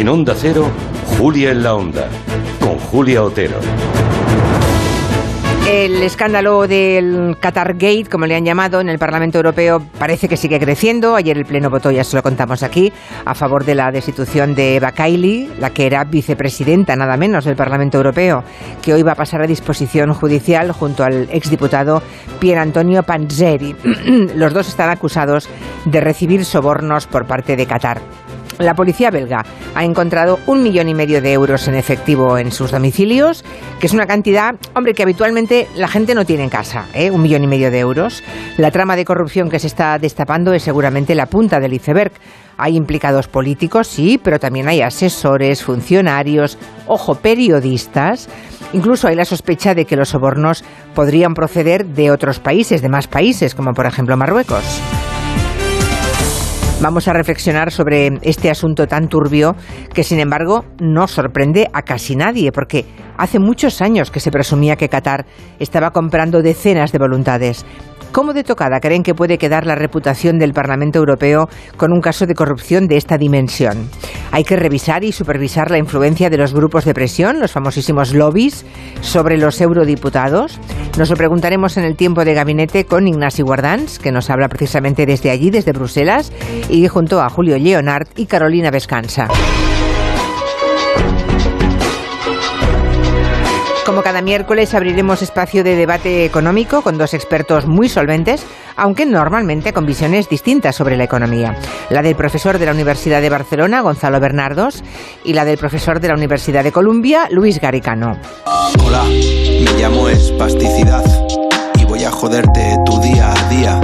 En Onda Cero, Julia en la Onda, con Julia Otero. El escándalo del Qatar Gate, como le han llamado en el Parlamento Europeo, parece que sigue creciendo. Ayer el Pleno votó, ya se lo contamos aquí, a favor de la destitución de Eva Kaili, la que era vicepresidenta, nada menos, del Parlamento Europeo, que hoy va a pasar a disposición judicial junto al exdiputado Pier Antonio Panzeri. Los dos están acusados de recibir sobornos por parte de Qatar. La policía belga ha encontrado un millón y medio de euros en efectivo en sus domicilios, que es una cantidad, hombre, que habitualmente la gente no tiene en casa, ¿eh? un millón y medio de euros. La trama de corrupción que se está destapando es seguramente la punta del iceberg. Hay implicados políticos, sí, pero también hay asesores, funcionarios, ojo, periodistas. Incluso hay la sospecha de que los sobornos podrían proceder de otros países, de más países, como por ejemplo Marruecos. Vamos a reflexionar sobre este asunto tan turbio que, sin embargo, no sorprende a casi nadie, porque hace muchos años que se presumía que Qatar estaba comprando decenas de voluntades. ¿Cómo de tocada creen que puede quedar la reputación del Parlamento Europeo con un caso de corrupción de esta dimensión? Hay que revisar y supervisar la influencia de los grupos de presión, los famosísimos lobbies, sobre los eurodiputados. Nos lo preguntaremos en el tiempo de gabinete con Ignasi Guardans, que nos habla precisamente desde allí, desde Bruselas, y junto a Julio Leonard y Carolina Vescanza. Como cada miércoles abriremos espacio de debate económico con dos expertos muy solventes, aunque normalmente con visiones distintas sobre la economía. La del profesor de la Universidad de Barcelona, Gonzalo Bernardos, y la del profesor de la Universidad de Columbia, Luis Garicano. Hola, me llamo Espasticidad y voy a joderte tu día a día.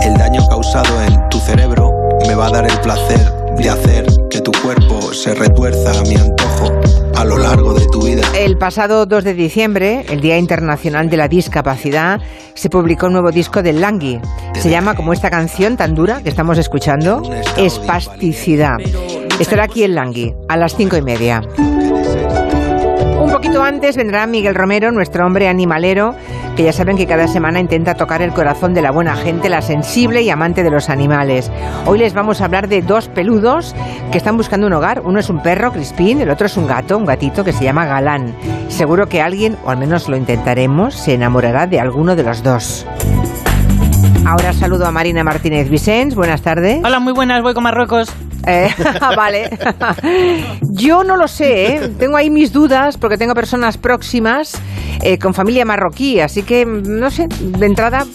El daño causado en tu cerebro me va a dar el placer de hacer que tu cuerpo se retuerza a mi antojo a lo largo de tu vida. El pasado 2 de diciembre, el Día Internacional de la Discapacidad, se publicó un nuevo disco de Langui. Se llama, como esta canción tan dura que estamos escuchando, Espasticidad. Estará aquí en Langui, a las cinco y media. Poquito antes vendrá Miguel Romero, nuestro hombre animalero, que ya saben que cada semana intenta tocar el corazón de la buena gente, la sensible y amante de los animales. Hoy les vamos a hablar de dos peludos que están buscando un hogar. Uno es un perro, Crispín, el otro es un gato, un gatito que se llama Galán. Seguro que alguien, o al menos lo intentaremos, se enamorará de alguno de los dos. Ahora saludo a Marina Martínez Vicens. Buenas tardes. Hola, muy buenas, voy con Marruecos. Eh, vale. Yo no lo sé, ¿eh? tengo ahí mis dudas porque tengo personas próximas eh, con familia marroquí, así que no sé, de entrada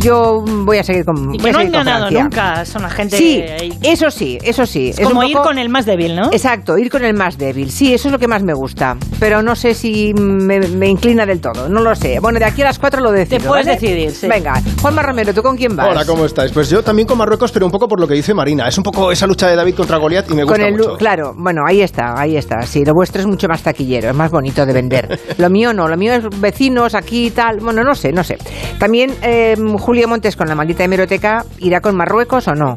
yo voy a seguir con. Y que no han ganado nunca, son la gente. Sí, eso sí, eso sí. Es como ir poco- con el más débil, ¿no? Exacto, ir con el más débil. Sí, eso es lo que más me gusta. Pero no sé si me, me inclina del todo. No lo sé. Bueno, de aquí a las cuatro lo decido. Te puedes ¿vale? decidir, sí. Venga, Juanma Romero, ¿tú con quién vas? Hola, ¿cómo estáis? Pues yo también con Marruecos, pero un poco por lo que dice Marina. Es un poco esa lucha de David contra Goliat y me gusta Con el, mucho. claro, bueno, ahí está, ahí está. Sí, lo vuestro es mucho más taquillero, es más bonito de vender. Lo mío no, lo mío es vecinos aquí y tal. Bueno, no sé, no sé. También eh, Julio Montes con la maldita hemeroteca irá con Marruecos o no.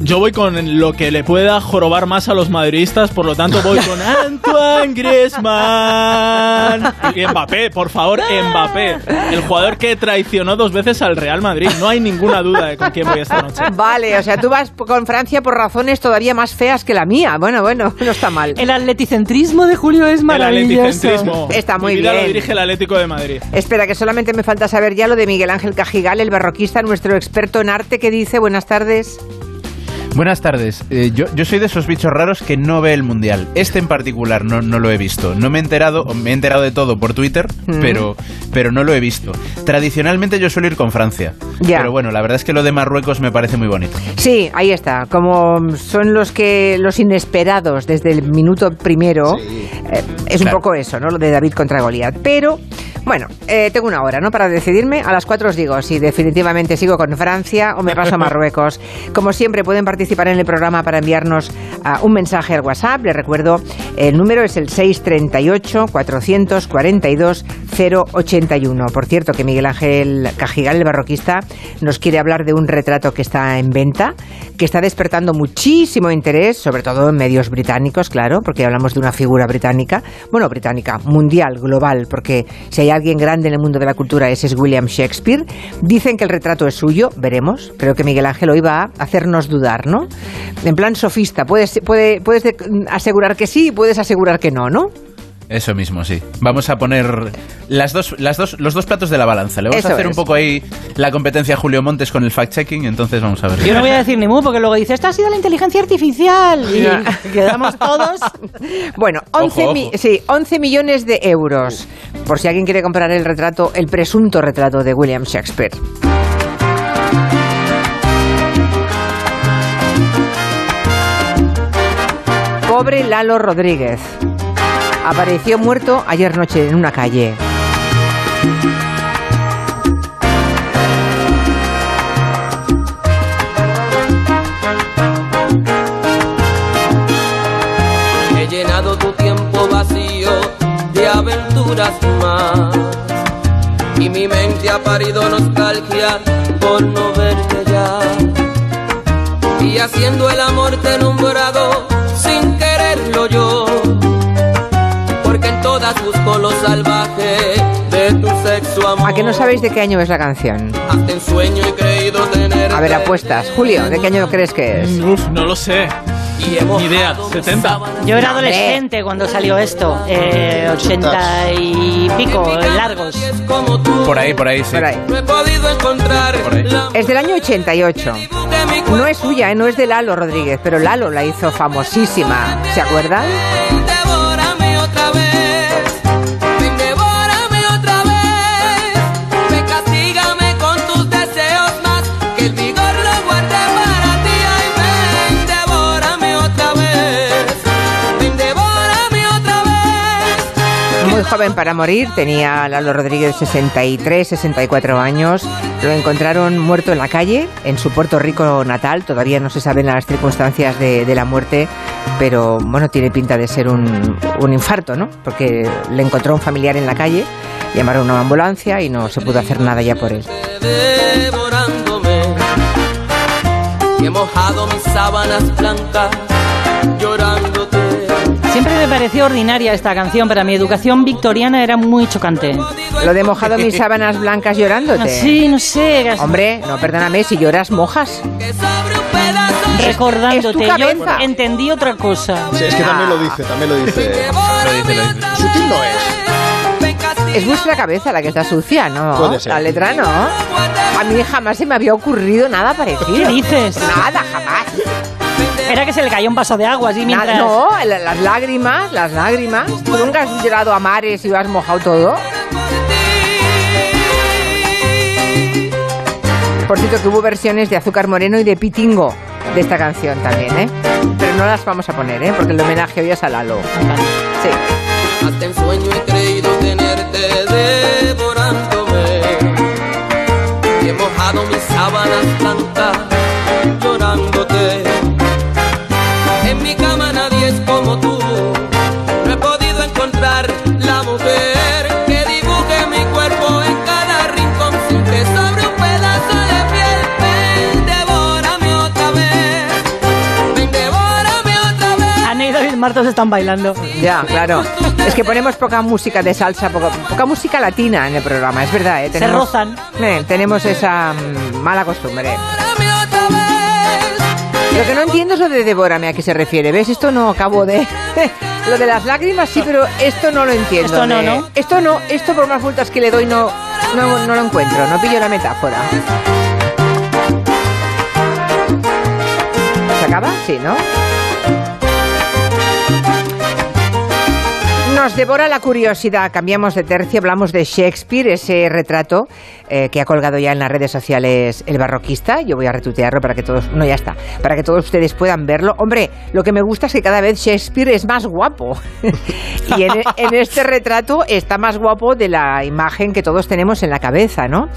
Yo voy con lo que le pueda jorobar más a los madridistas, por lo tanto voy con Antoine Griezmann. Y Mbappé, por favor, Mbappé. El jugador que traicionó dos veces al Real Madrid. No hay ninguna duda de con quién voy esta noche. Vale, o sea, tú vas con Francia por razones todavía más feas que la mía. Bueno, bueno, no está mal. El atleticentrismo de Julio es El maravilloso. atleticentrismo. Está muy Mi vida bien. lo dirige el Atlético de Madrid. Espera, que solamente me falta saber ya lo de Miguel Ángel Cajigal, el barroquista, nuestro experto en arte, que dice, buenas tardes. Buenas tardes. Eh, yo, yo soy de esos bichos raros que no ve el mundial. Este en particular no, no lo he visto. No me he enterado, me he enterado de todo por Twitter, Mm. pero, pero no lo he visto. Tradicionalmente yo suelo ir con Francia. Ya. Pero bueno, la verdad es que lo de Marruecos me parece muy bonito. Sí, ahí está. Como son los que los inesperados desde el minuto primero, Sí. eh, es un poco eso, ¿no? Lo de David contra Goliat. Pero bueno, eh, tengo una hora, ¿no? Para decidirme. A las cuatro os digo si definitivamente sigo con Francia o me paso a Marruecos. Como siempre, pueden participar en el programa para enviarnos ah, un mensaje al WhatsApp. Les recuerdo, el número es el 638 442 081. Por cierto, que Miguel Ángel Cajigal, el barroquista, nos quiere hablar de un retrato que está en venta, que está despertando muchísimo interés, sobre todo en medios británicos, claro, porque hablamos de una figura británica, bueno, británica, mundial, global, porque si hay alguien grande en el mundo de la cultura ese es William Shakespeare. Dicen que el retrato es suyo, veremos. Creo que Miguel Ángel hoy va a hacernos dudar, ¿no? En plan sofista, puedes, puede, puedes de- asegurar que sí y puedes asegurar que no, ¿no? Eso mismo, sí. Vamos a poner las dos, las dos, los dos platos de la balanza. Le vamos Eso a hacer es. un poco ahí la competencia a Julio Montes con el fact-checking, entonces vamos a ver. Yo no voy a decir ni mu, porque luego dice, esta ha sido la inteligencia artificial. Y quedamos todos. Bueno, 11, Ojo, mi- ojo. sí, 11 millones de euros. Por si alguien quiere comprar el retrato, el presunto retrato de William Shakespeare. Pobre Lalo Rodríguez. Apareció muerto ayer noche en una calle. He llenado tu tiempo vacío de aventuras más. Y mi mente ha parido nostalgia por no verte ya. Y haciendo el amor te he nombrado sin quererlo yo. Salvaje de tu sexo amor. ¿A que no sabéis de qué año es la canción? Sueño he creído tener. A ver, apuestas. Julio, ¿de qué año crees que es? Uf, no lo sé. Y Ni idea, mojado mis 70. sábanas Yo era adolescente cuando salió esto. Eh, 80 y pico, largos. como tú. Por ahí, por ahí, sí. Por ahí. No he podido encontrar Por ahí. Es del año 88. mujer de mi cuerpo. No es suya, ¿eh? no es de Lalo Rodríguez, pero Lalo la hizo famosísima. ¿Se acuerdan? Muy joven para morir, tenía Lalo Rodríguez 63, 64 años. Lo encontraron muerto en la calle, en su Puerto Rico natal. Todavía no se saben las circunstancias de, la muerte, pero bueno, tiene pinta de ser un, infarto, ¿no? Porque le encontró un familiar en la calle, llamaron a una ambulancia y no se pudo hacer nada ya por él. he mojado mis sábanas blancas Siempre me pareció ordinaria esta canción, pero mi educación victoriana era muy chocante. Lo de mojado mis sábanas blancas llorándote. Así, no sé. Hombre, no, perdóname, si lloras mojas. recordándote. es tu Yo entendí otra cosa. Sí, es que también lo dice, también lo dice. devórame otra Sutil no es. Es vuestra cabeza la que está sucia, ¿no? Puede ser. La letra no. A mí jamás se me había ocurrido nada parecido. ¿Qué dices? Nada, jamás. Era que se le cayó un vaso de agua así mientras... no, la- las lágrimas, las lágrimas. ¿Tú nunca has llorado a mares y lo has mojado todo? Por cierto, que hubo versiones de Azúcar Moreno y de Pitingo de esta canción también, ¿eh? Pero no las vamos a poner, ¿eh? Porque el homenaje hoy es a Lalo. Sí. Hasta en sueño he creído tenerte devorándome y he mojado mis sábanas blancas llorándote. Martos están bailando. Ya, claro. Es que ponemos poca música de salsa, poca, poca música latina en el programa, es verdad, ¿eh? Se rozan. Eh, tenemos esa mm, mala costumbre. Lo que no entiendo es lo de devórame a qué se refiere. ¿Ves? Esto no acabo de... lo de las lágrimas sí, pero esto no lo entiendo. Esto no, ¿no? Esto no, esto por más vueltas que le doy no, no, no lo encuentro, no pillo la metáfora. ¿Se acaba? Sí, ¿no? Nos devora la curiosidad. Cambiamos de tercio, hablamos de Shakespeare, ese retrato eh, que ha colgado ya en las redes sociales el barroquista. Yo voy a retuitearlo para que todos, no ya está, para que todos ustedes puedan verlo. Hombre, lo que me gusta es que cada vez Shakespeare es más guapo. y en, en este retrato está más guapo de la imagen que todos tenemos en la cabeza, ¿no?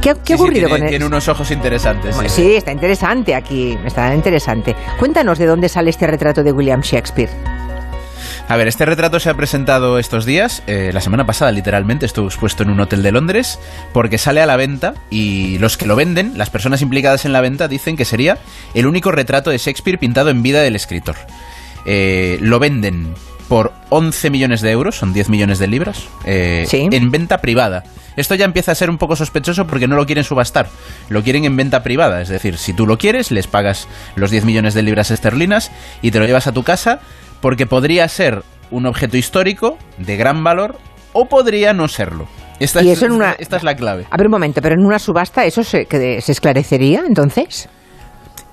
¿Qué, qué Sí, sí, ha ocurrido tiene, con él? tiene unos ojos interesantes. sí. Sí, está interesante aquí, está interesante. Cuéntanos de dónde sale este retrato de William Shakespeare. A ver, este retrato se ha presentado estos días, eh, la semana pasada literalmente, estuvo expuesto en un hotel de Londres, porque sale a la venta y los que lo venden, las personas implicadas en la venta, dicen que sería el único retrato de Shakespeare pintado en vida del escritor. Eh, lo venden por 11 millones de euros, son 10 millones de libras, eh, Sí. en venta privada. Esto ya empieza a ser un poco sospechoso porque no lo quieren subastar, lo quieren en venta privada. Es decir, si tú lo quieres, les pagas los 10 millones de libras esterlinas y te lo llevas a tu casa porque podría ser un objeto histórico de gran valor o podría no serlo. Esta, Y es, en una- esta es la clave. A ver un momento, pero en una subasta eso se, que se esclarecería entonces.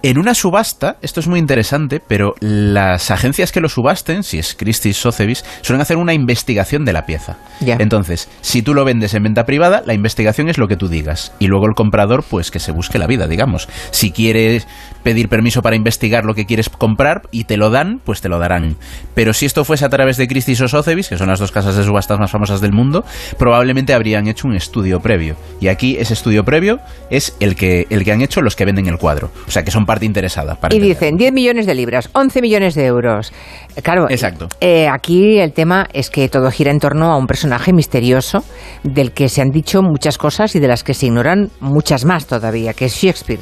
En una subasta, esto es muy interesante, pero las agencias que lo subasten, si es Christie's Sotheby's, suelen hacer una investigación de la pieza. Entonces, si tú lo vendes en venta privada, la investigación es lo que tú digas. Y luego el comprador, pues que se busque la vida, digamos. Si quieres pedir permiso para investigar lo que quieres comprar y te lo dan, pues te lo darán. Pero si esto fuese a través de Christie's o Sotheby's, que son las dos casas de subastas más famosas del mundo, probablemente habrían hecho un estudio previo. Y aquí ese estudio previo es el que, el que han hecho los que venden el cuadro. O sea, que son parte interesada. Para Y dicen 10 millones de libras, 11 millones de euros. Claro, Exacto. eh, aquí el tema es que todo gira en torno a un personaje misterioso del que se han dicho muchas cosas y de las que se ignoran muchas más todavía, que es Shakespeare.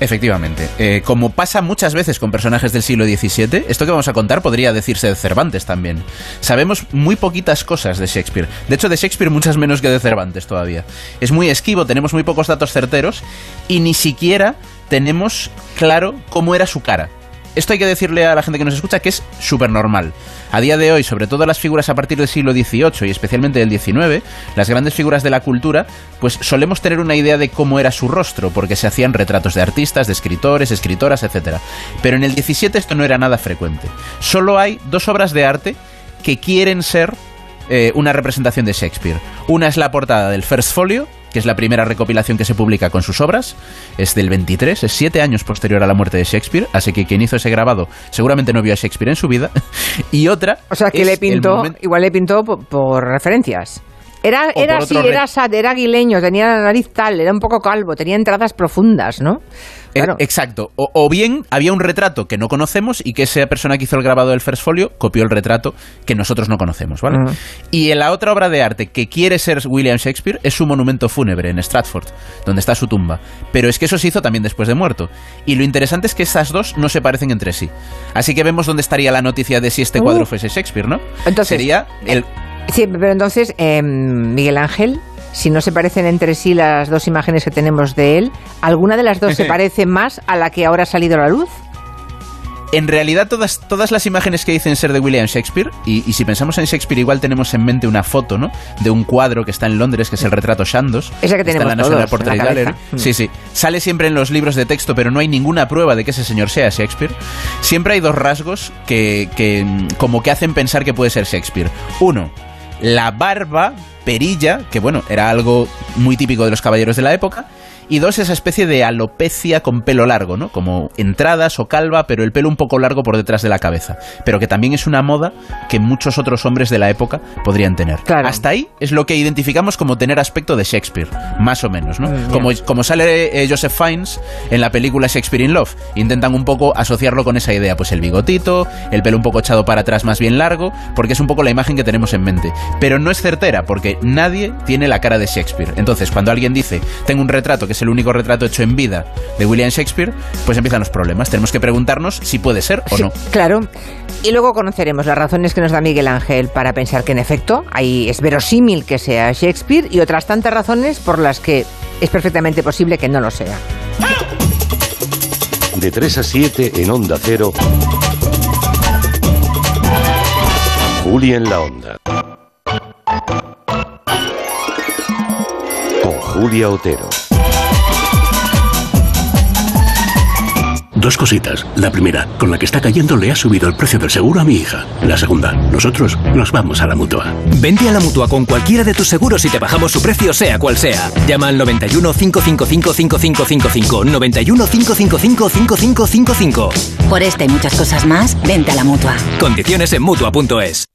Efectivamente. Eh, como pasa muchas veces con personajes del siglo XVII, esto que vamos a contar podría decirse de Cervantes también. Sabemos muy poquitas cosas de Shakespeare. De hecho, de Shakespeare muchas menos que de Cervantes todavía. Es muy esquivo, tenemos muy pocos datos certeros y ni siquiera tenemos claro cómo era su cara. Esto hay que decirle a la gente que nos escucha que es súper normal. A día de hoy, sobre todo las figuras a partir del siglo XVIII y especialmente del XIX, las grandes figuras de la cultura, pues solemos tener una idea de cómo era su rostro, porque se hacían retratos de artistas, de escritores, escritoras, etc. Pero en el XVII esto no era nada frecuente. Solo hay dos obras de arte que quieren ser eh, una representación de Shakespeare. Una es la portada del First Folio, que es la primera recopilación que se publica con sus obras. Es del 23, es siete años posterior a la muerte de Shakespeare, así que quien hizo ese grabado seguramente no vio a Shakespeare en su vida. y otra. O sea, que le pintó, momento- igual le pintó por, por referencias. Era, era así, era sad, era aguileño, tenía la nariz tal, era un poco calvo, tenía entradas profundas, ¿no? Eh, Claro. Exacto. O, o bien había un retrato que no conocemos y que esa persona que hizo el grabado del First Folio copió el retrato que nosotros no conocemos, ¿vale? Y en la otra obra de arte que quiere ser William Shakespeare es su monumento fúnebre en Stratford, donde está su tumba. Pero es que eso se hizo también después de muerto. Y lo interesante es que estas dos no se parecen entre sí. Así que vemos dónde estaría la noticia de si este cuadro Uh. fuese Shakespeare, ¿no? Entonces, Sería el... Sí, pero entonces, eh, Miguel Ángel, si no se parecen entre sí las dos imágenes que tenemos de él, ¿alguna de las dos se parece más a la que ahora ha salido a la luz? En realidad, todas, todas las imágenes que dicen ser de William Shakespeare, y, y si pensamos en Shakespeare, igual tenemos en mente una foto, ¿no? De un cuadro que está en Londres, que es el retrato Shandos. Esa que está en tenemos la National todos en la. Gallery. Mm. Sí, sí. Sale siempre en los libros de texto, pero no hay ninguna prueba de que ese señor sea Shakespeare. Siempre hay dos rasgos que, que mm, como que hacen pensar que puede ser Shakespeare. Uno, la barba perilla, que bueno, era algo muy típico de los caballeros de la época. Y dos, esa especie de alopecia con pelo largo, ¿no? Como entradas o calva, pero el pelo un poco largo por detrás de la cabeza. Pero que también es una moda que muchos otros hombres de la época podrían tener. Claro. Hasta ahí es lo que identificamos como tener aspecto de Shakespeare, más o menos, ¿no? Mm, como, como sale eh, Joseph Fiennes en la película Shakespeare in Love. Intentan un poco asociarlo con esa idea, pues el bigotito, el pelo un poco echado para atrás más bien largo, porque es un poco la imagen que tenemos en mente. Pero no es certera, porque nadie tiene la cara de Shakespeare. Entonces, cuando alguien dice, tengo un retrato que es el único retrato hecho en vida de William Shakespeare, pues empiezan los problemas. Tenemos que preguntarnos si puede ser o Sí, no. Claro. Y luego conoceremos las razones que nos da Miguel Ángel para pensar que en efecto ahí es verosímil que sea Shakespeare y otras tantas razones por las que es perfectamente posible que no lo sea. De 3 a 7 en Onda Cero. Juli en la Onda. Con Julia Otero. Dos cositas. La primera, con la que está cayendo le ha subido el precio del seguro a mi hija. La segunda, nosotros nos vamos a la mutua. Vente a la mutua con cualquiera de tus seguros y te bajamos su precio, sea cual sea. Llama al 91 555 5555. 91 555 5555. Por esta y muchas cosas más, vente a la mutua. Condiciones en mutua.es.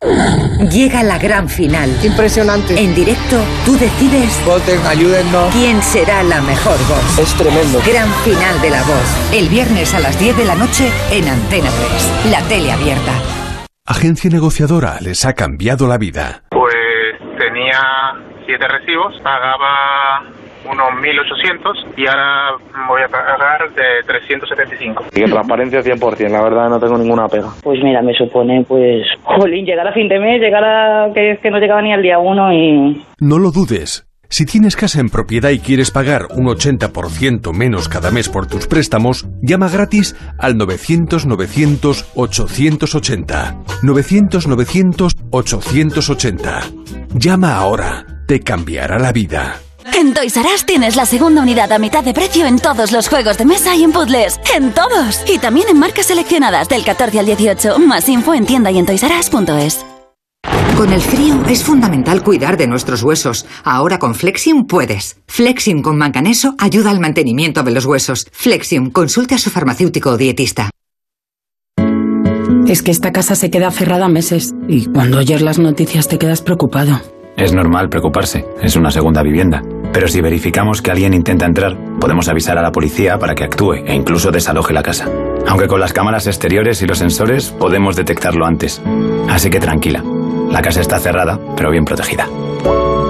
Llega la gran final. Impresionante. En directo, tú decides Voten, ayúdennos. quién será la mejor voz. Es tremendo. Gran final de la voz. El viernes a las 10 de la noche en Antena 3. La tele abierta. Agencia negociadora les ha cambiado la vida. Pues tenía siete recibos, pagaba unos 1.800 y ahora voy a pagar de 375. Y que transparencia 100%, la verdad no tengo ninguna pega. Pues mira, me supone, pues, jolín, llegar a fin de mes, llegar a que, que no llegaba ni al día uno y... No lo dudes. Si tienes casa en propiedad y quieres pagar un 80% menos cada mes por tus préstamos, llama gratis al 900-900-880. 900-900-880. Llama ahora. Te cambiará la vida. En Toys R Us tienes la segunda unidad a mitad de precio en todos los juegos de mesa y en puzzles. ¡En todos! Y también en marcas seleccionadas del 14 al 18. Más info en tienda y en. Con el frío es fundamental cuidar de nuestros huesos. Ahora con Flexium puedes. Flexium con manganeso ayuda al mantenimiento de los huesos. Flexium, consulte a su farmacéutico o dietista. Es que esta casa se queda cerrada meses y cuando oyes las noticias te quedas preocupado. Es normal preocuparse, es una segunda vivienda. Pero si verificamos que alguien intenta entrar, podemos avisar a la policía para que actúe e incluso desaloje la casa. Aunque con las cámaras exteriores y los sensores podemos detectarlo antes. Así que tranquila, la casa está cerrada, pero bien protegida.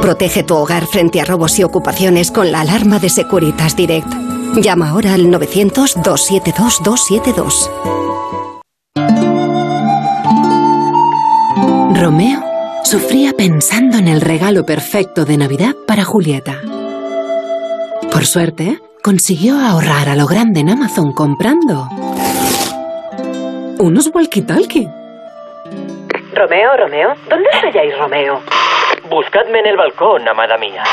Protege tu hogar frente a robos y ocupaciones con la alarma de Securitas Direct. Llama ahora al 900-272-272. Romeo sufría pensando en el regalo perfecto de Navidad para Julieta. Por suerte, consiguió ahorrar a lo grande en Amazon comprando unos walkie-talkie. Romeo, Romeo, ¿dónde estáis, Romeo? Buscadme en el balcón, amada mía.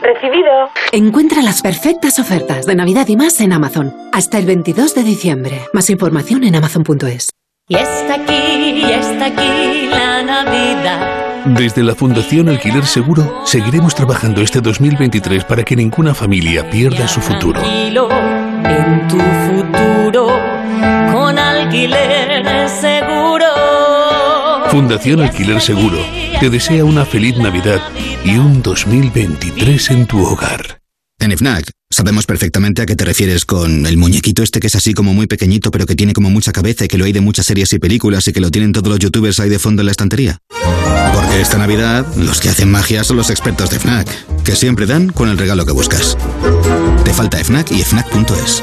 Recibido. Encuentra las perfectas ofertas de Navidad y más en Amazon. Hasta el 22 de diciembre. Más información en amazon.es. Y está aquí, y está aquí la Navidad. Desde la Fundación Alquiler Seguro seguiremos trabajando este 2023 para que ninguna familia pierda su futuro. Tranquilo en tu futuro con alquiler seguro. Fundación Alquiler Seguro te desea una feliz Navidad y un 2023 en tu hogar. En FNAC sabemos perfectamente a qué te refieres con el muñequito este que es así como muy pequeñito pero que tiene como mucha cabeza y que lo hay de muchas series y películas y que lo tienen todos los youtubers ahí de fondo en la estantería. Porque esta Navidad los que hacen magia son los expertos de FNAC, que siempre dan con el regalo que buscas. Te falta FNAC y FNAC.es.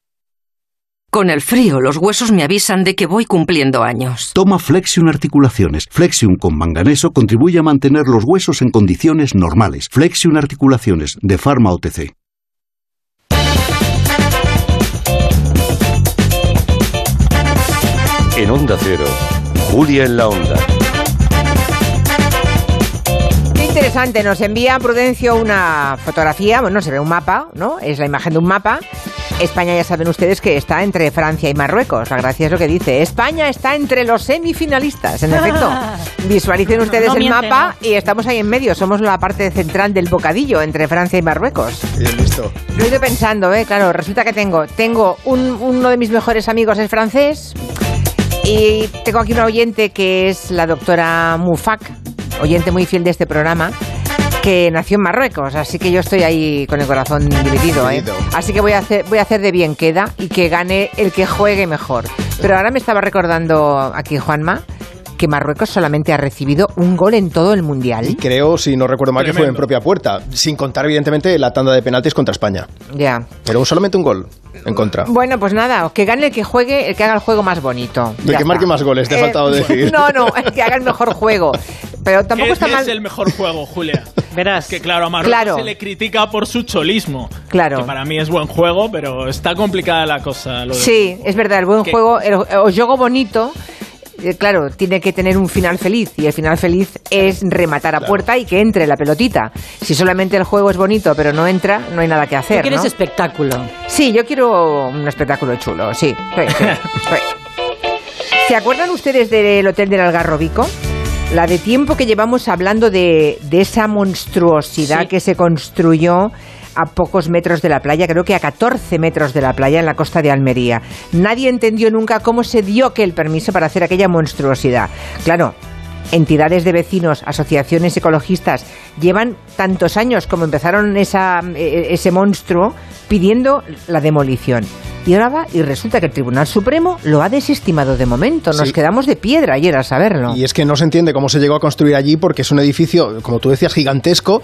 Con el frío, los huesos me avisan de que voy cumpliendo años. Toma Flexion Articulaciones. Flexion con manganeso contribuye a mantener los huesos en condiciones normales. Flexion Articulaciones, de Pharma OTC. En Onda Cero, Julia en la Onda. Qué interesante, nos envía Prudencio una fotografía, bueno, se ve un mapa, ¿no? Es la imagen de un mapa. España ya saben ustedes que está entre Francia y Marruecos. La gracia es lo que dice. España está entre los semifinalistas, en efecto. Visualicen ustedes No el mapa y estamos ahí en medio. Somos la parte central del bocadillo entre Francia y Marruecos. Bien visto. Lo he ido pensando, ¿eh? Claro, resulta que tengo, tengo un- uno de mis mejores amigos es francés y tengo aquí una oyente que es la doctora Mufak, oyente muy fiel de este programa, que nació en Marruecos, así que yo estoy ahí con el corazón dividido, ¿eh? Dividido. Así que voy a hacer, voy a hacer de bien queda y que gane el que juegue mejor. Pero ahora me estaba recordando aquí Juanma que Marruecos solamente ha recibido un gol en todo el mundial. Y creo, si no recuerdo mal, que fue en propia puerta, sin contar evidentemente la tanda de penaltis contra España. Ya. Pero solamente un gol en contra. Bueno, pues nada, que gane el que juegue, el que haga el juego más bonito. El que marque está. más goles, te ha Eh, faltado decir. No, no, el que haga el mejor juego. Pero tampoco ¿Qué está es mal. el mejor juego, Julia? Verás. Que claro, a Marruecos Claro. se le critica por su cholismo. Claro. Que para mí es buen juego, pero está complicada la cosa. Lo de- Sí, es verdad, el buen ¿Qué? juego, el, el juego bonito claro, tiene que tener un final feliz y el final feliz es rematar a puerta y que entre la pelotita. Si solamente el juego es bonito pero no entra, no hay nada que hacer. Tú quieres ¿no? espectáculo. Sí, yo quiero un espectáculo chulo, sí. sí, sí, sí. ¿Se acuerdan ustedes del Hotel del Algarrobico? La de tiempo que llevamos hablando de, de esa monstruosidad Sí. que se construyó a pocos metros de la playa, creo que a 14 metros de la playa en la costa de Almería. Nadie entendió nunca cómo se dio que el permiso para hacer aquella monstruosidad. Claro, entidades de vecinos, asociaciones ecologistas, llevan tantos años como empezaron esa, eh, ese monstruo pidiendo la demolición. Y ahora va y resulta que el Tribunal Supremo lo ha desestimado de momento. Nos Sí. quedamos de piedra ayer a saberlo. Y es que no se entiende cómo se llegó a construir allí porque es un edificio, como tú decías, gigantesco.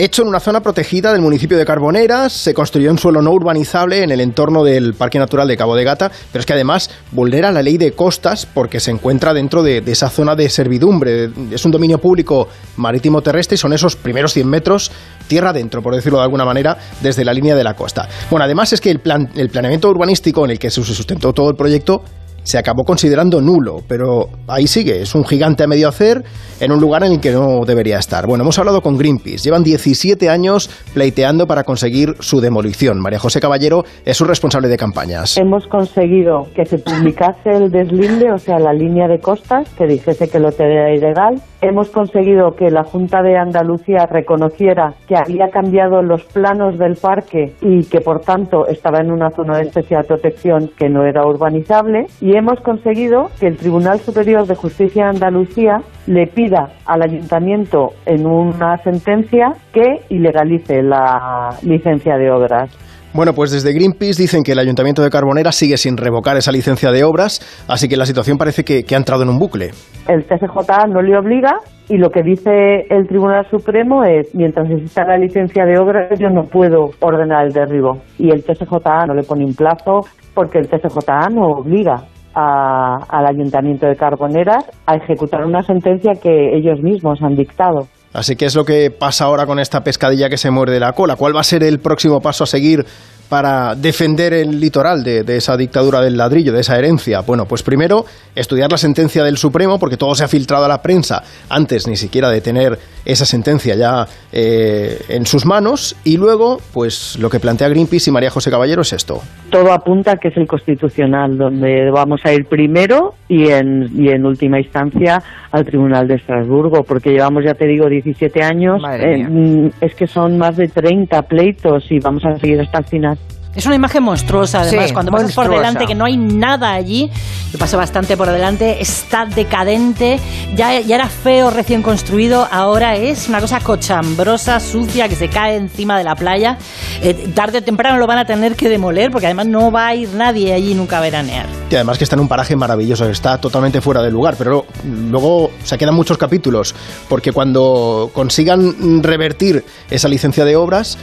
Hecho en una zona protegida del municipio de Carboneras, se construyó en suelo no urbanizable en el entorno del Parque Natural de Cabo de Gata, pero es que además vulnera la ley de costas porque se encuentra dentro de, esa zona de servidumbre. Es un dominio público marítimo terrestre y son esos primeros 100 metros tierra adentro, por decirlo de alguna manera, desde la línea de la costa. Bueno, además es que el, plan, el planeamiento urbanístico en el que se sustentó todo el proyecto se acabó considerando nulo, pero ahí sigue, es un gigante a medio hacer en un lugar en el que no debería estar. Bueno, hemos hablado con Greenpeace, llevan 17 años pleiteando para conseguir su demolición. María José Caballero es su responsable de campañas. Hemos conseguido que se publicase el deslinde, o sea, la línea de costas, que dijese que lo era ilegal. Hemos conseguido que la Junta de Andalucía reconociera que había cambiado los planos del parque y que, por tanto, estaba en una zona de especial protección que no era urbanizable. Hemos conseguido que el Tribunal Superior de Justicia de Andalucía le pida al ayuntamiento en una sentencia que ilegalice la licencia de obras. Bueno, pues desde Greenpeace dicen que el Ayuntamiento de Carbonera sigue sin revocar esa licencia de obras, así que la situación parece que, que ha entrado en un bucle. El TSJA no le obliga y lo que dice el Tribunal Supremo es, mientras exista la licencia de obras, yo no puedo ordenar el derribo. Y el TSJA no le pone un plazo porque el TSJA no obliga a- al Ayuntamiento de Carboneras a ejecutar una sentencia que ellos mismos han dictado. Así que es lo que pasa ahora con esta pescadilla que se muerde la cola. ¿Cuál va a ser el próximo paso a seguir para defender el litoral de, de esa dictadura del ladrillo, de esa herencia? Bueno, pues primero estudiar la sentencia del Supremo, porque todo se ha filtrado a la prensa antes ni siquiera de tener esa sentencia ya eh, en sus manos. Y luego, pues lo que plantea Greenpeace y María José Caballero es esto. Todo apunta a que es el constitucional, donde vamos a ir primero y en, y en última instancia al Tribunal de Estrasburgo, porque llevamos, ya te digo, 17 años. Madre Eh, mm, es que son más de 30 pleitos y vamos a seguir hasta el final. Es una imagen monstruosa, además, Sí, cuando pasas por monstruosa. delante, que no hay nada allí, yo paso bastante por delante, está decadente, ya, ya era feo recién construido, ahora es una cosa cochambrosa, sucia, que se cae encima de la playa. Eh, tarde o temprano lo van a tener que demoler, porque además no va a ir nadie allí nunca a veranear. Y además que está en un paraje maravilloso, está totalmente fuera de lugar, pero luego se quedan muchos capítulos, porque cuando consigan revertir esa licencia de obras,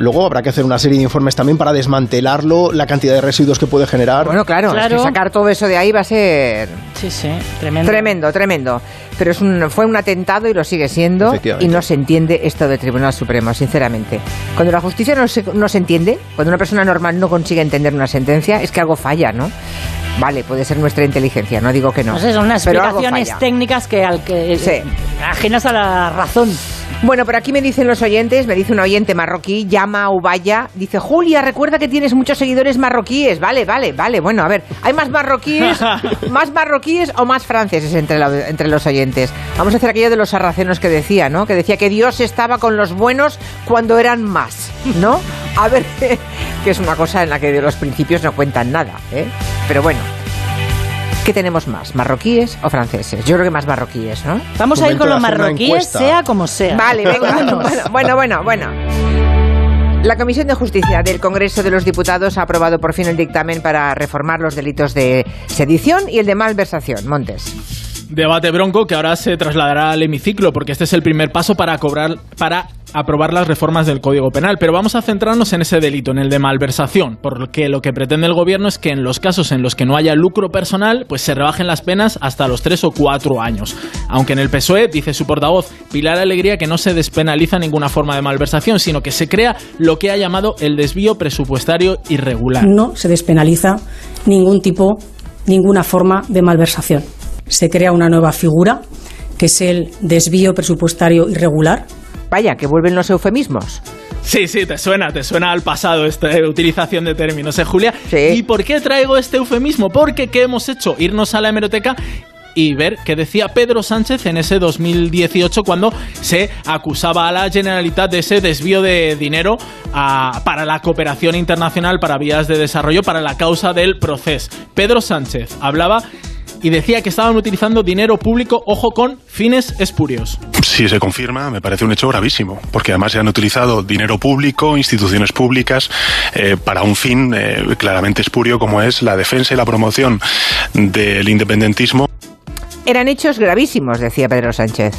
luego habrá que hacer una serie de informes también para desmantelarlo, la cantidad de residuos que puede generar. Bueno, claro, es que sacar todo eso de ahí va a ser Sí, sí, tremendo. tremendo, tremendo. Pero es un, fue un atentado y lo sigue siendo y no se entiende esto del Tribunal Supremo, sinceramente. Cuando la justicia no se, no se entiende, cuando una persona normal no consigue entender una sentencia, es que algo falla, ¿no? Vale, puede ser nuestra inteligencia, no digo que no. No sé, son unas explicaciones técnicas que, al que Sí. ajenas a la razón. Bueno, por aquí me dicen los oyentes, me dice un oyente marroquí, llama a Ubaya, dice, Julia, recuerda que tienes muchos seguidores marroquíes. Vale, vale, vale. Bueno, a ver, ¿hay más marroquíes, más marroquíes o más franceses entre, la- entre los oyentes? Vamos a hacer aquello de los sarracenos que decía, ¿no? Que decía que Dios estaba con los buenos cuando eran más, ¿no? A ver, que es una cosa en la que de los principios no cuentan nada, ¿eh? Pero bueno. ¿Qué tenemos más, marroquíes o franceses? Yo creo que más marroquíes, ¿no? Vamos a ir con los marroquíes, sea como sea. Vale, venga. Bueno, bueno, bueno. La Comisión de Justicia del Congreso de los Diputados ha aprobado por fin el dictamen para reformar los delitos de sedición y el de malversación. Montes. Debate bronco que ahora se trasladará al hemiciclo, porque este es el primer paso para cobrar, para aprobar las reformas del Código Penal. Pero vamos a centrarnos en ese delito, en el de malversación, porque lo que pretende el gobierno es que en los casos en los que no haya lucro personal, pues se rebajen las penas hasta los tres o cuatro años. Aunque en el PSOE, dice su portavoz, Pilar Alegría, que no se despenaliza ninguna forma de malversación, sino que se crea lo que ha llamado el desvío presupuestario irregular. No se despenaliza ningún tipo, ninguna forma de malversación. Se crea una nueva figura, que es el desvío presupuestario irregular. Vaya, que vuelven los eufemismos. Sí, sí, te suena, te suena al pasado esta utilización de términos, ¿eh, Julia? Sí. ¿Y por qué traigo este eufemismo? Porque ¿qué hemos hecho? Irnos a la hemeroteca y ver qué decía Pedro Sánchez en ese 2018 cuando se acusaba a la Generalitat de ese desvío de dinero a- para la cooperación internacional, para vías de desarrollo, para la causa del proceso. Pedro Sánchez hablaba y decía que estaban utilizando dinero público, ojo, con fines espurios. Si se confirma, me parece un hecho gravísimo, porque además se han utilizado dinero público, instituciones públicas, eh, para un fin eh, claramente espurio como es la defensa y la promoción del independentismo. Eran hechos gravísimos, decía Pedro Sánchez.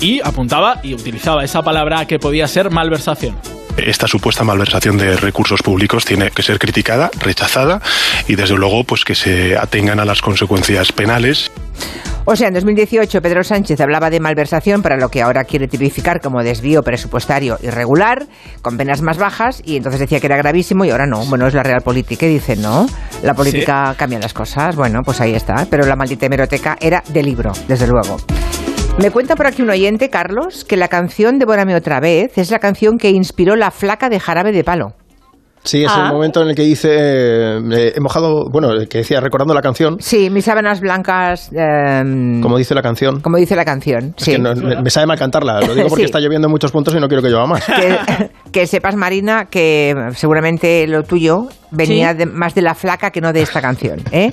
Y apuntaba y utilizaba esa palabra que podía ser malversación. Esta supuesta malversación de recursos públicos tiene que ser criticada, rechazada y desde luego pues que se atengan a las consecuencias penales. O sea, en 2018 Pedro Sánchez hablaba de malversación para lo que ahora quiere tipificar como desvío presupuestario irregular, con penas más bajas, y entonces decía que era gravísimo y ahora no. Bueno, es la realpolitik que dice, ¿no? La política cambia las cosas. Bueno, pues ahí está. Pero la maldita hemeroteca era de libro, desde luego. Me cuenta por aquí un oyente, Carlos, que la canción Devórame otra vez es la canción que inspiró la flaca de jarabe de palo. Sí, es Ah. el momento en el que dice, eh, he mojado, bueno, que decía, recordando la canción, Sí, mis sábanas blancas. em, como dice la canción. como dice la canción. Es Sí. que no- me sabe mal cantarla, lo digo porque Sí. está lloviendo en muchos puntos y no quiero que llueva más. que, que sepas, Marina, que seguramente lo tuyo venía Sí. de- más de la flaca que no de esta canción, ¿eh?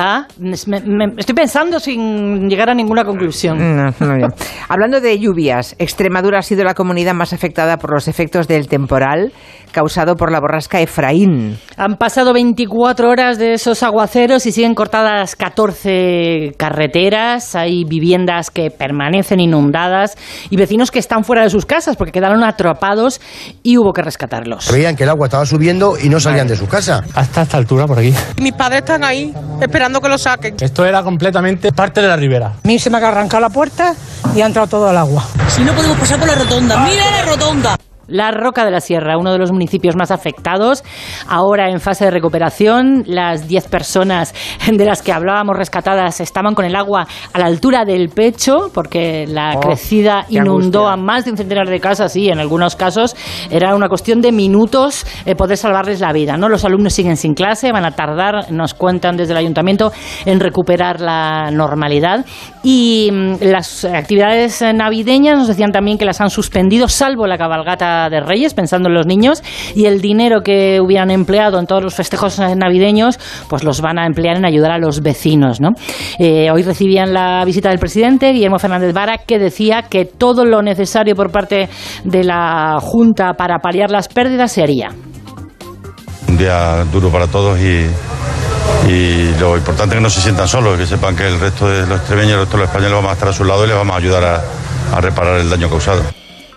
Ah, me- me- estoy pensando sin llegar a ninguna conclusión. Mm. Hablando de lluvias, Extremadura ha sido la comunidad más afectada por los efectos del temporal causado por la borrasca Efraín. Han pasado 24 horas de esos aguaceros y siguen cortadas 14 carreteras. Hay viviendas que permanecen inundadas y vecinos que están fuera de sus casas porque quedaron atrapados y hubo que rescatarlos. Veían que el agua estaba subiendo y no salían de su casa. Hasta esta altura por aquí. Mis padres están ahí, esperando que lo saquen. Esto era completamente parte de la ribera. A mí se me ha arrancado la puerta y ha entrado todo el agua. Si no podemos pasar por la rotonda, mira la rotonda. La Roca de la Sierra, uno de los municipios más afectados, ahora en fase de recuperación. Las 10 personas de las que hablábamos rescatadas estaban con el agua a la altura del pecho porque la Oh, crecida inundó angustia. a más de un centenar de casas y en algunos casos era una cuestión de minutos eh, poder salvarles la vida. ¿no? Los alumnos siguen sin clase, van a tardar, nos cuentan desde el ayuntamiento, en recuperar la normalidad. Y mm, las actividades navideñas nos decían también que las han suspendido, salvo la cabalgata de Reyes, pensando en los niños, y el dinero que hubieran empleado en todos los festejos navideños, pues los van a emplear en ayudar a los vecinos. ¿no? Eh, hoy recibían la visita del presidente, Guillermo Fernández Vara, que decía que todo lo necesario por parte de la Junta para paliar las pérdidas se haría. Un día duro para todos y, lo importante es que no se sientan solos, que sepan que el resto de los extremeños, el resto de los españoles vamos a estar a su lado y les vamos a ayudar a reparar el daño causado.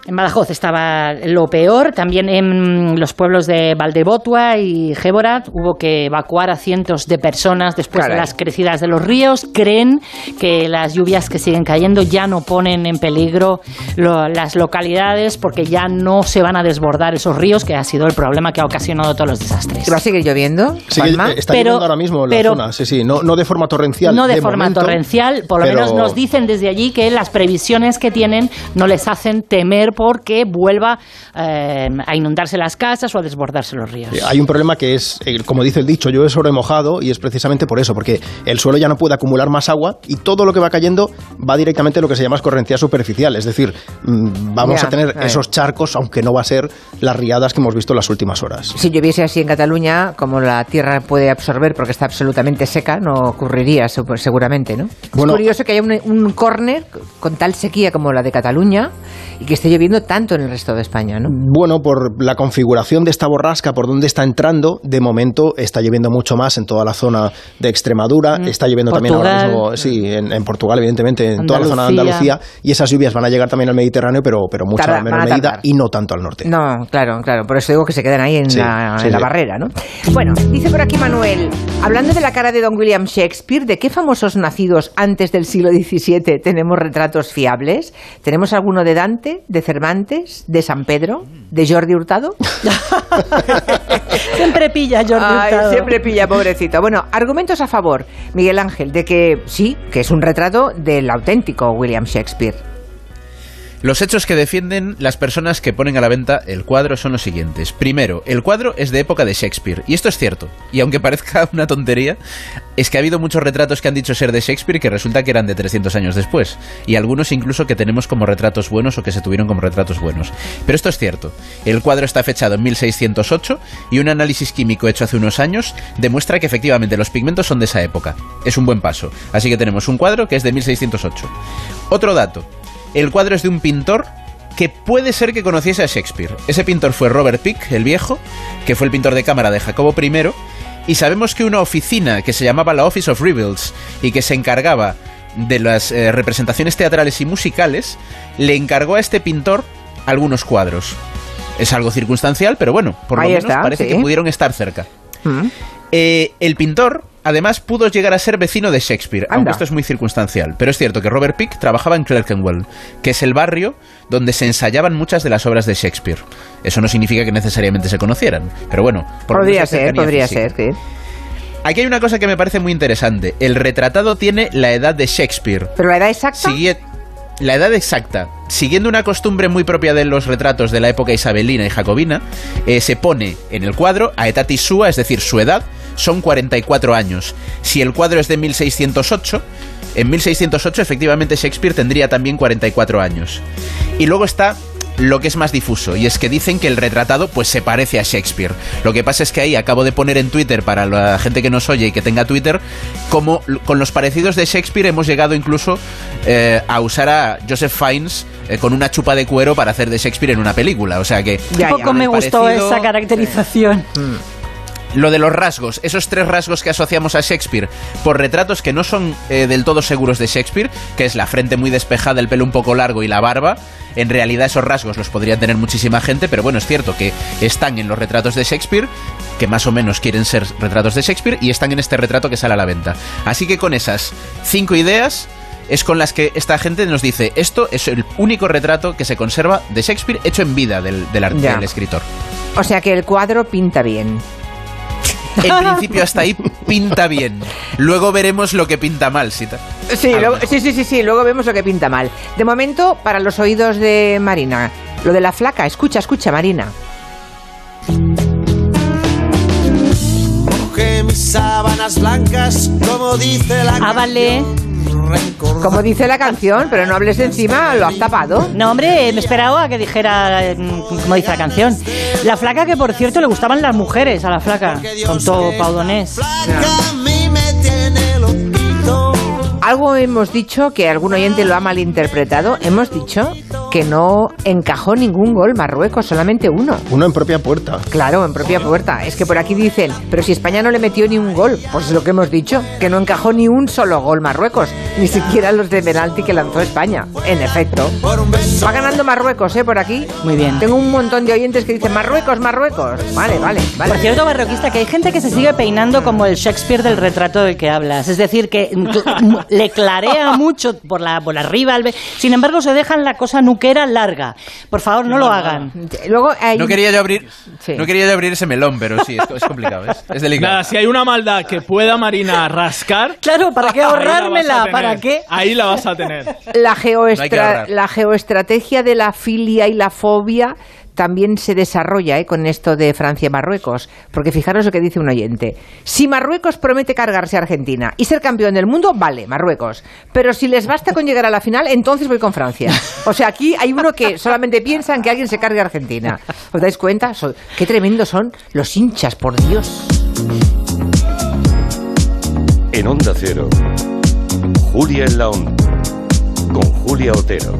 En Badajoz estaba lo peor, también en los pueblos de Valdebotua y Géborat hubo que evacuar a cientos de personas después Caray. de las crecidas de los ríos. Creen que las lluvias que siguen cayendo ya no ponen en peligro lo- las localidades porque ya no se van a desbordar esos ríos, que ha sido el problema que ha ocasionado todos los desastres. ¿Va a seguir lloviendo? Sí, eh, está Pero- lloviendo ahora mismo en la pero- zona, sí, sí, no, no de forma torrencial. No de, forma momento, torrencial, por lo pero- menos nos dicen desde allí que las previsiones que tienen no les hacen temer porque vuelva eh, a inundarse las casas o a desbordarse los ríos. Hay un problema que es, como dice el dicho, llueve sobre mojado y es precisamente por eso, porque el suelo ya no puede acumular más agua y todo lo que va cayendo va directamente a lo que se llama escorrencia superficial, es decir, mm, vamos Ya, a tener esos charcos, aunque no va a ser las riadas que hemos visto en las últimas horas. Si lloviese así en Cataluña, como la tierra puede absorber porque está absolutamente seca, no ocurriría seguramente, ¿no? Bueno- es curioso que haya un, un córner con tal sequía como la de Cataluña y que esté lloviendo tanto en el resto de España, ¿no? Bueno, por la configuración de esta borrasca, por donde está entrando, de momento está lloviendo mucho más en toda la zona de Extremadura, Mm. está lloviendo también ahora mismo, sí, en, en Portugal, evidentemente, en toda la zona de Andalucía. Y esas lluvias van a llegar también al Mediterráneo, pero, pero mucho Tarda- menor a medida tardar. y no tanto al norte. No, claro, claro. Por eso digo que se quedan ahí en, Sí, la, sí, en la sí. barrera, ¿no? Bueno, dice por aquí Manuel, hablando de la cara de don William Shakespeare, ¿de qué famosos nacidos antes del siglo XVII tenemos retratos fiables? ¿Tenemos alguno de Dante, de Cervantes, de San Pedro, de Jordi Hurtado. Siempre pilla Jordi Ay, Hurtado. siempre pilla, pobrecito. Bueno, argumentos a favor, Miguel Ángel, de que sí, que es un retrato del auténtico William Shakespeare. Los hechos que defienden las personas que ponen a la venta el cuadro son los siguientes. Primero, el cuadro es de época de Shakespeare, y esto es cierto. Y aunque parezca una tontería, es que ha habido muchos retratos que han dicho ser de Shakespeare que resulta que eran de 300 años después. Y algunos incluso que tenemos como retratos buenos o que se tuvieron como retratos buenos. Pero esto es cierto. El cuadro está fechado en 1608 y un análisis químico hecho hace unos años demuestra que efectivamente los pigmentos son de esa época. Es un buen paso. Así que tenemos un cuadro que es de 1608. Otro dato. El cuadro es de un pintor que puede ser que conociese a Shakespeare. Ese pintor fue Robert Pick, el viejo, que fue el pintor de cámara de Jacobo I, y sabemos que una oficina que se llamaba la Office of Rebels y que se encargaba de las eh, representaciones teatrales y musicales, le encargó a este pintor algunos cuadros. Es algo circunstancial, pero bueno, por lo Ahí menos está, parece sí. que pudieron estar cerca. Mm. Eh, el pintor, además, pudo llegar a ser vecino de Shakespeare, aunque esto es muy circunstancial. Pero es cierto que Robert Pick trabajaba en Clerkenwell, que es el barrio donde se ensayaban muchas de las obras de Shakespeare. Eso no significa que necesariamente se conocieran, pero bueno, por Podría ser, podría física. ser, sí. Aquí hay una cosa que me parece muy interesante. El retratado tiene la edad de Shakespeare. ¿Pero la edad exacta? Sigue- la edad exacta. Siguiendo una costumbre muy propia de los retratos de la época isabelina y jacobina, eh, se pone en el cuadro a etatis sua, es decir, su edad, son 44 años. Si el cuadro es de 1608, en 1608 efectivamente Shakespeare tendría también 44 años. Y luego está lo que es más difuso, y es que dicen que el retratado pues se parece a Shakespeare. Lo que pasa es que ahí acabo de poner en Twitter para la gente que nos oye y que tenga Twitter, como con los parecidos de Shakespeare hemos llegado incluso eh, a usar a Joseph Fiennes eh, con una chupa de cuero para hacer de Shakespeare en una película. O sea que... Un poco me gustó parecido- esa caracterización. Lo de los rasgos, esos tres rasgos que asociamos a Shakespeare por retratos que no son eh, del todo seguros de Shakespeare, que es la frente muy despejada, el pelo un poco largo y la barba, en realidad esos rasgos los podría tener muchísima gente, pero bueno, es cierto que están en los retratos de Shakespeare, que más o menos quieren ser retratos de Shakespeare, y están en este retrato que sale a la venta. Así que con esas cinco ideas es con las que esta gente nos dice, esto es el único retrato que se conserva de Shakespeare hecho en vida del, del del escritor. O sea que el cuadro pinta bien. En principio hasta ahí pinta bien. Luego veremos lo que pinta mal, Sita. Sí, luego- sí, sí, sí, sí, luego vemos lo que pinta mal. De momento, para los oídos de Marina, lo de la flaca, escucha, escucha, Marina. Mis sábanas blancas, como dice la Ah, vale. Como dice la canción, pero no hables encima, lo has tapado. No, hombre, me esperaba a que dijera, eh, como dice la canción. La flaca que, por cierto, le gustaban las mujeres a la flaca. Con todo paudonés. a Algo hemos dicho que algún oyente lo ha malinterpretado. Hemos dicho que no encajó ningún gol Marruecos, solamente uno. Uno en propia puerta. Claro, en propia puerta. Es que por aquí dicen, pero si España no le metió ni un gol, pues es lo que hemos dicho, que no encajó ni un solo gol Marruecos, ni siquiera los de penalti que lanzó España. En efecto. Va ganando Marruecos, ¿eh? Por aquí. Muy bien. Tengo un montón de oyentes que dicen Marruecos, Marruecos. Vale, vale, vale. Por cierto, barroquista, que hay gente que se sigue peinando como el Shakespeare del retrato del que hablas. Es decir, que le clarea mucho por la por arriba. al ve- Sin embargo, se dejan la cosa nuquera larga. Por favor, no lo hagan. Luego hay... No quería yo abrir, no quería yo abrir ese melón, pero sí, es, es complicado, es, es delicado. Nada, si hay una maldad que pueda Marina rascar. Claro, ¿para qué ahorrármela? tener. ¿Para qué? Ahí la vas a tener. la, geoestra- la geoestrategia de la filia y la fobia también se desarrolla ¿eh? con esto de Francia-Marruecos. Porque fijaros lo que dice un oyente. Si Marruecos promete cargarse a Argentina y ser campeón del mundo, vale, Marruecos. Pero si les basta con llegar a la final, entonces voy con Francia. O sea, aquí hay uno que solamente piensa en que alguien se cargue a Argentina. ¿Os dais cuenta? Qué tremendos son los hinchas, por Dios. En Onda Cero, Julia en la Onda, con Julia Otero.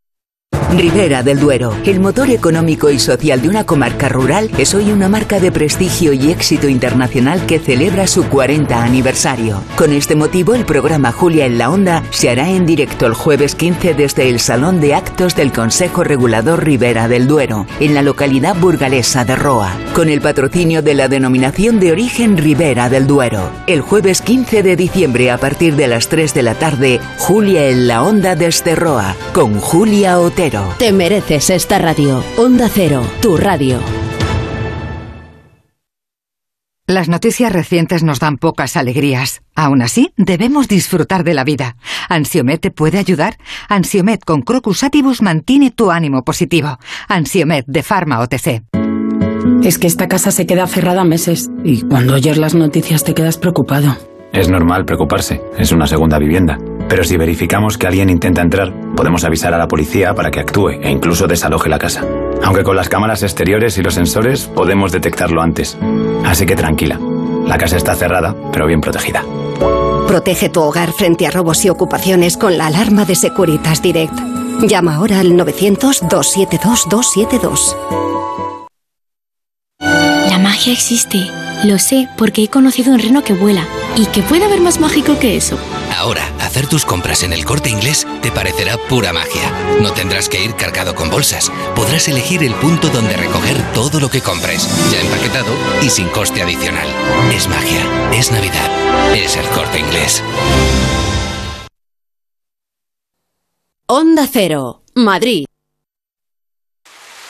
Ribera del Duero, el motor económico y social de una comarca rural, es hoy una marca de prestigio y éxito internacional que celebra su 40 aniversario. Con este motivo, el programa Julia en la Onda se hará en directo el jueves 15 desde el Salón de Actos del Consejo Regulador Ribera del Duero, en la localidad burgalesa de Roa, con el patrocinio de la denominación de origen Ribera del Duero. El jueves 15 de diciembre a partir de las 3 de la tarde, Julia en la Onda desde Roa, con Julia Otero. Te mereces esta radio. Onda Cero, tu radio. Las noticias recientes nos dan pocas alegrías. Aún así, debemos disfrutar de la vida. ¿Ansiomet te puede ayudar? Ansiomet con Crocus Atibus mantiene tu ánimo positivo. Ansiomet de Pharma OTC. Es que esta casa se queda cerrada meses y cuando oyes las noticias te quedas preocupado. Es normal preocuparse, es una segunda vivienda. Pero si verificamos que alguien intenta entrar, podemos avisar a la policía para que actúe e incluso desaloje la casa. Aunque con las cámaras exteriores y los sensores podemos detectarlo antes. Así que tranquila, la casa está cerrada, pero bien protegida. Protege tu hogar frente a robos y ocupaciones con la alarma de Securitas Direct. Llama ahora al 900-272-272. La magia existe. Lo sé porque he conocido un reno que vuela. ¿Y que puede haber más mágico que eso? Ahora, hacer tus compras en el corte inglés te parecerá pura magia. No tendrás que ir cargado con bolsas. Podrás elegir el punto donde recoger todo lo que compres, ya empaquetado y sin coste adicional. Es magia, es Navidad, es el corte inglés. Onda Cero, Madrid.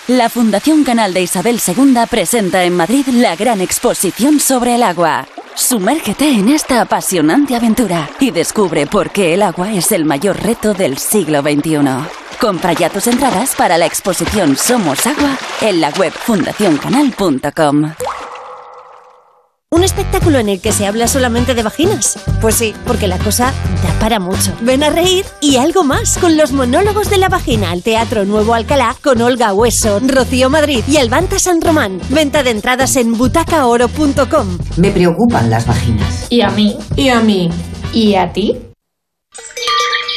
La Fundación Canal de Isabel II presenta en Madrid la gran exposición sobre el agua. Sumérgete en esta apasionante aventura y descubre por qué el agua es el mayor reto del siglo XXI. Compra ya tus entradas para la exposición Somos Agua en la web fundacioncanal.com. ¿Un espectáculo en el que se habla solamente de vaginas? Pues sí, porque la cosa da para mucho. Ven a reír y algo más con los monólogos de la vagina al Teatro Nuevo Alcalá con Olga Hueso, Rocío Madrid y Albanta San Román. Venta de entradas en butacaoro.com. Me preocupan las vaginas. ¿Y a mí? ¿Y a mí? ¿Y a ti?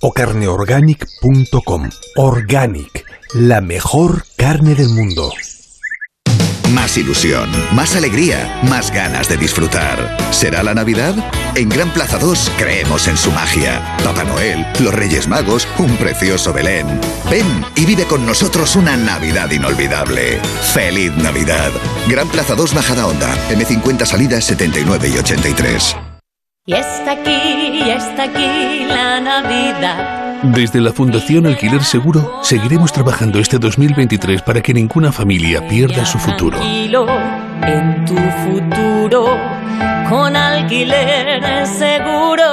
o carneorganic.com. Organic, la mejor carne del mundo. Más ilusión, más alegría, más ganas de disfrutar. ¿Será la Navidad? En Gran Plaza 2 creemos en su magia. Papá Noel, los Reyes Magos, un precioso Belén. Ven y vive con nosotros una Navidad inolvidable. ¡Feliz Navidad! Gran Plaza 2 Bajada Onda, M50 Salidas 79 y 83. Y está aquí, y está aquí la Navidad. Desde la Fundación Alquiler Seguro seguiremos trabajando este 2023 para que ninguna familia pierda su futuro. En tu futuro con alquiler seguro.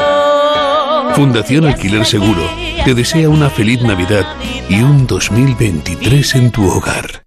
Fundación Alquiler Seguro te desea una feliz Navidad y un 2023 en tu hogar.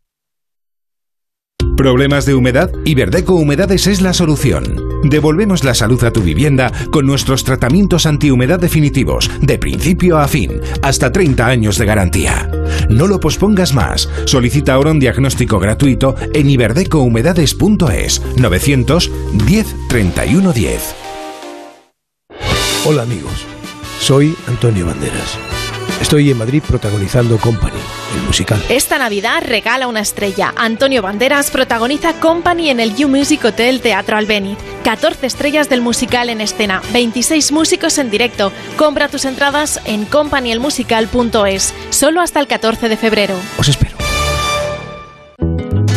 ¿Problemas de humedad? Iberdeco Humedades es la solución. Devolvemos la salud a tu vivienda con nuestros tratamientos antihumedad definitivos, de principio a fin, hasta 30 años de garantía. No lo pospongas más. Solicita ahora un diagnóstico gratuito en iberdecohumedades.es 910 31 10. Hola amigos, soy Antonio Banderas. Estoy en Madrid protagonizando Company, el musical. Esta Navidad regala una estrella. Antonio Banderas protagoniza Company en el You Music Hotel Teatro Albéniz. 14 estrellas del musical en escena, 26 músicos en directo. Compra tus entradas en companyelmusical.es, solo hasta el 14 de febrero. Os espero.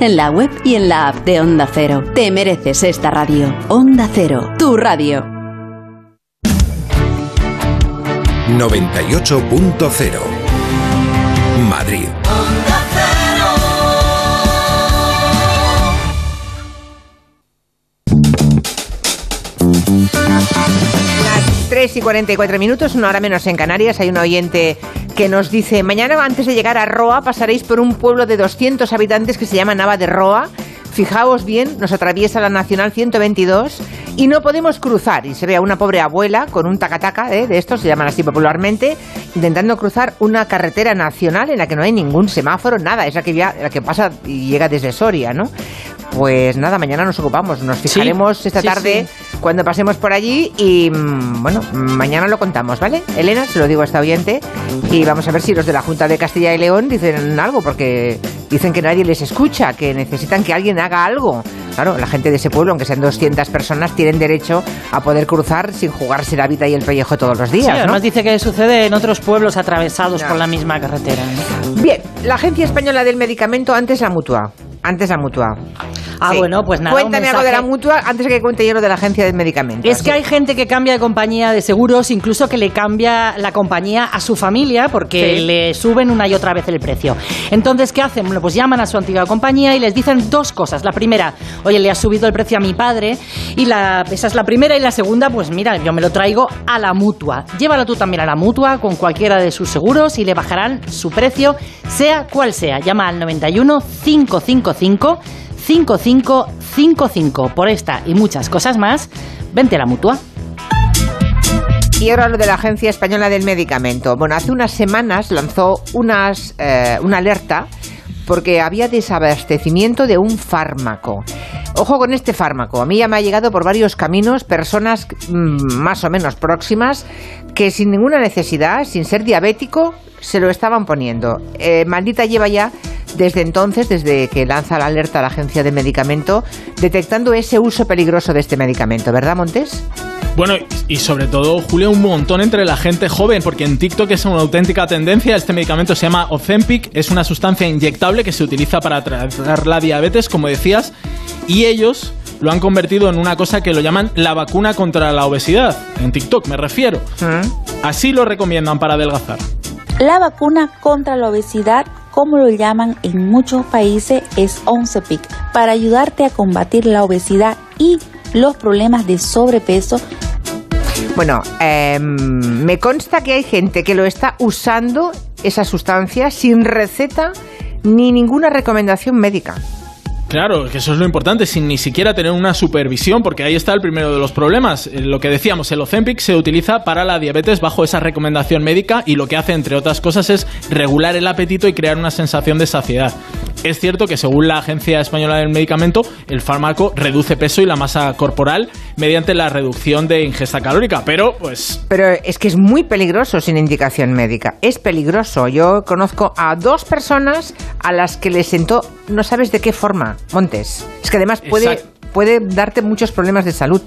en la web y en la app de Onda Cero. Te mereces esta radio. Onda Cero, tu radio. 98.0 Madrid. 3 y 44 minutos, una hora menos en Canarias, hay un oyente que nos dice, mañana antes de llegar a Roa pasaréis por un pueblo de 200 habitantes que se llama Nava de Roa. Fijaos bien, nos atraviesa la Nacional 122 y no podemos cruzar. Y se ve a una pobre abuela con un tacataca, ¿eh? de estos se llaman así popularmente, intentando cruzar una carretera nacional en la que no hay ningún semáforo, nada. Es la que, la que pasa y llega desde Soria, ¿no? Pues nada, mañana nos ocupamos, nos fijaremos Sí, esta sí, tarde sí. cuando pasemos por allí y mm, bueno, mañana lo contamos, ¿vale? Elena, se lo digo a esta oyente y vamos a ver si los de la Junta de Castilla y León dicen algo porque dicen que nadie les escucha, que necesitan que alguien haga algo. Claro, la gente de ese pueblo, aunque sean 200 personas, tienen derecho a poder cruzar sin jugarse la vida y el pellejo todos los días, Sí, ¿no? además dice que sucede en otros pueblos atravesados por la misma carretera. ¿no? Bien, la Agencia Española del Medicamento, antes la mutua. Antes la mutua. Ah, bueno, pues nada, Cuéntame algo de la mutua antes de que cuente yo lo de la Agencia del Medicamento. Es que hay gente que cambia de compañía de seguros, incluso que le cambia la compañía a su familia porque Sí. le suben una y otra vez el precio. Entonces, ¿qué hacen? Bueno, pues llaman a su antigua compañía y les dicen dos cosas. La primera, oye, le ha subido el precio a mi padre. Y la, esa es la primera. Y la segunda, pues mira, yo me lo traigo a la mutua. Llévalo tú también a la mutua con cualquiera de sus seguros y le bajarán su precio, sea cual sea. Llama al 91 555 5555. Por esta y muchas cosas más, vente a la mutua. Y ahora lo de la Agencia Española del Medicamento. Bueno, hace unas semanas lanzó unas, eh, una alerta porque había desabastecimiento de un fármaco. Ojo con este fármaco. A mí ya me ha llegado por varios caminos personas mm, más o menos próximas que sin ninguna necesidad, sin ser diabético, se lo estaban poniendo. Eh, Maldita lleva ya desde entonces, desde que lanza la alerta a la Agencia de Medicamento, detectando ese uso peligroso de este medicamento, ¿verdad, Montes? Bueno, y sobre todo, Julio, un montón entre la gente joven, porque en TikTok es una auténtica tendencia. Este medicamento se llama Ozempic, es una sustancia inyectable que se utiliza para tratar la diabetes, como decías, y ellos lo han convertido en una cosa que lo llaman la vacuna contra la obesidad. En TikTok me refiero. Así lo recomiendan para adelgazar. La vacuna contra la obesidad, como lo llaman en muchos países, es Oncepic, para ayudarte a combatir la obesidad y los problemas de sobrepeso. Bueno, em, me consta que hay gente que lo está usando, esa sustancia, sin receta ni ninguna recomendación médica. Claro, que eso es lo importante, sin ni siquiera tener una supervisión, porque ahí está el primero de los problemas. Eh, Lo que decíamos, el Ozempic se utiliza para la diabetes bajo esa recomendación médica y lo que hace, entre otras cosas, es regular el apetito y crear una sensación de saciedad. Es cierto que según la Agencia Española del Medicamento, el fármaco reduce peso y la masa corporal mediante la reducción de ingesta calórica, pero pues Pero es que es muy peligroso sin indicación médica. Es peligroso. Yo conozco a dos personas a las que les sentó, no sabes de qué forma, Montes. Es que además puede, Exacto. puede darte muchos problemas de salud.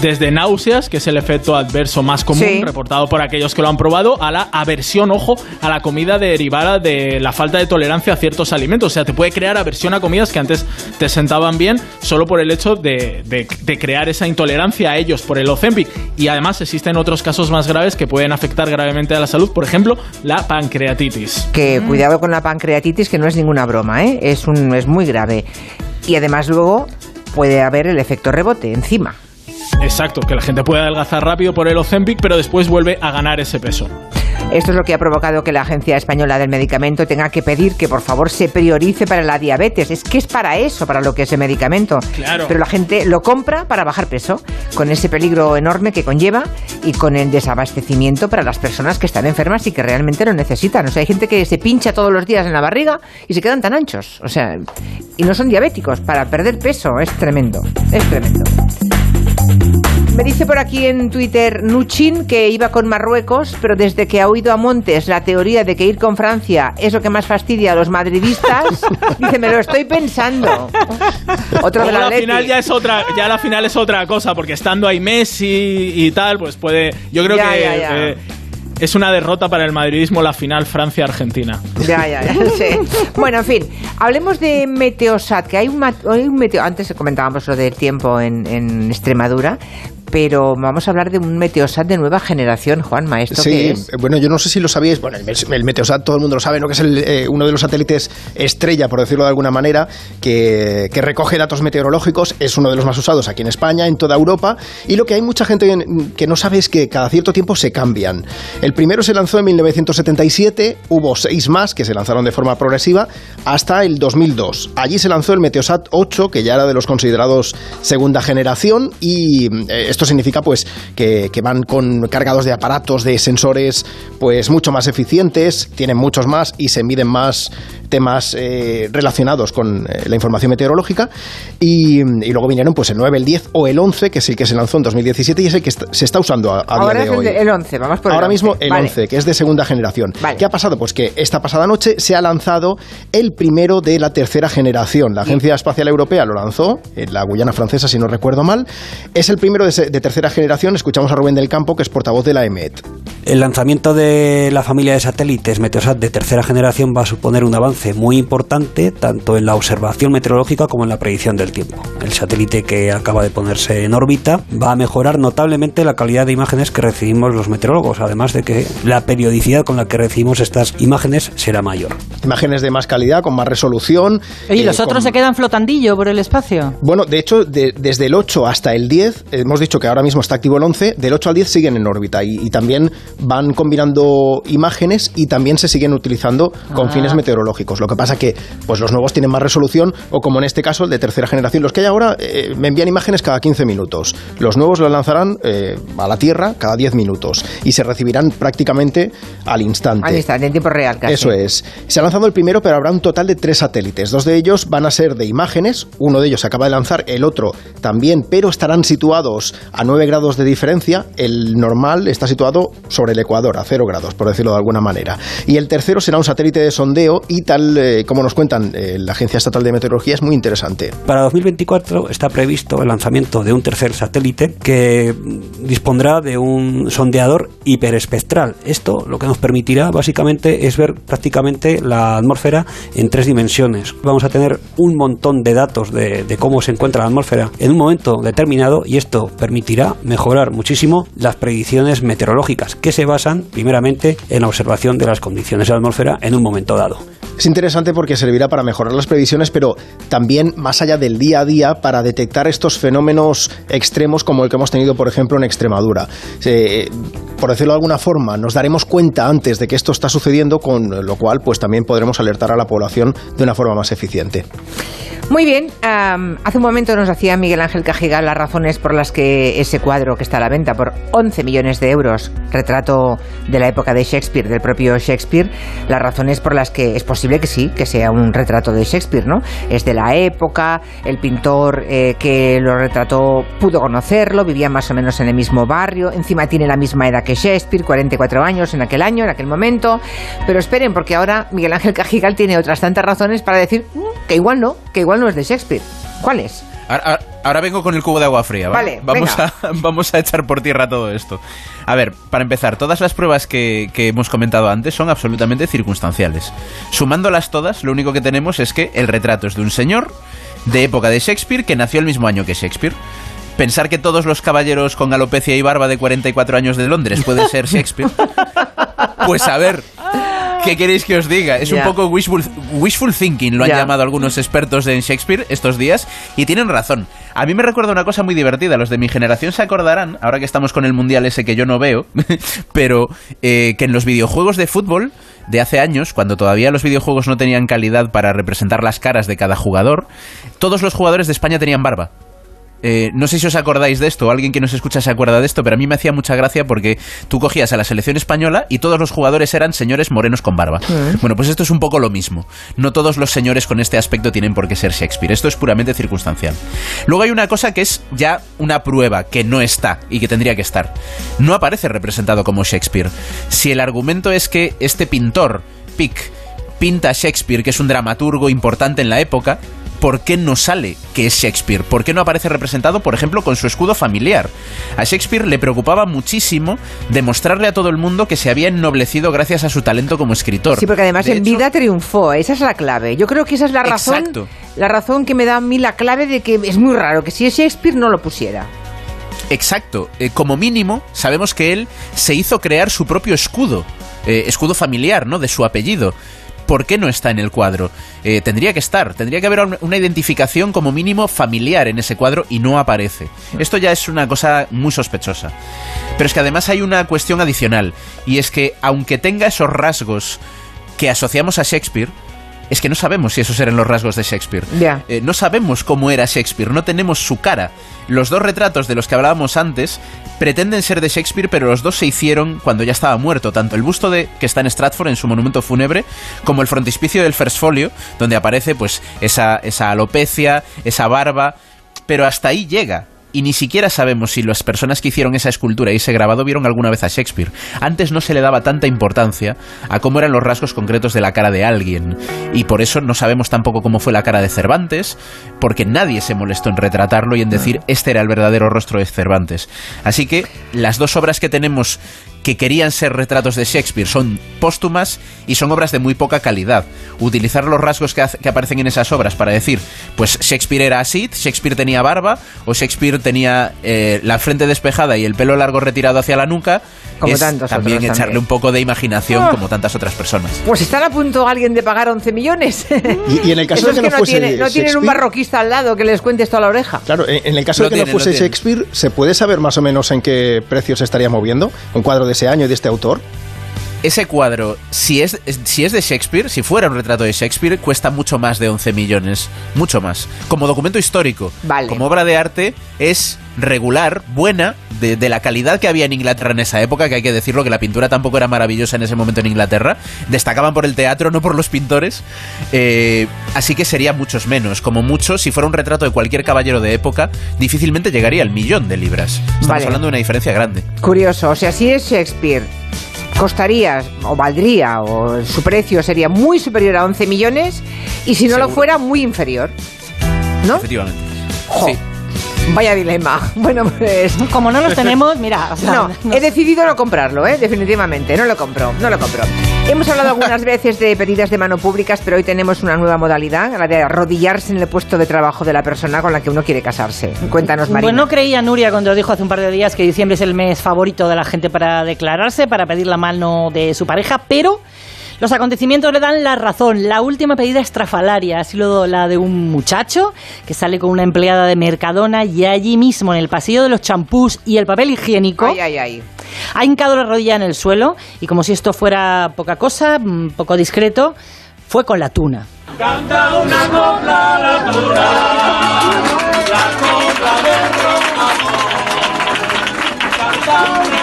Desde náuseas, que es el efecto adverso más común Sí. reportado por aquellos que lo han probado, a la aversión, ojo, a la comida derivada de la falta de tolerancia a ciertos alimentos. O sea, te puede crear aversión a comidas que antes te sentaban bien solo por el hecho de, de- de crear esa intolerancia a ellos por el Ozempic. Y además existen otros casos más graves que pueden afectar gravemente a la salud, por ejemplo, la pancreatitis. Que cuidado con la pancreatitis, que no es ninguna broma, ¿eh? Es, un, es muy grave. Y además luego puede haber el efecto rebote encima. Exacto, que la gente puede adelgazar rápido por el Ozempic, pero después vuelve a ganar ese peso. Esto es lo que ha provocado que la Agencia Española del Medicamento tenga que pedir que por favor se priorice para la diabetes. Es que es para eso, para lo que es el medicamento. Claro. Pero la gente lo compra para bajar peso, con ese peligro enorme que conlleva y con el desabastecimiento para las personas que están enfermas y que realmente lo necesitan. O sea, hay gente que se pincha todos los días en la barriga y se quedan tan anchos. O sea, y no son diabéticos. Para perder peso es tremendo. Es tremendo. Me dice por aquí en Twitter Nuchin que iba con Marruecos, pero desde que ha oído a Montes la teoría de que ir con Francia es lo que más fastidia a los madridistas, dice, me lo estoy pensando. Otro de Luego la la final ya es otra, ya la final es otra cosa, porque estando ahí Messi y tal, pues puede. Yo creo Ya, que ya, ya. eh, es una derrota para el madridismo la final Francia-Argentina. Ya, ya, ya, sí. Bueno, en fin, hablemos de Meteosat, que hay un, hay un meteo... Antes comentábamos lo del tiempo en, en Extremadura, pero vamos a hablar de un Meteosat de nueva generación, Juan Maestro, Sí, es? bueno, yo no sé si lo sabíais. Bueno, el, el Meteosat todo el mundo lo sabe, ¿no? Que es el, eh, uno de los satélites estrella, por decirlo de alguna manera, que, que recoge datos meteorológicos. Es uno de los más usados aquí en España, en toda Europa. Y lo que hay mucha gente que- que no sabe es que cada cierto tiempo se cambian. El primero se lanzó en 1977, hubo seis más que se lanzaron de forma progresiva hasta el 2002. Allí se lanzó el Meteosat 8, que ya era de los considerados segunda generación, y eh, esto significa pues que, van con cargados de aparatos, de sensores, pues mucho más eficientes, tienen muchos más y se miden más temas eh, relacionados con eh, la información meteorológica. Y, y luego vinieron pues el 9, el 10 o el 11, que es el que se lanzó en 2017 y es el que se está usando a, a Ahora día de hoy. de- el 11, vamos por el Ahora 11. mismo el Vale. 11, que es de segunda generación. ¿Qué ha pasado? Pues que esta pasada noche se ha lanzado el primero de la tercera generación. La Agencia Espacial Europea lo lanzó en la Guyana Francesa, si no recuerdo mal. Es el primero de, de tercera generación. Escuchamos a Rubén del Campo, que es portavoz de la EMET. El lanzamiento de la familia de satélites Meteosat de tercera generación va a suponer un avance muy importante tanto en la observación meteorológica como en la predicción del tiempo. El satélite que acaba de ponerse en órbita va a mejorar notablemente la calidad de imágenes que recibimos los meteorólogos, además de que la periodicidad con la que recibimos estas imágenes será mayor. Imágenes de más calidad, con más resolución. ¿y eh, los otros con- se quedan flotandillo por el espacio? Bueno, de hecho, de- desde el 8 hasta el 10, hemos dicho que ahora mismo está activo el 11, del 8 al 10 siguen en órbita y, y también van combinando imágenes y también se siguen utilizando con Ah. fines meteorológicos. Lo que pasa que pues los nuevos tienen más resolución o como en este caso el de tercera generación, los que hay ahora eh, me envían imágenes cada 15 minutos. Los nuevos los lanzarán eh, a la Tierra cada 10 minutos y se recibirán prácticamente al instante. Al instante, en tiempo real casi. Eso es. Se ha lanzado el primero, pero habrá un total de tres satélites. Dos de ellos van a ser de imágenes, uno de ellos se acaba de lanzar, el otro también, pero estarán situados a 9 grados de diferencia. El normal está situado sobre el ecuador, a 0 grados, por decirlo de alguna manera. Y el tercero será un satélite de sondeo y eh, como nos cuentan eh, la Agencia Estatal de Meteorología, es muy interesante. Para 2024 está previsto el lanzamiento de un tercer satélite que dispondrá de un sondeador hiperespectral. Esto lo que nos permitirá básicamente es ver prácticamente la atmósfera en tres dimensiones. Vamos a tener un montón de datos de, de cómo se encuentra la atmósfera en un momento determinado y esto permitirá mejorar muchísimo las predicciones meteorológicas que se basan primeramente en la observación de las condiciones de la atmósfera en un momento dado. Es interesante porque servirá para mejorar las previsiones, pero también más allá del día a día para detectar estos fenómenos extremos como el que hemos tenido, por ejemplo, en Extremadura. Eh, por decirlo de alguna forma, nos daremos cuenta antes de que esto está sucediendo, con lo cual pues también podremos alertar a la población de una forma más eficiente. Muy bien, hace un momento nos hacía Miguel Ángel Cajigal las razones por las que ese cuadro que está a la venta por 11 millones de euros, retrato de la época de Shakespeare, del propio Shakespeare, las razones por las que es posible que sí, que sea un retrato de Shakespeare, ¿no? Es de la época, el pintor eh, que lo retrató pudo conocerlo, vivía más o menos en el mismo barrio, encima tiene la misma edad que Shakespeare, 44 años en aquel año, en aquel momento, pero esperen, porque ahora Miguel Ángel Cajigal tiene otras tantas razones para decir "Mm, que igual no, que igual no es de Shakespeare. ¿Cuáles? Ahora, ahora- ahora vengo con el cubo de agua fría. ¿vale? Vale, vamos, venga. a, vamos a echar por tierra todo esto. A ver, para empezar, todas las pruebas que, que hemos comentado antes son absolutamente circunstanciales. Sumándolas todas, lo único que tenemos es que el retrato es de un señor de época de Shakespeare que nació el mismo año que Shakespeare. Pensar que todos los caballeros con alopecia y barba de 44 años de Londres pueden ser Shakespeare. Pues a ver, ¿Qué queréis que os diga? Es un poco wishful, wishful thinking, lo han llamado algunos expertos en Shakespeare estos días, y tienen razón. A mí me recuerda una cosa muy divertida. Los de mi generación se acordarán, ahora que estamos con el mundial ese que yo no veo, pero eh, que en los videojuegos de fútbol de hace años, cuando todavía los videojuegos no tenían calidad para representar las caras de cada jugador, todos los jugadores de España tenían barba. Eh, no sé si os acordáis de esto, o alguien que nos escucha se acuerda de esto, pero a mí me hacía mucha gracia porque tú cogías a la selección española y todos los jugadores eran señores morenos con barba. Bueno, pues esto es un poco lo mismo. No todos los señores con este aspecto tienen por qué ser Shakespeare. Esto es puramente circunstancial. Luego hay una cosa que es ya una prueba que no está y que tendría que estar. No aparece representado como Shakespeare. Si el argumento es que este pintor, Pick, pinta a Shakespeare, que es un dramaturgo importante en la época, ¿por qué no sale que es Shakespeare? ¿Por qué no aparece representado, por ejemplo, con su escudo familiar? A Shakespeare le preocupaba muchísimo demostrarle a todo el mundo que se había ennoblecido gracias a su talento como escritor. Sí, porque además De en hecho, vida triunfó, esa es la clave. Yo creo que esa es la razón, Exacto. la razón que me da a mí la clave de que es muy raro que si es Shakespeare no lo pusiera. Exacto. Eh, como mínimo, sabemos que él se hizo crear su propio escudo, eh, escudo familiar, ¿no? De su apellido. ¿Por qué no está en el cuadro? Eh, tendría que estar, tendría que haber un- una identificación como mínimo familiar en ese cuadro y no aparece. Esto ya es una cosa muy sospechosa. Pero es que además hay una cuestión adicional, y es que aunque tenga esos rasgos que asociamos a Shakespeare, es que no sabemos si esos eran los rasgos de Shakespeare. Ya. Eh, no sabemos cómo era Shakespeare, no tenemos su cara. Los dos retratos de los que hablábamos antes pretenden ser de Shakespeare, pero los dos se hicieron cuando ya estaba muerto, tanto el busto de que está en Stratford en su monumento fúnebre, como el frontispicio del First Folio, donde aparece pues esa, esa alopecia, esa barba, pero hasta ahí llega. Y ni siquiera sabemos si las personas que hicieron esa escultura y ese grabado vieron alguna vez a Shakespeare. Antes no se le daba tanta importancia a cómo eran los rasgos concretos de la cara de alguien. Y por eso no sabemos tampoco cómo fue la cara de Cervantes, porque nadie se molestó en retratarlo y en decir este era el verdadero rostro de Cervantes. Así que las dos obras que tenemos que querían ser retratos de Shakespeare son póstumas y son obras de muy poca calidad. Utilizar los rasgos que, hace- que aparecen en esas obras para decir, pues Shakespeare era así, Shakespeare tenía barba o Shakespeare tenía eh, la frente despejada y el pelo largo retirado hacia la nuca, Como es tantos también otros echarle también. un poco de imaginación Ah. como tantas otras personas. Pues están a punto alguien de pagar 11 millones. Y, y en el caso de que no, fuese tienen, no tienen un Shakespeare- barroquista al lado que les cuente esto a la oreja. Claro, en en el caso Lo de que no tienen, lo fuese. Shakespeare, ¿se puede saber más o menos en qué precio se estaría moviendo un cuadro de ese año y de este autor? Ese cuadro, si es, si es de Shakespeare, si fuera un retrato de Shakespeare, cuesta mucho más de 11 millones. Mucho más. Como documento histórico. Vale. Como obra de arte, es regular, buena, de, de la calidad que había en Inglaterra en esa época, que hay que decirlo, que la pintura tampoco era maravillosa en ese momento en Inglaterra. Destacaban por el teatro, no por los pintores. Eh, así que sería muchos menos. Como mucho, si fuera un retrato de cualquier caballero de época, difícilmente llegaría al millón de libras. Estamos Vale. hablando de una diferencia grande. Curioso, o sea, si es Shakespeare, costaría o valdría o su precio sería muy superior a 11 millones y si no lo fuera muy inferior. ¿No? Efectivamente. Jo. Sí. Vaya dilema. Bueno, pues Como no los tenemos, mira, o sea, no, he decidido no comprarlo, ¿eh? definitivamente, no lo compro, no lo compro. Hemos hablado algunas veces de pedidas de mano públicas, pero hoy tenemos una nueva modalidad, la de arrodillarse en el puesto de trabajo de la persona con la que uno quiere casarse. Cuéntanos, Marina. Pues no creía Nuria cuando dijo hace un par de días que diciembre es el mes favorito de la gente para declararse, para pedir la mano de su pareja, pero los acontecimientos le dan la razón. La última pedida estrafalaria ha sido la de un muchacho que sale con una empleada de Mercadona y allí mismo en el pasillo de los champús y el papel higiénico Ay, ay, ay. ha hincado la rodilla en el suelo y como si esto fuera poca cosa, mm, poco discreto, fue con la tuna. Canta una copla la tuna, la copla de Canta una copla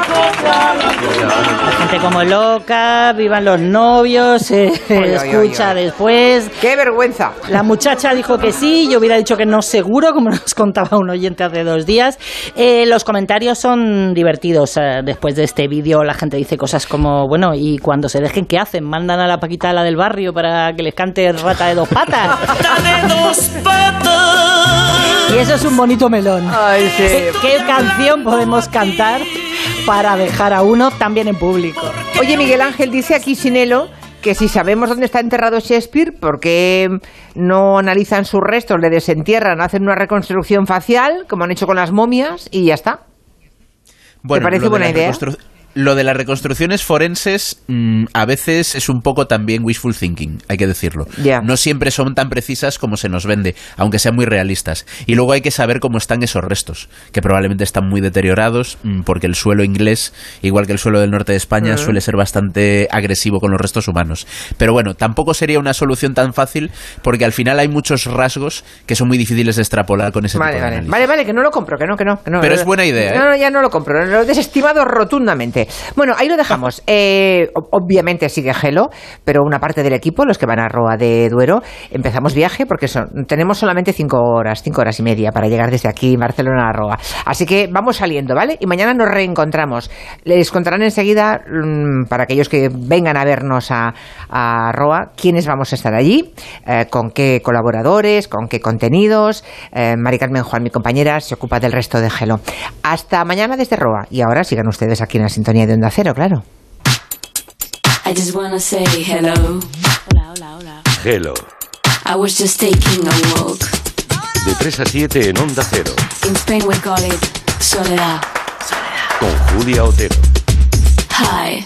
la gente como loca, vivan los novios, oy, escucha oy, oy. después. ¡Qué vergüenza! La muchacha dijo que sí, yo hubiera dicho que no seguro, como nos contaba un oyente hace dos días. Eh, los comentarios son divertidos. eh, después de este vídeo la gente dice cosas como, bueno, ¿y cuando se dejen qué hacen? ¿Mandan a la Paquita a la del barrio para que les cante rata de dos patas? de dos patas. Y eso es un bonito melón. Ay, sí. ¿Qué, qué canción podemos cantar para dejar a uno también en público? Oye, Miguel Ángel, dice aquí Sinelo que si sabemos dónde está enterrado Shakespeare, ¿por qué no analizan sus restos, le desentierran, hacen una reconstrucción facial, como han hecho con las momias, y ya está? Bueno, parece lo de buena idea? Lo de las reconstrucciones forenses mm, a veces es un poco también wishful thinking, hay que decirlo. No siempre son tan precisas como se nos vende, aunque sean muy realistas. Y luego hay que saber cómo están esos restos, que probablemente están muy deteriorados, mm, porque el suelo inglés, igual que el suelo del norte de España, Ujú. suele ser bastante agresivo con los restos humanos. Pero bueno, tampoco sería una solución tan fácil, porque al final hay muchos rasgos que son muy difíciles de extrapolar con ese Vale, tipo de vale, vale, vale, que no lo compro, que no, que no. que no. Pero es buena idea, ¿eh? No, no, ya no lo compro, lo he desestimado rotundamente. Bueno, ahí lo dejamos. Eh, ob- obviamente sigue Gelo, pero una parte del equipo, los que van a Roa de Duero, empezamos viaje porque son, tenemos solamente cinco horas, cinco horas y media para llegar desde aquí, Barcelona a Roa. Así que vamos saliendo, ¿vale? Y mañana nos reencontramos. Les contarán enseguida, mm, para aquellos que vengan a vernos a, a Roa, quiénes vamos a estar allí, eh, con qué colaboradores, con qué contenidos. Eh, Mari Carmen Juan, mi compañera, se ocupa del resto de Gelo. Hasta mañana desde Roa. Y ahora sigan ustedes aquí en la sintonía de Onda Cero, claro. I just wanna say hello. Hola, hola, hola. Hello. I was just taking a walk. De 3 a 7 en Onda Cero. In Spain we call it soledad. Con Julia Otero. Hi.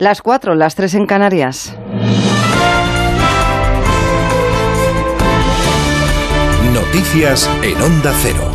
Las cuatro, las tres en Canarias. Noticias en Onda Cero.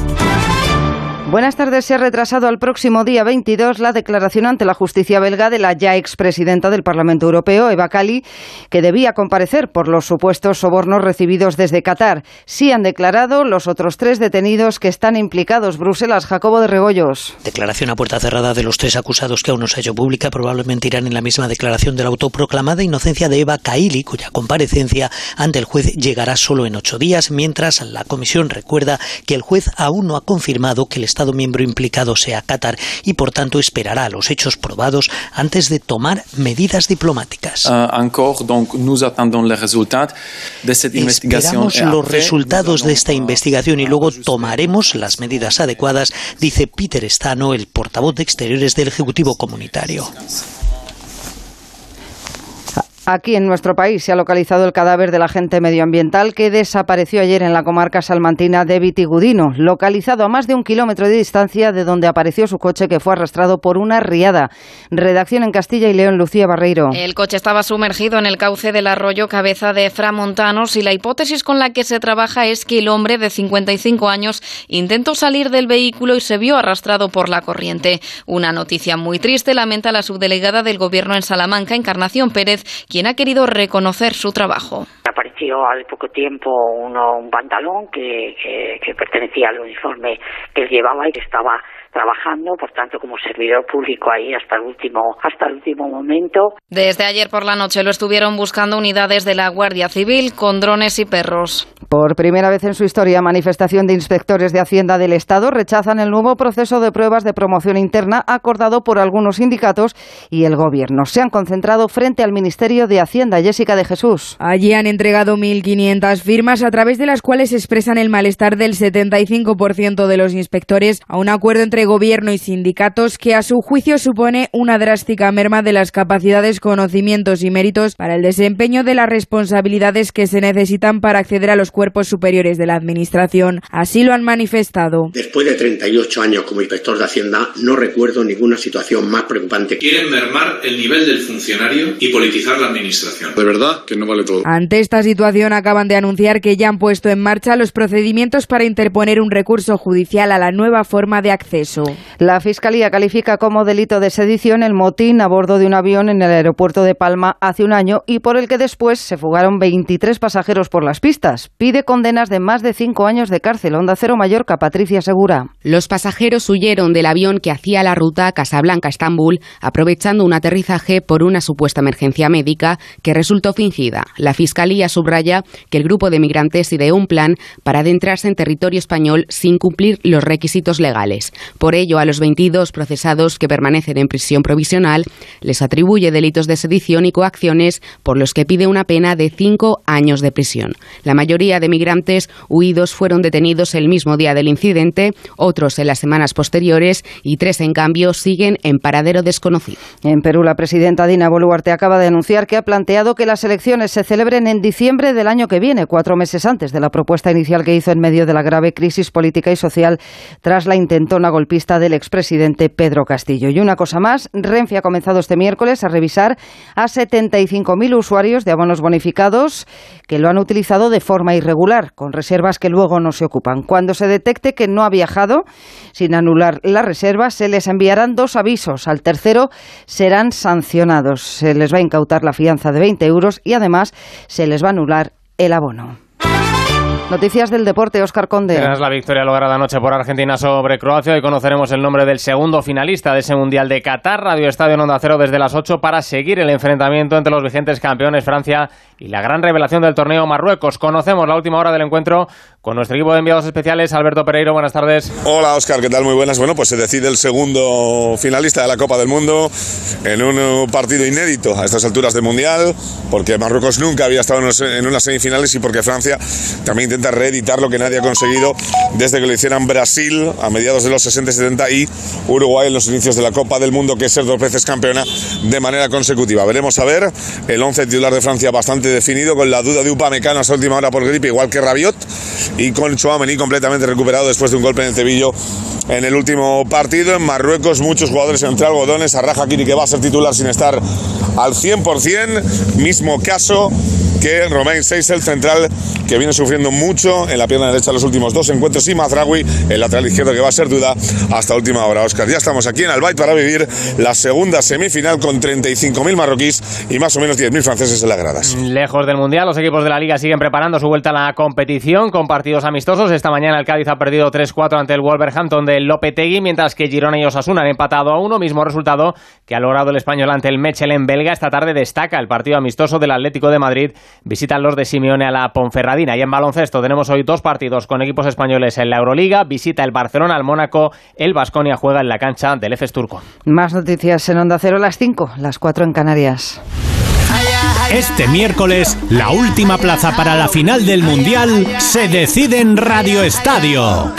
Buenas tardes. Se ha retrasado al próximo día 22 la declaración ante la justicia belga de la ya expresidenta del Parlamento Europeo, Eva Kaili, que debía comparecer por los supuestos sobornos recibidos desde Qatar. Sí han declarado los otros tres detenidos que están implicados. Bruselas, Jacobo de Rebollos. Declaración a puerta cerrada de los tres acusados que aún no se ha hecho pública probablemente irán en la misma declaración de la autoproclamada inocencia de Eva Kaili, cuya comparecencia ante el juez llegará solo en ocho días, mientras la comisión recuerda que el juez aún no ha confirmado que el Estado miembro implicado sea Qatar y por tanto esperará a los hechos probados antes de tomar medidas diplomáticas. Euh, encore, donc nous attendons les résultats de cette. Esperamos los resultados de esta investigación y luego tomaremos las medidas adecuadas, dice Peter Stano, el portavoz de Exteriores del Ejecutivo Comunitario. Aquí en nuestro país se ha localizado el cadáver del agente medioambiental que desapareció ayer en la comarca salmantina de Vitigudino, localizado a más de un kilómetro de distancia de donde apareció su coche que fue arrastrado por una riada. Redacción en Castilla y León, Lucía Barreiro. El coche estaba sumergido en el cauce del arroyo Cabeza de Framontanos y la hipótesis con la que se trabaja es que el hombre de 55 años intentó salir del vehículo y se vio arrastrado por la corriente. Una noticia muy triste lamenta la subdelegada del Gobierno en Salamanca, Encarnación Pérez, quien ha querido reconocer su trabajo. Apareció al poco tiempo uno, un pantalón que, que, que pertenecía al uniforme que él llevaba y que estaba trabajando, por tanto, como servidor público ahí hasta el último, hasta el último momento. Desde ayer por la noche lo estuvieron buscando unidades de la Guardia Civil con drones y perros. Por primera vez en su historia, manifestación de inspectores de Hacienda del Estado rechazan el nuevo proceso de pruebas de promoción interna acordado por algunos sindicatos y el Gobierno. Se han concentrado frente al Ministerio de Hacienda. Jessica de Jesús. Allí han entregado 1.500 firmas a través de las cuales expresan el malestar del 75% de los inspectores a un acuerdo entre Gobierno y sindicatos que a su juicio supone una drástica merma de las capacidades, conocimientos y méritos para el desempeño de las responsabilidades que se necesitan para acceder a los cuerpos superiores de la Administración. Así lo han manifestado. Después de 38 años como inspector de Hacienda, no recuerdo ninguna situación más preocupante. Quieren mermar el nivel del funcionario y politizar la administración. De verdad que no vale todo. Ante esta situación acaban de anunciar que ya han puesto en marcha los procedimientos para interponer un recurso judicial a la nueva forma de acceso. La Fiscalía califica como delito de sedición el motín a bordo de un avión en el aeropuerto de Palma hace un año y por el que después se fugaron 23 pasajeros por las pistas. Pide condenas de más de cinco años de cárcel. Onda Cero Mallorca, Patricia Segura. Los pasajeros huyeron del avión que hacía la ruta Casablanca-Estambul, aprovechando un aterrizaje por una supuesta emergencia médica que resultó fingida. La Fiscalía subraya que el grupo de migrantes ideó un plan para adentrarse en territorio español sin cumplir los requisitos legales. Por ello, a los 22 procesados que permanecen en prisión provisional les atribuye delitos de sedición y coacciones por los que pide una pena de cinco años de prisión. La mayoría de migrantes huidos fueron detenidos el mismo día del incidente, otros en las semanas posteriores y tres, en cambio, siguen en paradero desconocido. En Perú, la presidenta Dina Boluarte acaba de anunciar que ha planteado que las elecciones se celebren en diciembre del año que viene, cuatro meses antes de la propuesta inicial que hizo en medio de la grave crisis política y social tras la intentona golpista del expresidente Pedro Castillo. Y una cosa más, Renfe ha comenzado este miércoles a revisar a 75.000 usuarios de abonos bonificados que lo han utilizado de forma irregular, con reservas que luego no se ocupan. Cuando se detecte que no ha viajado sin anular la reserva, se les enviarán dos avisos. Al tercero serán sancionados. Se les va a incautar la fianza de 20 euros y además se les va a anular el abono. Noticias del deporte, Óscar Conde. Tras la victoria lograda anoche por Argentina sobre Croacia, hoy conoceremos el nombre del segundo finalista de ese Mundial de Qatar. Radio Estadio en Onda Cero desde las 8 para seguir el enfrentamiento entre los vigentes campeones Francia y la gran revelación del torneo Marruecos. Conocemos la última hora del encuentro con nuestro equipo de enviados especiales. Alberto Pereiro, buenas tardes. Hola Óscar, ¿qué tal? Muy buenas. Bueno, pues se decide el segundo finalista de la Copa del Mundo en un partido inédito a estas alturas del Mundial, porque Marruecos nunca había estado en unas semifinales y porque Francia también intenta reeditar lo que nadie ha conseguido desde que lo hicieran Brasil a mediados de los 60 y 70 y Uruguay en los inicios de la Copa del Mundo, que es ser dos veces campeona de manera consecutiva. Veremos a ver el 11 titular de Francia bastante definido, con la duda de Upamecano hasta última hora por gripe, igual que Rabiot, y con Chouameni completamente recuperado después de un golpe en el cebillo en el último partido. En Marruecos muchos jugadores entre algodones, Arraja Kiri que va a ser titular sin estar al 100%, mismo caso que Romain Seis, el central que viene sufriendo mucho en la pierna derecha los últimos dos encuentros, y Mazraoui, el lateral izquierdo que va a ser duda hasta última hora. Oscar, ya estamos aquí en Albayt para vivir la segunda semifinal con 35.000 marroquíes y más o menos 10.000 franceses en las gradas. Lejos del Mundial, los equipos de la Liga siguen preparando su vuelta a la competición con partidos amistosos. Esta mañana el Cádiz ha perdido 3-4 ante el Wolverhampton de Lopetegui, mientras que Girona y Osasuna han empatado a uno, mismo resultado que ha logrado el español ante el Mechelen belga. Esta tarde destaca el partido amistoso del Atlético de Madrid. Visitan los de Simeone a la Ponferradina. Y en baloncesto tenemos hoy dos partidos con equipos españoles en la Euroliga. Visita el Barcelona al Mónaco. El Vasconia juega en la cancha del EFES Turco. Más noticias en Onda Cero, las 5, las 4 en Canarias. Este miércoles, la última plaza para la final del Mundial se decide en Radio Estadio.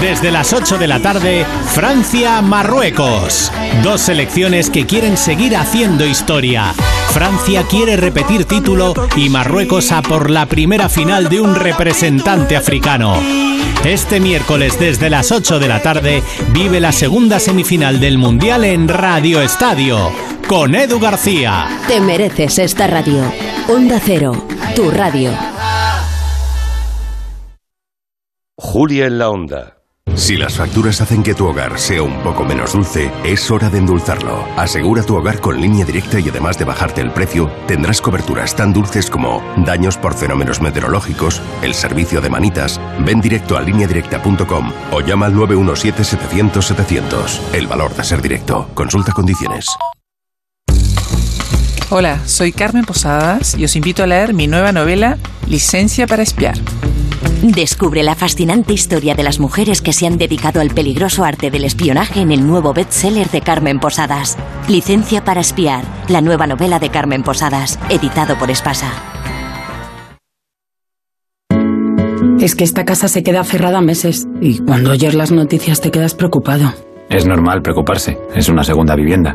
Desde las 8 de la tarde, Francia-Marruecos. Dos selecciones que quieren seguir haciendo historia. Francia quiere repetir título y Marruecos a por la primera final de un representante africano. Este miércoles desde las 8 de la tarde vive la segunda semifinal del Mundial en Radio Estadio con Edu García. Te mereces esta radio. Onda Cero, tu radio. Julia en la Onda. Si las facturas hacen que tu hogar sea un poco menos dulce, es hora de endulzarlo. Asegura tu hogar con línea directa y además de bajarte el precio, tendrás coberturas tan dulces como daños por fenómenos meteorológicos, el servicio de manitas, ven directo a lineadirecta.com o llama al 917-700-700. El valor de ser directo. Consulta condiciones. Hola, soy Carmen Posadas y os invito a leer mi nueva novela Licencia para espiar. Descubre la fascinante historia de las mujeres que se han dedicado al peligroso arte del espionaje en el nuevo bestseller de Carmen Posadas. Licencia para espiar, la nueva novela de Carmen Posadas, editado por Espasa. Es que esta casa se queda cerrada meses y cuando oyes las noticias te quedas preocupado. Es normal preocuparse, es una segunda vivienda.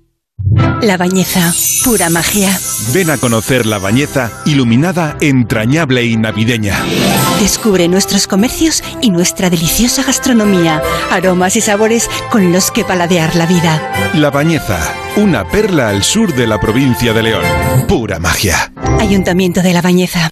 La Bañeza, pura magia. Ven a conocer La Bañeza, iluminada, entrañable y navideña. Descubre nuestros comercios y nuestra deliciosa gastronomía, aromas y sabores con los que paladear la vida. La Bañeza, una perla al sur de la provincia de León. Pura magia. Ayuntamiento de La Bañeza.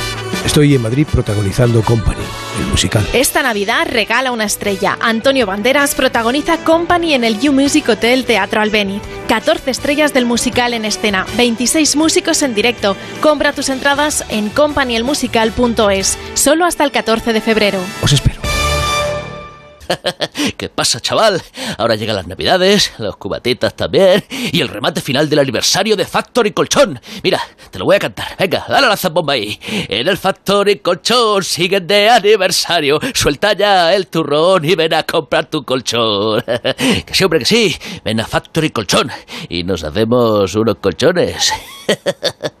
Estoy en Madrid protagonizando Company, el musical. Esta Navidad regala una estrella. Antonio Banderas protagoniza Company en el You Music Hotel Teatro Albéniz. 14 estrellas del musical en escena, 26 músicos en directo. Compra tus entradas en companyelmusical.es, solo hasta el 14 de febrero. Os espero. ¿Qué pasa, chaval? Ahora llegan las navidades, los cubatitas también, y el remate final del aniversario de Factory Colchón. Mira, te lo voy a cantar. Venga, dale la zambomba ahí. En el Factory Colchón siguen de aniversario. Suelta ya el turrón y ven a comprar tu colchón. que sí, hombre, que sí. Ven a Factory Colchón y nos hacemos unos colchones.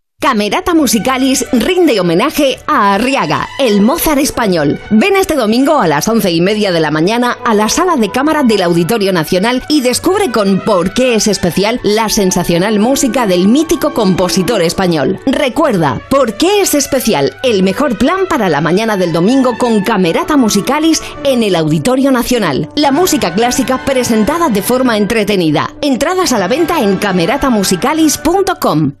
Camerata Musicalis rinde homenaje a Arriaga, el Mozart español. Ven este domingo a las once y media de la mañana a la sala de cámara del Auditorio Nacional y descubre con por qué es especial la sensacional música del mítico compositor español. Recuerda, por qué es especial el mejor plan para la mañana del domingo con Camerata Musicalis en el Auditorio Nacional. La música clásica presentada de forma entretenida. Entradas a la venta en cameratamusicalis.com.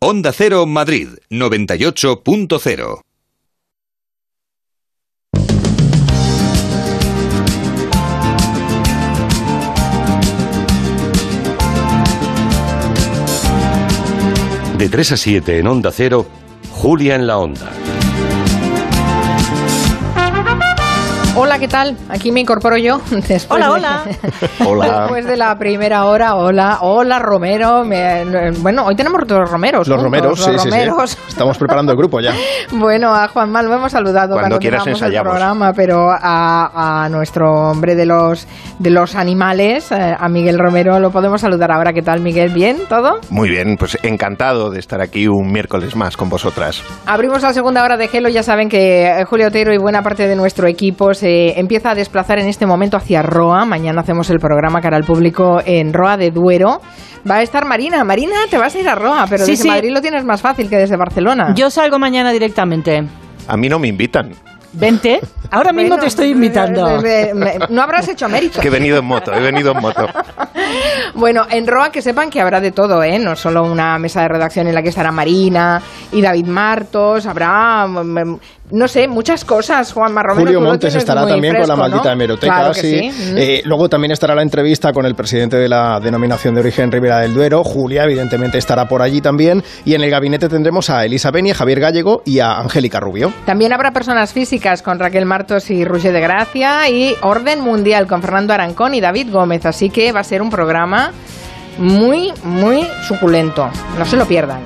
Onda Cero Madrid 98.0 De 3 a 7 en Onda Cero, Julia en la Onda. Hola, ¿qué tal? Aquí me incorporo yo. Después Hola, de- hola. Hola. Después de la primera hora, hola, hola Romero. Me- bueno, hoy tenemos dos Romeros. Los juntos, romeros, sí, los sí, sí. Romeros. Estamos preparando el grupo ya. Bueno, a Juanma lo hemos saludado Cuando quieras empezamos el ensayamos. programa, pero a, a nuestro hombre de los de los animales, eh, a Miguel Romero, lo podemos saludar ahora. ¿Qué tal, Miguel? ¿Bien? ¿Todo? Muy bien, pues encantado de estar aquí un miércoles más con vosotras. Abrimos la segunda hora de Gelo. Ya saben que eh, Julio Otero y buena parte de nuestro equipo se empieza a desplazar en este momento hacia Roa. Mañana hacemos el programa cara al público en Roa de Duero. Va a estar Marina. Marina, te vas a ir a Roa, pero Sí, desde sí. Madrid lo tienes más fácil que desde Barcelona. Yo salgo mañana directamente. A mí no me invitan, Vente. Ahora mismo Bueno, te estoy invitando. me- no habrás hecho mérito. que he venido en moto, he venido en moto. Bueno, en Roa que sepan que habrá de todo, ¿eh? No solo una mesa de redacción en la que estará Marina y David Martos, habrá, mm, mm, no sé, muchas cosas. Juan Romero, Julio Montes estará también con la maldita ¿no? hemeroteca. Claro sí. sí. Mm. Eh, luego también estará la entrevista con el presidente de la denominación de origen Ribera del Duero. Julia, evidentemente, estará por allí también. Y en el gabinete tendremos a Elisa Beni, a Javier Gallego y a Angélica Rubio. También habrá personas físicas con Raquel Martos y Roger de Gracia y Orden Mundial con Fernando Arancón y David Gómez. Así que va a ser un programa muy, muy suculento. No se lo pierdan.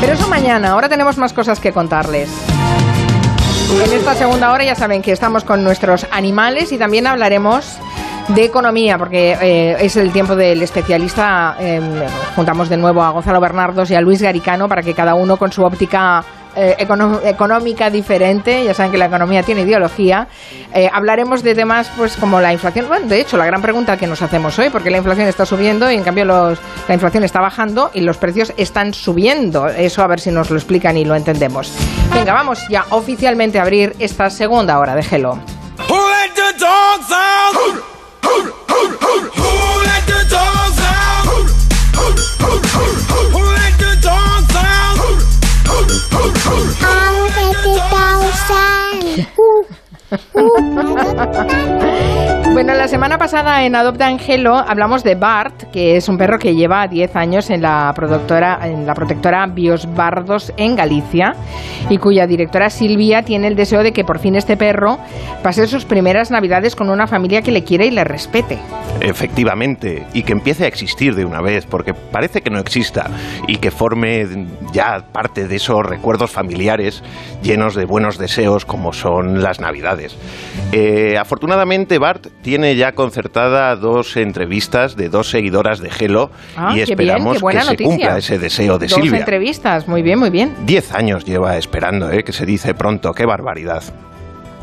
Pero eso mañana. Ahora tenemos más cosas que contarles. En esta segunda hora ya saben que estamos con nuestros animales y también hablaremos de economía, porque eh, es el tiempo del especialista. eh, juntamos de nuevo a Gonzalo Bernardos y a Luis Garicano para que cada uno con su óptica eh, económica diferente, ya saben que la economía tiene ideología, eh, hablaremos de temas pues como la inflación. Bueno, de hecho, la gran pregunta que nos hacemos hoy, porque la inflación está subiendo y en cambio los, la inflación está bajando y los precios están subiendo. Eso a ver si nos lo explican y lo entendemos. Venga, vamos ya oficialmente a abrir esta segunda hora de Hello. Who let the dogs out? Who the Aunque te causan. Bueno, la semana pasada en Adopta Angelo hablamos de Bart, que es un perro que lleva 10 años en la productora, en la protectora Bios Bardos en Galicia y cuya directora Silvia tiene el deseo de que por fin este perro pase sus primeras navidades con una familia que le quiere y le respete. Efectivamente, y que empiece a existir de una vez, porque parece que no exista, y que forme ya parte de esos recuerdos familiares llenos de buenos deseos como son las Navidades. Eh, afortunadamente, Bart tiene ya concertada dos entrevistas de dos seguidoras de Gelo Ah, y bien, esperamos que se cumpla ese deseo de Dos Silvia. entrevistas, muy bien, muy bien. Diez años lleva esperando, ¿eh? que se dice pronto, qué barbaridad.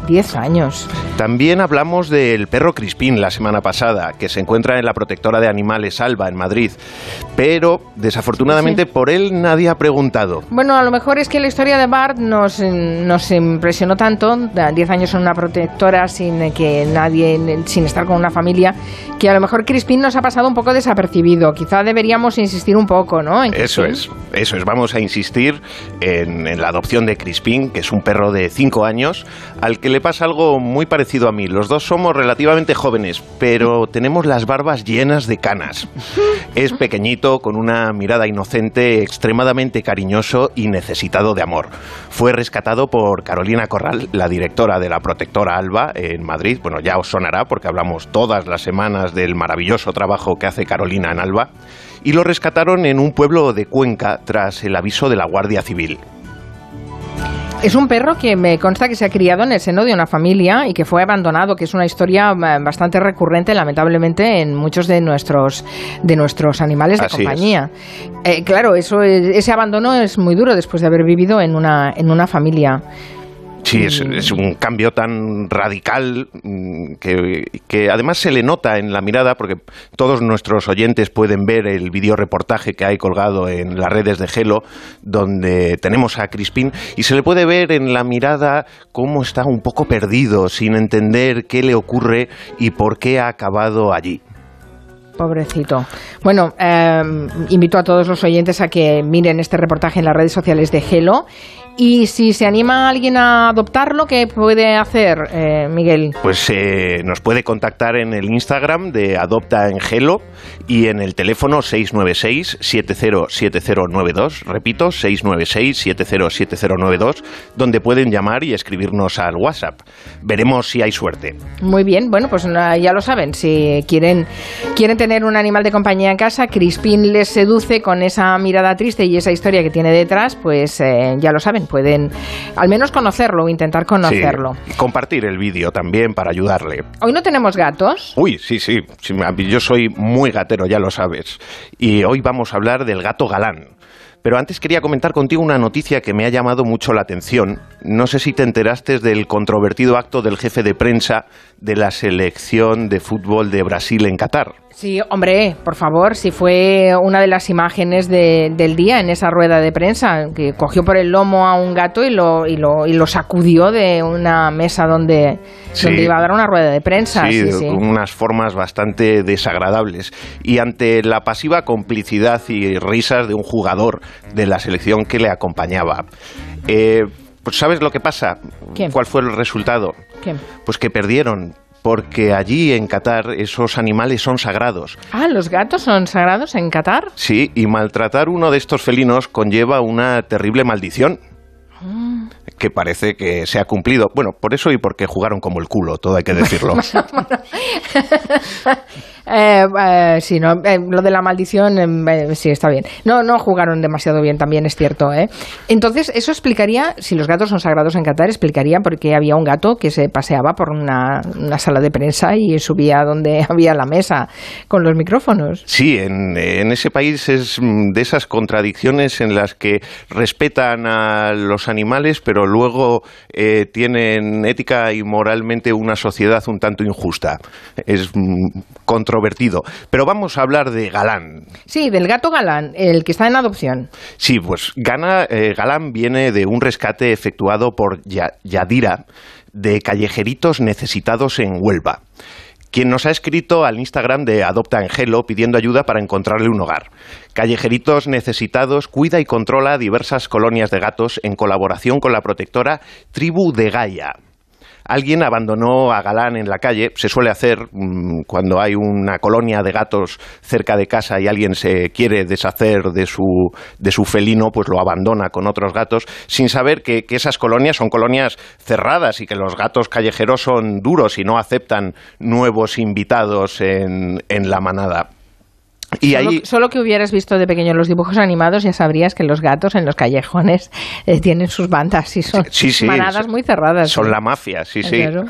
10 años. También hablamos del perro Crispín la semana pasada, que se encuentra en la protectora de animales Alba, en Madrid. Pero, desafortunadamente, por él nadie ha preguntado. Bueno, a lo mejor es que la historia de Bart nos, nos impresionó tanto, da 10 años en una protectora sin que nadie, sin estar con una familia, que a lo mejor Crispin nos ha pasado un poco desapercibido. Quizá deberíamos insistir un poco, ¿no? En Eso Crispín. es, eso es. Vamos a insistir en, en la adopción de Crispín, que es un perro de 5 años, al que le pasa algo muy parecido a mí. Los dos somos relativamente jóvenes, pero tenemos las barbas llenas de canas. Es pequeñito, con una mirada inocente, extremadamente cariñoso y necesitado de amor. Fue rescatado por Carolina Corral, la directora de la protectora Alba en Madrid. Bueno, ya os sonará porque hablamos todas las semanas del maravilloso trabajo que hace Carolina en Alba. Y lo rescataron en un pueblo de Cuenca tras el aviso de la Guardia Civil. Es un perro que me consta que se ha criado en el seno de una familia y que fue abandonado, que es una historia eh, bastante recurrente, lamentablemente, en muchos de nuestros de nuestros animales de Así es. compañía. Eh, claro, eso es- ese abandono es muy duro después de haber vivido en una en una familia. Sí, es, es un cambio tan radical mm, que, que además se le nota en la mirada, porque todos nuestros oyentes pueden ver el video reportaje que hay colgado en las redes de Gelo, donde tenemos a Crispín, y se le puede ver en la mirada cómo está un poco perdido, sin entender qué le ocurre y por qué ha acabado allí. Pobrecito. Bueno, eh, invito a todos los oyentes a que miren este reportaje en las redes sociales de Gelo. Y si se anima alguien a adoptarlo, ¿qué puede hacer, eh, Miguel? Pues eh, nos puede contactar en el Instagram de Adopta en Gelo y en el teléfono 696-707092, repito, 696-707092, donde pueden llamar y escribirnos al WhatsApp. Veremos si hay suerte. Muy bien, bueno, pues na- ya lo saben. Si quieren, quieren tener un animal de compañía en casa, Crispin les seduce con esa mirada triste y esa historia que tiene detrás, pues eh, ya lo saben, pueden al menos conocerlo o intentar conocerlo. Sí, y compartir el vídeo también para ayudarle. Hoy no tenemos gatos. Uy, sí, sí, yo soy muy gatero, ya lo sabes. Y hoy vamos a hablar del gato galán. Pero antes quería comentar contigo una noticia que me ha llamado mucho la atención. No sé si te enteraste del controvertido acto del jefe de prensa de la selección de fútbol de Brasil en Qatar. Sí, hombre, por favor, si fue una de las imágenes de- del día en esa rueda de prensa, que cogió por el lomo a un gato y lo, y lo, y lo sacudió de una mesa donde, Sí. donde iba a dar una rueda de prensa. Sí, Sí, sí. con unas formas bastante desagradables. Y ante la pasiva complicidad y risas de un jugador de la selección que le acompañaba. Eh, pues ¿sabes lo que pasa? ¿Cuál fue el resultado? Pues que perdieron. Porque allí en Qatar esos animales son sagrados. Ah, ¿los gatos son sagrados en Qatar? Sí, y maltratar uno de estos felinos conlleva una terrible maldición Ah. que parece que se ha cumplido. Bueno, por eso y porque jugaron como el culo, todo hay que decirlo. Eh, eh, sí, no, eh, lo de la maldición, em, eh, sí, está bien. No, no jugaron demasiado bien, también es cierto. ¿eh? Entonces, eso explicaría, si los gatos son sagrados en Qatar, explicaría por qué había un gato que se paseaba por una, una sala de prensa y subía donde había la mesa con los micrófonos. Sí, en, en ese país es mm, de esas contradicciones en las que respetan a los animales, pero luego tienen ética y moralmente una sociedad un tanto injusta. Es mm, Pero vamos a hablar de Galán. Sí, del gato galán, el que está en adopción. Sí, pues Gana, eh, Galán viene de un rescate efectuado por Ya- Yadira de callejeritos necesitados en Huelva quien nos ha escrito al Instagram de Adopta Angelo pidiendo ayuda para encontrarle un hogar. Callejeritos Necesitados cuida y controla diversas colonias de gatos en colaboración con la protectora Tribu de Gaia. Alguien abandonó a Galán en la calle, se suele hacer mm, cuando hay una colonia de gatos cerca de casa y alguien se quiere deshacer de su, de su felino, pues lo abandona con otros gatos, sin saber que, que esas colonias son colonias cerradas y que los gatos callejeros son duros y no aceptan nuevos invitados en, en la manada. Y solo, ahí, solo que hubieras visto de pequeño los dibujos animados ya sabrías que los gatos en los callejones eh, tienen sus bandas y son Sí, sí, manadas muy cerradas. Son la mafia, sí, sí. Claro.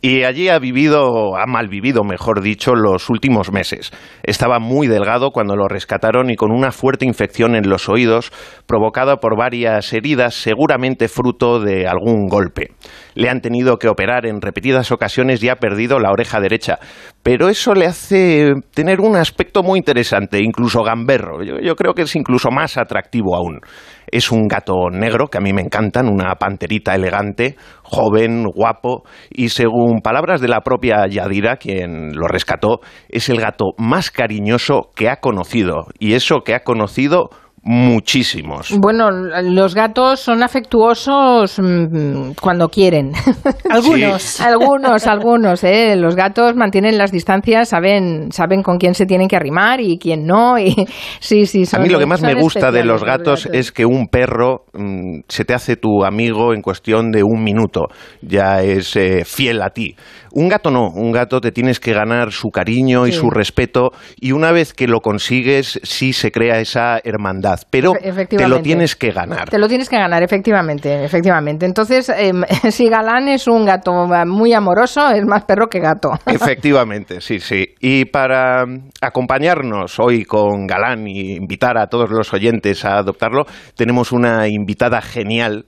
Y allí ha vivido, ha malvivido, mejor dicho, los últimos meses. Estaba muy delgado cuando lo rescataron y con una fuerte infección en los oídos provocada por varias heridas, seguramente fruto de algún golpe. Le han tenido que operar en repetidas ocasiones y ha perdido la oreja derecha. Pero eso le hace tener un aspecto muy interesante, incluso gamberro. Yo, creo que es incluso más atractivo aún. Es un gato negro que a mí me encantan, una panterita elegante, joven, guapo y según palabras de la propia Yadira, quien lo rescató, es el gato más cariñoso que ha conocido. Y eso que ha conocido muchísimos. Bueno, los gatos son afectuosos mm, cuando quieren. Algunos. algunos, algunos. ¿eh? Los gatos mantienen las distancias, saben, saben con quién se tienen que arrimar y quién no. Y sí, sí. A mí lo que más me gusta de los gatos es que un perro mm, se te hace tu amigo en cuestión de un minuto, ya es eh, fiel a ti. Un gato no, un gato te tienes que ganar su cariño y su respeto y una vez que lo consigues sí se crea esa hermandad, pero te lo tienes que ganar. Te lo tienes que ganar, efectivamente, efectivamente. Entonces, em, si Galán es un gato muy amoroso, es más perro que gato. Efectivamente, sí, sí. Y para mm, acompañarnos hoy con Galán y invitar a todos los oyentes a adoptarlo, tenemos una invitada genial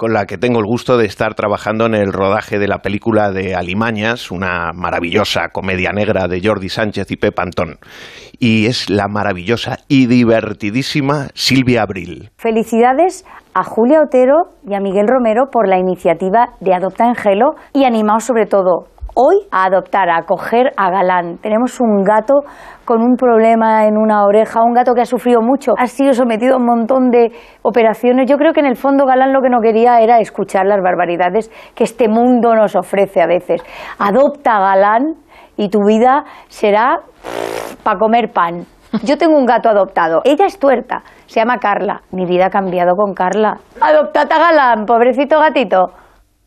con la que tengo el gusto de estar trabajando en el rodaje de la película de Alimañas, una maravillosa comedia negra de Jordi Sánchez y Pep Antón. Y es la maravillosa y divertidísima Silvia Abril. Felicidades a Julia Otero y a Miguel Romero por la iniciativa de Adopta Angelo y animaos sobre todo hoy a adoptar, a acoger a Galán. Tenemos un gato con un problema en una oreja, un gato que ha sufrido mucho, ha sido sometido a un montón de operaciones. Yo creo que en el fondo Galán lo que no quería era escuchar las barbaridades que este mundo nos ofrece a veces. Adopta a Galán y tu vida será para comer pan. Yo tengo un gato adoptado. Ella es tuerta. Se llama Carla. Mi vida ha cambiado con Carla. Adoptad a Galán, pobrecito gatito.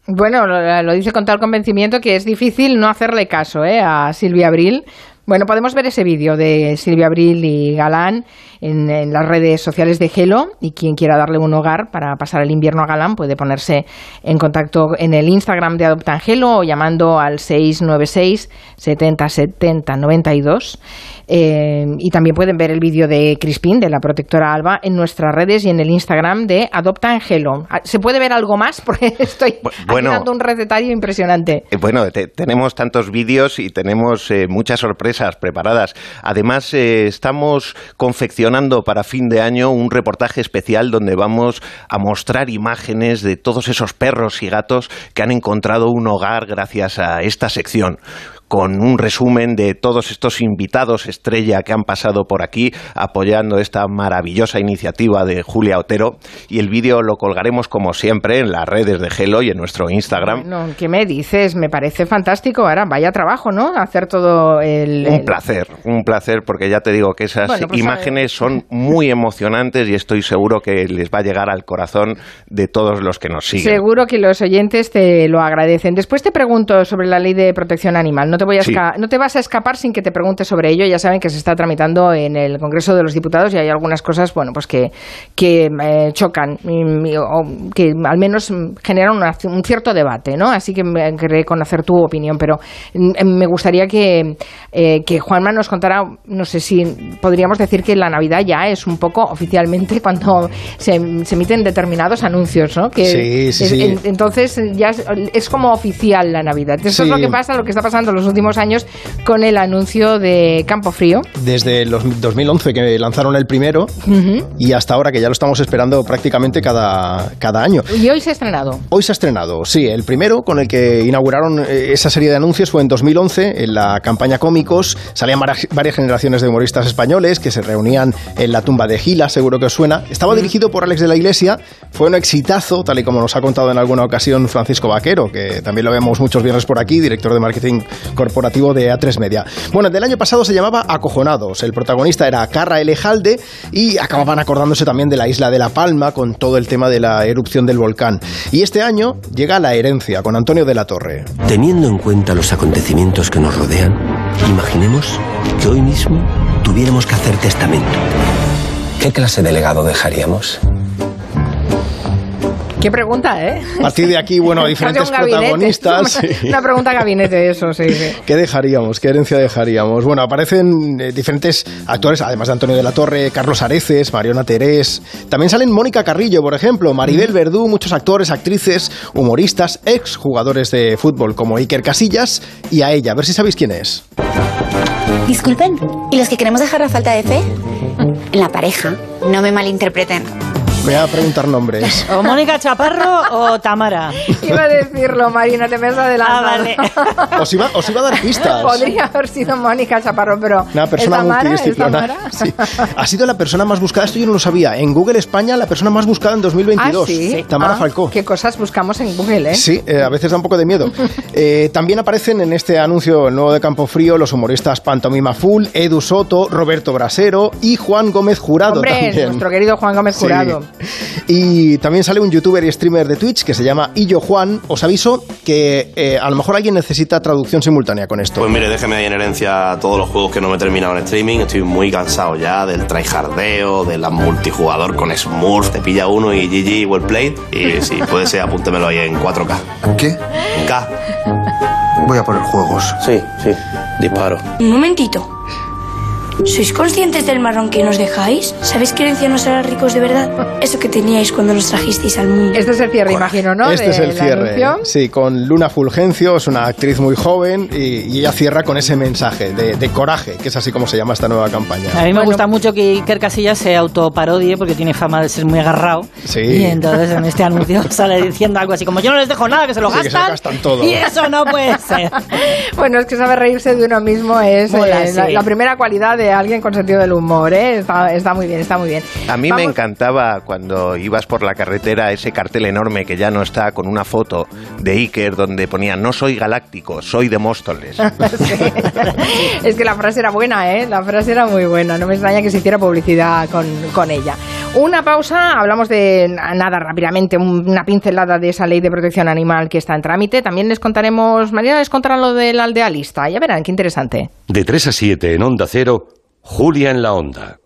Bueno, lo, lo dice con tal convencimiento que es difícil no hacerle caso ¿eh? a Silvia Abril. Bueno, podemos ver ese vídeo de Silvia Abril y Galán en, las redes sociales de Gelo y quien quiera darle un hogar para pasar el invierno a Galán puede ponerse en contacto en el Instagram de Adopta Angelo o llamando al 696 70 70 92 eh, y también pueden ver el vídeo de Crispin, de la protectora Alba, en nuestras redes y en el Instagram de Adopta Angelo. Ah, ¿Se puede ver algo más? Porque estoy bueno. dando un recetario impresionante. Eh, Bueno, te- tenemos tantos vídeos y tenemos eh, muchas sorpresas preparadas. Además, estamos confeccionando para fin de año un reportaje especial donde vamos a mostrar imágenes de todos esos perros y gatos que han encontrado un hogar gracias a esta sección con un resumen de todos estos invitados estrella que han pasado por aquí apoyando esta maravillosa iniciativa de Julia Otero y el vídeo lo colgaremos como siempre en las redes de Gelo y en nuestro Instagram. Bueno, ¿qué me dices? Me parece fantástico. Ahora, vaya trabajo, ¿no? Hacer todo el... Un el- placer, un placer, porque ya te digo que esas Bueno, pues, imágenes son muy emocionantes y estoy seguro que les va a llegar al corazón de todos los que nos siguen. Seguro que los oyentes te lo agradecen. Después te pregunto sobre la ley de protección animal. No te, voy a Sí. esca- no te vas a escapar sin que te pregunte sobre ello. Ya saben que se está tramitando en el Congreso de los Diputados y hay algunas cosas, bueno, pues que, que eh, chocan, y- o que al menos generan una- un cierto debate, ¿no? Así que me querré conocer tu opinión, pero mm, me gustaría que, eh, que Juanma nos contara, no sé si podríamos decir que la Navidad ya es un poco oficialmente cuando se, se emiten determinados anuncios, ¿no? Que Sí, sí, es- sí. en- entonces ya es, es como oficial la Navidad. Eso es lo que pasa, lo que está pasando en los últimos años con el anuncio de Campo Frío. Desde los 2011 que lanzaron el primero y hasta ahora que ya lo estamos esperando prácticamente cada, cada año. Y hoy se ha estrenado. Hoy se ha estrenado, sí, el primero con el que inauguraron eh, esa serie de anuncios fue en 2011, en la campaña Cómicos. Salían varias, varias generaciones de humoristas españoles que se reunían en la tumba de Gila, seguro que os suena. Estaba dirigido por Alex de la Iglesia, fue un exitazo, tal y como nos ha contado en alguna ocasión Francisco Vaquero, que también lo vemos muchos viernes por aquí, director de marketing corporativo de A3 Media. Bueno, el del año pasado se llamaba Acojonados. El protagonista era Carra Elejalde y acababan acordándose también de la isla de La Palma con todo el tema de la erupción del volcán. Y este año llega La Herencia con Antonio de la Torre. Teniendo en cuenta los acontecimientos que nos rodean, imaginemos que hoy mismo tuviéramos que hacer testamento. ¿Qué clase de legado dejaríamos? Qué pregunta, ¿eh? A partir de aquí, bueno, diferentes protagonistas. Una, una pregunta gabinete, eso, sí, sí. ¿Qué dejaríamos? ¿Qué herencia dejaríamos? Bueno, aparecen eh, diferentes actores, además de Antonio de la Torre, Carlos Areces, Mariona Terés. También salen Mónica Carrillo, por ejemplo, Maribel Verdú, muchos actores, actrices, humoristas, ex jugadores de fútbol como Iker Casillas y a ella. A ver si sabéis quién es. Disculpen, ¿y los que queremos dejar la falta de fe? En la pareja, no me malinterpreten. Voy a preguntar nombres. ¿O Mónica Chaparro o Tamara? Iba a decirlo, Marina, te me has adelantado. Ah, Os iba, os iba a dar pistas. Podría haber sido Mónica Chaparro, pero. Una persona ¿es Tamara? ¿Es. Tamara? Sí. Ha sido la persona más buscada, esto yo no lo sabía. En Google España, la persona más buscada en 2022. Ah, sí. Tamara Ah, Falcó. ¿Qué cosas buscamos en Google, eh? Sí, eh, a veces da un poco de miedo. Eh, también aparecen en este anuncio el nuevo de Campo Frío los humoristas Pantomima Full, Edu Soto, Roberto Brasero y Juan Gómez Jurado Hombre, también. nuestro querido Juan Gómez Sí. Y también sale un youtuber y streamer de Twitch que se llama Illo Juan. Os aviso que eh, a lo mejor alguien necesita traducción simultánea con esto. Pues mire, déjeme ahí en herencia todos los juegos que no me he terminado en streaming. Estoy muy cansado ya del tryhardeo, de la multijugador con Smurf, te pilla uno y GG, well played. Y si puede ser, apúntemelo ahí en 4K. ¿Qué? K. Voy a poner juegos. Sí, sí, disparo. Un momentito. ¿Sois conscientes del marrón que nos dejáis? ¿Sabéis que herencia nos hará ricos de verdad? Eso que teníais cuando nos trajisteis al mundo. Este es el cierre, imagino, ¿no? Este es De el la cierre. anuncio. Sí, con Luna Fulgencio, es una actriz muy joven y, y ella cierra con ese mensaje de, de coraje, que es así como se llama esta nueva campaña. A mí me gusta mucho que Iker Casillas se autoparodie porque tiene fama de ser muy agarrado. Sí. Y entonces en este anuncio sale diciendo algo así como yo no les dejo nada, que se lo Sí, que se gastan. lo gastan todo. Y eso no puede ser. Bueno, es que saber reírse de uno mismo es Mola, eh, la, sí. la primera cualidad de alguien con sentido del humor, ¿eh? Está, está muy bien, está muy bien. A mí me encantaba cuando ibas por la carretera ese cartel enorme que ya no está con una foto de Iker donde ponía no soy galáctico, soy de Móstoles. Es que la frase era buena, ¿eh? La frase era muy buena. No me extraña que se hiciera publicidad con, con ella. Una pausa, hablamos de nada rápidamente, un- una pincelada de esa ley de protección animal que está en trámite. También les contaremos, María les contará lo del aldealista. Ya verán, qué interesante. De 3 a 7 en Onda Cero, Julia en la Onda.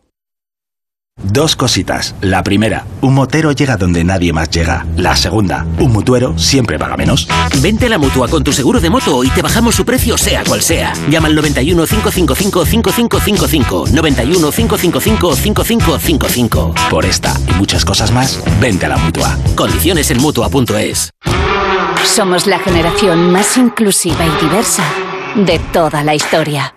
Dos cositas. La primera, un motero llega donde nadie más llega. La segunda, un mutuero siempre paga menos. Vente a la mutua con tu seguro de moto y te bajamos su precio sea cual sea. Llama al 91 555 5555. 91 555 5555. Por esta y muchas cosas más, vente a la mutua. Condiciones en mutua.es. Somos la generación más inclusiva y diversa de toda la historia.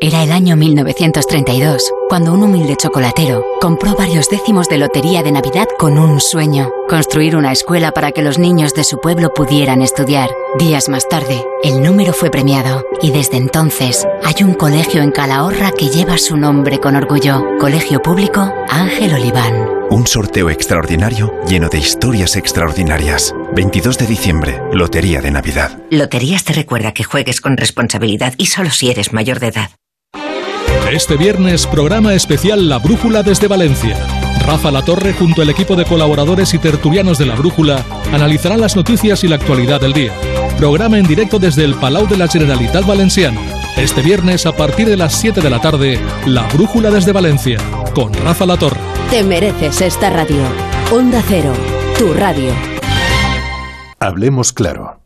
Era el año 1932, cuando un humilde chocolatero compró varios décimos de lotería de Navidad con un sueño, construir una escuela para que los niños de su pueblo pudieran estudiar. Días más tarde, el número fue premiado y desde entonces hay un colegio en Calahorra que lleva su nombre con orgullo, Colegio Público Ángel Oliván. Un sorteo extraordinario lleno de historias extraordinarias. 22 de diciembre, Lotería de Navidad. Loterías te recuerda que juegues con responsabilidad y solo si eres mayor de edad. Este viernes, programa especial La Brújula desde Valencia. Rafa La Torre, junto al equipo de colaboradores y tertulianos de La Brújula, analizarán las noticias y la actualidad del día. Programa en directo desde el Palau de la Generalitat Valenciano. Este viernes, a partir de las 7 de la tarde, La Brújula desde Valencia, con Rafa La Torre. Te mereces esta radio. Onda Cero, tu radio. Hablemos claro.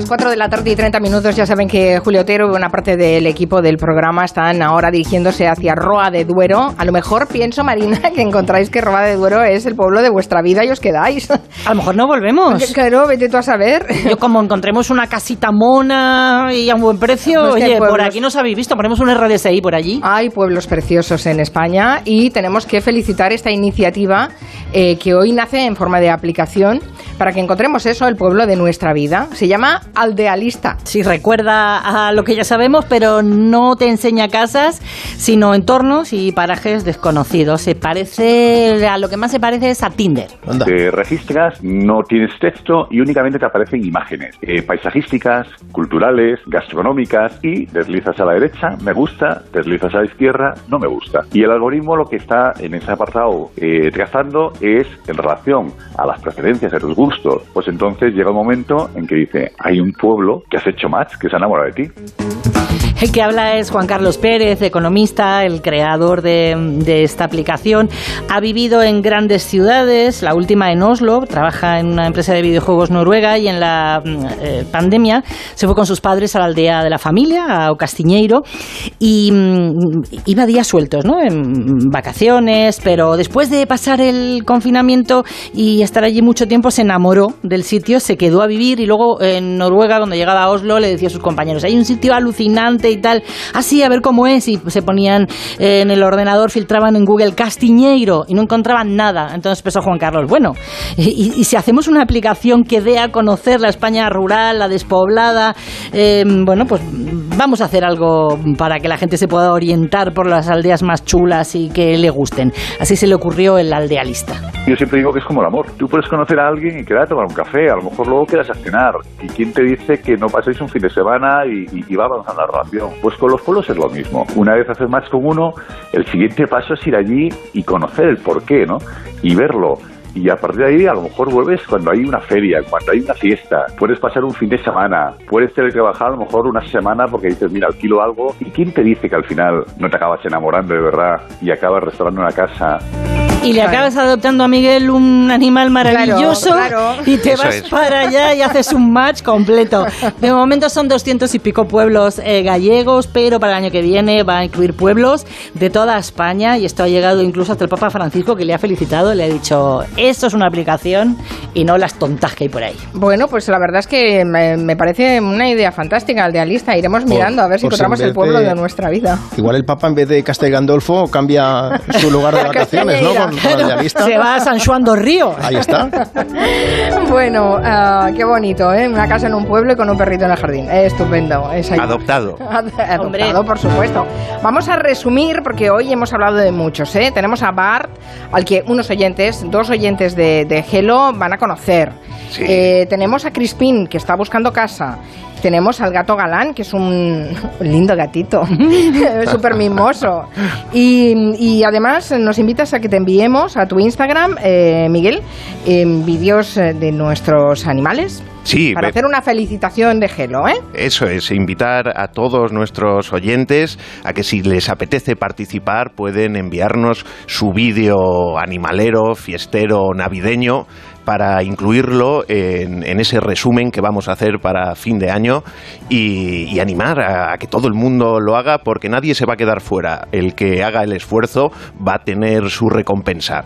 Las 4 de la tarde y 30 minutos. Ya saben que Julio Otero y buena parte del equipo del programa están ahora dirigiéndose hacia Roa de Duero. A lo mejor pienso, Marina, que encontráis que Roa de Duero es el pueblo de vuestra vida y os quedáis. A lo mejor no volvemos. Claro, vete tú a saber. Yo como encontremos una casita mona y a un buen precio, oye, por aquí nos habéis visto, ponemos un RDSI por allí. Hay pueblos preciosos en España y tenemos que felicitar esta iniciativa eh, que hoy nace en forma de aplicación para que encontremos eso, el pueblo de nuestra vida. Se llama Aldealista. Sí, recuerda a lo que ya sabemos, pero no te enseña casas, sino entornos y parajes desconocidos. Se parece, a lo que más se parece es a Tinder. Te registras, no tienes texto y únicamente te aparecen imágenes eh, paisajísticas, culturales, gastronómicas y deslizas a la derecha, me gusta, deslizas a la izquierda, no me gusta. Y el algoritmo lo que está en ese apartado eh, trazando es en relación a las preferencias, a tus gustos. Pues entonces llega un momento en que dice, hay un pueblo que has hecho match, que se ha enamorado de ti. El que habla es Juan Carlos Pérez, economista, el creador de, esta aplicación. Ha vivido en grandes ciudades, la última en Oslo, trabaja en una empresa de videojuegos noruega y en la eh, pandemia se fue con sus padres a la aldea de la familia, a Ocastiñeiro, y mm, iba días sueltos, ¿no? En vacaciones, pero después de pasar el confinamiento y estar allí mucho tiempo se enamoró del sitio, se quedó a vivir y luego en Noruega, cuando llegaba a Oslo, le decía a sus compañeros, hay un sitio alucinante y tal, así a ver cómo es, y se ponían eh, en el ordenador, filtraban en Google Castiñeiro y no encontraban nada. Entonces pensó Juan Carlos, bueno, y, y si hacemos una aplicación que dé a conocer la España rural, la despoblada, eh, bueno, pues vamos a hacer algo para que la gente se pueda orientar por las aldeas más chulas y que le gusten. Así se le ocurrió el aldealista. Yo siempre digo que es como el amor. Tú puedes conocer a alguien y quedar a tomar un café, a lo mejor luego quedas a cenar. ¿Y quién te dice que no paséis un fin de semana y, y, y va avanzando la? Pues con los pueblos es lo mismo. Una vez haces más con uno, el siguiente paso es ir allí y conocer el porqué, ¿no? Y verlo y a partir de ahí a lo mejor vuelves cuando hay una feria, cuando hay una fiesta, puedes pasar un fin de semana, puedes tener que bajar a lo mejor una semana porque dices, mira, alquilo algo, ¿y quién te dice que al final no te acabas enamorando de verdad y acabas restaurando una casa? Y le acabas adoptando a Miguel un animal maravilloso Claro, claro. y te Eso vas es. para allá y haces un match completo. De momento son doscientos y pico pueblos eh, gallegos, pero para el año que viene va a incluir pueblos de toda España y esto ha llegado incluso hasta el Papa Francisco que le ha felicitado, le ha dicho, esto es una aplicación y no las tontas que hay por ahí. Bueno, pues la verdad es que me, me parece una idea fantástica el de Alista. Iremos Por- mirando a ver si si en encontramos el pueblo de- de... nuestra vida. Igual el Papa en vez de Castel Gandolfo cambia su lugar de vacaciones, ¿no? Alista. Se va a San Juan dos Ríos. Ahí está. Bueno, ah, qué bonito, ¿eh? Una casa en un pueblo y con un perrito en el jardín. Eh, estupendo. Es ahí. Adoptado. Adoptado, Hombre. por supuesto. Vamos a resumir, porque hoy hemos hablado de muchos, ¿eh? Tenemos a Bart, al que unos oyentes, dos oyentes de, de Hello van a conocer. Sí. Eh, tenemos a Crispín, que está buscando casa. Tenemos al gato galán, que es un lindo gatito, súper mimoso. Y, y además nos invitas a que te enviemos a tu Instagram, eh, Miguel, en vídeos eh, de nuestros animales. Sí, Para hacer una felicitación de Gelo, ¿eh? Eso es, invitar a todos nuestros oyentes a que si les apetece participar pueden enviarnos su vídeo animalero, fiestero, navideño para incluirlo en, en ese resumen que vamos a hacer para fin de año y, animar a que todo el mundo lo haga porque nadie se va a quedar fuera. El que haga el esfuerzo va a tener su recompensa.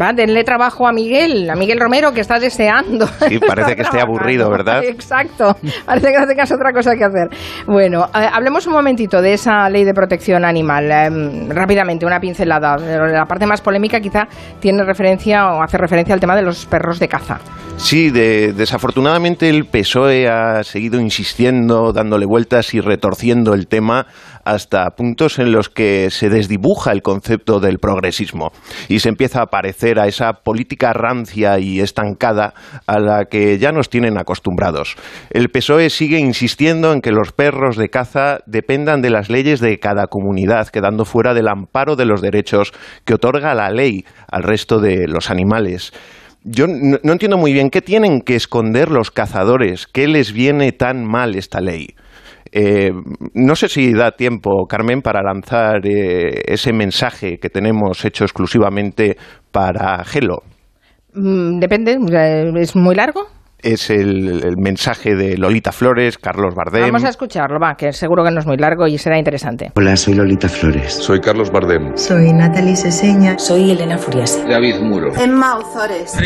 Va, denle trabajo a Miguel, a Miguel Romero, que está deseando. Sí, parece que esté aburrido, ¿verdad? Exacto. Parece que no tengas otra cosa que hacer. Bueno, eh, hablemos un momentito de esa ley de protección animal. Eh, rápidamente, una pincelada. La parte más polémica quizá tiene referencia o hace referencia al tema de los perros de caza. Sí, de- desafortunadamente el PSOE ha seguido insistiendo, dándole vueltas y retorciendo el tema hasta puntos en los que se desdibuja el concepto del progresismo y se empieza a parecer a esa política rancia y estancada a la que ya nos tienen acostumbrados. El PSOE sigue insistiendo en que los perros de caza dependan de las leyes de cada comunidad, quedando fuera del amparo de los derechos que otorga la ley al resto de los animales. Yo no, no entiendo muy bien qué tienen que esconder los cazadores, qué les viene tan mal esta ley. Eh, no sé si da tiempo, Carmen, para lanzar eh, ese mensaje que tenemos hecho exclusivamente para Gelo. Mm, depende, ¿es muy largo? Es el, el mensaje de Lolita Flores, Carlos Bardem. Vamos a escucharlo, va, que seguro que no es muy largo y será interesante. Hola, soy Lolita Flores. Soy Carlos Bardem. Soy Natalie Seseña. Soy Elena Furiase. David Muro. Emma Ozores.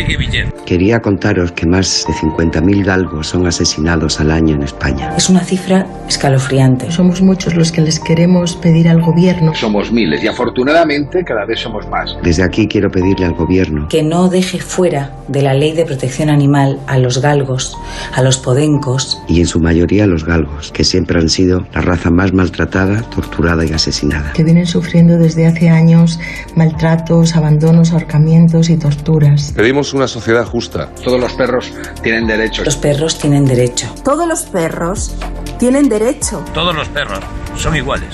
Quería contaros que más de 50.000 galgos son asesinados al año en España. Es una cifra escalofriante. Somos muchos los que les queremos pedir al gobierno Somos miles y afortunadamente cada vez somos más. Desde aquí quiero pedirle al gobierno que no deje fuera de la ley de protección animal a los galgos, a los podencos. y en su mayoría a los galgos, que siempre han sido la raza más maltratada, torturada y asesinada. que vienen sufriendo desde hace años maltratos, abandonos, ahorcamientos y torturas. Pedimos una sociedad justa. Todos los perros tienen derechos. Los perros tienen derecho. Todos los perros tienen derecho. Todos los perros son iguales.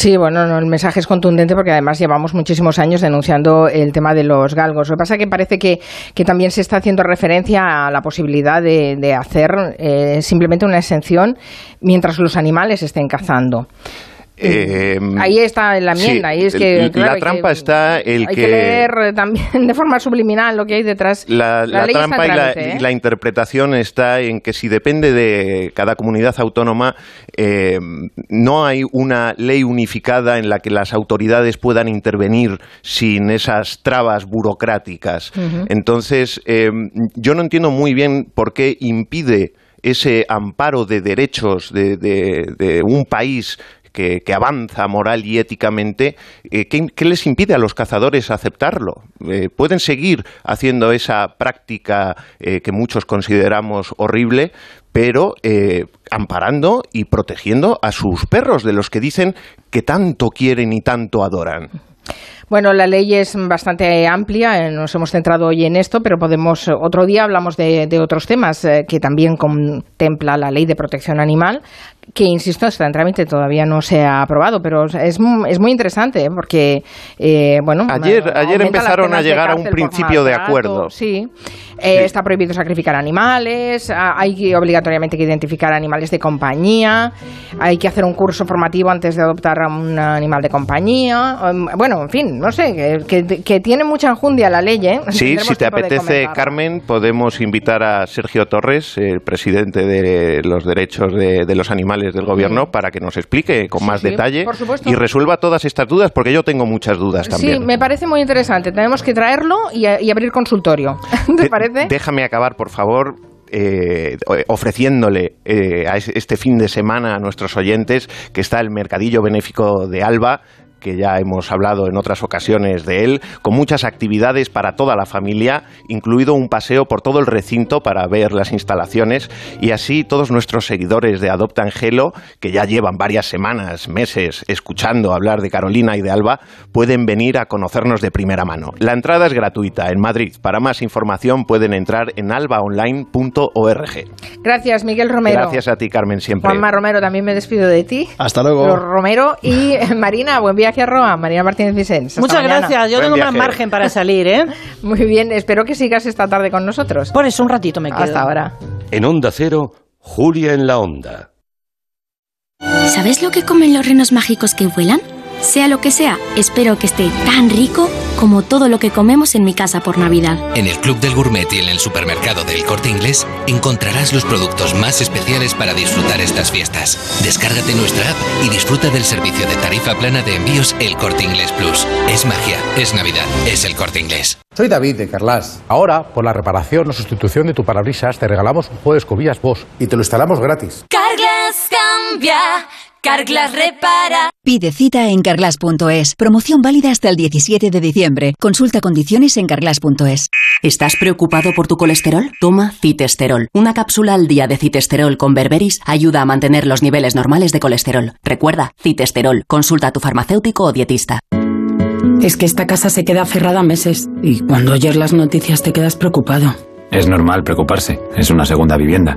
Sí, bueno, no, el mensaje es contundente porque además llevamos muchísimos años denunciando el tema de los galgos. Lo que pasa es que parece que, que también se está haciendo referencia a la posibilidad de, de hacer eh, simplemente una exención mientras los animales estén cazando. Eh, Ahí está la enmienda. sí, y es que, el- claro, la trampa que- está el hay que, que leer eh, también de forma subliminal lo que hay detrás. la, en trampa y la, trámite, ¿eh? y la interpretación está en que si depende de cada comunidad autónoma, eh, no hay una ley unificada en la que las autoridades puedan intervenir sin esas trabas burocráticas. Entonces, eh, yo no entiendo muy bien por qué impide ese amparo de derechos de, de- de un país que, avanza moral y éticamente, eh, ¿qué, les impide a los cazadores aceptarlo? Eh, pueden seguir haciendo esa práctica eh, que muchos consideramos horrible, pero amparando y protegiendo a sus perros, de los que dicen que tanto quieren y tanto adoran. Bueno, la ley es bastante amplia, nos hemos centrado hoy en esto, pero podemos, otro día hablamos de, otros temas que también contempla la ley de protección animal, que, insisto, está en trámite, todavía no se ha aprobado, pero es, es muy interesante, ¿eh? porque, eh, bueno... Ayer- ayer empezaron a llegar a un principio de acuerdo. Sí, Eh, está prohibido sacrificar animales, ah, hay que obligatoriamente que identificar animales de compañía, hay que hacer un curso formativo antes de adoptar a un animal de compañía, um, bueno, en fin, no sé, que, que- tiene mucha enjundia la ley, ¿eh? Sí, si te apetece. Carmen, podemos invitar a Sergio Torres, el presidente de los derechos de, de los animales del gobierno, para que nos explique con más sí, detalle y resuelva todas estas dudas, porque yo tengo muchas dudas Sí, también. me parece muy interesante. Tenemos que traerlo y, y abrir consultorio. ¿Te parece? Déjame acabar, por favor. eh, ofreciéndole eh, a es- este fin de semana a nuestros oyentes que está el Mercadillo Benéfico de Alba que ya hemos hablado en otras ocasiones de él, con muchas actividades para toda la familia, incluido un paseo por todo el recinto para ver las instalaciones y así todos nuestros seguidores de Adopta Angelo, que ya llevan varias semanas, meses escuchando hablar de Carolina y de Alba, pueden venir a conocernos de primera mano. La entrada es gratuita en Madrid. Para más información pueden entrar en albaonline.org. Gracias, Miguel Romero. Gracias a ti, Carmen, siempre. Juanma Romero, también me despido de ti. Hasta luego. Romero y Marina, buen viaje a Roa. Marina Martínez Vicens. Hasta Muchas mañana. gracias, yo tengo más margen para salir, ¿eh? Muy bien, espero que sigas esta tarde con nosotros. Por eso un ratito me quedo. Hasta ahora. En Onda Cero, Julia en la Onda. ¿Sabes lo que comen los renos mágicos que vuelan? Sea lo que sea, espero que esté tan rico como todo lo que comemos en mi casa por Navidad. En el Club del Gourmet y en el supermercado del Corte Inglés encontrarás los productos más especiales para disfrutar estas fiestas. Descárgate nuestra app y disfruta del servicio de tarifa plana de envíos El Corte Inglés Plus. Es magia, es Navidad, es el Corte Inglés. Soy David de Carlas. Ahora, por la reparación o sustitución de tu parabrisas, te regalamos un juego de escobillas Bosch y te lo instalamos gratis. Carglass cambia, Carglass repara. Pide cita en carglass.es. Promoción válida hasta el 17 de diciembre. Consulta condiciones en carglass.es. ¿Estás preocupado por tu colesterol? Toma citesterol. Una cápsula al día de citesterol con berberis ayuda a mantener los niveles normales de colesterol. Recuerda, citesterol. Consulta a tu farmacéutico o dietista. Es que esta casa se queda cerrada meses y cuando oyes las noticias te quedas preocupado. Es normal preocuparse, es una segunda vivienda.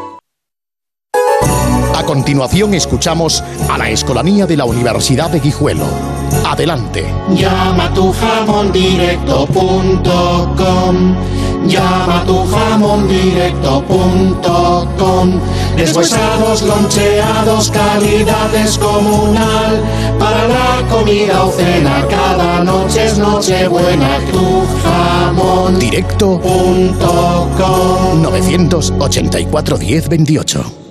A continuación escuchamos a la Escolanía de la Universidad de Guijuelo. Adelante. Llama a tu jamondirecto.com Llama a tu jamondirecto.com Deshuesados, loncheados, calidad descomunal Para la comida o cena cada noche es noche buena Tu jamón Directo 984 10 28.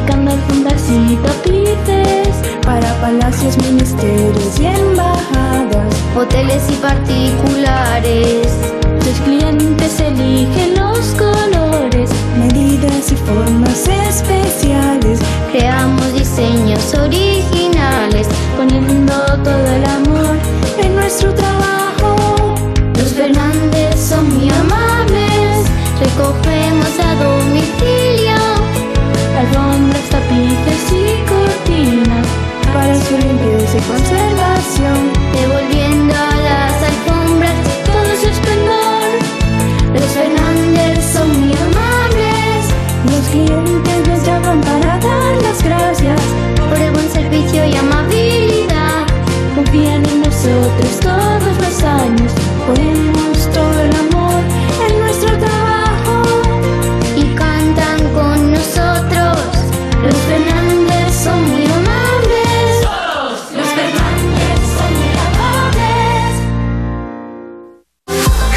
fabricando fundas y tapices para palacios, ministerios y embajadas, hoteles y particulares. Los clientes eligen los colores, medidas y formas especiales. Creamos diseños originales, poniendo todo el amor en nuestro trabajo. Los Fernández son muy amables, recogemos a tapices y cortinas para su limpieza y conservación, devolviendo a las alfombras todo su esplendor. Los Fernández son muy amables, los clientes nos llaman para dar las gracias por el buen servicio y amabilidad. Confían en nosotros todos los años, ponemos todo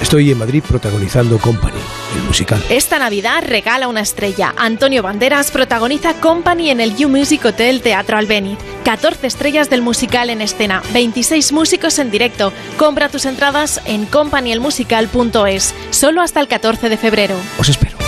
Estoy en Madrid protagonizando Company, el musical. Esta Navidad regala una estrella. Antonio Banderas protagoniza Company en el You Music Hotel Teatro Albéniz. 14 estrellas del musical en escena, 26 músicos en directo. Compra tus entradas en companyelmusical.es, solo hasta el 14 de febrero. Os espero.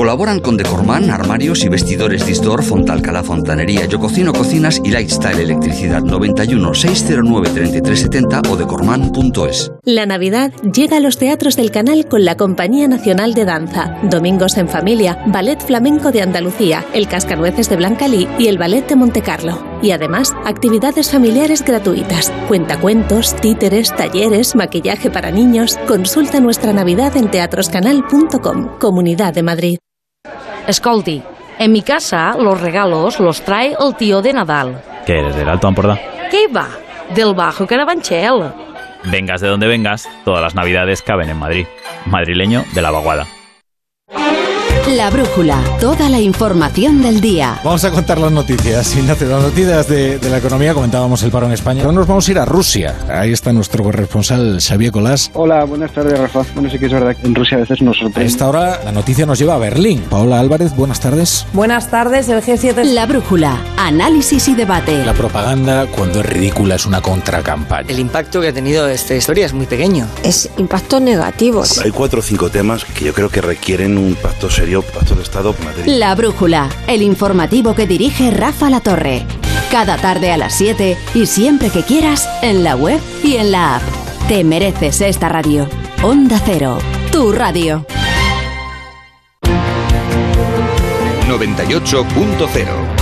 Colaboran con Decorman, Armarios y Vestidores Distor, Fontalcala Fontanería, Yo Cocino Cocinas y Lifestyle Electricidad 91 609 3370 o decorman.es. La Navidad llega a los teatros del canal con la Compañía Nacional de Danza, Domingos en Familia, Ballet Flamenco de Andalucía, el Cascanueces de Blancalí y el Ballet de Montecarlo. Y además, actividades familiares gratuitas, cuentacuentos, títeres, talleres, maquillaje para niños. Consulta nuestra Navidad en teatroscanal.com, Comunidad de Madrid. Escolti, en mi casa los regalos los trae el tío de Nadal. ¿Qué eres, del Alto Ampordá? ¿Qué va? Del Bajo Carabanchel. Vengas de donde vengas, todas las navidades caben en Madrid. Madrileño de la vaguada. La brújula, toda la información del día. Vamos a contar las noticias. Ignacio, las noticias de, de la economía, comentábamos el paro en España. Ahora nos vamos a ir a Rusia. Ahí está nuestro corresponsal Xavier Colás. Hola, buenas tardes, Rafa. Bueno, sí que es verdad que en Rusia a veces nos A sorprende. esta hora la noticia nos lleva a Berlín. Paola Álvarez, buenas tardes. Buenas tardes, el G7. La brújula, análisis y debate. La propaganda, cuando es ridícula, es una contracampaña. El impacto que ha tenido esta historia es muy pequeño. Es impacto negativo. Hay cuatro o cinco temas que yo creo que requieren un pacto serio, pacto de Estado en Madrid. La brújula, el informativo que dirige Rafa La Torre. Cada tarde a las 7 y siempre que quieras en la web y en la app. Te mereces esta radio. Onda Cero, tu radio. 98.0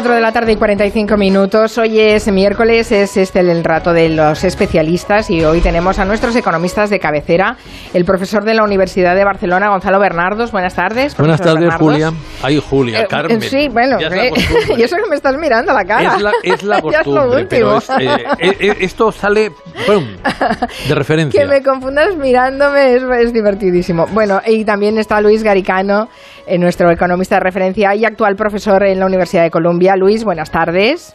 4 de la tarde y 45 minutos. Hoy es miércoles, es este el rato de los especialistas y hoy tenemos a nuestros economistas de cabecera, el profesor de la Universidad de Barcelona, Gonzalo Bernardos. Buenas tardes. Buenas tardes, Bernardos. Julia. Ay, Julia, Eh, Carmen. Sí, bueno, eh, costumbre. y eso que me estás mirando a la cara. Es la, es la Ya es costumbre, pero último. es, eh, eh, eh, esto sale ¡pum! de referencia. Que me confundas mirándome es, es divertidísimo. Bueno, y también está Luis Garicano, eh, nuestro economista de referencia y actual profesor en la Universidad de Columbia. Luis, buenas tardes.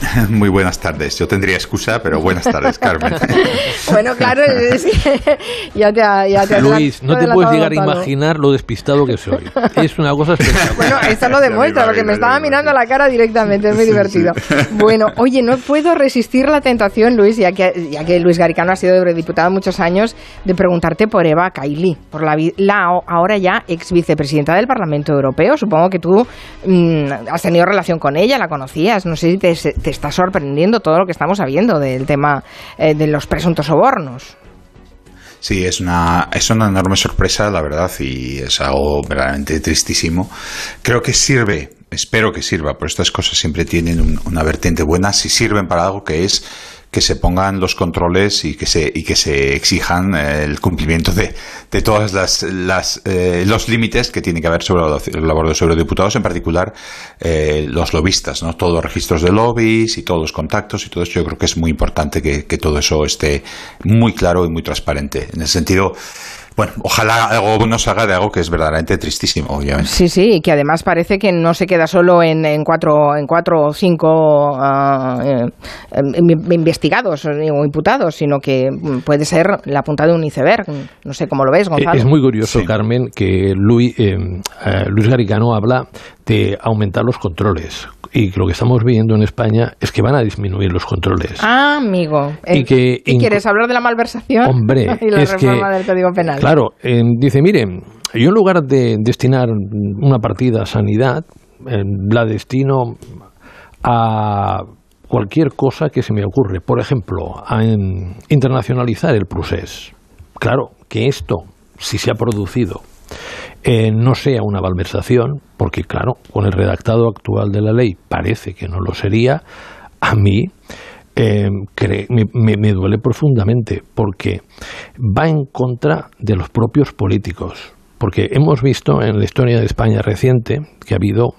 Muy buenas tardes. Yo tendría excusa, pero buenas tardes, Carmen. bueno, claro, es que ya te, ha- ya te Luis, no te puedes llegar a imaginar lo despistado que soy. Es una cosa espectacular. Bueno, esto lo demuestra, porque me estaba mirando a la cara directamente, es muy divertido. Bueno, oye, no puedo resistir la tentación, Luis, ya que, ya que Luis Garicano ha sido eurodiputado muchos años, de preguntarte por Eva Kaili, por la, la ahora ya ex vicepresidenta del Parlamento Europeo. Supongo que tú mm, has tenido relación con ella, la conocías. No sé si te, te está sorprendiendo todo lo que estamos sabiendo del tema eh, de los presuntos sobornos. Sí, es una, es una enorme sorpresa, la verdad, y es algo verdaderamente tristísimo. Creo que sirve, espero que sirva, pero estas cosas siempre tienen un- una vertiente buena, si sirven para algo que es que se pongan los controles y que se, y que se exijan eh, el cumplimiento de, de todas las, las eh, los límites que tiene que haber sobre la labor de los eurodiputados, en particular eh, los lobistas, ¿no? Todos los registros de lobbies y todos los contactos y todo eso, yo creo que es muy importante que, que todo eso esté muy claro y muy transparente. En ese sentido, bueno, ojalá algo no salga de algo que es verdaderamente tristísimo, obviamente. Sí, sí, y que además parece que no se queda solo en, en cuatro, en cuatro o cinco ah, eh, em, investigados o imputados, sino que mm, puede ser la punta de un iceberg. No sé cómo lo ves, Gonzalo. Eh, Es muy curioso, Carmen, que Luis, eh, eh, Luis Garicano habla de aumentar los controles. Y lo que estamos viendo en España es que van a disminuir los controles. Ah, amigo. Y que ¿Y inc- quieres hablar de la malversación? Hombre, y la es que- reforma del Código Penal. Claro, eh, dice, miren, yo en lugar de destinar una partida a sanidad, eh, la destino a cualquier cosa que se me ocurre. Por ejemplo, a internacionalizar el procés. Claro, que esto, si se ha producido, eh, no sea una malversación, porque claro, con el redactado actual de la ley parece que no lo sería, a mí eh, me- me duele profundamente, porque va en contra de los propios políticos. Porque hemos visto en la historia de España reciente que ha habido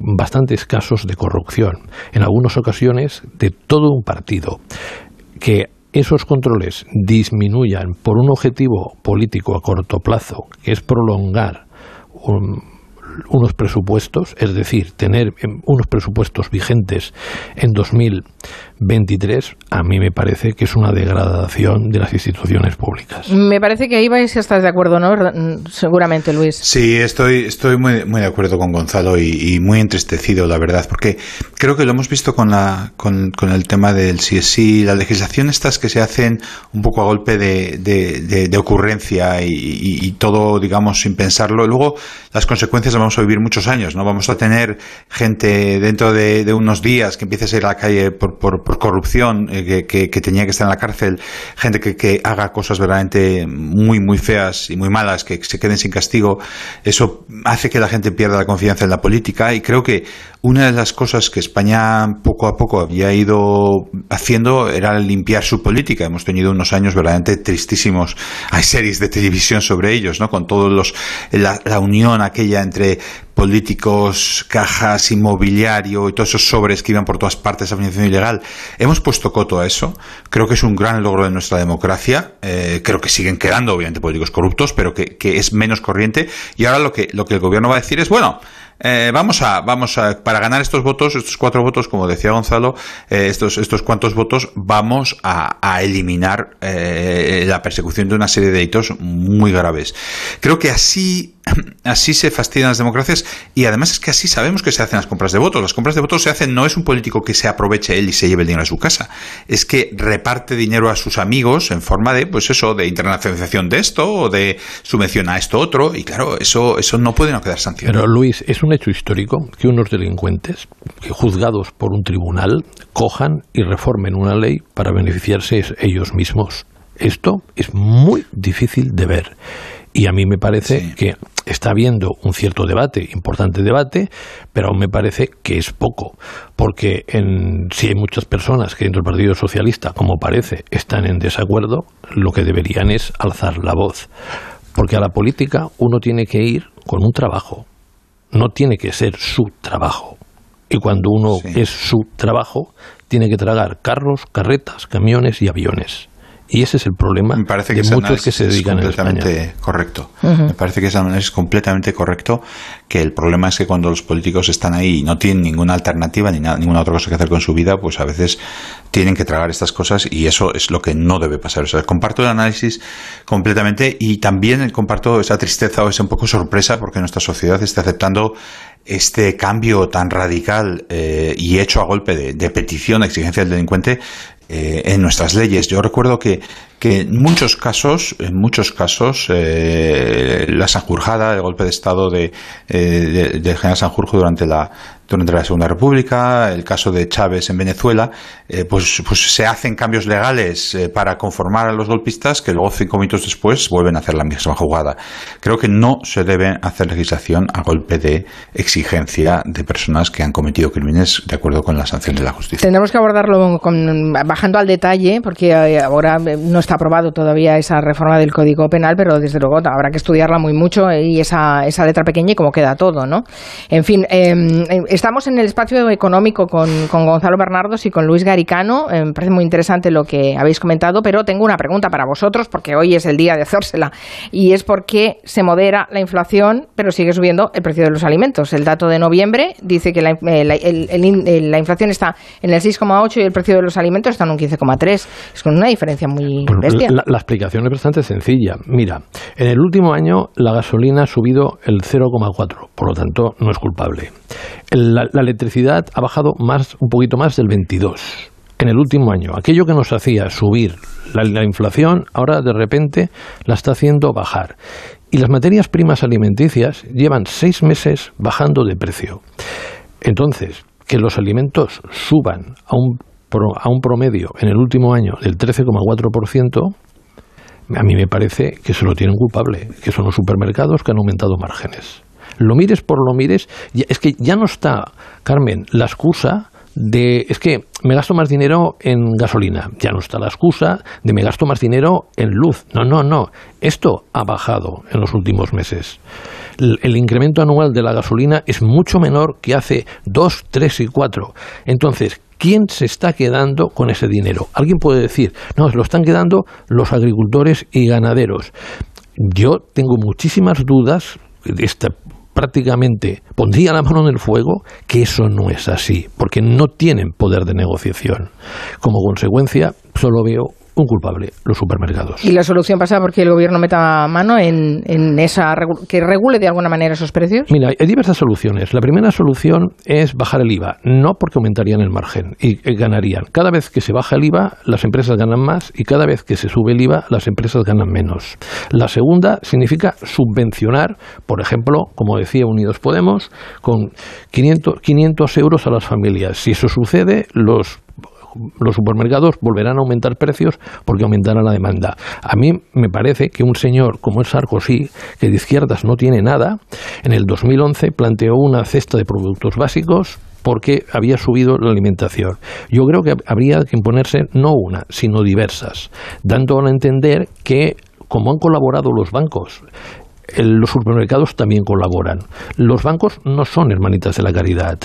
bastantes casos de corrupción, en algunas ocasiones de todo un partido, que esos controles disminuyan por un objetivo político a corto plazo, que es prolongar un- unos presupuestos, es decir, tener em, unos presupuestos vigentes en 2023, a mí me parece que es una degradación de las instituciones públicas. Me parece que ahí vais a estar de acuerdo, ¿no? Mm, Seguramente, Luis. Sí, estoy, estoy muy, muy de acuerdo con Gonzalo y, y muy entristecido, la verdad, porque creo que lo hemos visto con, la, con, con el tema del CSI, la legislación estas que se hacen un poco a golpe de, de, de- de ocurrencia y, y- y todo, digamos, sin pensarlo. Luego, las consecuencias vamos a vivir muchos años, ¿no? Vamos a tener gente dentro de, unos días que empiece a salir a la calle por, por, por corrupción, eh, que, que- que tenía que estar en la cárcel, gente que, que haga cosas verdaderamente muy, muy feas y muy malas, que se queden sin castigo. Eso hace que la gente pierda la confianza en la política y creo que una de las cosas que España poco a poco había ido haciendo era limpiar su política. Hemos tenido unos años verdaderamente tristísimos. Hay series de televisión sobre ellos, ¿no? Con todos los la, unión aquella entre políticos, cajas, inmobiliario y todos esos sobres que iban por todas partes a financiación ilegal. Hemos puesto coto a eso. Creo que es un gran logro de nuestra democracia. Eh, creo que siguen quedando, obviamente, políticos corruptos, pero que, que es menos corriente. Y ahora lo que, lo que el gobierno va a decir es, bueno, eh, vamos a, vamos a, para ganar estos votos, estos cuatro votos, como decía Gonzalo, eh, estos, estos cuantos votos, vamos a, eliminar eh, la persecución de una serie de delitos muy graves. Creo que así, así se fastidian las democracias y además es que así sabemos que se hacen las compras de votos. Las compras de votos se hacen, no es un político que se aproveche él y se lleve el dinero a su casa, es que reparte dinero a sus amigos en forma de, pues eso, de internacionalización de esto o de subvención a esto otro y claro, eso, eso no puede no quedar sancionado. Pero Luis, es un hecho histórico que unos delincuentes, que juzgados por un tribunal, cojan y reformen una ley para beneficiarse ellos mismos. Esto es muy difícil de ver. Y a mí me parece que está habiendo un cierto debate, importante debate, pero aún me parece que es poco. Porque en, si hay muchas personas que dentro del Partido Socialista, como parece, están en desacuerdo, lo que deberían es alzar la voz. Porque a la política uno tiene que ir con un trabajo, no tiene que ser su trabajo. Y cuando uno es su trabajo, tiene que tragar carros, carretas, camiones y aviones. Y ese es el problema Me parece de que ese muchos que se dedican es en España. completamente correcto. Me parece que ese análisis es completamente correcto, que el problema es que cuando los políticos están ahí y no tienen ninguna alternativa ni nada, ninguna otra cosa que hacer con su vida, pues a veces tienen que tragar estas cosas y eso es lo que no debe pasar. O sea, comparto el análisis completamente y también comparto esa tristeza o esa un poco sorpresa porque nuestra sociedad está aceptando este cambio tan radical eh, y hecho a golpe de, de petición, exigencia del delincuente eh, en nuestras leyes. Yo recuerdo que, que en muchos casos, en muchos casos, eh, la Sanjurjada, el golpe de Estado de, eh, de- del general Sanjurjo durante la durante la Segunda República, el caso de Chávez en Venezuela, eh, pues, pues se hacen cambios legales eh, para conformar a los golpistas que luego cinco minutos después vuelven a hacer la misma jugada. Creo que no se debe hacer legislación a golpe de exigencia de personas que han cometido crímenes de acuerdo con la sanción de la justicia. Tendremos que abordarlo bajando al detalle, porque eh, ahora no está aprobado todavía esa reforma del Código Penal, pero desde luego habrá que estudiarla muy mucho y esa, esa letra pequeña y cómo queda todo, ¿no? En fin, eh, estamos en el espacio económico con, con Gonzalo Bernardos y con Luis Garicano. Eh, me parece muy interesante lo que habéis comentado, pero tengo una pregunta para vosotros, porque hoy es el día de hacérsela, y es por qué se modera la inflación, pero sigue subiendo el precio de los alimentos. El dato de noviembre dice que la, eh, la- el- el in- eh, la inflación está en el 6,8 y el precio de los alimentos está en un 15,3. Es con una diferencia muy bestia. la, la explicación es bastante sencilla. Mira, en el último año la gasolina ha subido el 0,4, por lo tanto no es culpable. La, la electricidad ha bajado más, un poquito más del 22 en el último año. Aquello que nos hacía subir la, la inflación, ahora de repente la está haciendo bajar. Y las materias primas alimenticias llevan seis meses bajando de precio. Entonces, que los alimentos suban a un, pro- a un promedio en el último año del 13,4%, a mí me parece que se lo tienen culpable, que son los supermercados que han aumentado márgenes. Lo mires por lo mires, es que ya no está, Carmen, la excusa de es que me gasto más dinero en gasolina, ya no está la excusa de me gasto más dinero en luz. No, no, no. Esto ha bajado en los últimos meses. El, incremento anual de la gasolina es mucho menor que hace dos, tres y cuatro. Entonces, ¿quién se está quedando con ese dinero? Alguien puede decir, no, se lo están quedando los agricultores y ganaderos. Yo tengo muchísimas dudas, esta, prácticamente pondría la mano en el fuego, que eso no es así, porque no tienen poder de negociación. Como consecuencia, solo veo un culpable, los supermercados. Y la solución pasa porque el gobierno meta mano en, en esa que regule de alguna manera esos precios. Mira, hay diversas soluciones. La primera solución es bajar el IVA, no porque aumentarían el margen y eh, ganarían. Cada vez que se baja el IVA, las empresas ganan más y cada vez que se sube el IVA, las empresas ganan menos. La segunda significa subvencionar, por ejemplo, como decía Unidos Podemos, con 500, 500 euros a las familias. Si eso sucede, los los supermercados volverán a aumentar precios porque aumentará la demanda. A mí me parece que un señor como es Sarkozy, que de izquierdas no tiene nada, en el 2011 planteó una cesta de productos básicos porque había subido la alimentación. Yo creo que habría que imponerse no una, sino diversas, dando a entender que como han colaborado los bancos los supermercados también colaboran. Los bancos no son hermanitas de la caridad.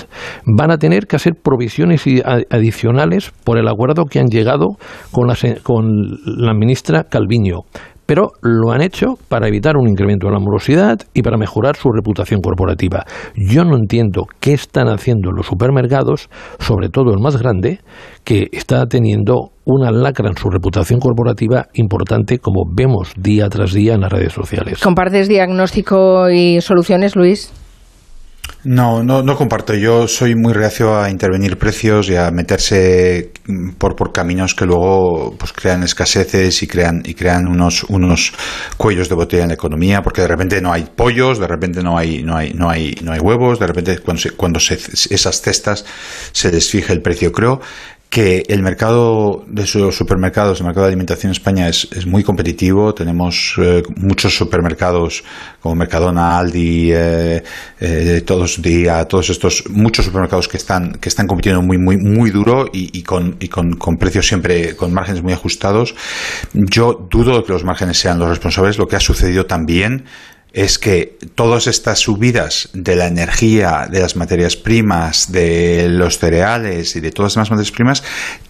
Van a tener que hacer provisiones adicionales por el acuerdo que han llegado con la, con la ministra Calviño. Pero lo han hecho para evitar un incremento de la morosidad y para mejorar su reputación corporativa. Yo no entiendo qué están haciendo los supermercados, sobre todo el más grande, que está teniendo una lacra en su reputación corporativa importante, como vemos día tras día en las redes sociales. ¿Compartes diagnóstico y soluciones, Luis? No, no, no comparto. Yo soy muy reacio a intervenir precios y a meterse por, por caminos que luego pues crean escaseces y crean y crean unos unos cuellos de botella en la economía, porque de repente no hay pollos, de repente no hay no hay no hay no hay huevos, de repente cuando se, cuando se, esas cestas se les fija el precio. Creo que el mercado de supermercados, el mercado de alimentación en España es, muy competitivo. Tenemos eh, muchos supermercados como Mercadona, Aldi, eh, eh, todos día, todos estos muchos supermercados que están que están compitiendo muy muy muy duro y, con y con, con precios siempre con márgenes muy ajustados. Yo dudo que los márgenes sean los responsables. Lo que ha sucedido también es que todas estas subidas de la energía, de las materias primas, de los cereales y de todas las materias primas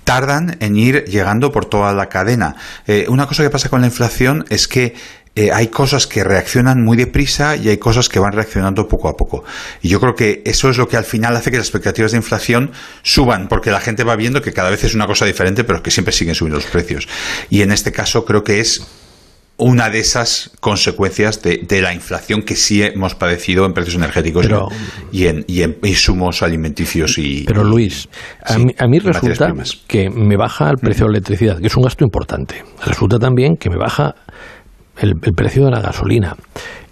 tardan en ir llegando por toda la cadena. Eh, una cosa que pasa con la inflación es que eh, hay cosas que reaccionan muy deprisa y hay cosas que van reaccionando poco a poco. Y yo creo que eso es lo que al final hace que las expectativas de inflación suban, porque la gente va viendo que cada vez es una cosa diferente, pero que siempre siguen subiendo los precios. Y en este caso creo que es una de esas consecuencias de, la inflación que sí hemos padecido en precios energéticos y, en, y en insumos alimenticios y pero Luis a mí, a mí resulta que me baja el precio de la electricidad que es un gasto importante. Resulta también que me baja el, precio de la gasolina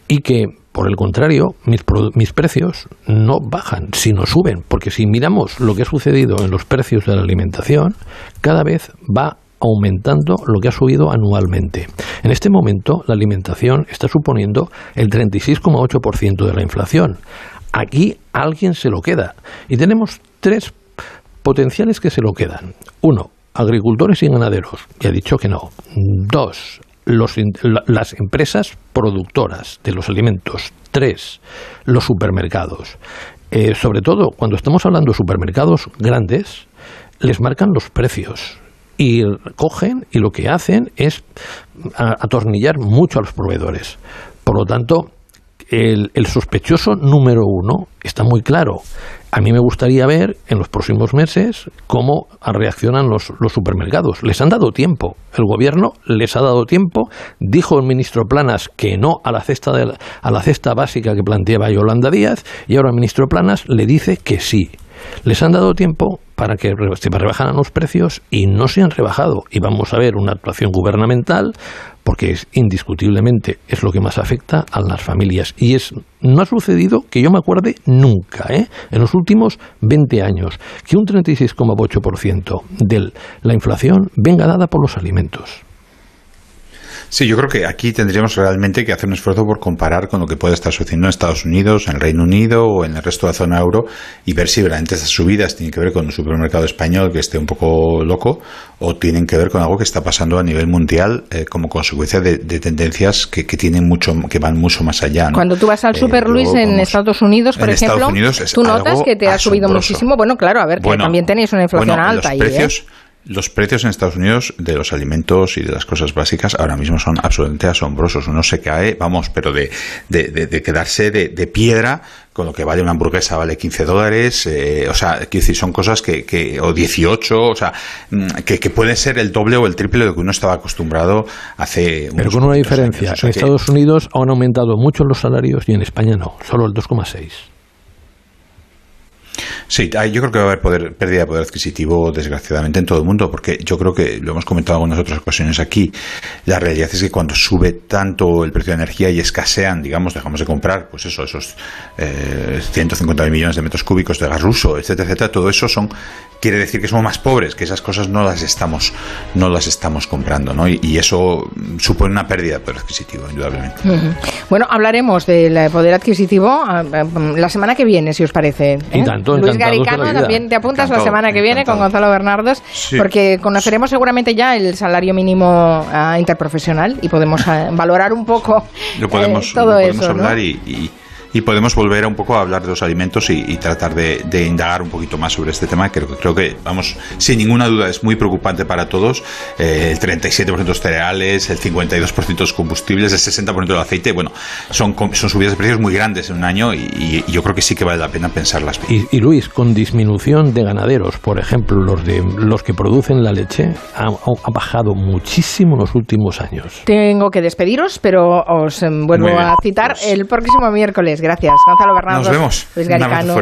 y que por el contrario, mis, mis, precios no bajan, sino suben, porque si miramos lo que ha sucedido en los precios de la alimentación, cada vez va aumentando lo que ha subido anualmente. En este momento, la alimentación está suponiendo el 36,8% de la inflación. Aquí alguien se lo queda. Y tenemos tres potenciales que se lo quedan. Uno, agricultores y ganaderos. Ya he dicho que no. Dos, las empresas productoras de los alimentos. Tres, los supermercados. Eh, sobre todo cuando estamos hablando de supermercados grandes, les marcan los precios y cogen y lo que hacen es atornillar mucho a los proveedores. Por lo tanto, el, sospechoso número uno está muy claro. A mí me gustaría ver en los próximos meses cómo reaccionan los, los, supermercados. Les han dado tiempo. El gobierno les ha dado tiempo. Dijo el ministro Planas que no a la cesta, de a la cesta básica que planteaba Yolanda Díaz y ahora el ministro Planas le dice que sí. Les han dado tiempo para que rebajaran los precios y no se han rebajado. Y vamos a ver una actuación gubernamental porque es indiscutiblemente es lo que más afecta a las familias y es no ha sucedido que yo me acuerde nunca ¿eh? en los últimos 20 años que un 36,8% de la inflación venga dada por los alimentos. Sí, yo creo que aquí tendríamos realmente que hacer un esfuerzo por comparar con lo que puede estar sucediendo en Estados Unidos, en el Reino Unido o en el resto de la zona euro y ver si realmente esas subidas tienen que ver con un supermercado español que esté un poco loco o tienen que ver con algo que está pasando a nivel mundial eh, como consecuencia de, tendencias que, tienen mucho, que van mucho más allá. Cuando tú vas al eh, Super Luis en Estados Unidos, por ejemplo, tú notas que te ha subido muchísimo. Bueno, claro, a ver, que también tenéis una inflación alta ahí. ¿eh? Los precios en Estados Unidos de los alimentos y de las cosas básicas ahora mismo son absolutamente asombrosos. Uno se cae, vamos, pero de, de, quedarse de, piedra con lo que vale una hamburguesa vale 15 dólares, eh, o sea, quiero decir, son cosas que, que o 18, o sea, mm, que, que pueden ser el doble o el triple de lo que uno estaba acostumbrado hace Pero con una diferencia, en Estados Unidos han aumentado mucho los salarios y en España no, solo el 2,6. Sí, yo creo que va a haber poder, pérdida de poder adquisitivo, desgraciadamente, en todo el mundo, porque yo creo que lo hemos comentado en algunas otras ocasiones aquí. La realidad es que cuando sube tanto el precio de energía y escasean, digamos, dejamos de comprar, pues eso, esos eh, 150 millones de metros cúbicos de gas ruso, etcétera, etcétera, todo eso son quiere decir que somos más pobres, que esas cosas no las estamos, no las estamos comprando, ¿no? Y, eso supone una pérdida de poder adquisitivo, indudablemente. Bueno, hablaremos del poder adquisitivo ah, ah, la semana que viene, si os parece. Y tanto, Luis Garicano, también te apuntas la semana que viene con Gonzalo Bernardos, porque conoceremos seguramente ya el salario mínimo ah, interprofesional y podemos valorar un poco lo podemos, eh, todo podemos eso. Hablar y y podemos volver a un poco a hablar de los alimentos y, tratar de, indagar un poquito más sobre este tema. Creo, creo que, vamos, sin ninguna duda es muy preocupante para todos. Eh, el 37% de los cereales, el 52% de los combustibles, el 60% del aceite. Bueno, son, son subidas de precios muy grandes en un año y, yo creo que sí que vale la pena pensarlas bien. Y, Luis, con disminución de ganaderos, por ejemplo, los, de, los que producen la leche, ha, ha bajado muchísimo en los últimos años. Tengo que despediros, pero os em, vuelvo a citar pues el próximo miércoles. Gracias, Gonzalo Bernardo. Nos vemos. Luis Garicano.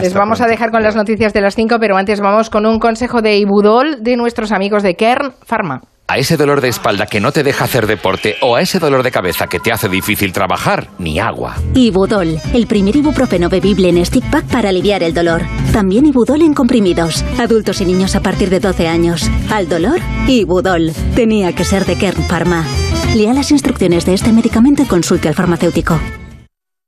Les vamos a dejar con las noticias de las 5, pero antes vamos con un consejo de Ibudol de nuestros amigos de Kern Pharma. A ese dolor de espalda que no te deja hacer deporte o a ese dolor de cabeza que te hace difícil trabajar, ni agua. Ibudol, el primer ibuprofeno bebible en stick pack para aliviar el dolor. También Ibudol en comprimidos, adultos y niños a partir de 12 años. Al dolor, Ibudol. Tenía que ser de Kern Pharma. Lea las instrucciones de este medicamento y consulte al farmacéutico.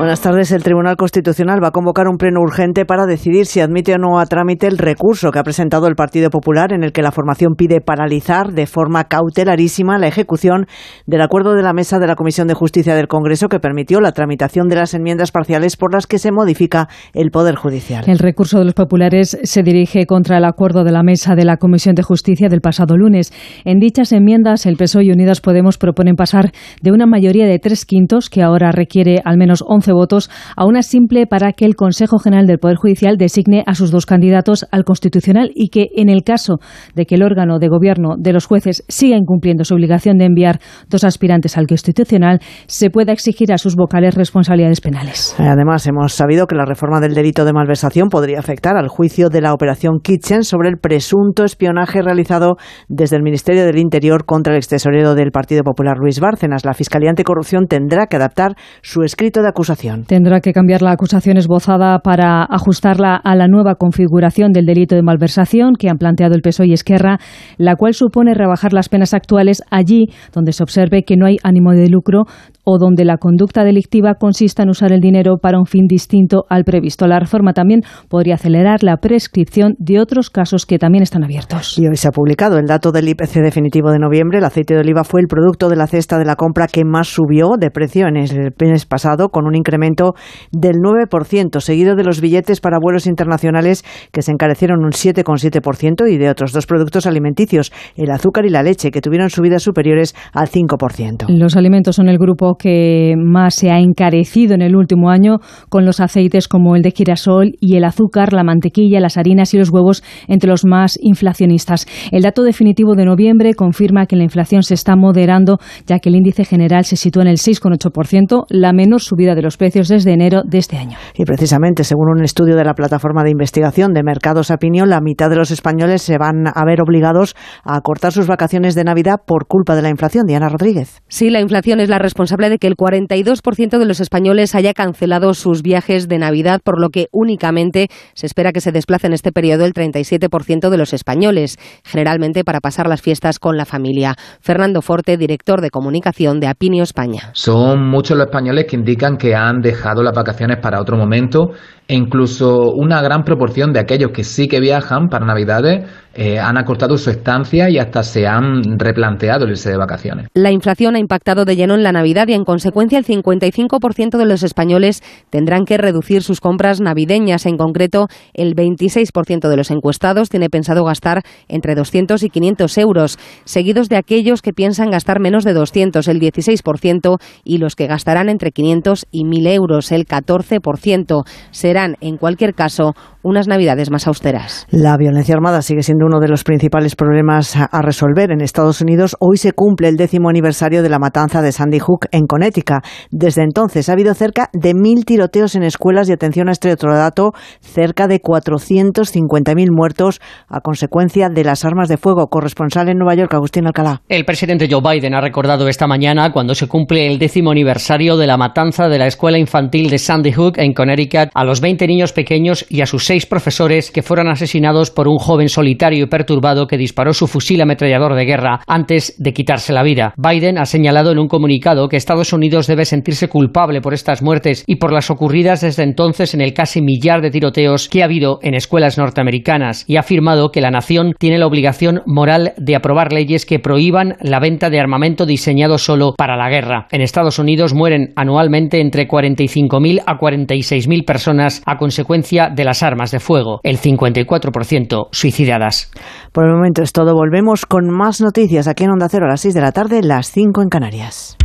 Buenas tardes. El Tribunal Constitucional va a convocar un pleno urgente para decidir si admite o no a trámite el recurso que ha presentado el Partido Popular en el que la formación pide paralizar de forma cautelarísima la ejecución del acuerdo de la mesa de la Comisión de Justicia del Congreso que permitió la tramitación de las enmiendas parciales por las que se modifica el Poder Judicial. El recurso de los populares se dirige contra el acuerdo de la mesa de la Comisión de Justicia del pasado lunes. En dichas enmiendas, el PSOE y Unidas Podemos proponen pasar de una mayoría de tres quintos, que ahora requiere al menos 11 votos a una simple para que el Consejo General del Poder Judicial designe a sus dos candidatos al Constitucional y que, en el caso de que el órgano de gobierno de los jueces siga incumpliendo su obligación de enviar dos aspirantes al Constitucional, se pueda exigir a sus vocales responsabilidades penales. Además, hemos sabido que la reforma del delito de malversación podría afectar al juicio de la operación Kitchen sobre el presunto espionaje realizado desde el Ministerio del Interior contra el extesorero del Partido Popular Luis Bárcenas. La Fiscalía Anticorrupción tendrá que adaptar su escrito de acusación Tendrá que cambiar la acusación esbozada para ajustarla a la nueva configuración del delito de malversación que han planteado el PSOE y Esquerra, la cual supone rebajar las penas actuales allí donde se observe que no hay ánimo de lucro o donde la conducta delictiva consista en usar el dinero para un fin distinto al previsto. La reforma también podría acelerar la prescripción de otros casos que también están abiertos. Y hoy se ha publicado el dato del IPC definitivo de noviembre. El aceite de oliva fue el producto de la cesta de la compra que más subió de precio en el mes pasado, con un incremento del 9%, seguido de los billetes para vuelos internacionales que se encarecieron un 7,7% y de otros dos productos alimenticios, el azúcar y la leche, que tuvieron subidas superiores al 5%. Los alimentos son el grupo que más se ha encarecido en el último año, con los aceites como el de girasol y el azúcar, la mantequilla, las harinas y los huevos entre los más inflacionistas. El dato definitivo de noviembre confirma que la inflación se está moderando, ya que el índice general se sitúa en el 6,8%, la menor subida de los precios desde enero de este año. Y precisamente, según un estudio de la plataforma de investigación de Mercados Opinión, la mitad de los españoles se van a ver obligados a cortar sus vacaciones de Navidad por culpa de la inflación. Diana Rodríguez. Sí, la inflación es la responsable de que el 42% de los españoles haya cancelado sus viajes de Navidad, por lo que únicamente se espera que se desplace en este periodo el 37% de los españoles, generalmente para pasar las fiestas con la familia. Fernando Forte, director de comunicación de Apinio España. Son muchos los españoles que indican que han dejado las vacaciones para otro momento e incluso una gran proporción de aquellos que sí que viajan para Navidades eh, han acortado su estancia y hasta se han replanteado el irse de vacaciones. La inflación ha impactado de lleno en la Navidad y en consecuencia el 55% de los españoles tendrán que reducir sus compras navideñas. En concreto, el 26% de los encuestados tiene pensado gastar entre 200 y 500 euros, seguidos de aquellos que piensan gastar menos de 200, el 16%, y los que gastarán entre 500 y 1.000 euros, el 14%. Será en cualquier caso, unas navidades más austeras. La violencia armada sigue siendo uno de los principales problemas a resolver en Estados Unidos. Hoy se cumple el décimo aniversario de la matanza de Sandy Hook en Connecticut. Desde entonces ha habido cerca de mil tiroteos en escuelas y atención a este otro dato, cerca de 450.000 muertos a consecuencia de las armas de fuego. Corresponsal en Nueva York, Agustín Alcalá. El presidente Joe Biden ha recordado esta mañana cuando se cumple el décimo aniversario de la matanza de la escuela infantil de Sandy Hook en Connecticut a los 20 niños pequeños y a sus seis profesores que fueron asesinados por un joven solitario y perturbado que disparó su fusil ametrallador de guerra antes de quitarse la vida. Biden ha señalado en un comunicado que Estados Unidos debe sentirse culpable por estas muertes y por las ocurridas desde entonces en el casi millar de tiroteos que ha habido en escuelas norteamericanas y ha afirmado que la nación tiene la obligación moral de aprobar leyes que prohíban la venta de armamento diseñado solo para la guerra. En Estados Unidos mueren anualmente entre 45.000 a 46.000 personas a consecuencia de las armas de fuego, el 54% suicidadas. Por el momento es todo. Volvemos con más noticias aquí en Onda Cero a las 6 de la tarde, las 5 en Canarias.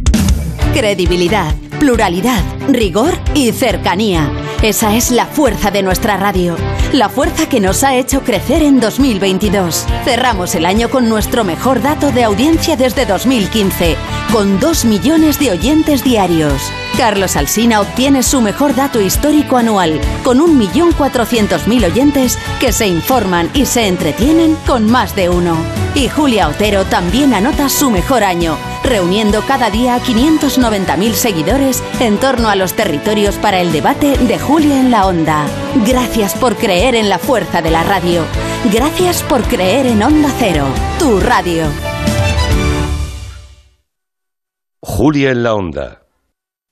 Credibilidad, pluralidad, rigor y cercanía. Esa es la fuerza de nuestra radio. La fuerza que nos ha hecho crecer en 2022. Cerramos el año con nuestro mejor dato de audiencia desde 2015, con 2 millones de oyentes diarios. Carlos Alsina obtiene su mejor dato histórico anual, con 1.400.000 oyentes que se informan y se entretienen con más de uno. Y Julia Otero también anota su mejor año, reuniendo cada día a 590.000 seguidores en torno a los territorios para el debate de Julia en la Onda. Gracias por creer en la fuerza de la radio. Gracias por creer en Onda Cero, tu radio. Julia en la Onda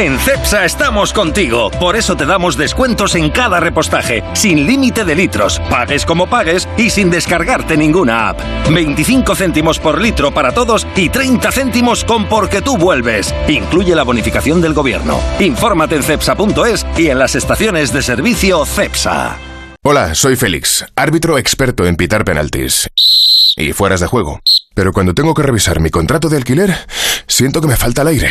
En CEPSA estamos contigo. Por eso te damos descuentos en cada repostaje, sin límite de litros, pagues como pagues y sin descargarte ninguna app. 25 céntimos por litro para todos y 30 céntimos con porque tú vuelves. Incluye la bonificación del gobierno. Infórmate en cepsa.es y en las estaciones de servicio CEPSA. Hola, soy Félix, árbitro experto en pitar penaltis y fueras de juego. Pero cuando tengo que revisar mi contrato de alquiler, siento que me falta el aire.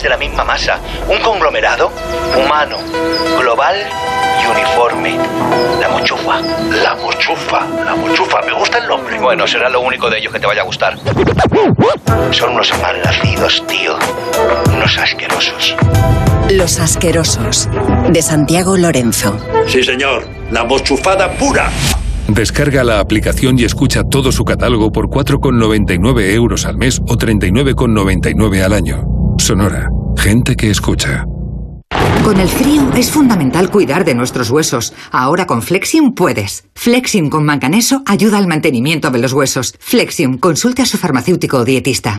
De la misma masa. Un conglomerado humano, global y uniforme. La mochufa. La mochufa. La mochufa. Me gusta el nombre. Bueno, será lo único de ellos que te vaya a gustar. Son unos malnacidos, tío. Unos asquerosos. Los asquerosos. De Santiago Lorenzo. Sí, señor. La mochufada pura. Descarga la aplicación y escucha todo su catálogo por 4,99 euros al mes o 39,99 al año. Sonora. Gente que escucha. Con el frío es fundamental cuidar de nuestros huesos. Ahora con Flexium puedes. Flexium con manganeso ayuda al mantenimiento de los huesos. Flexium, consulte a su farmacéutico o dietista.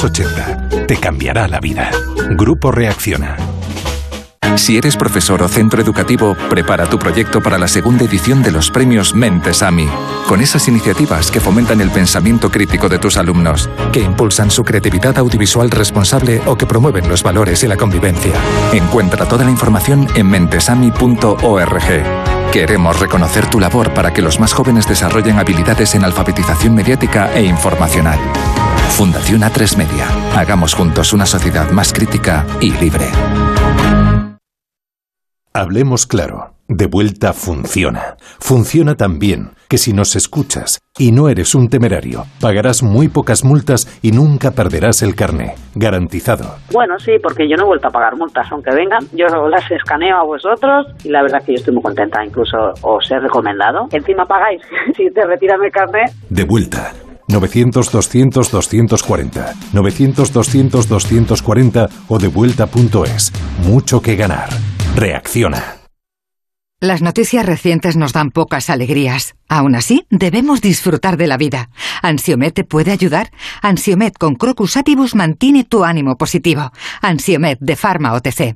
Te cambiará la vida. Grupo Reacciona. Si eres profesor o centro educativo, prepara tu proyecto para la segunda edición de los premios Mentes AMI, con esas iniciativas que fomentan el pensamiento crítico de tus alumnos, que impulsan su creatividad audiovisual responsable o que promueven los valores y la convivencia. Encuentra toda la información en mentesami.org. Queremos reconocer tu labor para que los más jóvenes desarrollen habilidades en alfabetización mediática e informacional. Fundación A3 Media. Hagamos juntos una sociedad más crítica y libre. Hablemos claro. De vuelta funciona. Funciona tan bien que si nos escuchas y no eres un temerario, pagarás muy pocas multas y nunca perderás el carné. Garantizado. Bueno, sí, porque yo no he vuelto a pagar multas, aunque vengan, yo las escaneo a vosotros y la verdad que yo estoy muy contenta, incluso os he recomendado. Encima pagáis si te retiran el carné. De vuelta. 900-200-240. 900-200-240 o devuelta.es. Mucho que ganar. Reacciona. Las noticias recientes nos dan pocas alegrías. Aún así, debemos disfrutar de la vida. ¿Ansiomet te puede ayudar? Ansiomet con Crocus Atibus mantiene tu ánimo positivo. Ansiomet de Pharma OTC.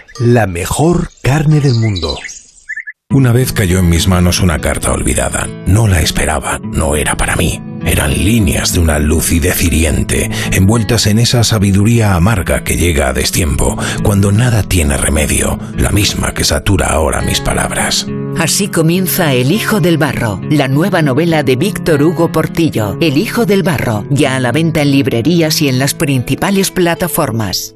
la mejor carne del mundo. Una vez cayó en mis manos una carta olvidada. No la esperaba, no era para mí. Eran líneas de una lucidez hiriente, envueltas en esa sabiduría amarga que llega a destiempo, cuando nada tiene remedio, la misma que satura ahora mis palabras. Así comienza El Hijo del Barro, la nueva novela de Víctor Hugo Portillo. El Hijo del Barro, ya a la venta en librerías y en las principales plataformas.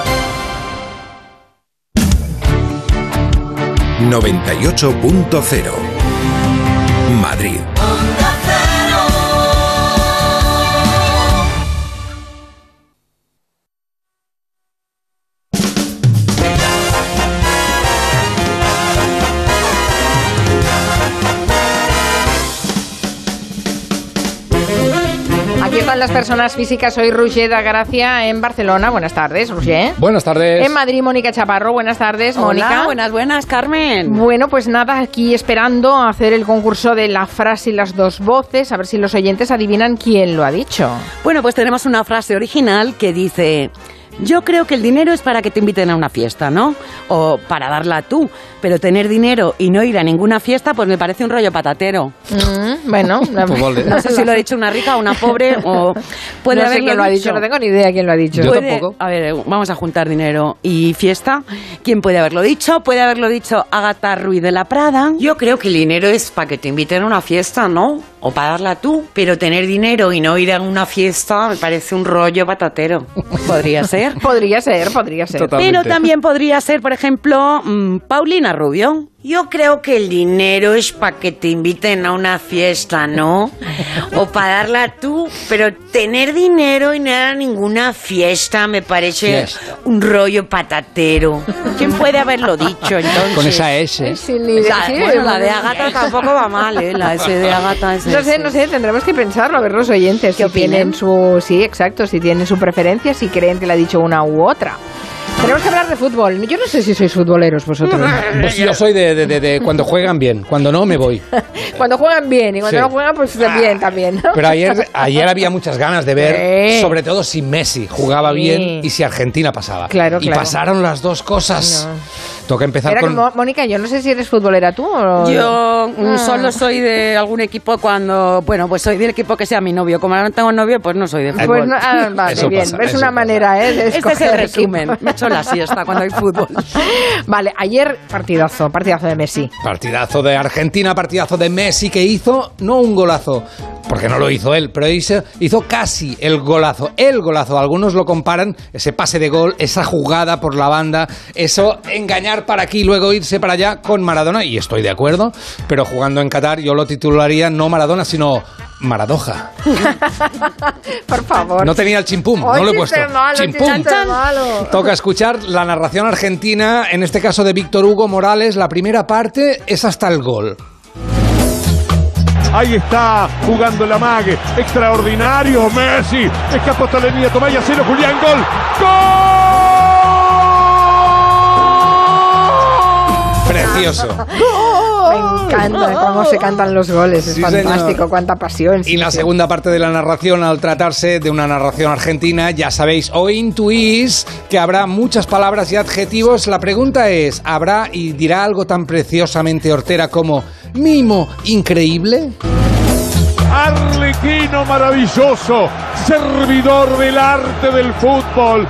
98.0 Madrid. Las personas físicas. Soy Roger da Gracia en Barcelona. Buenas tardes, Roger. Buenas tardes. En Madrid, Mónica Chaparro. Buenas tardes, Mónica. Hola, buenas, buenas, Carmen. Bueno, pues nada, aquí esperando a hacer el concurso de la frase y las dos voces, a ver si los oyentes adivinan quién lo ha dicho. Bueno, pues tenemos una frase original que dice... Yo creo que el dinero es para que te inviten a una fiesta, ¿no? O para darla tú. Pero tener dinero y no ir a ninguna fiesta, pues me parece un rollo patatero. Mm, bueno, no sé si lo ha dicho una rica o una pobre o puede no sé quién lo ha dicho, no tengo ni idea quién lo ha dicho. Yo tampoco. A ver, vamos a juntar dinero y fiesta. ¿Quién puede haberlo dicho? Puede haberlo dicho Agatha Ruiz de la Prada. Yo creo que el dinero es para que te inviten a una fiesta, ¿no? O para darla tú. Pero tener dinero y no ir a una fiesta me parece un rollo patatero. Podría ser. Podría ser, podría ser. Pero también podría ser, por ejemplo, mm, Paulina Rubio. Yo creo que el dinero es para que te inviten a una fiesta, ¿no? O para darla tú, pero tener dinero y no ir a ninguna fiesta me parece Fiesta. un rollo patatero. ¿Quién puede haberlo dicho entonces? Con esa S. Sin ni idea. La- Sí, bueno, la de. Agatha tampoco va mal, ¿eh? La S de Agatha es No sé, no sé, tendremos que pensarlo, a ver los oyentes si opinen? tienen su... Sí, exacto, si tienen su preferencia, si creen que le ha dicho una u otra. Tenemos que hablar de fútbol. Yo no sé si sois futboleros vosotros. Pues yo soy de, de- de- de cuando juegan bien, cuando no me voy. Cuando juegan bien y cuando Sí. no juegan, pues bien también. ¿no? Pero ayer, ayer había muchas ganas de ver, Sí. sobre todo si Messi jugaba Sí. bien y si Argentina pasaba. Claro, y claro. pasaron las dos cosas. Toca empezar Era con... Mónica, yo no sé si eres futbolera tú o... Yo mm, Ah. solo soy de algún equipo cuando, bueno, pues soy del equipo que sea mi novio. Como ahora no tengo novio, pues no soy de fútbol. Pues no- ah, vale, Eso bien. pasa, es eso una pasa. manera, ¿eh? De Este es el resumen. equipo. Me echo la siesta cuando hay fútbol. Vale, ayer partidazo, partidazo de Messi. Partidazo de Argentina, partidazo de Messi que hizo, no un golazo, porque no lo hizo él, pero hizo, hizo casi el golazo, el golazo. Algunos lo comparan, ese pase de gol, esa jugada por la banda, eso engañar para aquí y luego irse para allá con Maradona, y estoy de acuerdo, pero jugando en Qatar yo lo titularía no Maradona, sino Maradoja. Por favor. No tenía el chimpum, no lo he puesto. malo, Chimpum. malo. Toca escuchar la narración argentina, en este caso de Víctor Hugo Morales. La primera parte es hasta el gol. Ahí está jugando la mague. Extraordinario Messi. Escapó hasta la línea. Tomaya cero. Julián. Gol. ¡Gol! Precioso. Me encanta cómo se cantan los goles, es Sí, fantástico, señor. cuánta pasión. sí, Y la sí. segunda parte de la narración, al tratarse de una narración argentina, ya sabéis o intuís que habrá muchas palabras y adjetivos. La pregunta es, ¿habrá y dirá algo tan preciosamente hortera como mimo increíble? Arlequino maravilloso, servidor del arte del fútbol,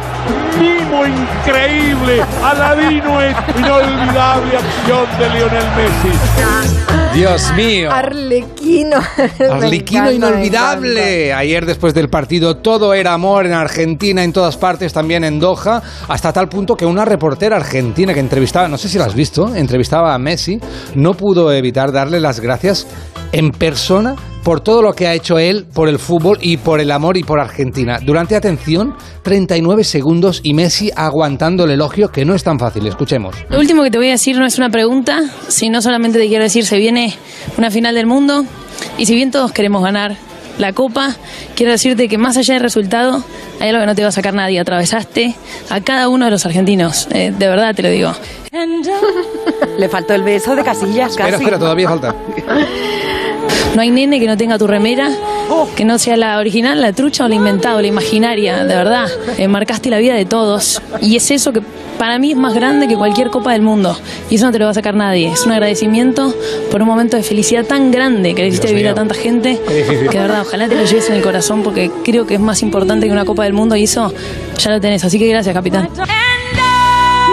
mimo increíble, aladino inolvidable acción de Lionel Messi. Dios mío. Arlequino. Arlequino inolvidable. Ayer después del partido todo era amor en Argentina, en todas partes, también en Doha, hasta tal punto que una reportera argentina que entrevistaba, no sé si la has visto, entrevistaba a Messi, no pudo evitar darle las gracias en persona por todo lo que ha hecho él por el fútbol y por el amor y por Argentina. Durante, atención, 39 segundos y Messi aguantando el elogio que no es tan fácil. Escuchemos. Lo último que te voy a decir no es una pregunta, sino solamente te quiero decir, se viene una final del mundo y si bien todos queremos ganar la copa, quiero decirte que más allá del resultado, hay algo que no te va a sacar nadie. Atravesaste a cada uno de los argentinos, eh, de verdad te lo digo. Le faltó el beso de Casillas, casi. espera, todavía falta. No hay nene que no tenga tu remera, que no sea la original, la trucha o la inventada o la imaginaria, de verdad. Eh, marcaste la vida de todos. Y es eso que para mí es más grande que cualquier copa del mundo. Y eso no te lo va a sacar nadie. Es un agradecimiento por un momento de felicidad tan grande que le hiciste vivir a tanta gente. Que de verdad, ojalá te lo lleves en el corazón porque creo que es más importante que una copa del mundo y eso ya lo tenés. Así que gracias, capitán.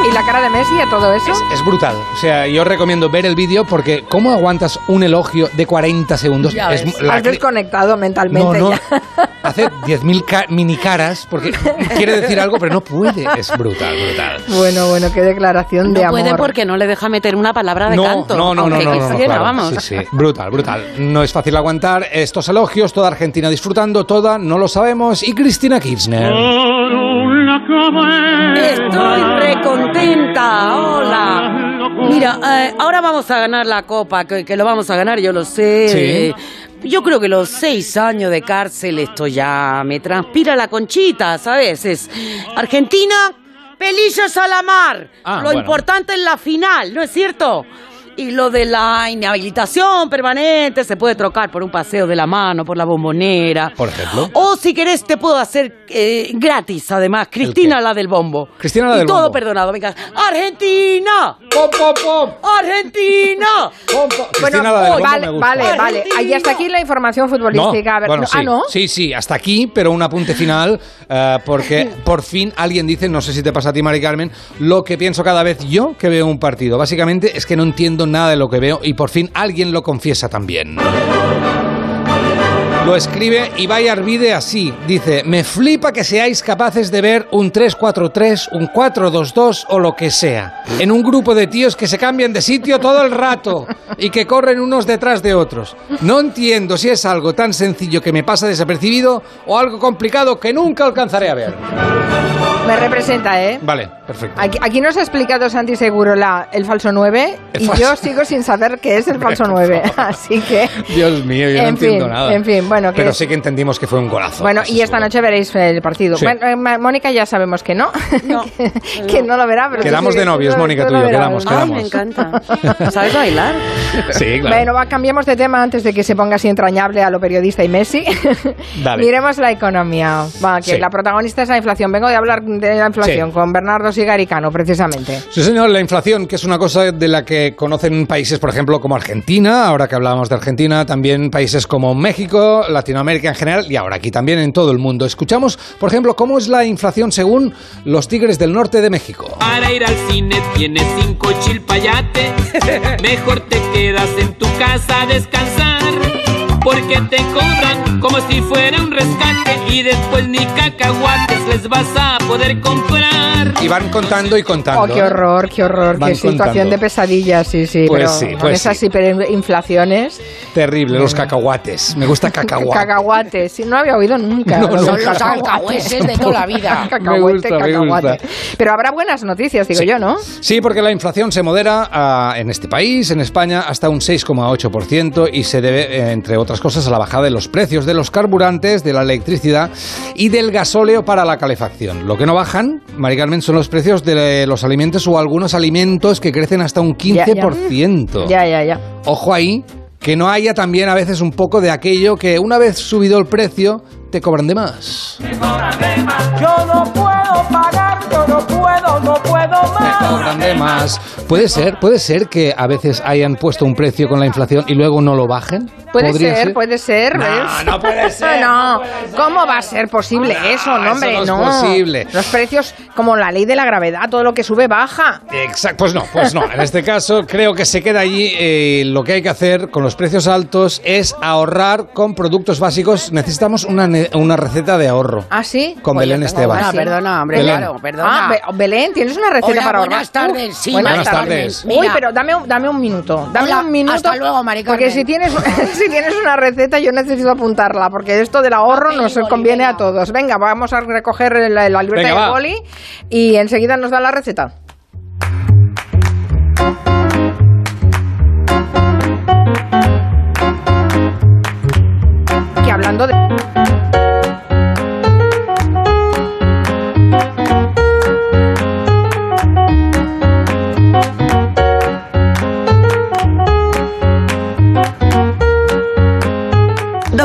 ¿Y la cara de Messi a todo eso? Es brutal. O sea, yo recomiendo ver el vídeo porque ¿cómo aguantas un elogio de 40 segundos? Ya Es ves, la Has cri- desconectado mentalmente No, no. ya. hace 10.000 ca- mini caras porque quiere decir algo pero no puede. Es brutal, brutal. Bueno, bueno, qué declaración de No amor. puede porque no le deja meter una palabra de no, canto. no, no, no, no, no, no, quisiera, claro. vamos. Sí, sí, brutal, brutal. No es fácil aguantar estos elogios, toda Argentina disfrutando, toda, no lo sabemos. Y Cristina Kirchner. Estoy recontenta, hola. Mira, eh, ahora vamos a ganar la copa, que, que lo vamos a ganar, yo lo sé. Sí. Eh, Yo creo que los seis años de cárcel, esto ya me transpira la conchita, ¿sabes? Es Argentina, pelillos a la mar. Ah, lo bueno. importante es la final, ¿no es cierto? Y lo de la inhabilitación permanente se puede trocar por un paseo de la mano, por la bombonera. Por ejemplo. O si querés te puedo hacer eh, gratis, además, Cristina la del bombo. Cristina la y del todo bombo. perdonado, venga. ¡Argentina! ¡Pom, pom, pom! ¡Argentina! Bueno, Cristina la del bombo vale, me gusta. vale, vale. Ahí hasta aquí la información futbolística. A ver, bueno, no- sí, Ah, ¿no? sí, sí, hasta aquí, pero un apunte final, eh, porque por fin alguien dice, no sé si te pasa a ti, Mari Carmen, lo que pienso cada vez yo que veo un partido. Básicamente es que no entiendo nada de lo que veo y por fin alguien lo confiesa también. Lo escribe Ibai Arvide así. Dice, me flipa que seáis capaces de ver un 3-4-3, un 4-2-2 o lo que sea. En un grupo de tíos que se cambian de sitio todo el rato y que corren unos detrás de otros. No entiendo si es algo tan sencillo que me pasa desapercibido o algo complicado que nunca alcanzaré a ver. Me representa, ¿eh? Vale, perfecto. Aquí, aquí nos ha explicado Santi Seguro la, el falso 9 El y falso- yo sigo sin saber qué es el falso 9. Así que, Dios mío, yo no En entiendo fin, nada. en fin, bueno, Pero sí que entendimos que fue un golazo. bueno, y esta noche veréis el partido. Sí. Bueno, eh, Mónica ya sabemos que no, que, que no lo verá. Pero Quedamos sí- de novios, tú- Mónica, tú y yo, quedamos, ¿no? quedamos. me encanta. ¿Sabes bailar? Sí, claro. Bueno, va, cambiemos de tema antes de que se ponga así entrañable a lo periodista y Messi. Dale. Miremos la economía. Va, que Sí. la protagonista es la inflación. Vengo de hablar de la inflación Sí. con Bernardo Sigaricano, precisamente. Sí, señor, la inflación, que es una cosa de la que conocen países, por ejemplo, como Argentina, ahora que hablábamos de Argentina, también países como México, Latinoamérica en general y ahora aquí también en todo el mundo. Escuchamos, por ejemplo, cómo es la inflación según los Tigres del Norte de México. Para ir al cine tienes cinco chilpayates. Mejor te quedas en tu casa a descansar. Porque te cobran como si fuera un rescate. Y después ni cacahuates les vas a poder comprar. Y van contando y contando. Oh, qué horror, qué horror, Van qué situación de pesadilla, sí, sí. Pues pero sí, con pues esas sí. hiperinflaciones, Terrible, los cacahuates. Me gusta cacahuate. cacahuates, sí, no había oído nunca. No, no, Son los alcahuetes de toda la vida. Me Cacahuete, gusta, me cacahuate. gusta. Pero habrá buenas noticias, digo Sí. yo, ¿no? Sí, porque la inflación se modera ah, en este país, en España, hasta un 6,8% y se debe, eh, entre otras otras cosas, a la bajada de los precios de los carburantes, de la electricidad y del gasóleo para la calefacción. Lo que no bajan, Mari Carmen, son los precios de los alimentos o algunos alimentos que crecen hasta un 15%. Ya, ya, ya. Ojo ahí, que no haya también a veces un poco de aquello que una vez subido el precio, te cobran de más. Yo no puedo pagar, yo no puedo, no puedo más. Te cobran de más. Puede ser, puede ser que a veces hayan puesto un precio con la inflación y luego no lo bajen. Puede ¿Podría ser, puede ser. No, ¿ves? no puede ser, no, no puede ser. ¿cómo va a ser posible eso, no, eso hombre? no es no. posible. Los precios, como la ley de la gravedad, todo lo que sube baja. Exacto, pues no, pues no. En este caso creo que se queda allí. eh, lo que hay que hacer con los precios altos es ahorrar con productos básicos. Necesitamos una, una receta de ahorro. ¿Ah, sí? Con Pues Belén Esteban. una, perdona, hombre, Belén. claro, perdona. Ah, Be- Belén, ¿tienes una receta Hola, para ahorrar? buenas tardes, sí, buenas, buenas tardes. tardes. Uy, pero dame, un- dame un minuto. Dame Hola, un minuto. hasta luego, Mari Porque si tienes, si tienes una receta, yo necesito apuntarla, porque esto del ahorro nos conviene a todos. Venga, vamos a recoger la, la libreta Venga, va. boli y enseguida nos da la receta. Que hablando de...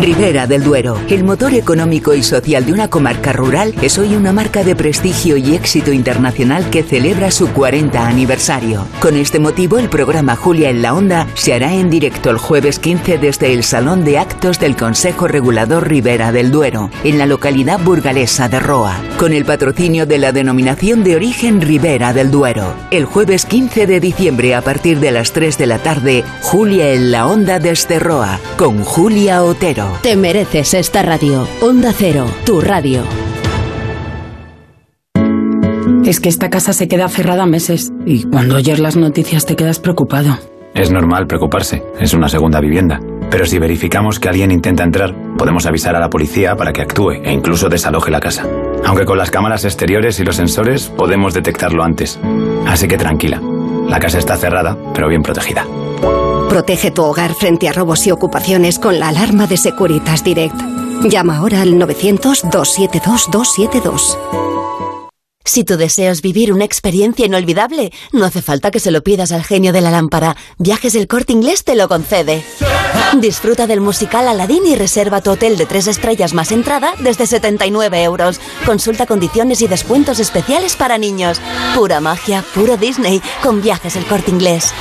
Ribera del Duero, el motor económico y social de una comarca rural, es hoy una marca de prestigio y éxito internacional que celebra su 40 aniversario. Con este motivo, el programa Julia en la Onda se hará en directo el jueves 15 desde el Salón de Actos del Consejo Regulador Ribera del Duero, en la localidad burgalesa de Roa, con el patrocinio de la denominación de origen Ribera del Duero. El jueves 15 de diciembre a partir de las 3 de la tarde, Julia en la Onda desde Roa, con Julia Otero. Te mereces esta radio. Onda Cero, tu radio. Es que esta casa se queda cerrada meses y cuando oyes las noticias te quedas preocupado. Es normal preocuparse, es una segunda vivienda. Pero si verificamos que alguien intenta entrar, podemos avisar a la policía para que actúe e incluso desaloje la casa. Aunque con las cámaras exteriores y los sensores podemos detectarlo antes. Así que tranquila, la casa está cerrada, pero bien protegida. Protege tu hogar frente a robos y ocupaciones con la alarma de Securitas Direct. Llama ahora al 900-272-272. Si tu deseo es vivir una experiencia inolvidable, no hace falta que se lo pidas al genio de la lámpara. Viajes del Corte Inglés te lo concede. Disfruta del musical Aladdin y reserva tu hotel de tres estrellas más entrada desde 79 euros. Consulta condiciones y descuentos especiales para niños. Pura magia, puro Disney, con Viajes del Corte Inglés.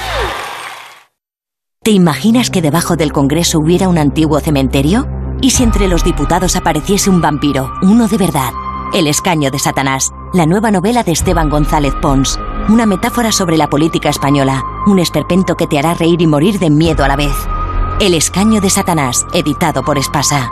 ¿Te imaginas que debajo del Congreso hubiera un antiguo cementerio? ¿Y si entre los diputados apareciese un vampiro, uno de verdad? El escaño de Satanás, la nueva novela de Esteban González Pons. Una metáfora sobre la política española, un esperpento que te hará reír y morir de miedo a la vez. El escaño de Satanás, editado por Espasa.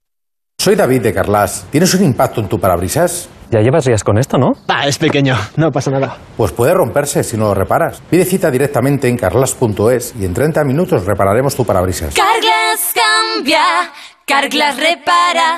Soy David de Carlas. ¿Tienes un impacto en tu parabrisas? Ya llevas días con esto, ¿no? Ah, es pequeño, no pasa nada. Pues puede romperse si no lo reparas. Pide cita directamente en carlas.es y en 30 minutos repararemos tu parabrisas. Carglass cambia, Carglass repara.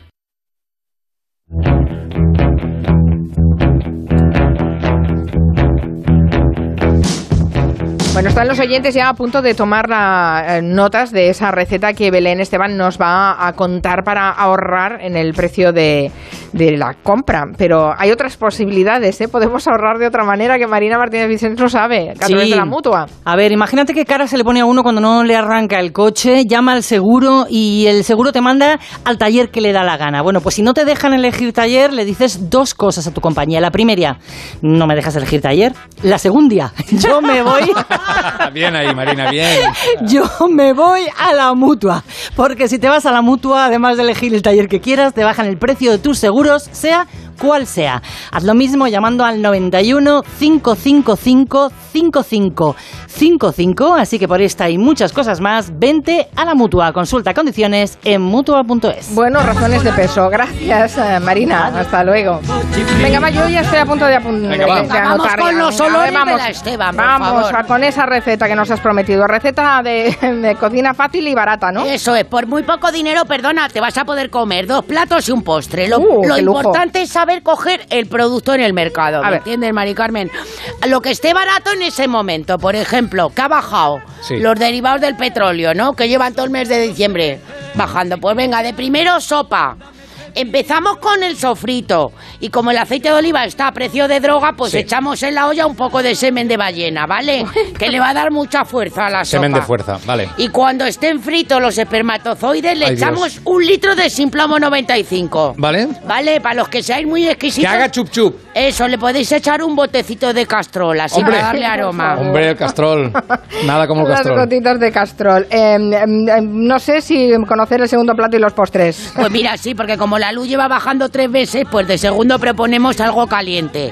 Bueno, están los oyentes ya a punto de tomar la, eh, notas de esa receta que Belén Esteban nos va a contar para ahorrar en el precio de, de la compra. Pero hay otras posibilidades, ¿eh? Podemos ahorrar de otra manera que Marina Martínez Vicente no sabe, a través de la mutua. A ver, imagínate qué cara se le pone a uno cuando no le arranca el coche, llama al seguro y el seguro te manda al taller que le da la gana. Bueno, pues si no te dejan elegir taller, le dices dos cosas a tu compañía. La primera, no me dejas elegir taller. La segunda, yo me voy bien ahí, Marina, bien. yo me voy a la mutua. Porque si te vas a la mutua, además de elegir el taller que quieras, te bajan el precio de tus seguros, sea cual sea. Haz lo mismo llamando al 91 555 5555. Así que por esta y muchas cosas más, vente a la mutua. Consulta condiciones en mutua.es. Bueno, razones de peso. Gracias, eh, Marina. Hasta luego. Venga, va, yo ya estoy a punto de, apun- Venga, va. de- de Vamos anotar con los olores de vamos, la Esteban, por Vamos favor. a con esa receta que nos has prometido. Receta de, de cocina fácil y barata, ¿no? Eso es, por muy poco dinero, perdona, te vas a poder comer dos platos y un postre. Lo, Uh, lo qué lujo. importante es saber coger el producto en el mercado, ¿me entiendes, Mari Carmen? Lo que esté barato en ese momento, por ejemplo, que ha bajado Sí. los derivados del petróleo, ¿no? Que llevan todo el mes de diciembre bajando. Pues venga, de primero sopa. Empezamos con el sofrito y como el aceite de oliva está a precio de droga, pues Sí. echamos en la olla un poco de semen de ballena, ¿vale? que le va a dar mucha fuerza a la sopa. Semen de fuerza, vale. Y cuando estén fritos los espermatozoides, le Ay, echamos Dios. un litro de Simplomo 95. ¿Vale? Vale, para los que seáis muy Que exquisitos. haga chup chup. Eso, le podéis echar un botecito de castrol, así Hombre. para darle aroma. Hombre, el castrol. Nada como el Las castrol. gotitas de castrol. Eh, em, em, no sé si conocer el segundo plato y los postres. Pues mira, sí, porque como la luz lleva bajando tres veces, pues de segundo proponemos algo caliente,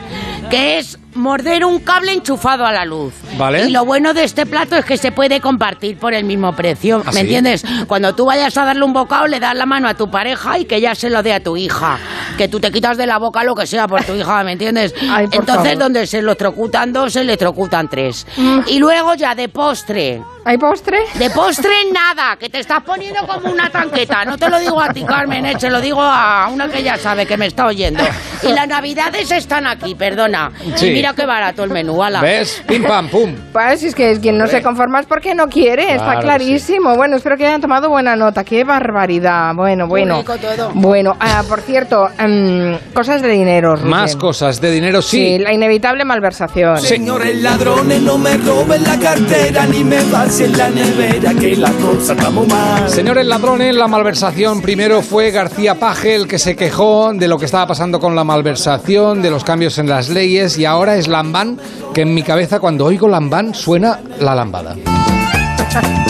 que es morder un cable enchufado a la luz. Vale. Y lo bueno de este plato es que se puede compartir por el mismo precio. ¿Ah, ¿Me sí? entiendes? Cuando tú vayas a darle un bocado, le das la mano a tu pareja y que ella se lo dé a tu hija. Que tú te quitas de la boca lo que sea por tu hija, ¿me entiendes? Ay, por Entonces, favor. donde se electrocutan dos, se electrocutan tres. Mm. Y luego ya de postre. ¿Hay postre? De postre nada, que te estás poniendo como una tanqueta. No te lo digo a ti, Carmen, eh, se lo digo a una que ya sabe que me está oyendo. Y las navidades están aquí, perdona. Sí. Mira qué barato el menú, ala. ¿Ves? Pim pam pum. Pues es que quien no se conforma es porque no quiere, está Claro clarísimo. Bueno, espero que hayan tomado buena nota. Qué barbaridad. Bueno, bueno. rico todo. Bueno, ah, por cierto, em, cosas de dinero. Rubén. Más cosas de dinero, sí. Sí, la inevitable malversación. Señores ladrones, no me roben la cartera ni me vacien la nevera, que la cosa está muy mal. Señores ladrones, la malversación. Primero fue García Paje el que se quejó de lo que estaba pasando con la malversación, de los cambios en las leyes, y ahora es Lambán, que en mi cabeza cuando oigo Lambán suena la lambada.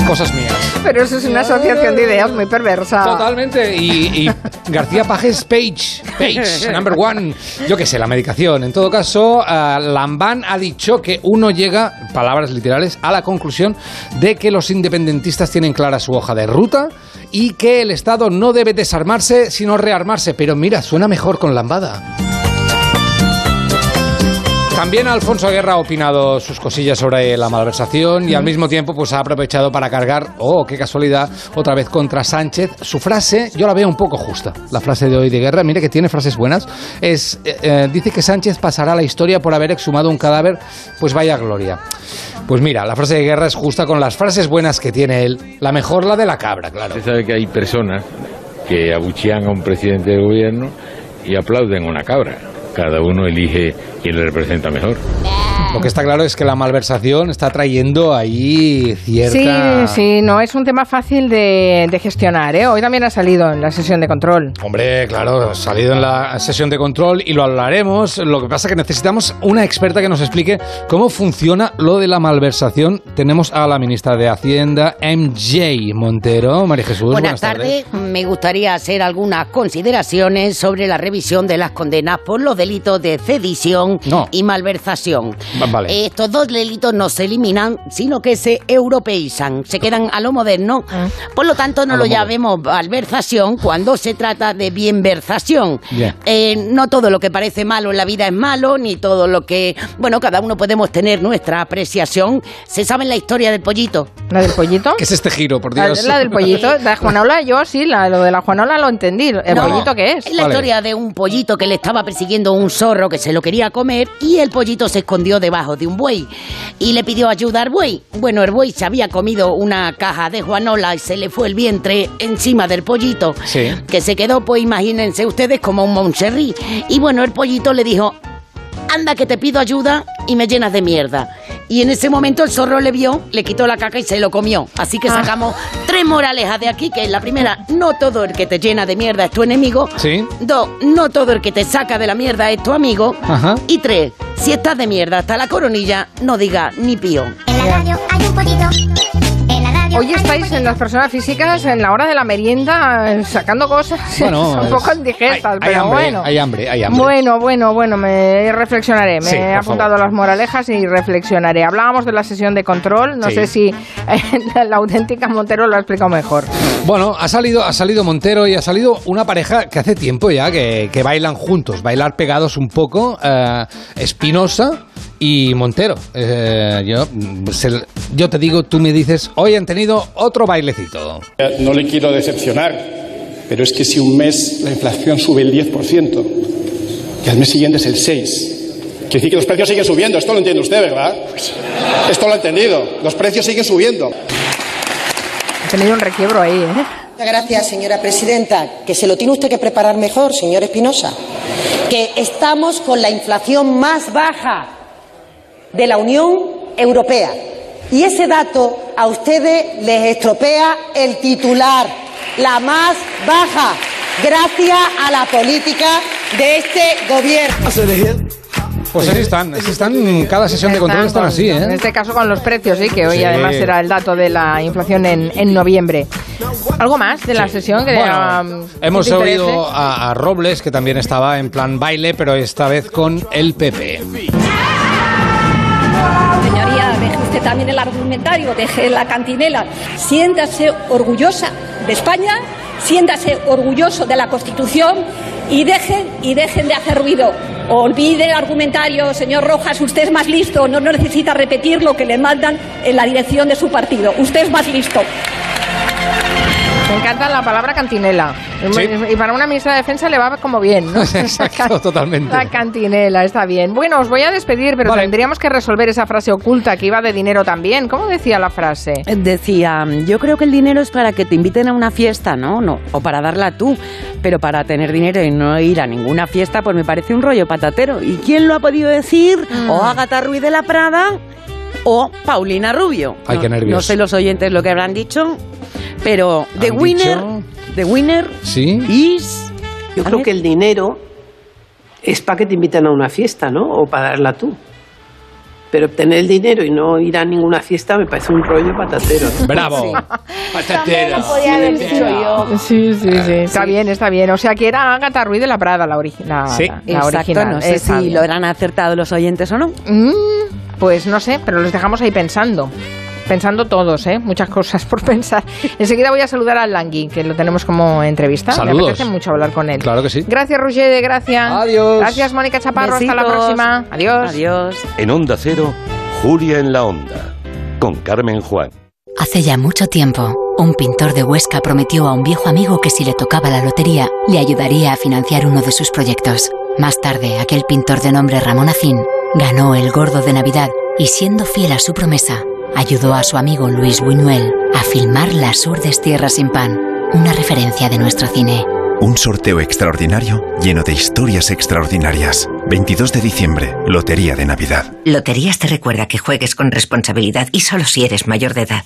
Cosas mías. Pero eso es una asociación de ideas muy perversa. Totalmente. Y, y García Paje es Page. Page, number one. Yo qué sé, la medicación. En todo caso, ah, Lambán ha dicho que uno llega, palabras literales, a la conclusión de que los independentistas tienen clara su hoja de ruta y que el Estado no debe desarmarse, sino rearmarse. Pero mira, suena mejor con Lambada. También Alfonso Guerra ha opinado sus cosillas sobre la malversación y al mismo tiempo pues ha aprovechado para cargar, oh, qué casualidad, otra vez contra Sánchez. Su frase, yo la veo un poco justa, la frase de hoy de Guerra, mire que tiene frases buenas, es, eh, eh, dice que Sánchez pasará la historia por haber exhumado un cadáver, pues vaya gloria. Pues mira, la frase de Guerra es justa con las frases buenas que tiene él, la mejor la de la cabra, claro. Usted sabe que hay personas que abuchean a un presidente de gobierno y aplauden a una cabra. Cada uno elige quién le representa mejor. Lo que está claro es que la malversación está trayendo ahí cierta... Sí, sí, no es un tema fácil de, de gestionar. ¿eh? Hoy también ha salido en la sesión de control. Hombre, claro, ha salido en la sesión de control y lo hablaremos. Lo que pasa es que necesitamos una experta que nos explique cómo funciona lo de la malversación. Tenemos a la ministra de Hacienda, MJ Montero. María Jesús, Buenas, tardes. Me gustaría hacer algunas consideraciones sobre la revisión de las condenas por los delitos de sedición y malversación. Va- vale. Estos dos delitos no se eliminan, sino que se europeizan, se quedan a lo moderno. Por lo tanto, no A lo lo llamemos malversación cuando se trata de bienversación. Bien. Eh, no todo lo que parece malo en la vida es malo, ni todo lo que... Bueno, cada uno podemos tener nuestra apreciación. ¿Se sabe la historia del pollito? ¿La del pollito? ¿Qué es este giro, por La, Dios? la del pollito, la Juanola, yo sí, la, lo de la Juanola lo entendí. ¿El No, pollito qué es? Es la historia de un pollito que le estaba persiguiendo un zorro que se lo quería comer y el pollito se escondió debajo de un buey y le pidió ayuda al buey. Bueno, el buey se había comido una caja de Juanola y se le fue el vientre encima del pollito, Sí. que se quedó, pues imagínense ustedes, como un Montserrat. Y bueno, el pollito le dijo, anda que te pido ayuda y me llenas de mierda. Y en ese momento el zorro le vio, le quitó la caca y se lo comió. Así que Ah. sacamos tres moralejas de aquí, que es la primera, no todo el que te llena de mierda es tu enemigo. Sí. Dos, no todo el que te saca de la mierda es tu amigo. Ajá. Y tres, si estás de mierda hasta la coronilla, no diga ni pío. Hoy estáis en las personas físicas en la hora de la merienda sacando cosas Bueno, un poco indigestas, hay pero hambre, bueno. hay hambre, hay hambre. Bueno, bueno, bueno, me reflexionaré. Me Sí, he apuntado las moralejas y reflexionaré. Hablábamos de la sesión de control. No Sí. sé si la, la auténtica Montero lo ha explicado mejor. Bueno, ha salido, ha salido Montero y ha salido una pareja que hace tiempo ya que, que bailan juntos, bailar pegados un poco, eh, Espinosa y Montero. Eh, yo, se- yo te digo, tú me dices, hoy han tenido otro bailecito. No le quiero decepcionar, pero es que si un mes la inflación sube el 10%, y al mes siguiente es el 6%, quiere decir que los precios siguen subiendo. Esto lo entiende usted, ¿verdad? Esto lo ha entendido. Los precios siguen subiendo. Ha tenido un requiebro ahí, ¿eh? Muchas Gracias, señora presidenta. Que se lo tiene usted que preparar mejor, señor Espinosa. Que estamos con la inflación más baja de la Unión Europea. Y ese dato a ustedes les estropea el titular, la más baja, gracias a la política de este gobierno. Pues así están, así están, cada sesión de control están así, En ¿eh? este caso con los precios, sí, que hoy Sí. además era el dato de la inflación en, en noviembre. ¿Algo más de la sesión que Bueno, um, hemos oído a, a Robles, que también estaba en plan baile, pero esta vez con el PP. Deje usted también el argumentario, deje la cantinela. Siéntase orgullosa de España, siéntase orgulloso de la Constitución y dejen, y dejen de hacer ruido. Olvide el argumentario, señor Rojas, usted es más listo, no necesita repetir lo que le mandan en la dirección de su partido. Usted es más listo. Me encanta la palabra cantinela. Sí. Y para una ministra de Defensa le va como bien, ¿no? Exacto, totalmente. La cantinela, está bien. Bueno, os voy a despedir, pero tendríamos que resolver esa frase oculta que iba de dinero también. ¿Cómo decía la frase? Decía, yo creo que el dinero es para que te inviten a una fiesta, ¿no? no O para darla tú. Pero para tener dinero y no ir a ninguna fiesta, pues me parece un rollo patatero. ¿Y quién lo ha podido decir? Mm. O Agatha Ruiz de la Prada o Paulina Rubio. Ay, qué No- nervios. No sé los oyentes lo que habrán dicho, pero The ¿Han Winner, dicho? The Winner Sí. is... Yo creo que el dinero es para que te inviten a una fiesta, ¿no? O para darla tú. Pero obtener el dinero y no ir a ninguna fiesta me parece un rollo patatero. ¿no? Bravo. Patatero. podía haber dicho yo. Sí, sí, sí. Está bien, está bien. O sea, que era Agatha Ruiz de la Prada, la, ori- la, la- la Exacto, original. no sé Está si bien. lo habrán acertado los oyentes o no. Mm, pues no sé, pero los dejamos ahí pensando. Pensando todos, ¿eh? Muchas cosas por pensar. Enseguida voy a saludar al Langui, que lo tenemos como entrevista. Me Saludos. apetece mucho hablar con él. Claro que sí. Gracias, Roger de Gracia. Adiós. Gracias, Mónica Chaparro. Hasta la Besitos. próxima. Adiós. Adiós. En Onda Cero, Julia en la Onda, con Carmen Juan. Hace ya mucho tiempo, un pintor de Huesca prometió a un viejo amigo que si le tocaba la lotería, le ayudaría a financiar uno de sus proyectos. Más tarde, aquel pintor de nombre Ramón Acín ganó el gordo de Navidad y siendo fiel a su promesa, ayudó a su amigo Luis Buñuel a filmar Las Urdes Tierras sin Pan, una referencia de nuestro cine. Un sorteo extraordinario lleno de historias extraordinarias. 22 de diciembre, Lotería de Navidad. Loterías te recuerda que juegues con responsabilidad y solo si eres mayor de edad.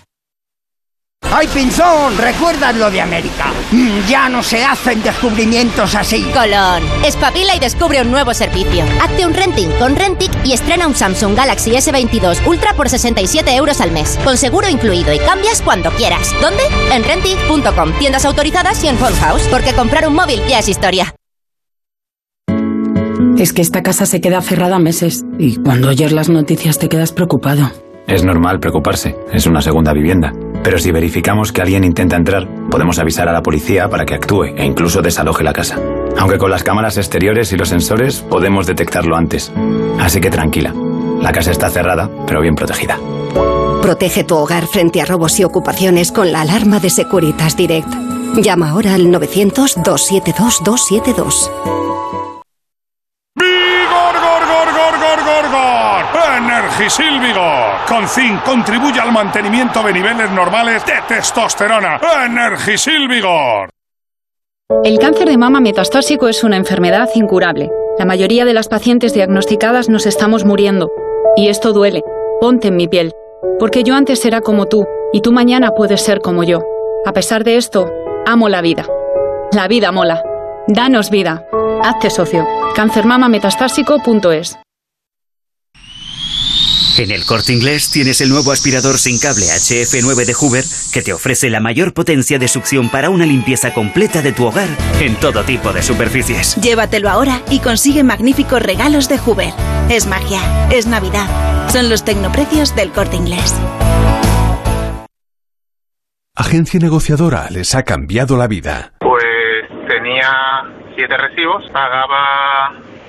¡Ay, Pinzón! ¿Recuerdas lo de América? Mm, Ya no se hacen descubrimientos así. Colón, espabila y descubre un nuevo servicio. Hazte un renting con Rentic y estrena un Samsung Galaxy S22 Ultra por 67 euros al mes, con seguro incluido y cambias cuando quieras. ¿Dónde? En Rentic.com, tiendas autorizadas y en Phone House, porque comprar un móvil ya es historia. Es que esta casa se queda cerrada meses y cuando oyes las noticias te quedas preocupado. Es normal preocuparse, es una segunda vivienda. Pero si verificamos que alguien intenta entrar, podemos avisar a la policía para que actúe e incluso desaloje la casa. Aunque con las cámaras exteriores y los sensores podemos detectarlo antes. Así que tranquila, la casa está cerrada, pero bien protegida. Protege tu hogar frente a robos y ocupaciones con la alarma de Securitas Direct. Llama ahora al 900-272-272. Vigor. Con zinc contribuye al mantenimiento de niveles normales de testosterona. Energisil Vigor. El cáncer de mama metastásico es una enfermedad incurable. La mayoría de las pacientes diagnosticadas nos estamos muriendo. Y esto duele. Ponte en mi piel. Porque yo antes era como tú, y tú mañana puedes ser como yo. A pesar de esto, amo la vida. La vida mola. Danos vida. Hazte socio. Cancermamametastásico.es En el corte inglés tienes el nuevo aspirador sin cable HF9 de Hoover que te ofrece la mayor potencia de succión para una limpieza completa de tu hogar en todo tipo de superficies. Llévatelo ahora y consigue magníficos regalos de Hoover. Es magia, es Navidad. Son los tecnoprecios del corte inglés. Agencia negociadora les ha cambiado la vida. Pues tenía siete recibos, pagaba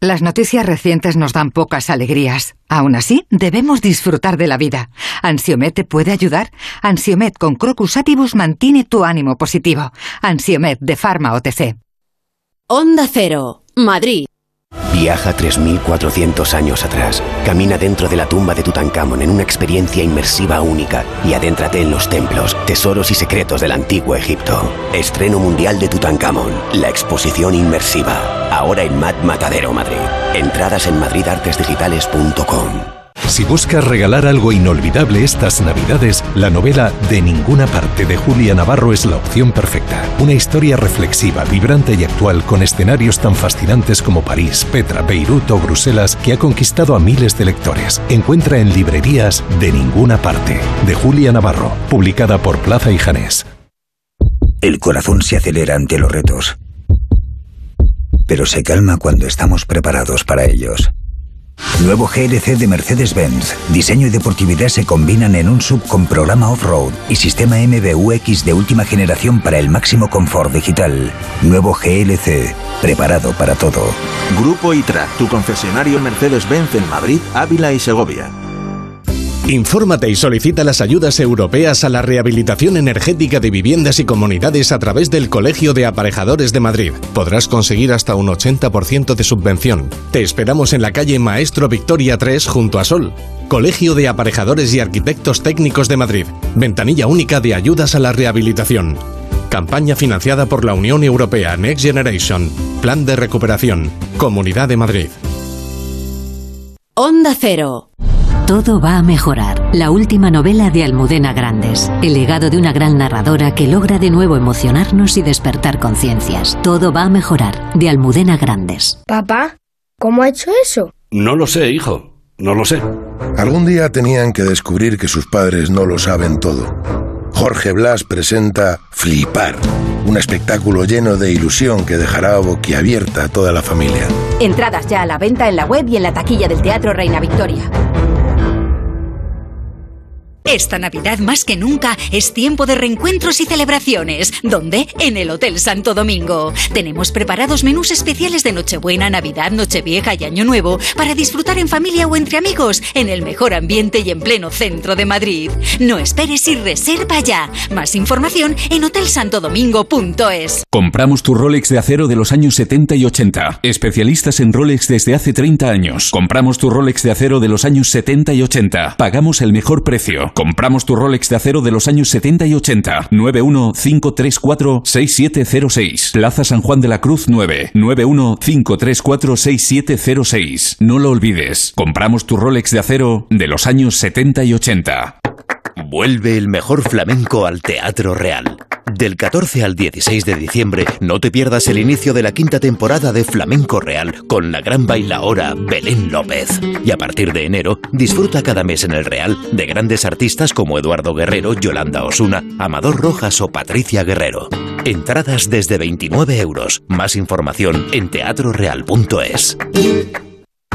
Las noticias recientes nos dan pocas alegrías. Aún así, debemos disfrutar de la vida. ¿Ansiomet te puede ayudar? Ansiomet con Crocus Atibus mantiene tu ánimo positivo. Ansiomet de Pharma OTC. Onda Cero, Madrid. Viaja 3.400 años atrás. Camina dentro de la tumba de Tutankamón en una experiencia inmersiva única y adéntrate en los templos, tesoros y secretos del antiguo Egipto. Estreno mundial de Tutankamón, la exposición inmersiva. Ahora en Mat Matadero, Madrid. Entradas en madridartesdigitales.com. Si buscas regalar algo inolvidable estas Navidades, la novela De ninguna parte de Julia Navarro es la opción perfecta. Una historia reflexiva, vibrante y actual con escenarios tan fascinantes como París, Petra, Beirut o Bruselas que ha conquistado a miles de lectores. Encuentra en librerías De ninguna parte de Julia Navarro, publicada por Plaza y Janés. El corazón se acelera ante los retos, pero se calma cuando estamos preparados para ellos. Nuevo GLC de Mercedes-Benz. Diseño y deportividad se combinan en un sub con programa off-road y sistema MBUX de última generación para el máximo confort digital. Nuevo GLC, preparado para todo. Grupo ITRA, tu concesionario Mercedes-Benz en Madrid, Ávila y Segovia. Infórmate y solicita las ayudas europeas a la rehabilitación energética de viviendas y comunidades a través del Colegio de Aparejadores de Madrid. Podrás conseguir hasta un 80% de subvención. Te esperamos en la calle Maestro Victoria 3 junto a Sol. Colegio de Aparejadores y Arquitectos Técnicos de Madrid. Ventanilla única de ayudas a la rehabilitación. Campaña financiada por la Unión Europea Next Generation. Plan de recuperación. Comunidad de Madrid. Onda Cero. Todo va a mejorar. La última novela de Almudena Grandes. El legado de una gran narradora que logra de nuevo emocionarnos y despertar conciencias. Todo va a mejorar. De Almudena Grandes. Papá, ¿cómo ha hecho eso? No lo sé, hijo. No lo sé. Algún día tenían que descubrir que sus padres no lo saben todo. Jorge Blas presenta Flipar, un espectáculo lleno de ilusión que dejará boquiabierta a toda la familia. Entradas ya a la venta en la web y en la taquilla del Teatro Reina Victoria. Esta Navidad más que nunca es tiempo de reencuentros y celebraciones. ¿Dónde? En el Hotel Santo Domingo. Tenemos preparados menús especiales de Nochebuena, Navidad, Nochevieja y Año Nuevo para disfrutar en familia o entre amigos en el mejor ambiente y en pleno centro de Madrid. No esperes y reserva ya. Más información en hotelsantodomingo.es. Compramos tu Rolex de acero de los años 70 y 80. Especialistas en Rolex desde hace 30 años. Compramos tu Rolex de acero de los años 70 y 80. Pagamos el mejor precio. Compramos tu Rolex de acero de los años 70 y 80. 915346706. Plaza San Juan de la Cruz 9. 915346706. No lo olvides. Compramos tu Rolex de acero de los años 70 y 80. Vuelve el mejor flamenco al Teatro Real. Del 14 al 16 de diciembre, no te pierdas el inicio de la quinta temporada de Flamenco Real con la gran bailaora Belén López. Y a partir de enero, disfruta cada mes en el Real de grandes artistas como Eduardo Guerrero, Yolanda Osuna, Amador Rojas o Patricia Guerrero. Entradas desde 29 euros. Más información en teatroreal.es.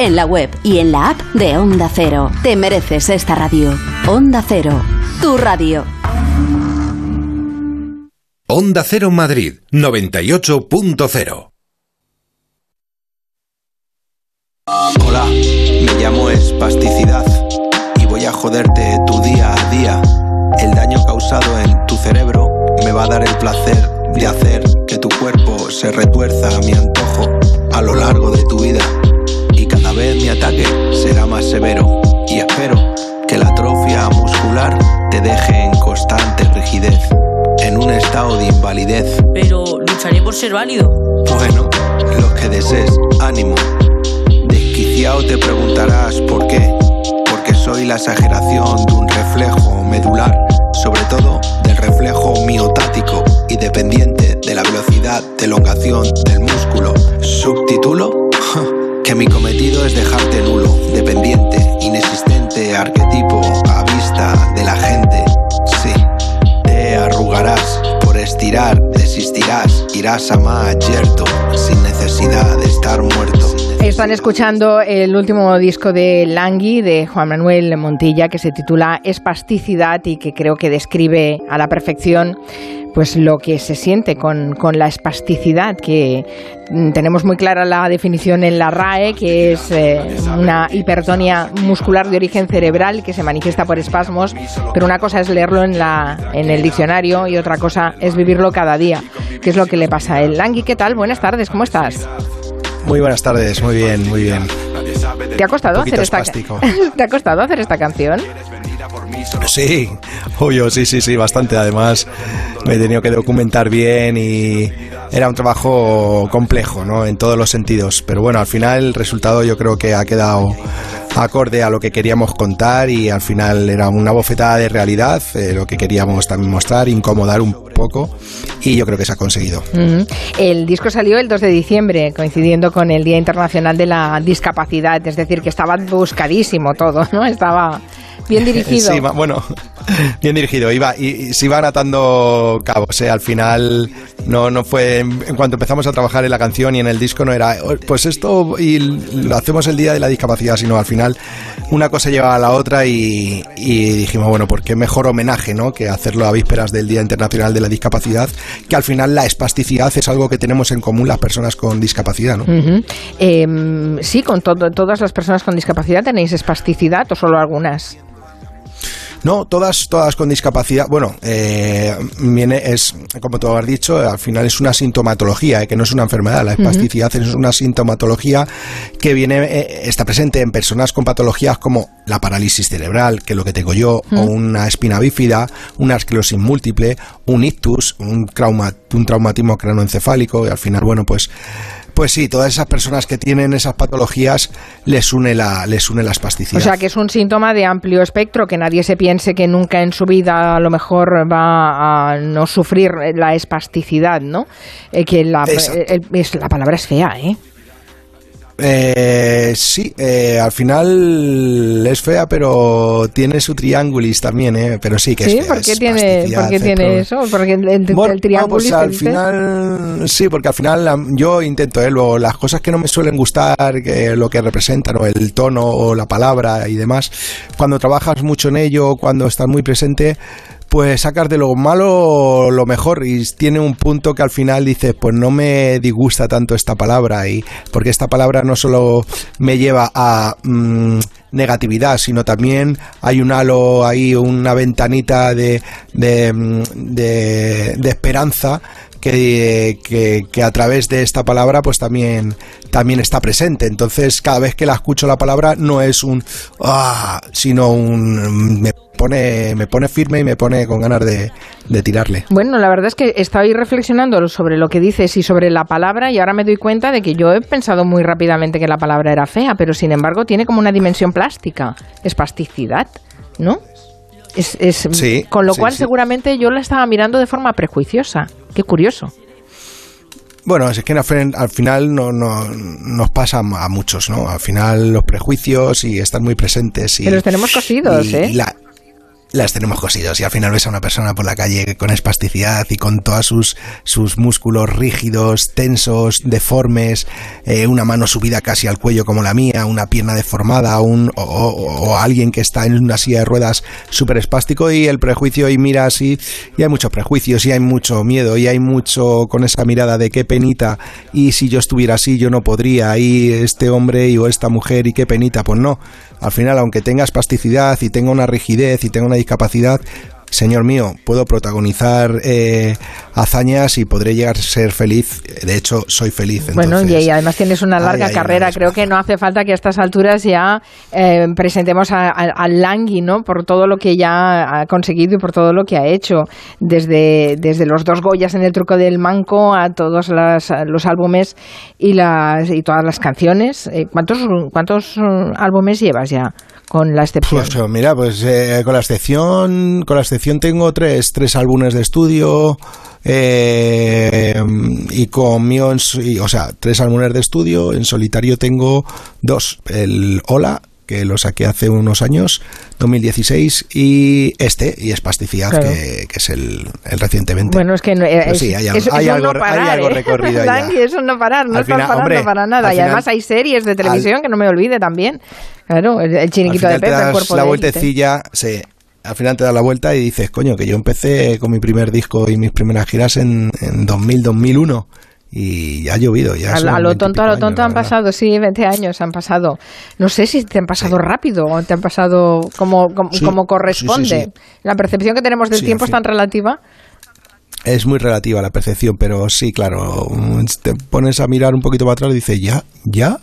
en la web y en la app de Onda Cero. Te mereces esta radio. Onda Cero, tu radio. Onda Cero Madrid 98.0 Hola, me llamo Espasticidad y voy a joderte tu día a día. El daño causado en tu cerebro me va a dar el placer de hacer que tu cuerpo se retuerza a mi antojo a lo largo de tu vida. Vez mi ataque será más severo y espero que la atrofia muscular te deje en constante rigidez, en un estado de invalidez. Pero lucharé por ser válido. Bueno, lo que desees, ánimo. Desquiciado te preguntarás por qué. Porque soy la exageración de un reflejo medular, sobre todo del reflejo miotático y dependiente de la velocidad de elongación del músculo. Subtítulo que mi cometido es dejarte nulo, dependiente, inexistente, arquetipo a vista de la gente. Sí, te arrugarás por estirar, desistirás, irás a más yerto, sin necesidad de estar muerto. Están escuchando el último disco de Langui, de Juan Manuel Montilla, que se titula Espasticidad y que creo que describe a la perfección pues lo que se siente con, con la espasticidad, que mm, tenemos muy clara la definición en la RAE, que es eh, una hipertonia muscular de origen cerebral que se manifiesta por espasmos, pero una cosa es leerlo en, la, en el diccionario y otra cosa es vivirlo cada día, que es lo que le pasa a él. Langui, ¿qué tal? Buenas tardes, ¿cómo estás? Muy buenas tardes, muy bien, muy bien. ¿Te ha costado, hacer esta, ¿Te ha costado hacer esta canción? Sí, obvio, sí, sí, sí, bastante. Además, me he tenido que documentar bien y era un trabajo complejo, ¿no? En todos los sentidos. Pero bueno, al final el resultado yo creo que ha quedado acorde a lo que queríamos contar y al final era una bofetada de realidad, eh, lo que queríamos también mostrar, incomodar un poco y yo creo que se ha conseguido. El disco salió el 2 de diciembre, coincidiendo con el Día Internacional de la Discapacidad, es decir, que estaba buscadísimo todo, ¿no? Estaba bien dirigido. Sí, bueno, bien dirigido. Iba, y, se iban atando cabos. ¿eh? Al final no, no fue. En cuanto empezamos a trabajar en la canción y en el disco, no era oh, pues esto y lo hacemos el día de la discapacidad, sino al final una cosa lleva a la otra y, dijimos, bueno, ¿por qué mejor homenaje ¿no? que hacerlo a vísperas del Día Internacional de la Discapacidad? Que al final la espasticidad es algo que tenemos en común las personas con discapacidad. ¿no? Em, sí, con todas las personas con discapacidad tenéis espasticidad o solo algunas. No, todas, todas con discapacidad. Bueno, eh, viene, es, como tú has dicho, al final es una sintomatología, eh, que no es una enfermedad. La espasticidad es una sintomatología que viene, eh, está presente en personas con patologías como la parálisis cerebral, que es lo que tengo yo, o una espina bífida, una esclerosis múltiple, un ictus, un, trauma, un traumatismo cranoencefálico, y al final, bueno, pues pues sí, todas esas personas que tienen esas patologías les une la, les une la espasticidad. O sea que es un síntoma de amplio espectro, que nadie se piense que nunca en su vida a lo mejor va a no sufrir la espasticidad, ¿no? Eh, que la, eh, la palabra es fea, ¿eh? Eh, sí, eh, al final es fea, pero tiene su triángulis también, ¿eh? Pero sí que es fea. ¿por qué tiene, ¿por qué tiene eso? Porque el, el, bueno, pues al final, sí, porque al final yo intento, ¿eh? Luego, las cosas que no me suelen gustar, que, lo que representan, o el tono, o la palabra y demás, cuando trabajas mucho en ello, cuando estás muy presente, pues sacar de lo malo lo mejor y tiene un punto que al final dices, pues no me disgusta tanto esta palabra y porque esta palabra no solo me lleva a mm, negatividad, sino también hay un halo ahí, una ventanita de, de, mm, de, de esperanza que, que, que, a través de esta palabra pues también, también está presente. Entonces cada vez que la escucho la palabra no es un ah, sino un me pone, me pone firme y me pone con ganas de, de tirarle. Bueno, la verdad es que estoy reflexionando sobre lo que dices y sobre la palabra y ahora me doy cuenta de que yo he pensado muy rápidamente que la palabra era fea, pero sin embargo tiene como una dimensión plástica, es plasticidad, ¿no? Es, es Sí, con lo sí, cual sí. seguramente yo la estaba mirando de forma prejuiciosa. Qué curioso. Bueno, es que al fin- al final no, no- nos pasa a muchos, ¿no? Al final los prejuicios y están muy presentes. Y, Que los tenemos cosidos, y- ¿eh? y la- las tenemos cosidos y al final ves a una persona por la calle con espasticidad y con todos sus, sus músculos rígidos, tensos, deformes, eh, una mano subida casi al cuello como la mía, una pierna deformada, un, o, alguien que está en una silla de ruedas súper espástico y el prejuicio y mira así y hay muchos prejuicios y hay mucho miedo y hay mucho con esa mirada de qué penita y si yo estuviera así yo no podría y este hombre y o esta mujer y qué penita, pues no. Al final, aunque tenga espasticidad y tenga una rigidez y tenga una discapacidad, señor mío, puedo protagonizar eh, hazañas y podré llegar a ser feliz. De hecho, soy feliz. Bueno, y, entonces- y además tienes una larga carrera. Creo que no hace falta que a estas alturas ya eh, presentemos al Langui, ¿no? Por todo lo que ya ha conseguido y por todo lo que ha hecho. Desde, desde los dos Goyas en el truco del manco a todos las- los álbumes y, las, y todas las canciones. Eh, ¿Cuántos, cuántos eh, álbumes llevas ya? Con la excepción. Pues mira, pues eh, con la excepción, con la excepción tengo tres, tres álbumes de estudio eh, y con mío, en y, o sea, tres álbumes de estudio. En solitario tengo dos, el Hola que lo saqué hace unos años, 2016, y este, y Espasticidad, Claro. que, que es el, el recientemente. Bueno, es que no, eh, es- sí, hay, eso- hay eso algo, no parar, hay algo ¿eh? recorrido. Langui, eso no parar, no Al final, parando hombre, para nada. al Y final- además hay series de televisión que no me olvide también. Claro, el, el al chiniquito de Pepe, el das cuerpo la de vueltecilla, sí, al final te das la vuelta y dices, coño, que yo empecé con mi primer disco y mis primeras giras en, en 2000, 2001 y ya ha llovido, ya A, a lo 20 y tonto, a lo tonto han pasado, sí, 20 años han pasado. No sé si te han pasado rápido o te han pasado como, como, Sí, como corresponde. sí. La percepción que tenemos del tiempo es tan relativa. Es muy relativa la percepción, pero sí, claro, mm, te pones a mirar un poquito para atrás y dices, ya, ya,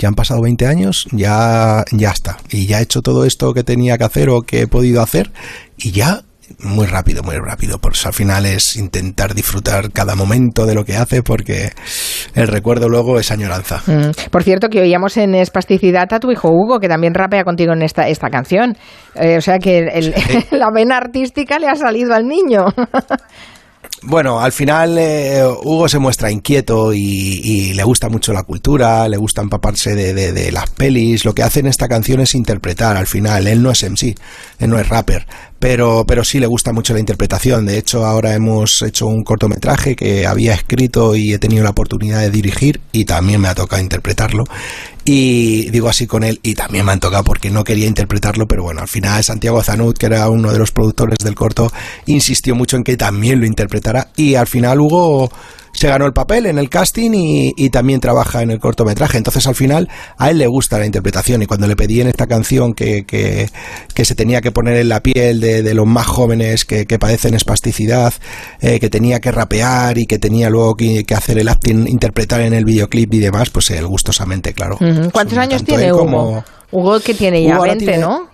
ya han pasado 20 años, ya, ya está. Y ya he hecho todo esto que tenía que hacer o que he podido hacer y ya, muy rápido, muy rápido. Pues al final es intentar disfrutar cada momento de lo que hace porque el recuerdo luego es añoranza. Mm. Por cierto, que oíamos en Espasticidad a tu hijo Hugo, que también rapea contigo en esta, esta canción. Eh, o sea que el- la vena artística le ha salido al niño. Bueno, al final eh, Hugo se muestra inquieto y, le gusta mucho la cultura, le gusta empaparse de, de- de las pelis. Lo que hace en esta canción es interpretar. Al final, él no es MC, él no es rapper, pero, pero sí le gusta mucho la interpretación. De hecho, ahora hemos hecho un cortometraje que había escrito y he tenido la oportunidad de dirigir y también me ha tocado interpretarlo. Y digo así con él, y también me han tocado porque no quería interpretarlo, pero bueno, al final Santiago Zanut, que era uno de los productores del corto, insistió mucho en que también lo interpretara. Y al final Hugo se ganó el papel en el casting y, y también trabaja en el cortometraje. Entonces al final a él le gusta la interpretación y cuando le pedí en esta canción que, que, que se tenía que poner en la piel de, de los más jóvenes que, que padecen espasticidad, eh, que tenía que rapear y que tenía luego que, que hacer el acting, interpretar en el videoclip y demás, pues él gustosamente, claro. ¿Cuántos años tiene Hugo? como- Hugo que tiene ya Hugo ahora 20, tiene- ¿no?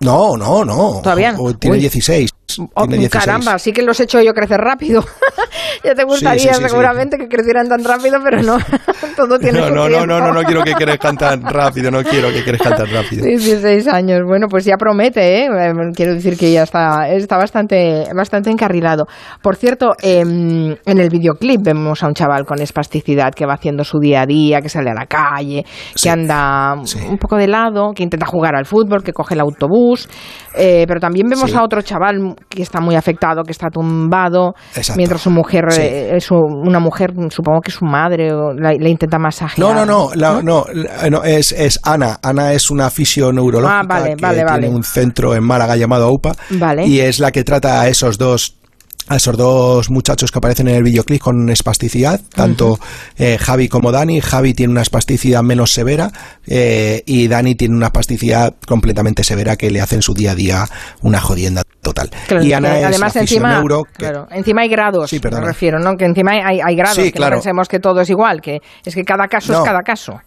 No, no, no. ¿Todavía? O- o tiene Uy. 16. Oh, tiene 16. caramba, sí que los he hecho yo crecer rápido. ya te gustaría sí, sí, sí. seguramente que crecieran tan rápido, pero no. Todo tiene No, su no, no, tiempo. no, no, no quiero que crezcan tan rápido, no quiero que crezcan tan rápido. 16 años, bueno, pues ya promete, ¿eh? Eh, Quiero decir que ya está, está bastante, bastante encarrilado. Por cierto, em, en el videoclip vemos a un chaval con espasticidad que va haciendo su día a día, que sale a la calle, que anda un poco de lado, que intenta jugar al fútbol, que coge el autobús, eh, pero también vemos a otro chaval que está muy afectado, que está tumbado, Exacto. mientras su mujer, Sí. eh, su- una mujer, supongo que su madre, la- le intenta masajear. No, no, no, la- no, no, es, es Ana. Ana es una fisioneurológica Ah, vale, que vale, tiene vale. un centro en Málaga llamado AUPA y es la que trata a esos dos a esos dos muchachos que aparecen en el videoclip con espasticidad, tanto eh, Javi como Dani. Javi tiene una espasticidad menos severa eh, y Dani tiene una espasticidad completamente severa que le hace en su día a día una jodienda total. y Ana además encima, claro, encima hay grados, sí, me refiero, ¿no? Que encima hay, hay grados, que no pensemos que todo es igual, que es que cada caso es cada caso.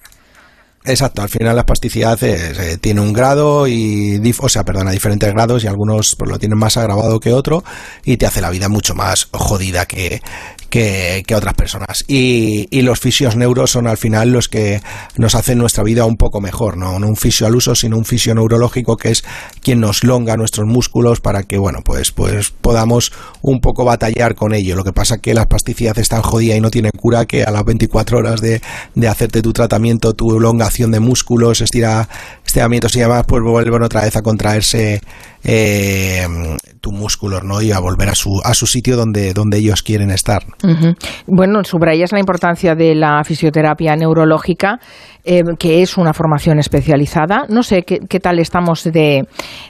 Exacto, al final la espasticidad eh, tiene un grado y, o sea, perdona, diferentes grados y algunos pues, lo tienen más agravado que otro y te hace la vida mucho más jodida que, que, otras personas. Y, y, los fisios neuros son al final los que nos hacen nuestra vida un poco mejor, ¿no? No un fisio al uso, sino un fisio neurológico que es quien nos longa nuestros músculos para que, bueno, pues, pues podamos un poco batallar con ello. Lo que pasa que la espasticidad es tan jodida y no tiene cura que a las 24 horas de, de hacerte tu tratamiento, tu elongación de músculos, estira, estiramientos y demás, pues vuelven otra vez a contraerse eh, tu músculo, ¿no? Y a volver a su, a su sitio donde, donde ellos quieren estar. Bueno, subrayas la importancia de la fisioterapia neurológica, eh, que es una formación especializada. No sé qué, tal estamos de,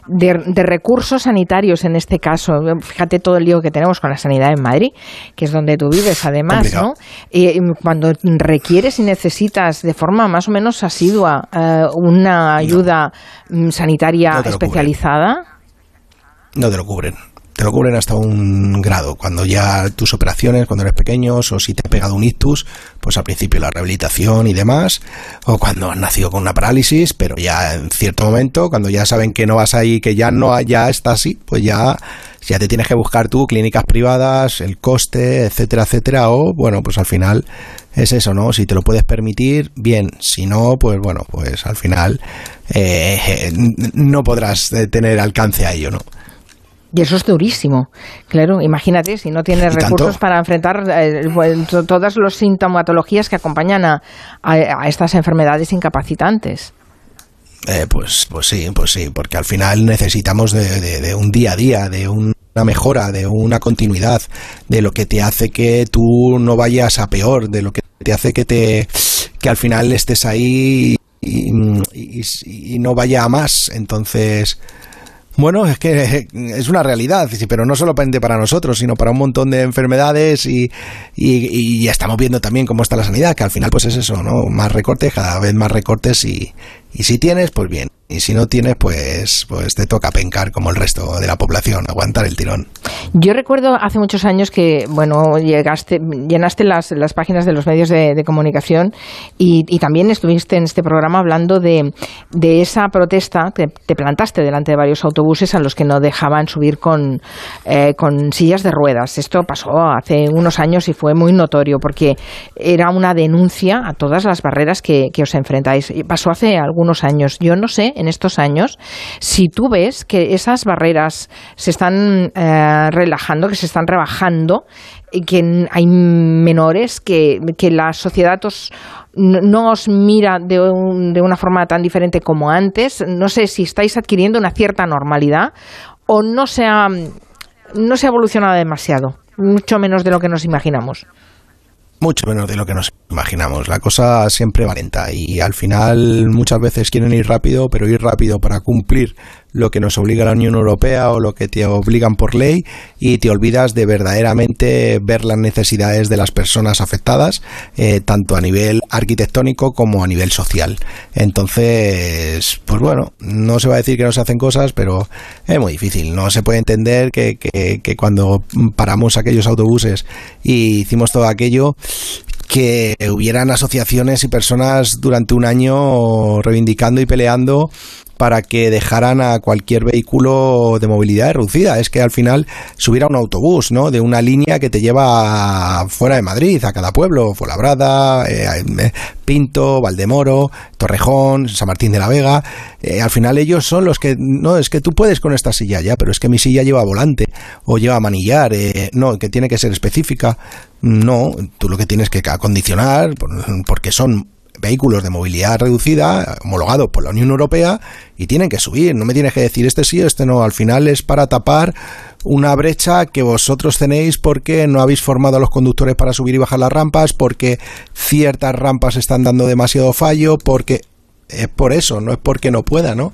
de, recursos sanitarios en este caso. Fíjate todo el lío que tenemos con la sanidad en Madrid, que es donde tú vives además, ¿no? cuando requieres y necesitas de forma más o menos asidua eh, una ayuda mm, sanitaria especializada. No te lo cubren. Te lo cubren hasta un grado. Cuando ya tus operaciones, cuando eres pequeño, o si te ha pegado un ictus, pues al principio la rehabilitación y demás, o cuando has nacido con una parálisis, pero ya en cierto momento, cuando ya saben que no vas ahí, que ya no ya está así, pues ya, ya te tienes que buscar tú clínicas privadas, el coste, etcétera, etcétera, o bueno, pues al final es eso, ¿no? Si te lo puedes permitir, bien, si no, pues bueno, pues al final eh, no podrás tener alcance a ello, ¿no? Y eso es durísimo. Claro, imagínate si no tienes recursos para enfrentar eh, todas las sintomatologías que acompañan a, estas enfermedades incapacitantes. Eh, pues, pues sí, pues sí, porque al final necesitamos de, un día a día, de una mejora, de una continuidad, de lo que te hace que tú no vayas a peor, de lo que te hace que te que al final estés ahí y no vaya a más. Entonces, bueno, es que es una realidad, pero no solo para nosotros, sino para un montón de enfermedades y, y, ya estamos viendo también cómo está la sanidad, que al final pues es eso, ¿no? Más recortes, cada vez más recortes y, y si tienes, pues bien. Y si no tienes, pues, pues te toca pencar como el resto de la población, aguantar el tirón. Yo recuerdo hace muchos años que, bueno, llegaste, llenaste las, las páginas de los medios de, comunicación y, y, también estuviste en este programa hablando de, de esa protesta, te, te, plantaste delante de varios autobuses a los que no dejaban subir con, eh, con sillas de ruedas. Esto pasó hace unos años y fue muy notorio porque era una denuncia a todas las barreras que, que os enfrentáis. Pasó hace algunos años. Yo no sé en estos años, si tú ves que esas barreras se están eh, relajando, que se están rebajando, que hay menores, que, la sociedad no os mira de, de una forma tan diferente como antes, no sé si estáis adquiriendo una cierta normalidad o no se ha, no se ha evolucionado demasiado, mucho menos de lo que nos imaginamos mucho menos de lo que nos imaginamos. La cosa siempre va lenta y al final muchas veces quieren ir rápido, pero ir rápido para cumplir lo que nos obliga la Unión Europea o lo que te obligan por ley y te olvidas de verdaderamente ver las necesidades de las personas afectadas, eh, tanto a nivel arquitectónico como a nivel social. Entonces, pues bueno, no se va a decir que no se hacen cosas, pero es muy difícil. No se puede entender que, que, que cuando paramos aquellos autobuses y hicimos todo aquello, que hubieran asociaciones y personas durante un año reivindicando y peleando para que dejaran a cualquier vehículo de movilidad reducida. Es que al final subiera un autobús, ¿no? De una línea que te lleva fuera de Madrid, a cada pueblo, Fuenlabrada, eh, eh, Pinto, Valdemoro, Torrejón, San Martín de la Vega. Eh, al final ellos son los que, no, es que tú puedes con esta silla ya, pero es que mi silla lleva volante o lleva manillar, no, que tiene que ser específica. No, tú lo que tienes que acondicionar, porque son vehículos de movilidad reducida homologados por la Unión Europea y tienen que subir. No me tienes que decir este sí, este no. Al final es para tapar una brecha que vosotros tenéis porque no habéis formado a los conductores para subir y bajar las rampas, porque ciertas rampas están dando demasiado fallo, porque es por eso, no es porque no pueda, ¿no?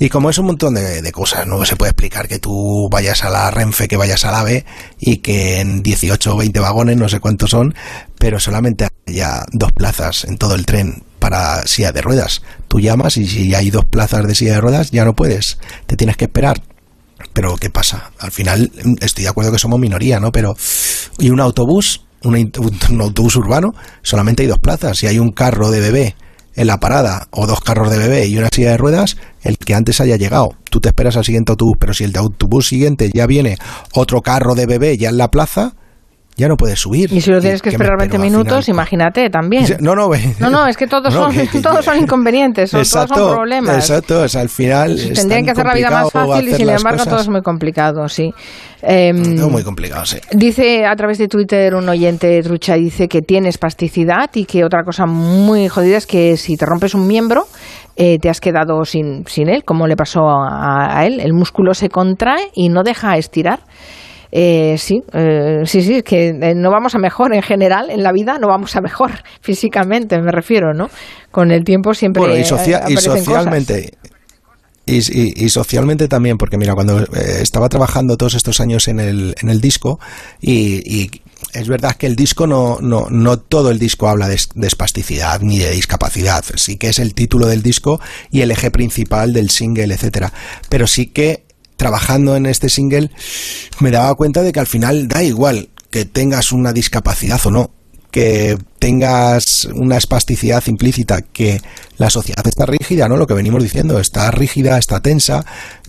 Y como es un montón de, cosas, no se puede explicar que tú vayas a la Renfe, que vayas a la AVE y que en 18 o 20 vagones, no sé cuántos son, pero solamente haya dos plazas en todo el tren para silla de ruedas. Tú llamas y si hay dos plazas de silla de ruedas ya no puedes, te tienes que esperar. Pero ¿qué pasa? Al final estoy de acuerdo que somos minoría, ¿no? Pero y un autobús, un, un autobús urbano, solamente hay dos plazas. Si hay un carro de bebé en la parada o dos carros de bebé y una silla de ruedas, el que antes haya llegado. Tú te esperas al siguiente autobús, pero si el de autobús siguiente ya viene otro carro de bebé ya en la plaza, ya no puedes subir. Y si lo tienes que esperar 20 minutos, imagínate también. No, no, no, no, es que todos, son, todos son inconvenientes, todos son problemas. Exacto, o sea, al final. Tendrían que hacer la vida más fácil y sin embargo todo es muy complicado, sí. Eh, muy complicado, sí. Dice a través de Twitter un oyente trucha, dice que tienes plasticidad y que otra cosa muy jodida es que si te rompes un miembro, eh, te has quedado sin, sin él, como le pasó a, a él. El músculo se contrae y no deja estirar. Eh, sí, eh, sí, sí, que eh, no vamos a mejor en general en la vida, no vamos a mejor físicamente, me refiero, ¿no? Con el tiempo siempre. Bueno, y, y socialmente. Y, y, socialmente también, porque mira, cuando estaba trabajando todos estos años en el, en el disco, y, es verdad que el disco no, no, no todo el disco habla de, de, espasticidad ni de discapacidad, sí que es el título del disco y el eje principal del single, etcétera. Pero sí que trabajando en este single, me daba cuenta de que al final da igual que tengas una discapacidad o no, que tengas una espasticidad implícita, que la sociedad está rígida, ¿no? Lo que venimos diciendo, está rígida, está tensa,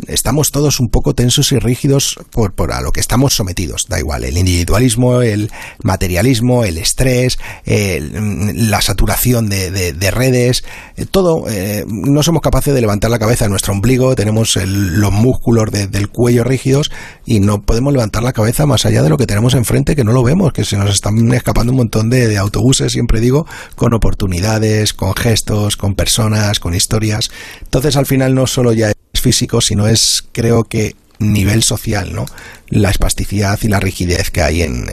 estamos todos un poco tensos y rígidos por, por a lo que estamos sometidos, da igual, el individualismo, el materialismo, el estrés, la saturación de, de, redes, eh, todo, eh, no somos capaces de levantar la cabeza de nuestro ombligo, tenemos los músculos del cuello rígidos y no podemos levantar la cabeza más allá de lo que tenemos enfrente, que no lo vemos, que se nos están escapando un montón de, de autobuses, siempre digo, con oportunidades, con gestos, con personas, con historias. Entonces al final no solo ya es físico, sino es creo que nivel social, ¿no? La espasticidad y la rigidez que hay en,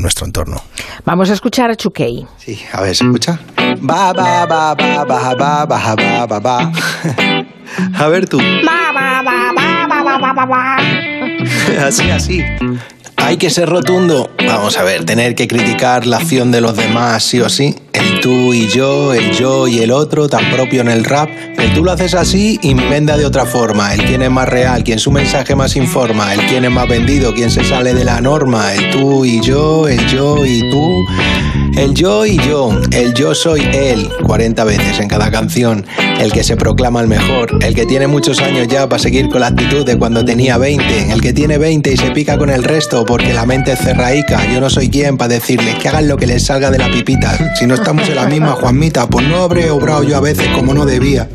nuestro entorno. Vamos a escuchar a Chukei. Sí, a ver, ¿se escucha? Va, va, va, va, va, va, va, va, va, va. A ver tú. Va, va, va, va, va, va, va, va. Así, así. Hay que ser rotundo. Vamos a ver, tener que criticar la acción de los demás sí o sí. El tú y yo, el yo y el otro, tan propio en el rap. El tú lo haces así venda de otra forma. El quién es más real, quien su mensaje más informa. El quién es más vendido, quien se sale de la norma. El tú y yo, el yo y tú. El yo y yo, el yo soy él, 40 veces en cada canción. El que se proclama el mejor, el que tiene muchos años ya para seguir con la actitud de cuando tenía 20. El que tiene 20 y se pica con el resto porque la mente es cerraica. Yo no soy quien para decirles que hagan lo que les salga de la pipita. Si no estamos en la misma, Juanmita, pues no habré obrado yo a veces como no debía.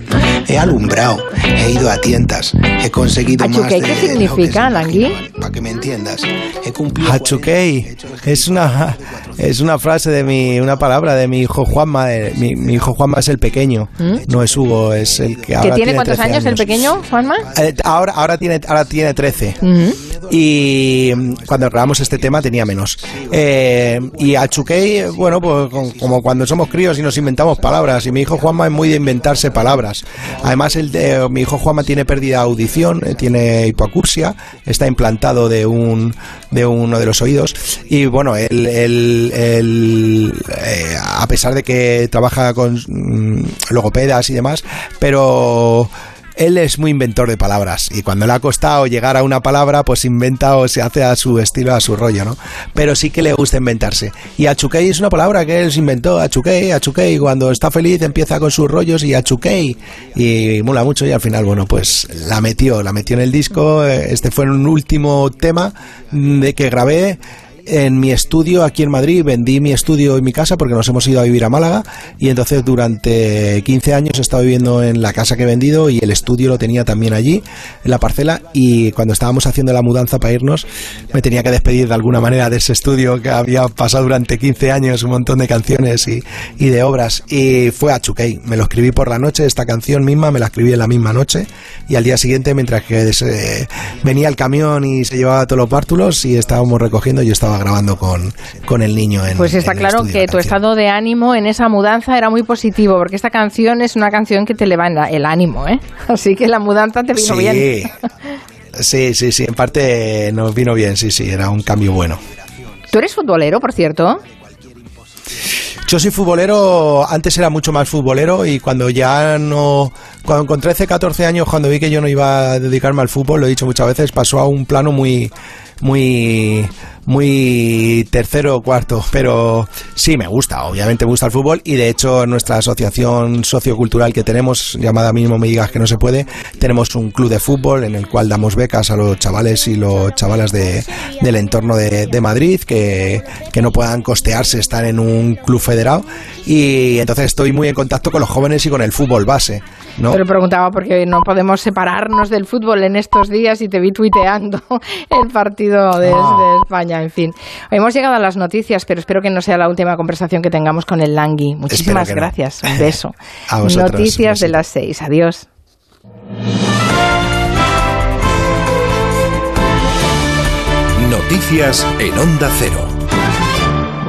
He alumbrado, he ido a tientas, he conseguido más de ¿Qué significa, Langui? Para que me entiendas, he cumplido... Achukei es una, es una frase de mi, una palabra de mi hijo Juanma. mi, hijo Juanma es el pequeño, ¿Mm? no es Hugo, es el que ahora ¿Que tiene, cuántos años, el pequeño, Juanma? Eh, ahora, ahora tiene, ahora tiene 13. Y cuando este tema tenía menos. Eh, y a Chukei, bueno, pues como cuando somos críos y nos inventamos palabras. Y mi hijo Juanma es muy de inventarse palabras. Además, el de, mi hijo Juanma tiene pérdida de audición, eh, tiene hipoacusia, está implantado de un de uno de los oídos. Y bueno, él, él, eh, a pesar de que trabaja con mm, logopedas y demás, pero él es muy inventor de palabras y cuando le ha costado llegar a una palabra, pues inventa o se hace a su estilo, a su rollo, ¿no? Pero sí que le gusta inventarse. Y Achukei es una palabra que él se inventó, Achukei, Achukei, cuando está feliz empieza con sus rollos y Achukei y mola mucho y al final, bueno, pues la metió, la metió en el disco. Este fue un último tema de que grabé en mi estudio aquí en Madrid, vendí mi estudio y mi casa porque nos hemos ido a vivir a Málaga y entonces durante 15 años he estado viviendo en la casa que he vendido y el estudio lo tenía también allí, en la parcela y cuando estábamos haciendo la mudanza para irnos me tenía que despedir de alguna manera de ese estudio que había pasado durante 15 años un montón de canciones y, y de obras. Y fue a Chukei, me lo escribí por la noche, esta canción misma me la escribí en la misma noche y al día siguiente mientras que venía el camión y se llevaba todos los bártulos y estábamos recogiendo yo estaba grabando con, con el niño en Pues está claro que tu estado de ánimo en esa mudanza era muy positivo, porque esta canción es una canción que te levanta el ánimo, ¿eh? Así que la mudanza te vino bien. Sí, sí, sí, en parte nos vino bien, sí, sí, era un cambio bueno. ¿Tú eres futbolero, por cierto? Yo soy futbolero, antes era mucho más futbolero y cuando ya no cuando, con 13, 14 años, cuando vi que yo no iba a dedicarme al fútbol, lo he dicho muchas veces, pasó a un plano muy, muy muy tercero o cuarto, pero sí me gusta, obviamente me gusta el fútbol y de hecho nuestra asociación sociocultural que tenemos, llamada Mismo Me Digas Que No Se Puede, tenemos un club de fútbol en el cual damos becas a los chavales y los chavalas de, del entorno de, de Madrid que, que no puedan costearse estar en un club federado y entonces estoy muy en contacto con los jóvenes y con el fútbol base. ¿no? Pero preguntaba porque no podemos separarnos del fútbol en estos días y te vi tuiteando el partido de, de España, en fin. Hemos llegado a las noticias, pero espero que no sea la última conversación que tengamos con el Langui. Muchísimas gracias. Un beso. A vosotros, noticias de las seis. Adiós. Noticias en Onda Cero.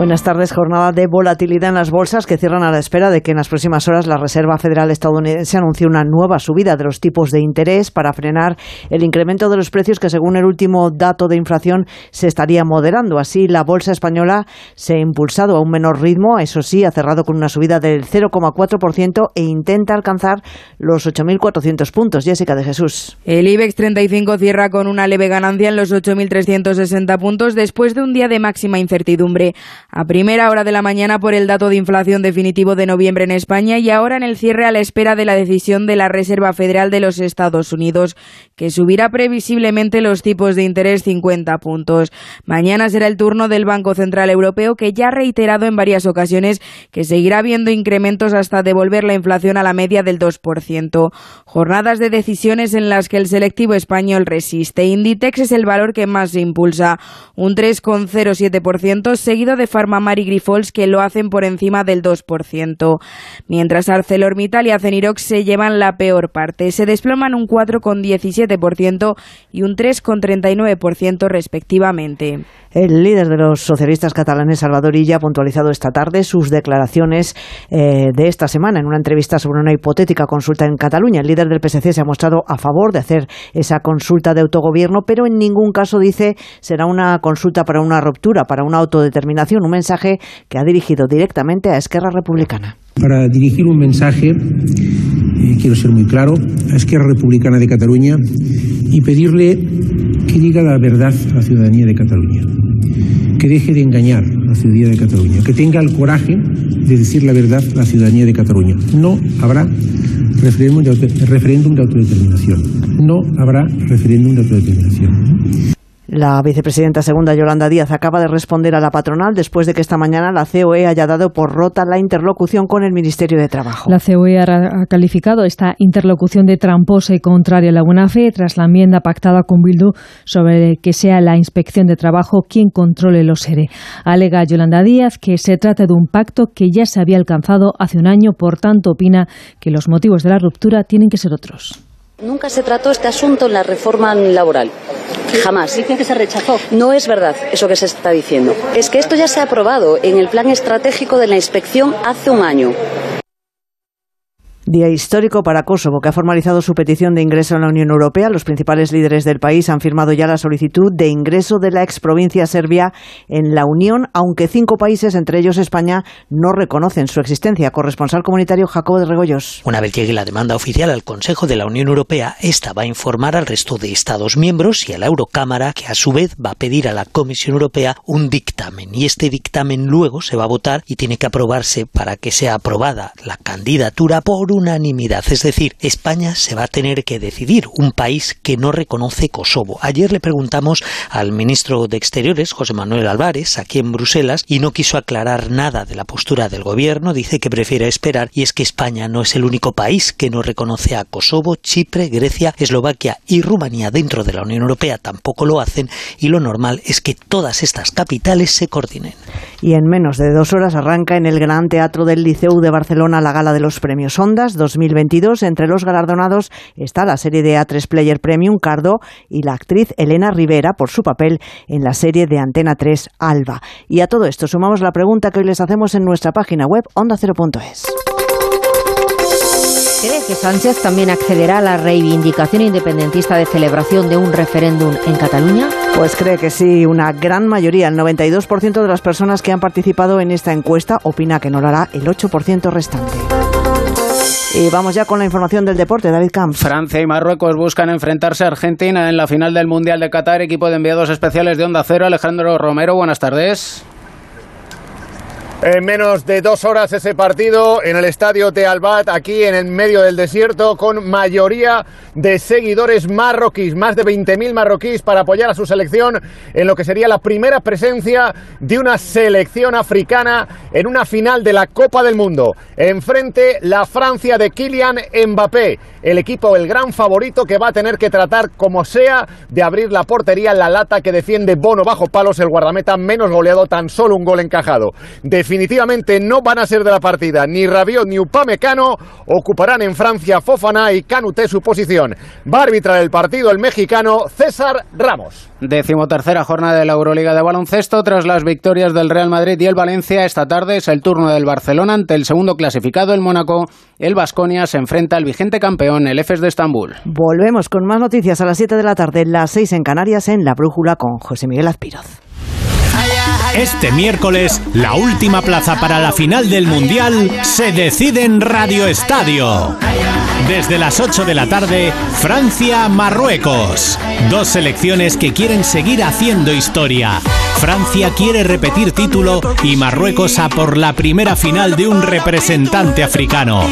Buenas tardes. Jornada de volatilidad en las bolsas que cierran a la espera de que en las próximas horas la Reserva Federal estadounidense anuncie una nueva subida de los tipos de interés para frenar el incremento de los precios que, según el último dato de inflación, se estaría moderando. Así, la bolsa española se ha impulsado a un menor ritmo. Eso sí, ha cerrado con una subida del 0,4% e intenta alcanzar los 8.400 puntos. Jessica de Jesús. El IBEX 35 cierra con una leve ganancia en los 8.360 puntos después de un día de máxima incertidumbre a primera hora de la mañana por el dato de inflación definitivo de noviembre en España y ahora en el cierre a la espera de la decisión de la Reserva Federal de los Estados Unidos, que subirá previsiblemente los tipos de interés 50 puntos. Mañana será el turno del Banco Central Europeo, que ya ha reiterado en varias ocasiones que seguirá viendo incrementos hasta devolver la inflación a la media del 2%. Jornadas de decisiones en las que el selectivo español resiste. Inditex es el valor que más impulsa, un 3,07%, seguido de Farmamar y Grifols que lo hacen por encima del 2%, mientras ArcelorMittal y Acenirox se llevan la peor parte, se desploman un 4,17% y un 3,39% respectivamente. El líder de los socialistas catalanes, Salvador Illa, ha puntualizado esta tarde sus declaraciones eh, de esta semana en una entrevista sobre una hipotética consulta en Cataluña. El líder del PSC se ha mostrado a favor de hacer esa consulta de autogobierno, pero en ningún caso dice será una consulta para una ruptura, para una autodeterminación, un mensaje que ha dirigido directamente a Esquerra Republicana. Para dirigir un mensaje, eh, quiero ser muy claro, a Esquerra Republicana de Cataluña y pedirle que diga la verdad a la ciudadanía de Cataluña, que deje de engañar a la ciudadanía de Cataluña, que tenga el coraje de decir la verdad a la ciudadanía de Cataluña. No habrá referéndum de, referéndum de autodeterminación. No habrá referéndum de autodeterminación. La vicepresidenta segunda Yolanda Díaz acaba de responder a la patronal después de que esta mañana la COE haya dado por rota la interlocución con el Ministerio de Trabajo. La COE ha calificado esta interlocución de tramposa y contraria a la buena fe tras la enmienda pactada con Bildu sobre que sea la Inspección de Trabajo quien controle los ERE. Alega Yolanda Díaz que se trata de un pacto que ya se había alcanzado hace un año, por tanto opina que los motivos de la ruptura tienen que ser otros. Nunca se trató este asunto en la reforma laboral. Jamás. Dicen que se rechazó. No es verdad eso que se está diciendo. Es que esto ya se ha aprobado en el plan estratégico de la inspección hace un año. Día histórico para Kosovo, que ha formalizado su petición de ingreso en la Unión Europea. Los principales líderes del país han firmado ya la solicitud de ingreso de la exprovincia serbia en la Unión, aunque cinco países, entre ellos España, no reconocen su existencia. Corresponsal comunitario Jacobo de Regoyos. Una vez llegue la demanda oficial al Consejo de la Unión Europea, esta va a informar al resto de Estados miembros y a la Eurocámara, que a su vez va a pedir a la Comisión Europea un dictamen. Y este dictamen luego se va a votar y tiene que aprobarse para que sea aprobada la candidatura por unanimidad. Es decir, España se va a tener que decidir, un país que no reconoce Kosovo. Ayer le preguntamos al ministro de Exteriores, José Manuel Álvarez, aquí en Bruselas, y no quiso aclarar nada de la postura del gobierno. Dice que prefiere esperar y es que España no es el único país que no reconoce a Kosovo, Chipre, Grecia, Eslovaquia y Rumanía dentro de la Unión Europea tampoco lo hacen y lo normal es que todas estas capitales se coordinen. Y en menos de dos horas arranca en el Gran Teatro del Liceu de Barcelona la gala de los premios Ondas 2022. Entre los galardonados está la serie de A3 Player Premium Cardo y la actriz Elena Rivera por su papel en la serie de Antena 3 Alba. Y a todo esto sumamos la pregunta que hoy les hacemos en nuestra página web ondacero.es. ¿Cree que Sánchez también accederá a la reivindicación independentista de celebración de un referéndum en Cataluña? Pues cree que sí, una gran mayoría, el 92% de las personas que han participado en esta encuesta opina que no lo hará el 8% restante. Y vamos ya con la información del deporte, David Camps. Francia y Marruecos buscan enfrentarse a Argentina en la final del Mundial de Qatar. Equipo de enviados especiales de Onda Cero, Alejandro Romero. Buenas tardes. En menos de dos horas ese partido en el estadio de Albat, aquí en el medio del desierto, con mayoría de seguidores marroquíes, más de 20.000 marroquíes para apoyar a su selección en lo que sería la primera presencia de una selección africana en una final de la Copa del Mundo. Enfrente la Francia de Kylian Mbappé, el equipo, el gran favorito que va a tener que tratar como sea de abrir la portería, la lata que defiende Bono bajo palos, el guardameta menos goleado, tan solo un gol encajado definitivamente no van a ser de la partida. Ni Rabiot ni Upamecano ocuparán en Francia Fofana y Canuté su posición. Va a arbitrar el partido el mexicano César Ramos. Decimotercera jornada de la Euroliga de baloncesto. Tras las victorias del Real Madrid y el Valencia, esta tarde es el turno del Barcelona ante el segundo clasificado, el Mónaco. El Vasconia se enfrenta al vigente campeón, el EFES de Estambul. Volvemos con más noticias a las 7 de la tarde, las 6 en Canarias, en La Brújula con José Miguel Azpiroz. Este miércoles, la última plaza para la final del Mundial se decide en Radio Estadio. Desde las 8 de la tarde, Francia-Marruecos. Dos selecciones que quieren seguir haciendo historia. Francia quiere repetir título y Marruecos a por la primera final de un representante africano.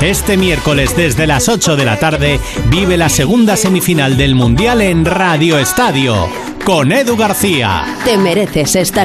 Este miércoles desde las 8 de la tarde vive la segunda semifinal del Mundial en Radio Estadio con Edu García. Te mereces esta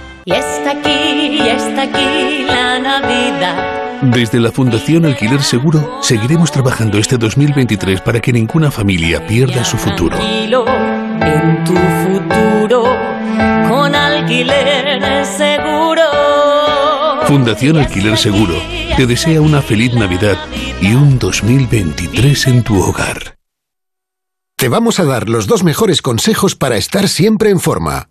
Y está aquí, y está aquí la Navidad. Desde la Fundación Alquiler Seguro seguiremos trabajando este 2023 para que ninguna familia pierda su futuro. Tranquilo en tu futuro con Alquiler Seguro. Fundación Alquiler Seguro te desea una feliz Navidad y un 2023 en tu hogar. Te vamos a dar los dos mejores consejos para estar siempre en forma.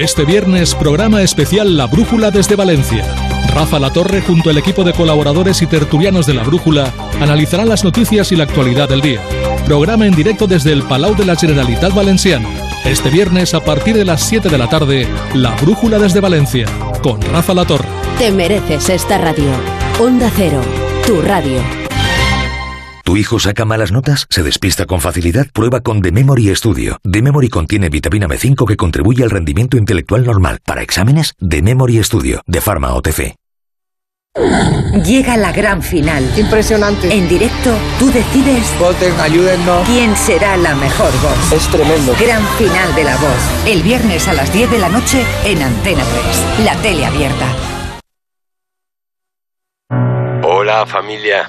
Este viernes, programa especial La Brújula desde Valencia. Rafa La Torre, junto al equipo de colaboradores y tertulianos de La Brújula, analizarán las noticias y la actualidad del día. Programa en directo desde el Palau de la Generalitat Valenciano. Este viernes, a partir de las 7 de la tarde, La Brújula desde Valencia, con Rafa La Torre. Te mereces esta radio. Onda Cero, tu radio. ¿Tu hijo saca malas notas? ¿Se despista con facilidad? Prueba con The Memory Studio. The Memory contiene vitamina B5 que contribuye al rendimiento intelectual normal. Para exámenes, The Memory Studio, de Pharma OTC. Llega la gran final. Impresionante. En directo, tú decides Voten, ayúdennos. quién será la mejor voz. Es tremendo. Gran final de la voz. El viernes a las 10 de la noche en Antena 3. La tele abierta. Hola familia,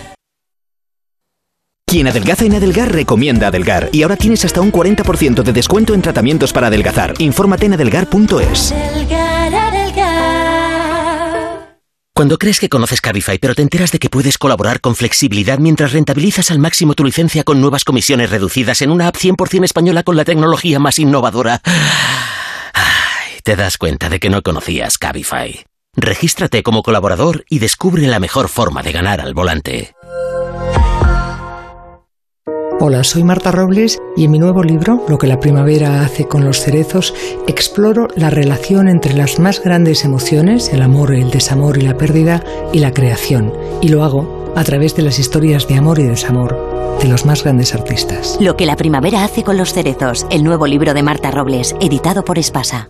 Quien adelgaza en Adelgar recomienda Adelgar y ahora tienes hasta un 40% de descuento en tratamientos para adelgazar. Infórmate en adelgar.es. Cuando crees que conoces Cabify, pero te enteras de que puedes colaborar con flexibilidad mientras rentabilizas al máximo tu licencia con nuevas comisiones reducidas en una app 100% española con la tecnología más innovadora, Ay, te das cuenta de que no conocías Cabify. Regístrate como colaborador y descubre la mejor forma de ganar al volante. Hola, soy Marta Robles y en mi nuevo libro, Lo que la primavera hace con los cerezos, exploro la relación entre las más grandes emociones, el amor, el desamor y la pérdida, y la creación. Y lo hago a través de las historias de amor y desamor de los más grandes artistas. Lo que la primavera hace con los cerezos, el nuevo libro de Marta Robles, editado por Espasa.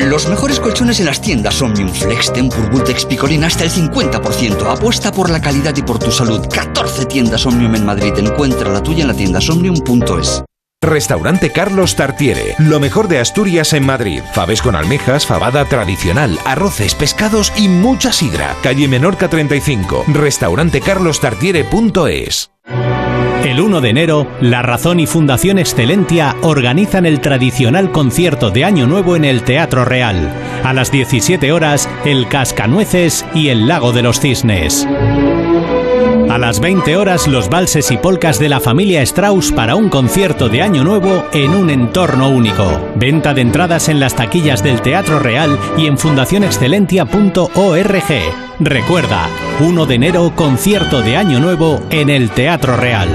Los mejores colchones en las tiendas Omnium Flex, Tempur, Vultex, Picolín hasta el 50%. Apuesta por la calidad y por tu salud. 14 tiendas Omnium en Madrid. Encuentra la tuya en la tienda somnium.es. Restaurante Carlos Tartiere, lo mejor de Asturias en Madrid. Faves con almejas, fabada tradicional, arroces, pescados y mucha sidra. Calle Menorca 35, restaurantecarlostartiere.es. El 1 de enero, La Razón y Fundación Excelentia organizan el tradicional concierto de Año Nuevo en el Teatro Real. A las 17 horas, El Cascanueces y El Lago de los Cisnes. Las 20 horas, los valses y polcas de la familia Strauss para un concierto de Año Nuevo en un entorno único. Venta de entradas en las taquillas del Teatro Real y en fundacionexcelentia.org. Recuerda, 1 de enero, concierto de Año Nuevo en el Teatro Real.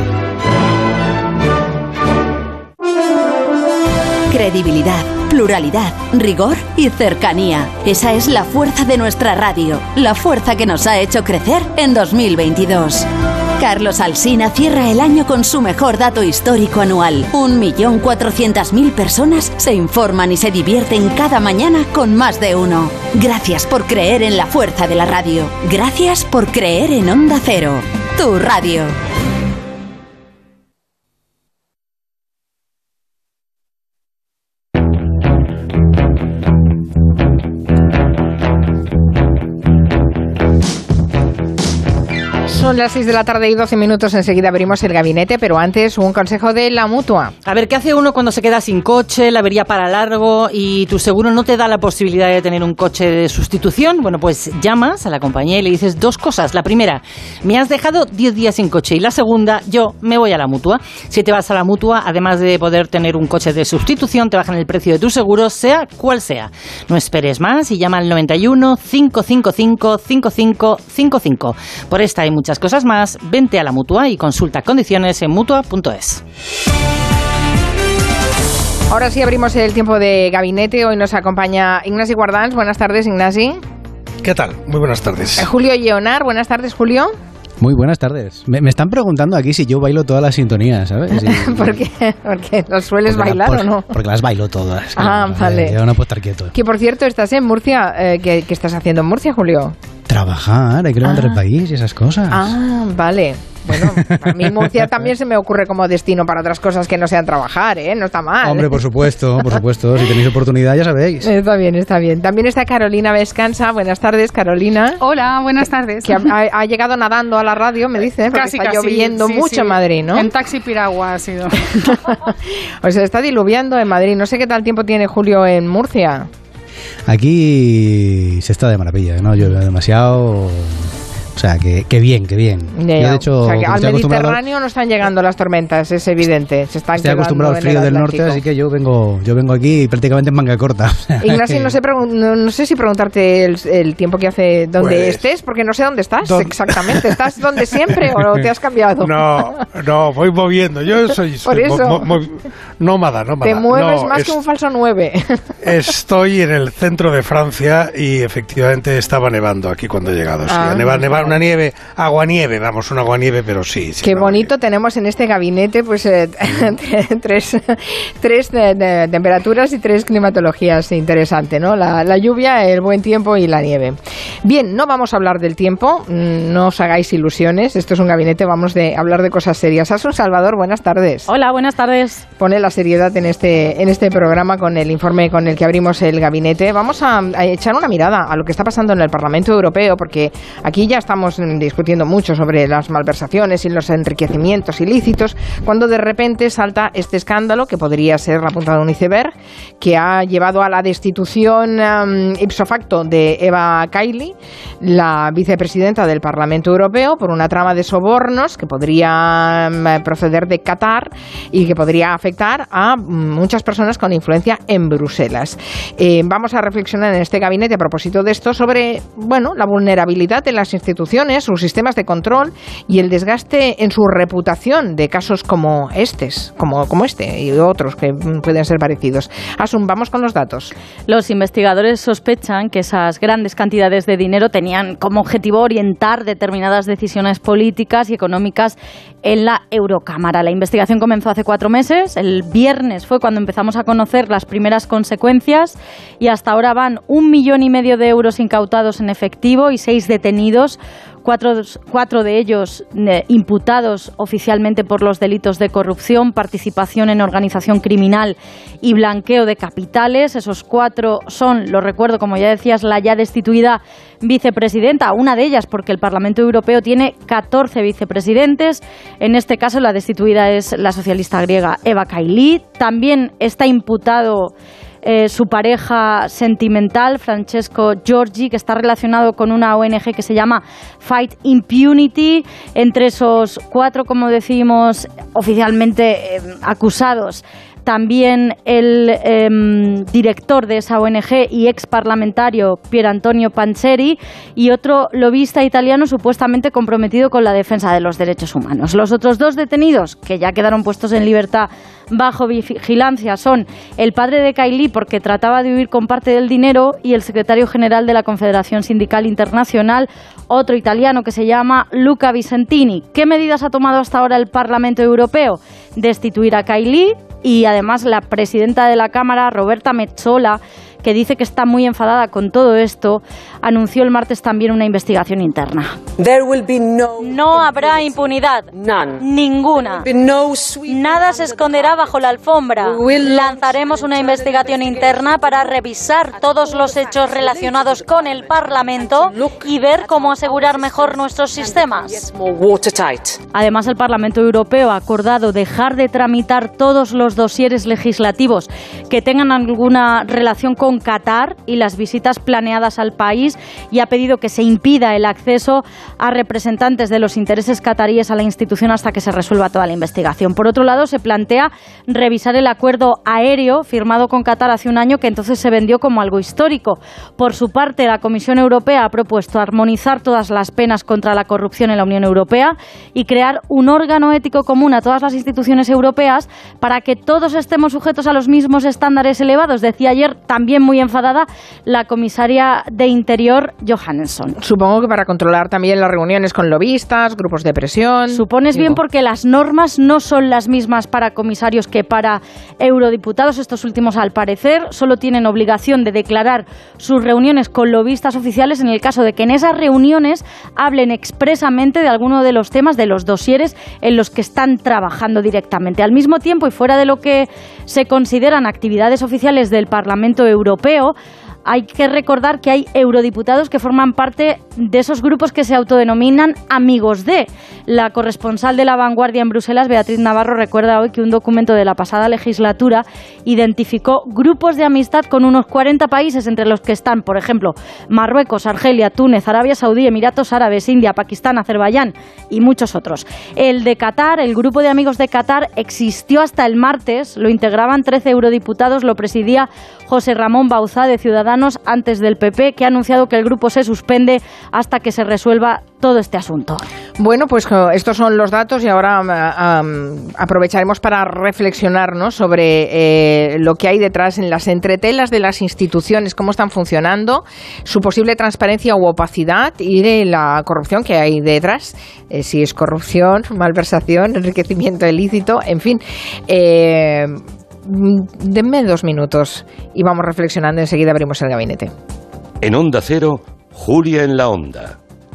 Credibilidad, pluralidad, rigor y cercanía. Esa es la fuerza de nuestra radio, la fuerza que nos ha hecho crecer en 2022. Carlos Alsina cierra el año con su mejor dato histórico anual. 1.400.000 personas se informan y se divierten cada mañana con más de uno. Gracias por creer en la fuerza de la radio. Gracias por creer en Onda Cero. Tu radio. Son las 6 de la tarde y 12 minutos. Enseguida abrimos el gabinete, pero antes un consejo de la mutua. A ver, ¿qué hace uno cuando se queda sin coche, la avería para largo y tu seguro no te da la posibilidad de tener un coche de sustitución? Bueno, pues llamas a la compañía y le dices dos cosas. La primera, me has dejado 10 días sin coche. Y la segunda, yo me voy a la mutua. Si te vas a la mutua, además de poder tener un coche de sustitución, te bajan el precio de tu seguro, sea cual sea. No esperes más y llama al 91 555 5555. Por esta hay muchas cosas más, vente a la mutua y consulta condiciones en mutua.es. Ahora sí abrimos el tiempo de gabinete. Hoy nos acompaña Ignasi Guardans. Buenas tardes, Ignasi. ¿Qué tal? Muy buenas tardes. Eh, Julio Leonar. Buenas tardes, Julio. Muy buenas tardes. Me, me, están preguntando aquí si yo bailo todas las sintonías, ¿sabes? Si, ¿Por qué? ¿Porque los sueles porque bailar la, o no? Porque las bailo todas. Ah, vale. Yo no puedo estar quieto. Que por cierto, estás en Murcia. Eh, ¿qué, ¿qué, estás haciendo en Murcia, Julio? Trabajar, hay que levantar Ah. el país y esas cosas. Ah, vale. Bueno, a mí Murcia también se me ocurre como destino para otras cosas que no sean trabajar, ¿eh? No está mal. Hombre, por supuesto, por supuesto. Si tenéis oportunidad, ya sabéis. Está bien, está bien. También está Carolina Vescansa. Buenas tardes, Carolina. Hola, buenas tardes. Que ha, llegado nadando a la radio, me dice, porque Casi, está casi, lloviendo sí, mucho sí. en Madrid, ¿no? En taxi piragua ha sido. O sea, está diluviando en Madrid. No sé qué tal tiempo tiene Julio en Murcia. Aquí se está de maravilla, no llueve demasiado. O sea, que, que bien, que bien. Ya, Yo, de hecho, O sea, que al Mediterráneo no están llegando las tormentas, es evidente. Se están Estoy acostumbrado al frío el del norte, así que yo vengo, yo vengo aquí prácticamente en manga corta. Ignacio, no sé, no, no sé si preguntarte el, el tiempo que hace donde Pues- estés, porque no sé dónde estás ¿Dónde? exactamente. ¿Estás donde siempre o te has cambiado? No, no, voy moviendo. Yo soy, Por soy eso. mo- mo- nómada, nómada. Te mueves No, más es- que un falso 9. Estoy en el centro de Francia y efectivamente estaba nevando aquí cuando he llegado. Sí, Ah. a nevar, una nieve, aguanieve, vamos, una aguanieve, pero sí. sí Qué bonito tenemos en este gabinete, pues eh, tres, tres de- temperaturas y tres climatologías. Interesante, ¿no? La, la lluvia, el buen tiempo y la nieve. Bien, no vamos a hablar del tiempo, mm, no os hagáis ilusiones. Esto es un gabinete, vamos de hablar de cosas serias. Asun Salvador, buenas tardes. Hola, buenas tardes. Pone la seriedad en este, en este programa con el informe con el que abrimos el gabinete. Vamos a, a echar una mirada a lo que está pasando en el Parlamento Europeo, porque aquí ya estamos mm, discutiendo mucho sobre las malversaciones y los enriquecimientos ilícitos, cuando de repente salta este escándalo, que podría ser la punta de un iceberg, que ha llevado a la destitución am, ipso facto de Eva Kaili, la vicepresidenta del Parlamento Europeo, por una trama de sobornos que podría mm, proceder de Qatar y que podría afectar a mm, muchas personas con influencia en Bruselas. Eh, vamos a reflexionar en este gabinete a propósito de esto sobre bueno, la vulnerabilidad de las instituciones, sus sistemas de control y el desgaste en su reputación de casos como estes, como, como este y otros que pueden ser parecidos. Asun, vamos con los datos. Los investigadores sospechan que esas grandes cantidades de dinero tenían como objetivo orientar determinadas decisiones políticas y económicas en la Eurocámara. La investigación comenzó hace cuatro meses. El viernes fue cuando empezamos a conocer las primeras consecuencias y hasta ahora van un millón y medio de euros incautados en efectivo y seis detenidos. Cuatro, cuatro de ellos eh, imputados oficialmente por los delitos de corrupción, participación en organización criminal y blanqueo de capitales. Esos cuatro son, lo recuerdo, como ya decías, la ya destituida vicepresidenta, una de ellas porque el Parlamento Europeo tiene 14 vicepresidentes. En este caso, la destituida es la socialista griega Eva Kaili. También está imputado eh, su pareja sentimental, Francesco Giorgi, que está relacionado con una ONG que se llama Fight Impunity. Entre esos cuatro, como decimos, oficialmente eh, acusados, también el em, director de esa ONG y ex parlamentario Pier Antonio Panzeri y otro lobista italiano supuestamente comprometido con la defensa de los derechos humanos. Los otros dos detenidos, que ya quedaron puestos en libertad bajo vigilancia, son el padre de Kaili porque trataba de huir con parte del dinero y el secretario general de la Confederación Sindical Internacional, otro italiano que se llama Luca Vicentini. ¿Qué medidas ha tomado hasta ahora el Parlamento Europeo? Destituir a Kaili y además la presidenta de la Cámara, Roberta Metzola, que dice que está muy enfadada con todo esto, anunció el martes también una investigación interna. No habrá impunidad. Ninguna. Nada se esconderá bajo la alfombra. Lanzaremos una investigación interna para revisar todos los hechos relacionados con el Parlamento y ver cómo asegurar mejor nuestros sistemas. Además, el Parlamento Europeo ha acordado dejar de tramitar todos los dosieres legislativos que tengan alguna relación con Qatar y las visitas planeadas al país y ha pedido que se impida el acceso a representantes de los intereses cataríes a la institución hasta que se resuelva toda la investigación. Por otro lado, se plantea revisar el acuerdo aéreo firmado con Qatar hace un año que entonces se vendió como algo histórico. Por su parte, la Comisión Europea ha propuesto armonizar todas las penas contra la corrupción en la Unión Europea y crear un órgano ético común a todas las instituciones europeas para que todos estemos sujetos a los mismos estándares elevados. Decía ayer, también muy enfadada, la comisaria de Interior, Johansson. Supongo que para controlar también las reuniones con lobistas, grupos de presión. Supones bien porque las normas no son las mismas para comisarios que para eurodiputados. Estos últimos, al parecer, solo tienen obligación de declarar sus reuniones con lobistas oficiales en el caso de que en esas reuniones hablen expresamente de alguno de los temas de los dosieres en los que están trabajando directamente. Al mismo tiempo y fuera de lo que se consideran actividades oficiales del Parlamento Europeo, hay que recordar que hay eurodiputados que forman parte de esos grupos que se autodenominan amigos de. La corresponsal de la vanguardia en Bruselas, Beatriz Navarro, recuerda hoy que un documento de la pasada legislatura identificó grupos de amistad con unos 40 países, entre los que están, por ejemplo, Marruecos, Argelia, Túnez, Arabia Saudí, Emiratos Árabes, India, Pakistán, Azerbaiyán y muchos otros. El de Qatar, el grupo de amigos de Qatar, existió hasta el martes, lo integraban 13 eurodiputados, lo presidía José Ramón Bauzá de Ciudadanos antes del PP, que ha anunciado que el grupo se suspende hasta que se resuelva todo este asunto. Bueno, pues eh, estos son los datos y ahora um, aprovecharemos para reflexionar sobre eh, lo que hay detrás en las entretelas de las instituciones, cómo están funcionando, su posible transparencia u opacidad y de la corrupción que hay detrás, eh, si es corrupción, malversación, enriquecimiento ilícito, en fin. Denme dos minutos y vamos reflexionando. Enseguida abrimos el gabinete. En Onda Cero, Julia en la Onda,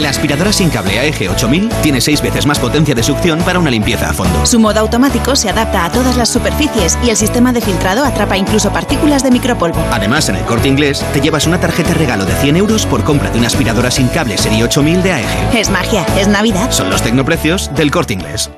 La aspiradora sin cable AEG 8000 tiene 6 veces más potencia de succión para una limpieza a fondo. Su modo automático se adapta a todas las superficies y el sistema de filtrado atrapa incluso partículas de micropolvo. Además, en el corte inglés te llevas una tarjeta regalo de 100 euros por compra de una aspiradora sin cable serie 8000 de AEG. Es magia, es Navidad. Son los tecnoprecios del corte inglés.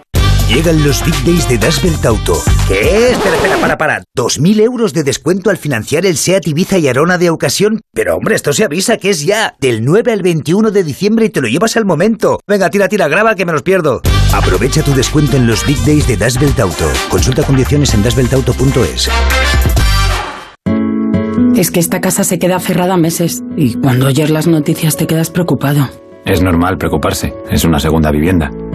Llegan los Big Days de Dasbelt Auto. ¿Qué? Espera, espera, para, para. ¿2.000 euros de descuento al financiar el SEAT Ibiza y Arona de ocasión? Pero hombre, esto se avisa que es ya. Del 9 al 21 de diciembre y te lo llevas al momento. Venga, tira, tira, graba que me los pierdo. Aprovecha tu descuento en los Big Days de Dasbelt Auto. Consulta condiciones en dasbeltauto.es. Es que esta casa se queda cerrada meses y cuando oyes las noticias te quedas preocupado. Es normal preocuparse, es una segunda vivienda.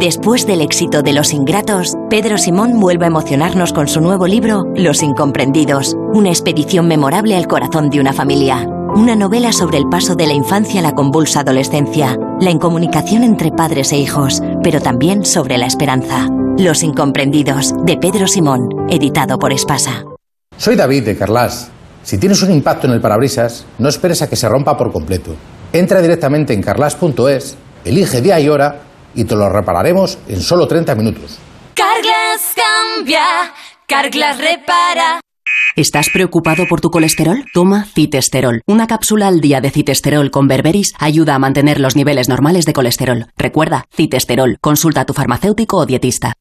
Después del éxito de Los Ingratos, Pedro Simón vuelve a emocionarnos con su nuevo libro, Los Incomprendidos, una expedición memorable al corazón de una familia. Una novela sobre el paso de la infancia a la convulsa adolescencia, la incomunicación entre padres e hijos, pero también sobre la esperanza. Los Incomprendidos, de Pedro Simón, editado por Espasa. Soy David de Carlas. Si tienes un impacto en el parabrisas, no esperes a que se rompa por completo. Entra directamente en carlas.es, elige día y hora y te lo repararemos en solo 30 minutos. Carglass cambia, Carglass repara. ¿Estás preocupado por tu colesterol? Toma citesterol. Una cápsula al día de citesterol con berberis ayuda a mantener los niveles normales de colesterol. Recuerda, citesterol. Consulta a tu farmacéutico o dietista.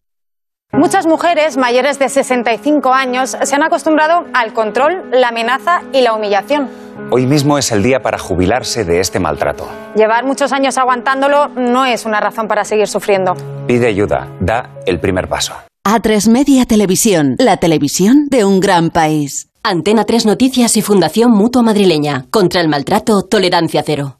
Muchas mujeres mayores de 65 años se han acostumbrado al control, la amenaza y la humillación. Hoy mismo es el día para jubilarse de este maltrato. Llevar muchos años aguantándolo no es una razón para seguir sufriendo. Pide ayuda, da el primer paso. A3 Media Televisión, la televisión de un gran país. Antena 3 Noticias y Fundación Mutua Madrileña. Contra el maltrato, tolerancia cero.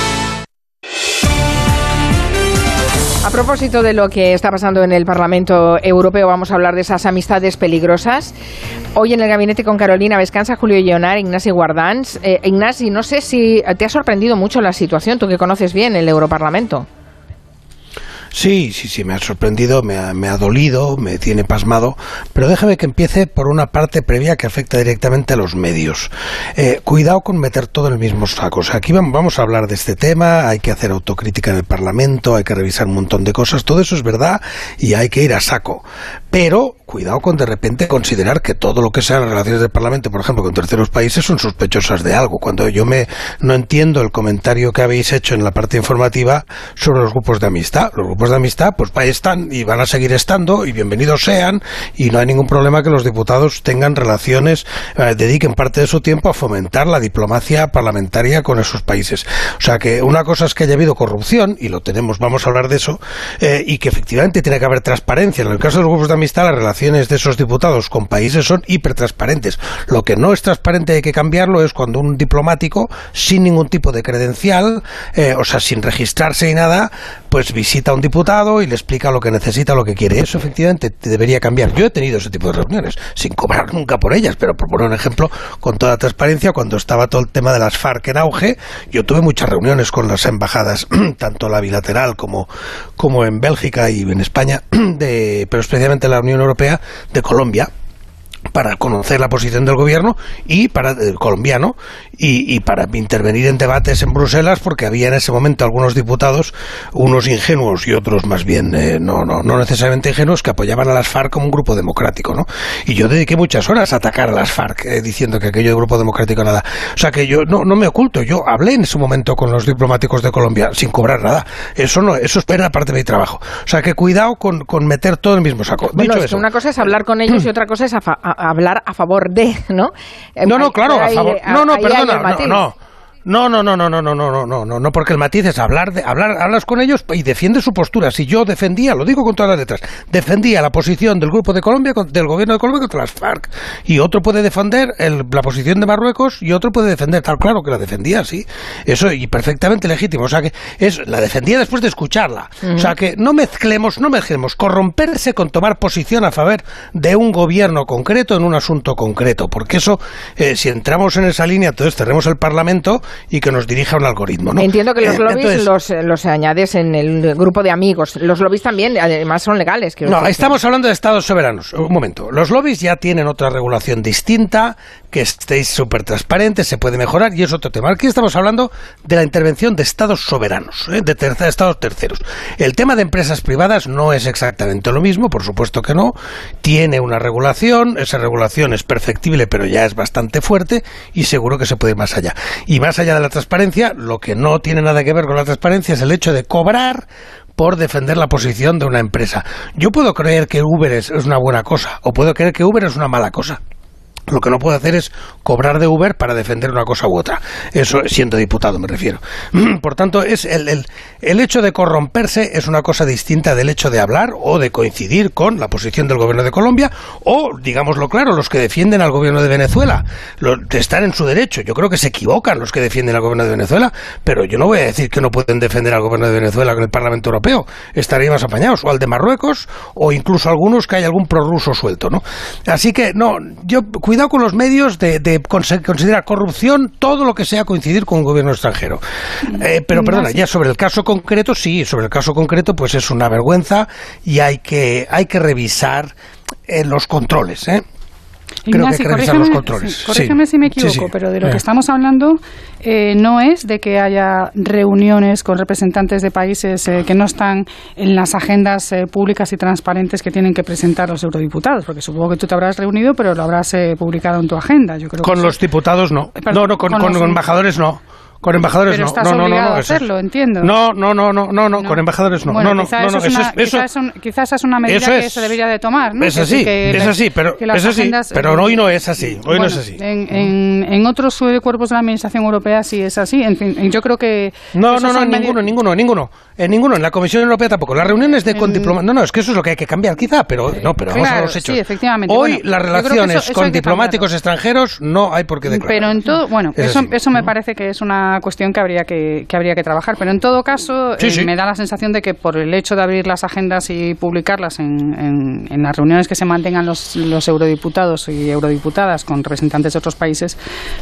Propósito de lo que está pasando en el Parlamento Europeo, vamos a hablar de esas amistades peligrosas. Hoy en el gabinete con Carolina Vescanza, Julio Lleonar, Ignasi Guardans. Eh, Ignasi, no sé si te ha sorprendido mucho la situación, tú que conoces bien el Europarlamento. Sí, sí, sí, me ha sorprendido, me ha, me ha dolido, me tiene pasmado, pero déjame que empiece por una parte previa que afecta directamente a los medios. Eh, cuidado con meter todo en el mismo saco. O sea, aquí vam- vamos a hablar de este tema, hay que hacer autocrítica en el Parlamento, hay que revisar un montón de cosas, todo eso es verdad y hay que ir a saco. Pero cuidado con de repente considerar que todo lo que sean relaciones del Parlamento, por ejemplo, con terceros países son sospechosas de algo. Cuando yo me no entiendo el comentario que habéis hecho en la parte informativa sobre los grupos de amistad. Los grupos de amistad, pues ahí están y van a seguir estando y bienvenidos sean y no hay ningún problema que los diputados tengan relaciones, eh, dediquen parte de su tiempo a fomentar la diplomacia parlamentaria con esos países. O sea que una cosa es que haya habido corrupción y lo tenemos, vamos a hablar de eso, eh, y que efectivamente tiene que haber transparencia. En el caso de los grupos de amistad, las relaciones de esos diputados con países son hipertransparentes. Lo que no es transparente y hay que cambiarlo es cuando un diplomático, sin ningún tipo de credencial, eh, o sea, sin registrarse ni nada, pues visita a un diputado y le explica lo que necesita, lo que quiere. Eso efectivamente te debería cambiar. Yo he tenido ese tipo de reuniones, sin cobrar nunca por ellas, pero por poner un ejemplo, con toda transparencia, cuando estaba todo el tema de las FARC en auge, yo tuve muchas reuniones con las embajadas, tanto la bilateral como, como en Bélgica y en España, de, pero especialmente la Unión Europea de Colombia para conocer la posición del gobierno y para el colombiano y, y para intervenir en debates en Bruselas porque había en ese momento algunos diputados unos ingenuos y otros más bien eh, no, no no necesariamente ingenuos que apoyaban a las FARC como un grupo democrático ¿no? y yo dediqué muchas horas a atacar a las FARC eh, diciendo que aquello de grupo democrático nada. O sea que yo no, no me oculto yo hablé en ese momento con los diplomáticos de Colombia sin cobrar nada. Eso no eso es parte de mi trabajo. O sea que cuidado con, con meter todo en el mismo saco. Bueno, Dicho es que una cosa es hablar con ellos y otra cosa es a a- hablar a favor de, ¿no? No, no, claro, a favor. No, no, perdona, no, no. No, no, no, no, no, no, no, no, no, no, no, porque el matiz es hablar, de, hablar, hablas con ellos y defiendes su postura. Si yo defendía, lo digo con todas las letras, defendía la posición del grupo de Colombia, del gobierno de Colombia contra las FARC, y otro puede defender el- la posición de Marruecos y otro puede defender, tal claro que la defendía, sí, eso y perfectamente legítimo. O sea que es la defendía después de escucharla. O sea que no mezclemos, no mezclemos corromperse con tomar posición a favor de un gobierno concreto en un asunto concreto, porque eso, eh, si entramos en esa línea, entonces cerremos el Parlamento y que nos dirija un algoritmo. ¿no? Entiendo que los Eh, lobbies entonces- los, eh, los añades en el grupo de amigos. Los lobbies también, además, son legales. No, decir. estamos hablando de estados soberanos. Un momento. Los lobbies ya tienen otra regulación distinta, que estéis súper transparentes, se puede mejorar y es otro tema. Aquí estamos hablando de la intervención de estados soberanos, ¿eh? de tercer- estados terceros. El tema de empresas privadas no es exactamente lo mismo, por supuesto que no. Tiene una regulación, esa regulación es perfectible, pero ya es bastante fuerte y seguro que se puede ir más allá. Y más allá de la transparencia, lo que no tiene nada que ver con la transparencia es el hecho de cobrar por defender la posición de una empresa. Yo puedo creer que Uber es una buena cosa o puedo creer que Uber es una mala cosa. Lo que no puedo hacer es cobrar de Uber para defender una cosa u otra. Eso siendo diputado me refiero. Por tanto, es el, el, el hecho de corromperse es una cosa distinta del hecho de hablar o de coincidir con la posición del gobierno de Colombia o, digámoslo claro, los que defienden al gobierno de Venezuela. Los, están en su derecho. Yo creo que se equivocan los que defienden al gobierno de Venezuela, pero yo no voy a decir que no pueden defender al gobierno de Venezuela con el Parlamento Europeo. Estarían más apañados. O al de Marruecos o incluso algunos que hay algún prorruso suelto, ¿no? Así que, no, yo cuidado con los medios de, considerar corrupción todo lo que sea coincidir con un gobierno extranjero. Eh, pero perdona, ya sobre el caso concreto, sí, sobre el caso concreto, pues es una vergüenza y hay que, hay que revisar eh, los controles, ¿eh? Creo que hay Ignacio, que revisar los corrígeme- controles. sí, corrígeme Sí, si me equivoco, sí. pero de lo Eh. que estamos hablando eh, no es de que haya reuniones con representantes de países eh, que no están en las agendas eh, públicas y transparentes que tienen que presentar los eurodiputados, porque supongo que tú te habrás reunido, pero lo habrás eh, publicado en tu agenda. Yo creo Con los diputados no. Perdón, No, no, con, con con los- embajadores no. Con embajadores Pero no. estás no, no, no, obligado no, a eso es- hacerlo, entiendo. No, no, no, no, no, no, con embajadores no. Bueno, no, no, quizá no, eso no, es una, es, eso- quizá es un- quizá esa es una medida Eso que es- se debería de tomar, ¿no? Es Que- así, que es así, pero que es así, pero hoy no es así, hoy no es Bueno, así. En, en, en otros eh, cuerpos de la Administración Europea sí es así. En fin, yo creo que... No, no, no, en ninguno, ninguno, ninguno. En ninguno, en la Comisión Europea tampoco. Las reuniones de con diplomáticos. No, no, es que eso es lo que hay que cambiar, quizá, pero no, pero vamos a Claro, los hechos. sí, efectivamente. Hoy Bueno, las que relaciones eso- con que diplomáticos extranjeros no hay por qué declarar. Pero en todo, bueno, Es eso me parece que es una una cuestión que habría que, que habría que trabajar. Pero en todo caso, eh, me da la sensación de que por el hecho de abrir las agendas y publicarlas en, en, las reuniones que se mantengan los, los, eurodiputados y eurodiputadas con representantes de otros países,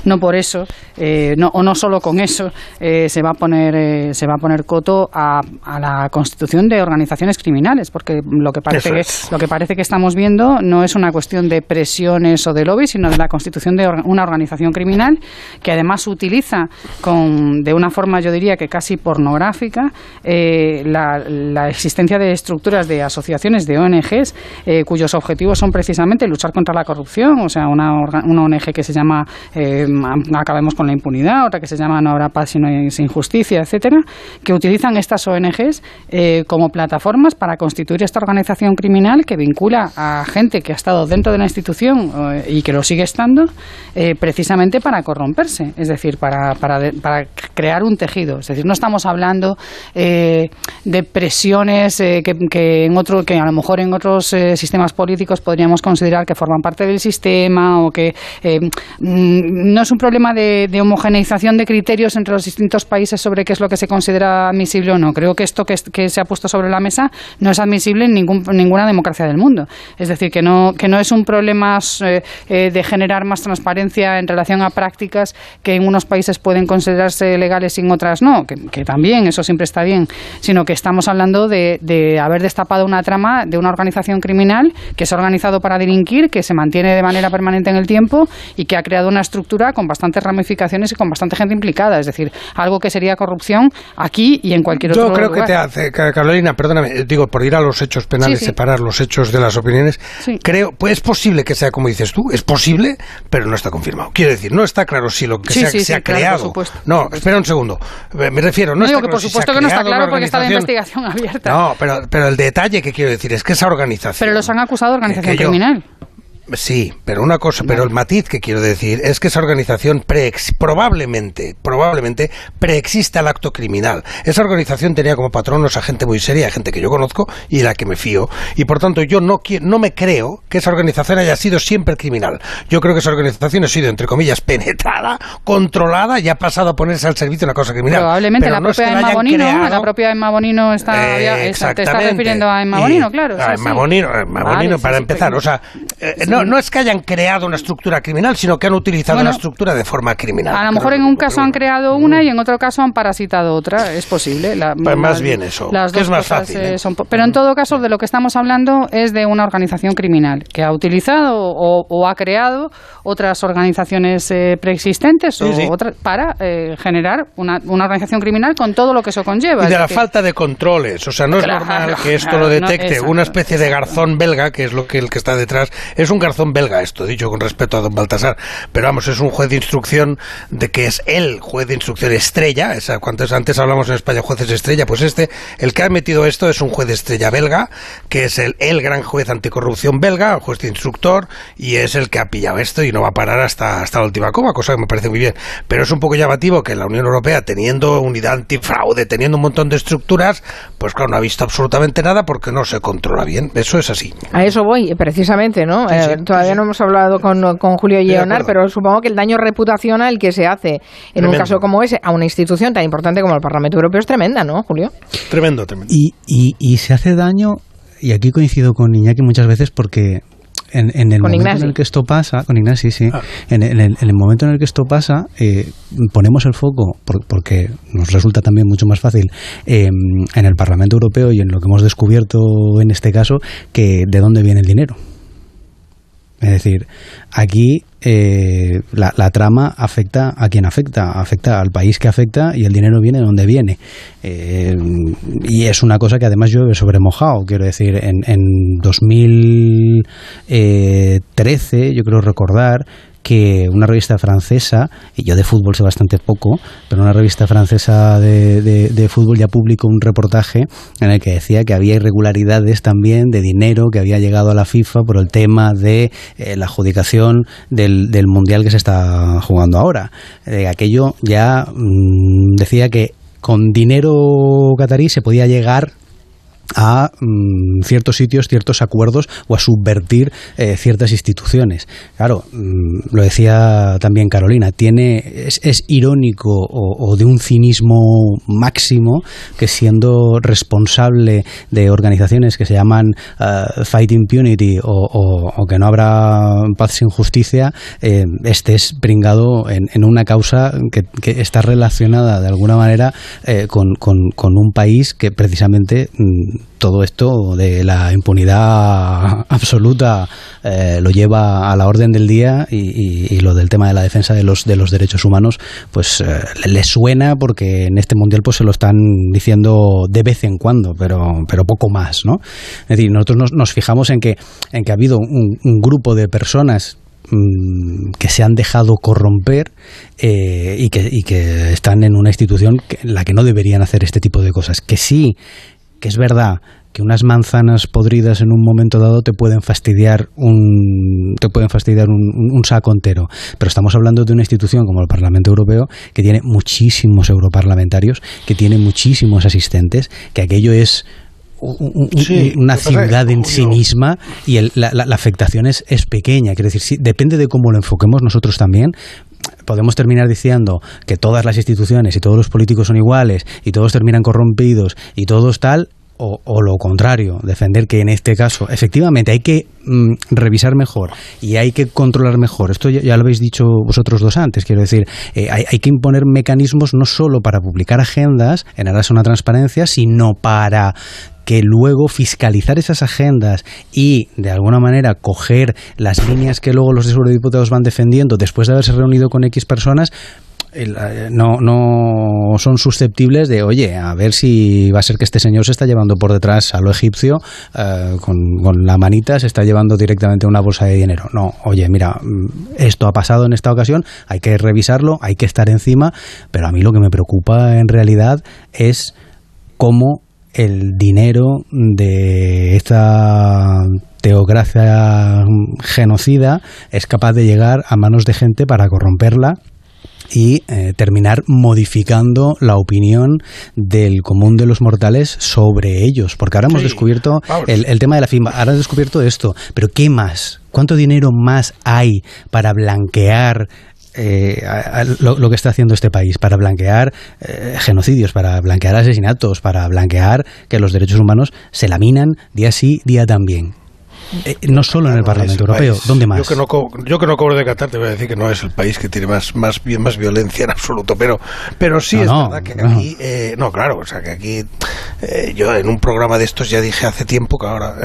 no por eso, eh, no, o no solo con eso, eh, se va a poner se va a poner coto a, a, la constitución de organizaciones criminales, porque lo que parece que, lo que parece que estamos viendo no es una cuestión de presiones o de lobby, sino de la constitución de una organización criminal que además utiliza con, de una forma, yo diría que casi pornográfica, eh, la, existencia de estructuras de asociaciones, de ONGs, eh, cuyos objetivos son precisamente luchar contra la corrupción, o sea, una, una ONG que se llama eh, Acabemos con la impunidad, otra que se llama No habrá paz sino sin justicia, etcétera, que utilizan estas ONGs como plataformas para constituir esta organización criminal que vincula a gente que ha estado dentro de la institución y que lo sigue estando, precisamente para corromperse, es decir, para, para crear un tejido. Es decir, no estamos hablando eh, de presiones eh, que, en otro, que a lo mejor en otros eh, sistemas políticos podríamos considerar que forman parte del sistema o que mm, no es un problema de, homogeneización de criterios entre los distintos países sobre qué es lo que se considera admisible o no. Creo que esto que, que se ha puesto sobre la mesa no es admisible en ningún, ninguna democracia del mundo. Es decir, que no, que no es un problema de generar más transparencia en relación a prácticas que en unos países pueden legales en otras no, que, también, eso siempre está bien, sino que estamos hablando de, haber destapado una trama de una organización criminal que se ha organizado para delinquir, que se mantiene de manera permanente en el tiempo y que ha creado una estructura con bastantes ramificaciones y con bastante gente implicada, es decir, algo que sería corrupción aquí y en cualquier otro lugar. Yo creo que te hace, Carolina, perdóname, digo, por ir a los hechos penales, separar los hechos de las opiniones, creo, pues es posible que sea como dices tú, es posible, pero no está confirmado. Quiero decir, no está claro si lo que se ha, creado. No, espera un segundo. Me refiero, no, digo que por supuesto que no está claro porque está la investigación abierta. No, pero, pero el detalle que quiero decir es que esa organización. Pero los han acusado de organización criminal. Sí, pero una cosa, pero el matiz que quiero decir es que esa organización pre probablemente, probablemente preexista el acto criminal. Esa organización tenía como patronos a gente muy seria, gente que yo conozco y la que me fío, y por tanto yo no no me creo que esa organización haya sido siempre criminal. Yo creo que esa organización ha sido entre comillas penetrada, controlada y ha pasado a ponerse al servicio de una cosa criminal. Probablemente la, propia Emma Bonino, la propia Emma Bonino está, eh, te está refiriendo a Emma Bonino, claro. A Emma Bonino, Bonino para empezar, o sea, eh, no, no, es que hayan creado una estructura criminal, sino que han utilizado una estructura de forma criminal. A lo mejor en un caso han creado una y en otro caso han parasitado otra, es posible. pues más bien eso, las que es más fácil. Eh, ¿eh? pero en todo caso, de lo que estamos hablando es de una organización criminal que ha utilizado o, ha creado otras organizaciones eh, preexistentes o para generar una, organización criminal con todo lo que eso conlleva. Y de la falta de controles, o sea, no es normal que esto lo detecte una especie de garzón belga, que es lo que el que está detrás, es un garzón belga esto, dicho con respeto a don Baltasar, pero vamos, es un juez de instrucción de que es el juez de instrucción estrella, esa, cuantos antes hablamos en España jueces estrella, pues este, el que ha metido esto es un juez de estrella belga, que es el, el gran juez anticorrupción belga, el juez de instructor, y es el que ha pillado esto y no va a parar hasta, hasta la última coma, cosa que me parece muy bien. Pero es un poco llamativo que la Unión Europea, teniendo unidad antifraude, teniendo un montón de estructuras, pues claro, no ha visto absolutamente nada porque no se controla bien. Eso es así. A eso voy, precisamente, ¿no? Eh, todavía no hemos hablado con, con Julio Leonard, pero supongo que el daño reputacional que se hace en un caso como ese a una institución tan importante como el Parlamento Europeo es tremenda, ¿no, Julio? Tremendo, tremendo. Y, y, y se hace daño, y aquí coincido con Iñaki muchas veces porque en, el momento en el que esto pasa, con Ignasi, sí, ah. en, el, momento en el que esto pasa, eh, ponemos el foco, porque nos resulta también mucho más fácil, em, en el Parlamento Europeo y en lo que hemos descubierto en este caso, que de dónde viene el dinero. Es decir, aquí eh, la, trama afecta a quien afecta, afecta al país que afecta y el dinero viene de donde viene. Eh, y es una cosa que además yo he sobremojado. Quiero decir, en, en 2013, yo creo recordar que una revista francesa, y yo de fútbol sé bastante poco, pero una revista francesa de, de, fútbol ya publicó un reportaje en el que decía que había irregularidades también de dinero que había llegado a la FIFA por el tema de eh, la adjudicación del, del, mundial que se está jugando ahora. Eh, aquello ya mm, decía que con dinero catarí se podía llegar a mm, ciertos sitios, ciertos acuerdos o a subvertir eh, ciertas instituciones. Claro, mm, lo decía también Carolina, tiene es, irónico o, de un cinismo máximo que siendo responsable de organizaciones que se llaman uh, Fight Impunity o, que no habrá paz sin justicia, eh, estés pringado en, una causa que, está relacionada de alguna manera eh, con, con, un país que precisamente mm, todo esto de la impunidad absoluta eh, lo lleva a la orden del día y, lo del tema de la defensa de los de los derechos humanos pues eh, le suena porque en este mundial pues se lo están diciendo de vez en cuando pero pero poco más no es decir nosotros nos, fijamos en que en que ha habido un, grupo de personas mm, que se han dejado corromper eh, y, que, y que están en una institución en la que no deberían hacer este tipo de cosas. Que sí que es verdad que unas manzanas podridas en un momento dado te pueden fastidiar un te pueden fastidiar un, saco entero pero estamos hablando de una institución como el Parlamento Europeo que tiene muchísimos europarlamentarios que tiene muchísimos asistentes que aquello es una ciudad en sí misma y la, afectación es, es pequeña. Quiero decir, sí, depende de cómo lo enfoquemos nosotros también, podemos terminar diciendo que todas las instituciones y todos los políticos son iguales y todos terminan corrompidos y todos tal, o, lo contrario, defender que en este caso efectivamente hay que mm, revisar mejor y hay que controlar mejor. Esto ya, lo habéis dicho vosotros dos antes, quiero decir, eh, hay, que imponer mecanismos no solo para publicar agendas en aras a una transparencia, sino para que luego fiscalizar esas agendas y de alguna manera coger las líneas que luego los eurodiputados van defendiendo después de haberse reunido con X personas, eh, no, no son susceptibles de, oye, a ver si va a ser que este señor se está llevando por detrás a lo egipcio eh, con, con, la manita, se está llevando directamente una bolsa de dinero. No, oye, mira, mm, esto ha pasado en esta ocasión, hay que revisarlo, hay que estar encima, pero a mí lo que me preocupa en realidad es cómo el dinero de esta teocracia genocida es capaz de llegar a manos de gente para corromperla y eh, terminar modificando la opinión del común de los mortales sobre ellos. Porque ahora hemos descubierto el, tema de la firma, ahora hemos descubierto esto, pero ¿qué más? ¿Cuánto dinero más hay para blanquear eh, lo, que está haciendo este país para blanquear eh, genocidios, para blanquear asesinatos, para blanquear que los derechos humanos se laminan día sí, día también. Eh, no solo en el Parlamento Europeo, ¿dónde más? Yo que, no, yo que no cobro de Qatar te voy a decir que no es el país que tiene más más más violencia en absoluto, pero pero sí es verdad que aquí eh, no claro, o sea que aquí eh, yo en un programa de estos ya dije hace tiempo que ahora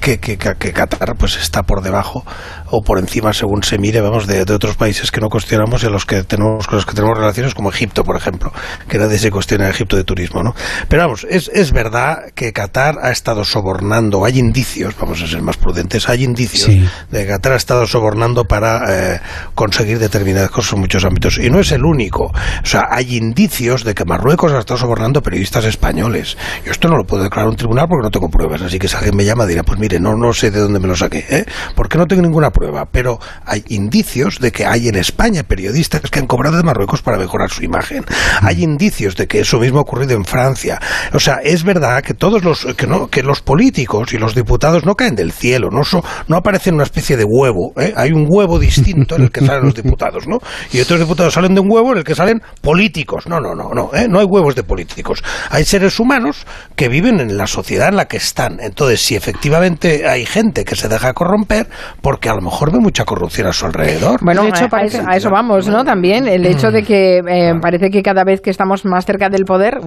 que, que, que, Qatar pues está por debajo o por encima según se mire, vamos de, otros países que no cuestionamos y a los que tenemos con los que tenemos relaciones como Egipto, por ejemplo, que nadie se cuestiona en Egipto de turismo, ¿no? Pero vamos, es, es verdad que Qatar ha estado sobornando, hay indicios, vamos a ser más prudentes. Hay indicios de que Qatar ha estado sobornando para eh, conseguir determinadas cosas en muchos ámbitos. Y no es el único. O sea, hay indicios de que Marruecos ha estado sobornando periodistas españoles. Yo esto no lo puedo declarar un tribunal porque no tengo pruebas. Así que si alguien me llama dirá, pues mire, no, no sé de dónde me lo saqué. ¿eh? Porque no tengo ninguna prueba. Pero hay indicios de que hay en España periodistas que han cobrado de Marruecos para mejorar su imagen. Hay indicios de que eso mismo ha ocurrido en Francia. O sea, es verdad que todos los, que, no, que los políticos y los diputados no caen del cielo no, no aparece en una especie de huevo. ¿eh? Hay un huevo distinto en el que salen los diputados, ¿no? Y otros diputados salen de un huevo en el que salen políticos. No, no, no, no. ¿eh? No hay huevos de políticos. Hay seres humanos que viven en la sociedad en la que están. Entonces, si efectivamente hay gente que se deja corromper, porque a lo mejor ve mucha corrupción a su alrededor. Bueno, de hecho, a, eso, vamos, ¿no? También el hecho de que eh, parece que cada vez que estamos más cerca del poder,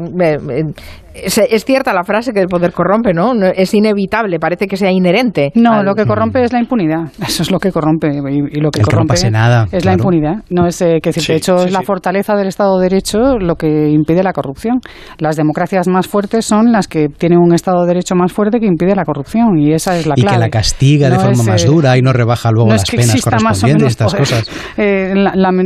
es, cierta la frase que el poder corrompe, ¿no? Es inevitable, parece que sea inherente. No, lo que corrompe es la impunidad. Eso es lo que corrompe. Y, lo que corrompe es la impunidad. No es eh, que, de hecho, es la fortaleza del Estado de Derecho lo que impide la corrupción. Las democracias más fuertes son las que tienen un Estado de Derecho más fuerte que impide la corrupción. Y esa es la clave. Y que la castiga de forma más eh, dura y no rebaja luego las penas correspondientes, estas cosas. Eh,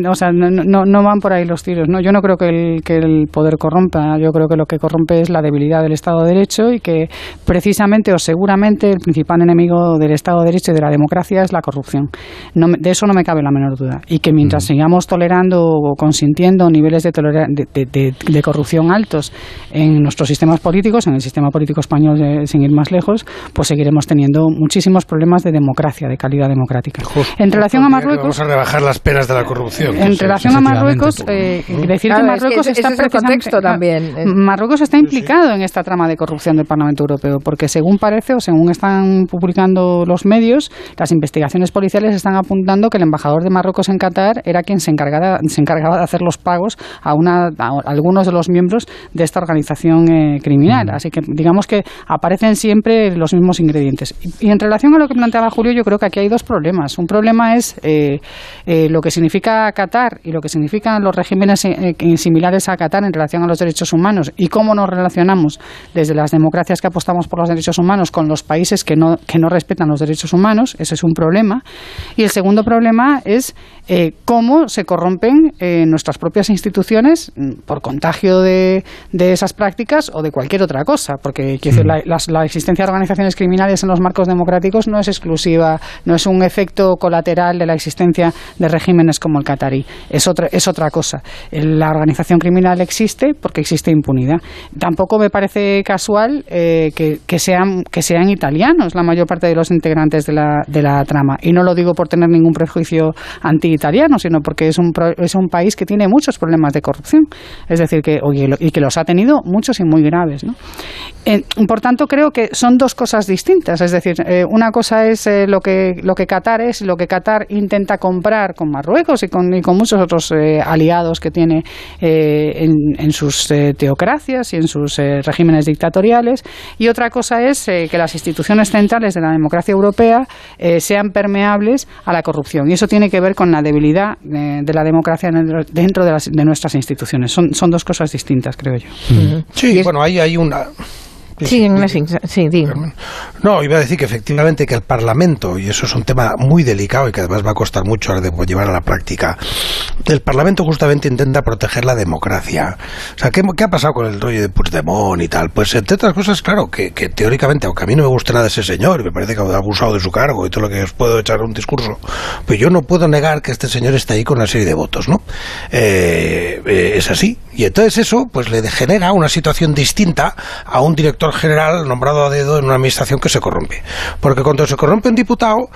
o sea, no, no, van por ahí los tiros. ¿no? Yo no creo que el, que el poder corrompa. Yo creo que lo que corrompe es la debilidad del Estado de Derecho y que precisamente o seguramente el principal enemigo del Estado de Derecho y de la democracia es la corrupción. de eso no me cabe la menor duda. Y que mientras sigamos tolerando o consintiendo niveles de, de, corrupción altos en nuestros sistemas políticos, en el sistema político español, eh, sin ir más lejos, pues seguiremos teniendo muchísimos problemas de democracia, de calidad democrática. en relación a Marruecos. Vamos a rebajar las penas de la corrupción. En relación a Marruecos, eh, decir que Marruecos está contexto también. Eh. Marruecos está implicado en esta trama de corrupción del Parlamento Europeo, porque según parece o según están publicando los medios, las investigaciones policiales están apuntando que el embajador de Marruecos en Qatar era quien se encargaba, se encargaba de hacer los pagos a, una, algunos de los miembros de esta organización eh, criminal. Así que digamos que aparecen siempre los mismos ingredientes. Y, en relación a lo que planteaba Julio, yo creo que aquí hay dos problemas. Un problema es eh, eh, lo que significa Qatar y lo que significan los regímenes similares a Qatar en relación a los derechos humanos y cómo nos relacionamos desde las democracias que apostamos por los derechos humanos con los países que no, que no respetan los derechos humanos. Ese es un problema. Y el segundo problema es cómo se corrompen nuestras propias instituciones por contagio de, de, esas prácticas o de cualquier otra cosa, porque mm. la, existencia de organizaciones criminales en los marcos democráticos no es exclusiva, no es un efecto colateral de la existencia de regímenes como el qatarí, es otra, es otra cosa. La organización criminal existe porque existe impunidad. Tampoco me parece casual eh, que, sean, que sean italianos la mayor parte de los integrantes de la, de la trama, y no lo digo por tener ningún prejuicio anti-italiano, sino porque es un, es un país que tiene muchos problemas de corrupción, es decir, que, y que los ha tenido muchos y muy graves. ¿no? Eh, por tanto, creo que son dos cosas distintas, es decir, eh, una cosa es eh, lo, que, lo que Qatar es y lo que Qatar intenta comprar con Marruecos y con, y con muchos otros aliados que tiene en, sus teocracias y en sus regímenes dictatoriales, y otra cosa es que las instituciones centrales de la democracia europea sean permeables a la corrupción, y eso tiene que ver con la debilidad de la democracia dentro de, las, de nuestras instituciones. Son, son dos cosas distintas, creo yo. Sí, bueno, ahí hay una Sí, sí, No, iba a decir que efectivamente que el Parlamento, y eso es un tema muy delicado y que además va a costar mucho de llevar a la práctica, el Parlamento justamente intenta proteger la democracia. O sea, ¿qué, ha pasado con el rollo de Puigdemont y tal? Pues entre otras cosas, claro, que, teóricamente, aunque a mí no me gusta nada ese señor, me parece que ha abusado de su cargo y todo lo que os puedo echar un discurso, pues yo no puedo negar que este señor está ahí con una serie de votos, ¿no? Eh, eh, es así. Y entonces eso, pues le genera una situación distinta a un director general nombrado a dedo en una administración que se corrompe. Porque cuando se corrompe un diputado,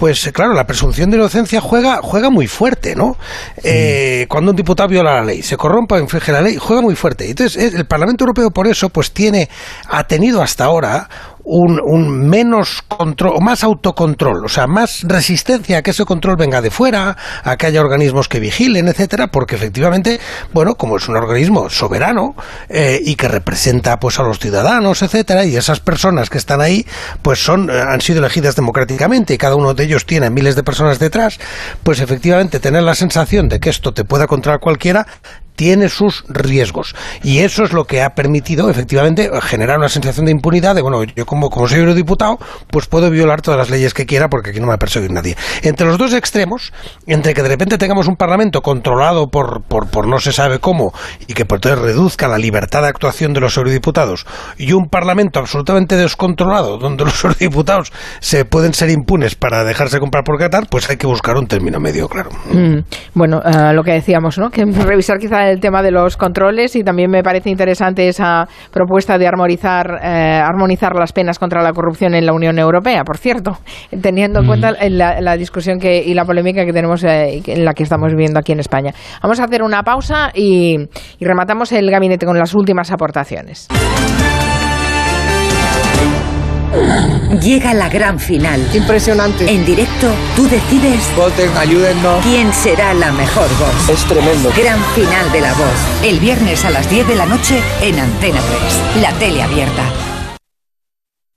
pues eh, claro, la presunción de inocencia juega, juega muy fuerte, ¿no? Eh, cuando un diputado viola la ley, se corrompe o infringe la ley, juega muy fuerte. Entonces, el Parlamento Europeo por eso, pues tiene, ha tenido hasta ahora un, menos control, o más autocontrol, o sea, más resistencia a que ese control venga de fuera, a que haya organismos que vigilen, etcétera, porque efectivamente, bueno, como es un organismo soberano eh, y que representa pues a los ciudadanos, etcétera, y esas personas que están ahí, pues son, eh, han sido elegidas democráticamente y cada uno de ellos tiene miles de personas detrás, pues efectivamente tener la sensación de que esto te pueda controlar cualquiera tiene sus riesgos. Y eso es lo que ha permitido, efectivamente, generar una sensación de impunidad de, bueno, yo como, como soy eurodiputado, pues puedo violar todas las leyes que quiera porque aquí no me va a perseguir nadie. Entre los dos extremos, entre que de repente tengamos un parlamento controlado por, por, no se sabe cómo y que por entonces reduzca la libertad de actuación de los eurodiputados y un parlamento absolutamente descontrolado donde los eurodiputados se pueden ser impunes para dejarse comprar por Qatar, pues hay que buscar un término medio, claro. Mm. bueno, eh, lo que decíamos, ¿no? Que revisar quizá el tema de los controles y también me parece interesante esa propuesta de armonizar, eh, armonizar las penas contra la corrupción en la Unión Europea, por cierto, teniendo en cuenta la, discusión que, y la polémica que tenemos eh, en la que estamos viviendo aquí en España. Vamos a hacer una pausa y rematamos el gabinete con las últimas aportaciones. Llega la gran final. Impresionante. En directo, tú decides. Voten, ayúdennos. ¿Quién será la mejor voz? Es tremendo. Gran final de la voz. El viernes a las 10 de la noche en Antena 3. La tele abierta.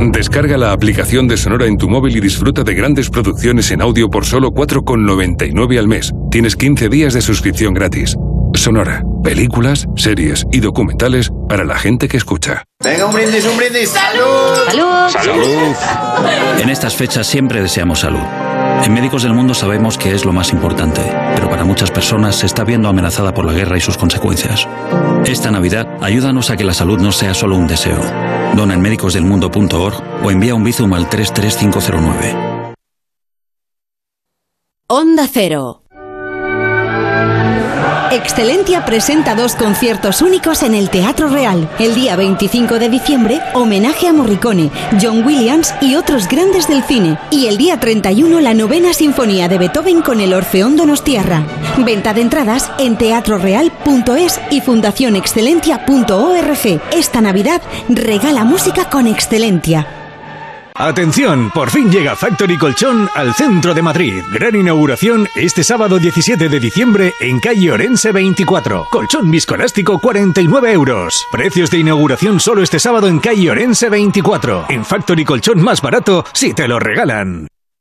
Descarga la aplicación de Sonora en tu móvil y disfruta de grandes producciones en audio por solo 4,99 al mes. Tienes 15 días de suscripción gratis. Sonora. Películas, series y documentales para la gente que escucha. Venga, un brindis, un brindis. ¡Salud! ¡Salud! En estas fechas siempre deseamos salud. En Médicos del Mundo sabemos que es lo más importante, pero para muchas personas se está viendo amenazada por la guerra y sus consecuencias. Esta Navidad, ayúdanos a que la salud no sea solo un deseo. Dona en médicosdelmundo.org o envía un bizum al 33509. Onda Cero. Excelentia presenta dos conciertos únicos en el Teatro Real. El día 25 de diciembre, homenaje a Morricone, John Williams y otros grandes del cine. Y el día 31, la novena sinfonía de Beethoven con el Orfeón Donostiarra. Venta de entradas en teatroreal.es y fundacionexcelentia.org. Esta Navidad regala música con Excelentia. Atención, por fin llega Factory Colchón al centro de Madrid. Gran inauguración este sábado 17 de diciembre en calle Orense 24. Colchón viscoelástico 49 euros. Precios de inauguración solo este sábado en calle Orense 24. En Factory Colchón más barato si te lo regalan.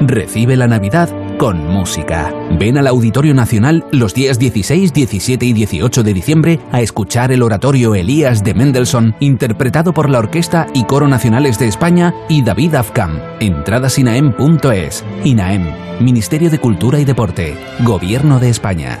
Recibe la Navidad con música. Ven al Auditorio Nacional los días 16, 17 y 18 de diciembre a escuchar el oratorio Elías de Mendelssohn, interpretado por la Orquesta y Coro Nacionales de España y David Afkam. Entradas INAEM.es. INAEM, Ministerio de Cultura y Deporte, Gobierno de España.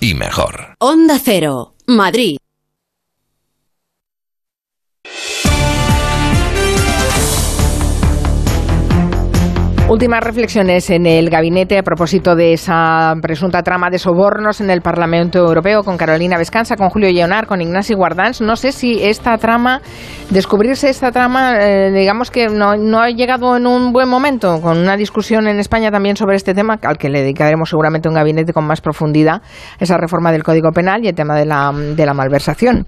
y mejor. Onda Cero, Madrid. Últimas reflexiones en el gabinete a propósito de esa presunta trama de sobornos en el Parlamento Europeo con Carolina Vescanza, con Julio Leonard, con Ignacio Guardans. No sé si esta trama, descubrirse esta trama, eh, digamos que no, no, ha llegado en un buen momento, con una discusión en España también sobre este tema, al que le dedicaremos seguramente un gabinete con más profundidad, esa reforma del Código Penal y el tema de la, de la malversación.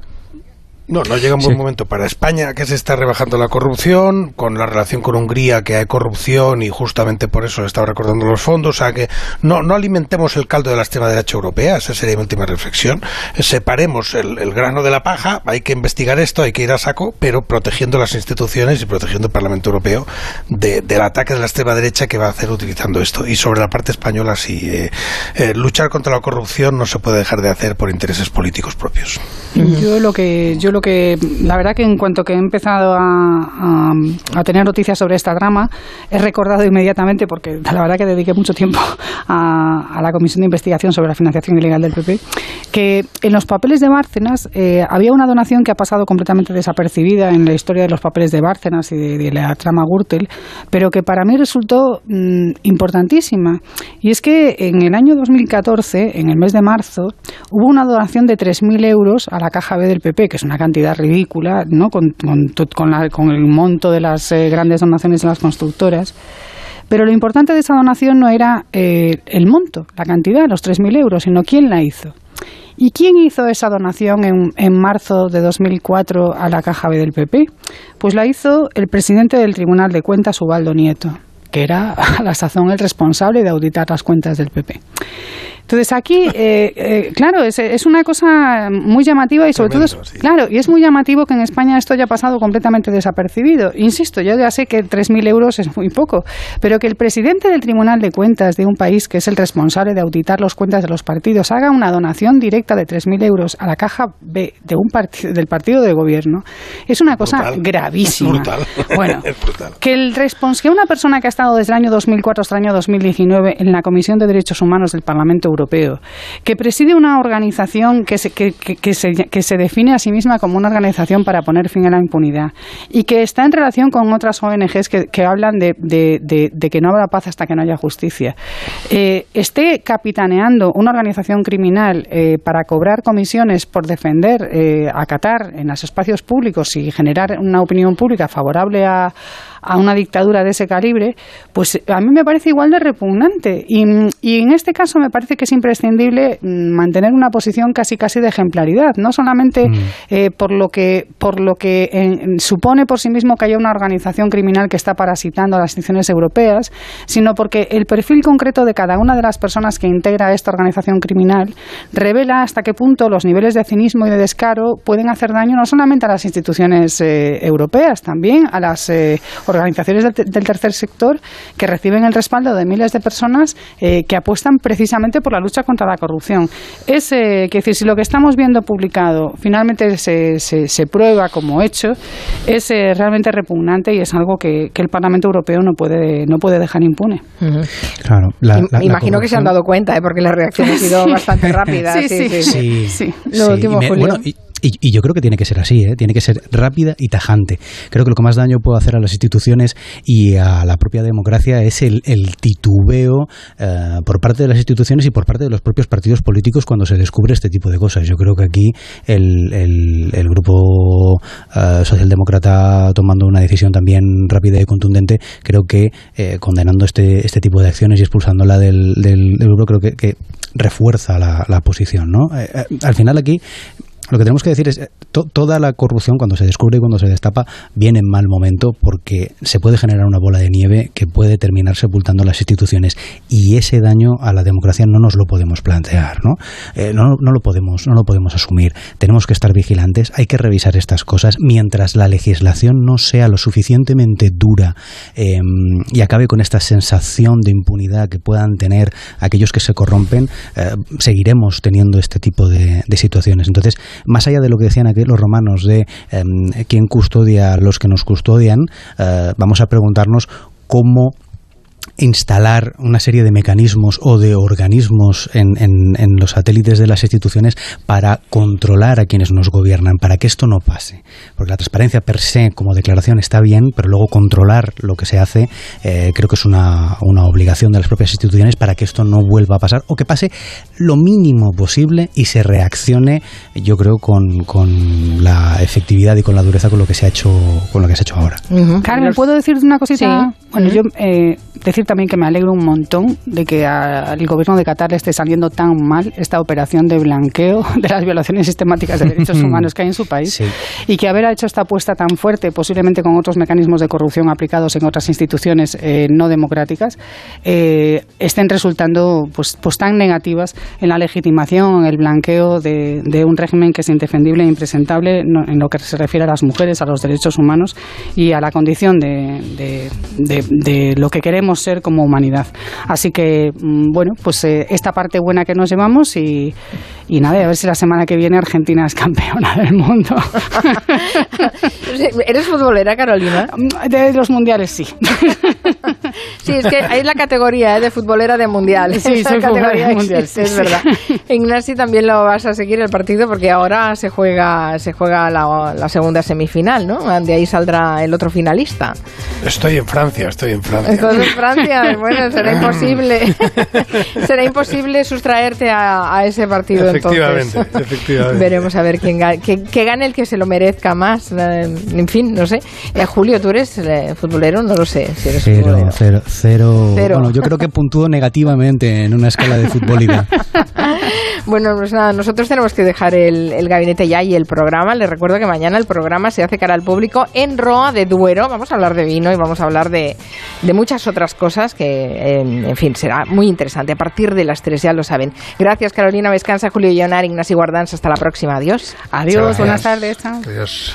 No, no llega un buen momento para España, que se está rebajando la corrupción, con la relación con Hungría, que hay corrupción y justamente por eso le está recordando los fondos. O sea, que no, no alimentemos el caldo de la extrema derecha europea, esa sería mi última reflexión. Separemos el, grano de la paja, hay que investigar esto, hay que ir a saco, pero protegiendo las instituciones y protegiendo el Parlamento Europeo del ataque de la extrema derecha que va a hacer utilizando esto. Y sobre la parte española, sí, eh, eh, luchar contra la corrupción no se puede dejar de hacer por intereses políticos propios. Yo lo que yo lo que la verdad que en cuanto que he empezado a, a, tener noticias sobre esta trama, he recordado inmediatamente, porque la verdad que dediqué mucho tiempo a, a la Comisión de Investigación sobre la Financiación Ilegal del PP, que en los papeles de Bárcenas eh, había una donación que ha pasado completamente desapercibida en la historia de los papeles de Bárcenas y de, la trama Gürtel, pero que para mí resultó mm, importantísima. Y es que en el año 2014, en el mes de marzo, hubo una donación de 3.000 euros a la Caja B del PP, que es una cantidad ridícula, ¿no? con, con, el monto de las eh, grandes donaciones de las constructoras. Pero lo importante de esa donación no era eh, el monto, la cantidad, los 3.000 euros, sino quién la hizo. ¿Y quién hizo esa donación en, en, marzo de 2004 a la Caja B del PP? Pues la hizo el presidente del Tribunal de Cuentas, Ubaldo Nieto, que era a la sazón el responsable de auditar las cuentas del PP. Entonces aquí, eh, eh, claro, es, es, una cosa muy llamativa y sobre todo, claro, y es muy llamativo que en España esto haya pasado completamente desapercibido. Insisto, yo ya sé que 3.000 euros es muy poco, pero que el presidente del Tribunal de Cuentas de un país que es el responsable de auditar las cuentas de los partidos haga una donación directa de 3.000 euros a la caja B de un partido, del partido de gobierno es una cosa gravísima. Brutal. Bueno, que el que una persona que ha estado desde el año 2004 hasta el año 2019 en la Comisión de Derechos Humanos del Parlamento Europeo, que preside una organización que se, que, se, que se define a sí misma como una organización para poner fin a la impunidad y que está en relación con otras ONGs que, que hablan de, de, de, que no habrá paz hasta que no haya justicia, eh, esté capitaneando una organización criminal eh, para cobrar comisiones por defender eh, a Qatar en los espacios públicos y generar una opinión pública favorable a, a una dictadura de ese calibre, pues a mí me parece igual de repugnante. Y, y en este caso me parece que es imprescindible mm, mantener una posición casi casi de ejemplaridad, no solamente mm. eh, por lo que, por lo que supone por sí mismo que haya una organización criminal que está parasitando a las instituciones europeas, sino porque el perfil concreto de cada una de las personas que integra esta organización criminal revela hasta qué punto los niveles de cinismo y de descaro pueden hacer daño no solamente a las instituciones eh, europeas, también a las eh, organizaciones del, tercer sector que reciben el respaldo de miles de personas eh, que apuestan precisamente por la lucha contra la corrupción. Es, eh, que decir, si lo que estamos viendo publicado finalmente se, se, prueba como hecho, es eh, realmente repugnante y es algo que, el Parlamento Europeo no puede, no puede dejar impune. Claro. imagino que se han dado cuenta, porque la reacción ha sido bastante rápida. Sí, sí, sí. Lo último, Julio. Y, yo creo que tiene que ser así, ¿eh? tiene que ser rápida y tajante. Creo que lo que más daño puede hacer a las instituciones y a la propia democracia es el, titubeo eh, por parte de las instituciones y por parte de los propios partidos políticos cuando se descubre este tipo de cosas. Yo creo que aquí el, el, grupo eh, socialdemócrata tomando una decisión también rápida y contundente, creo que condenando este, este tipo de acciones y expulsándola del, del, grupo, creo que, que refuerza la, la posición. ¿no? al final aquí lo que tenemos que decir es eh, toda la corrupción cuando se descubre y cuando se destapa viene en mal momento porque se puede generar una bola de nieve que puede terminar sepultando las instituciones y ese daño a la democracia no nos lo podemos plantear, ¿no? Eh, no, no, lo podemos, no lo podemos asumir. Tenemos que estar vigilantes, hay que revisar estas cosas mientras la legislación no sea lo suficientemente dura em, y acabe con esta sensación de impunidad que puedan tener aquellos que se corrompen, eh, seguiremos teniendo este tipo de, de situaciones. Entonces, más allá de lo que decían aquí los romanos de em, quién custodia a los que nos custodian, eh, vamos a preguntarnos cómo instalar una serie de mecanismos o de organismos en, en, los satélites de las instituciones para controlar a quienes nos gobiernan, para que esto no pase. Porque la transparencia per se como declaración está bien, pero luego controlar lo que se hace eh, creo que es una, una obligación de las propias instituciones para que esto no vuelva a pasar o que pase lo mínimo posible y se reaccione, yo creo, con, con la efectividad y con la dureza con lo que se ha hecho, con lo que se ha hecho ahora. Carmen, ¿puedo decirte una cosita? Bueno, yo eh, decir también que me alegro un montón de que al gobierno de Qatar le esté saliendo tan mal esta operación de blanqueo de las violaciones sistemáticas de derechos humanos que hay en su país y que haber hecho esta apuesta tan fuerte, posiblemente con otros mecanismos de corrupción aplicados en otras instituciones eh, no democráticas, eh, estén resultando pues, pues tan negativas en la legitimación, en el blanqueo de, un régimen que es indefendible e impresentable en lo que se refiere a las mujeres, a los derechos humanos y a la condición de, de lo que queremos ser como humanidad. Así que, mm, bueno, pues eh, esta parte buena que nos llevamos y, y nada, a ver si la semana que viene Argentina es campeona del mundo. ¿Eres futbolera, Carolina? De los mundiales, sí. sí, es que hay la categoría ¿eh? de futbolera de mundial. Sí, soy futbolera de mundial. Sí, es verdad. Ignacio también lo vas a seguir el partido porque ahora se juega se juega la, la segunda semifinal, ¿no? De ahí saldrá el otro finalista. Estoy en Francia, estoy en Francia. Entonces, Francia, bueno, será imposible. será imposible sustraerte a, a ese partido efectivamente, efectivamente. Veremos a ver quién gane, que, gane el que se lo merezca más. Eh, en fin, no sé. Eh, Julio, ¿tú eres eh, futbolero? No lo sé. Si eres cero, cero, cero, Bueno, yo creo que puntúo negativamente en una escala de futbolidad. bueno, pues nada, nosotros tenemos que dejar el, el, gabinete ya y el programa. Les recuerdo que mañana el programa se hace cara al público en Roa de Duero. Vamos a hablar de vino y vamos a hablar de, de muchas otras cosas que, en, fin, será muy interesante. A partir de las tres, ya lo saben. Gracias, Carolina Vescanza, Julio Leonar, Ignacio Guardans. Hasta la próxima. Adiós. Adiós. Buenas tardes. Adiós.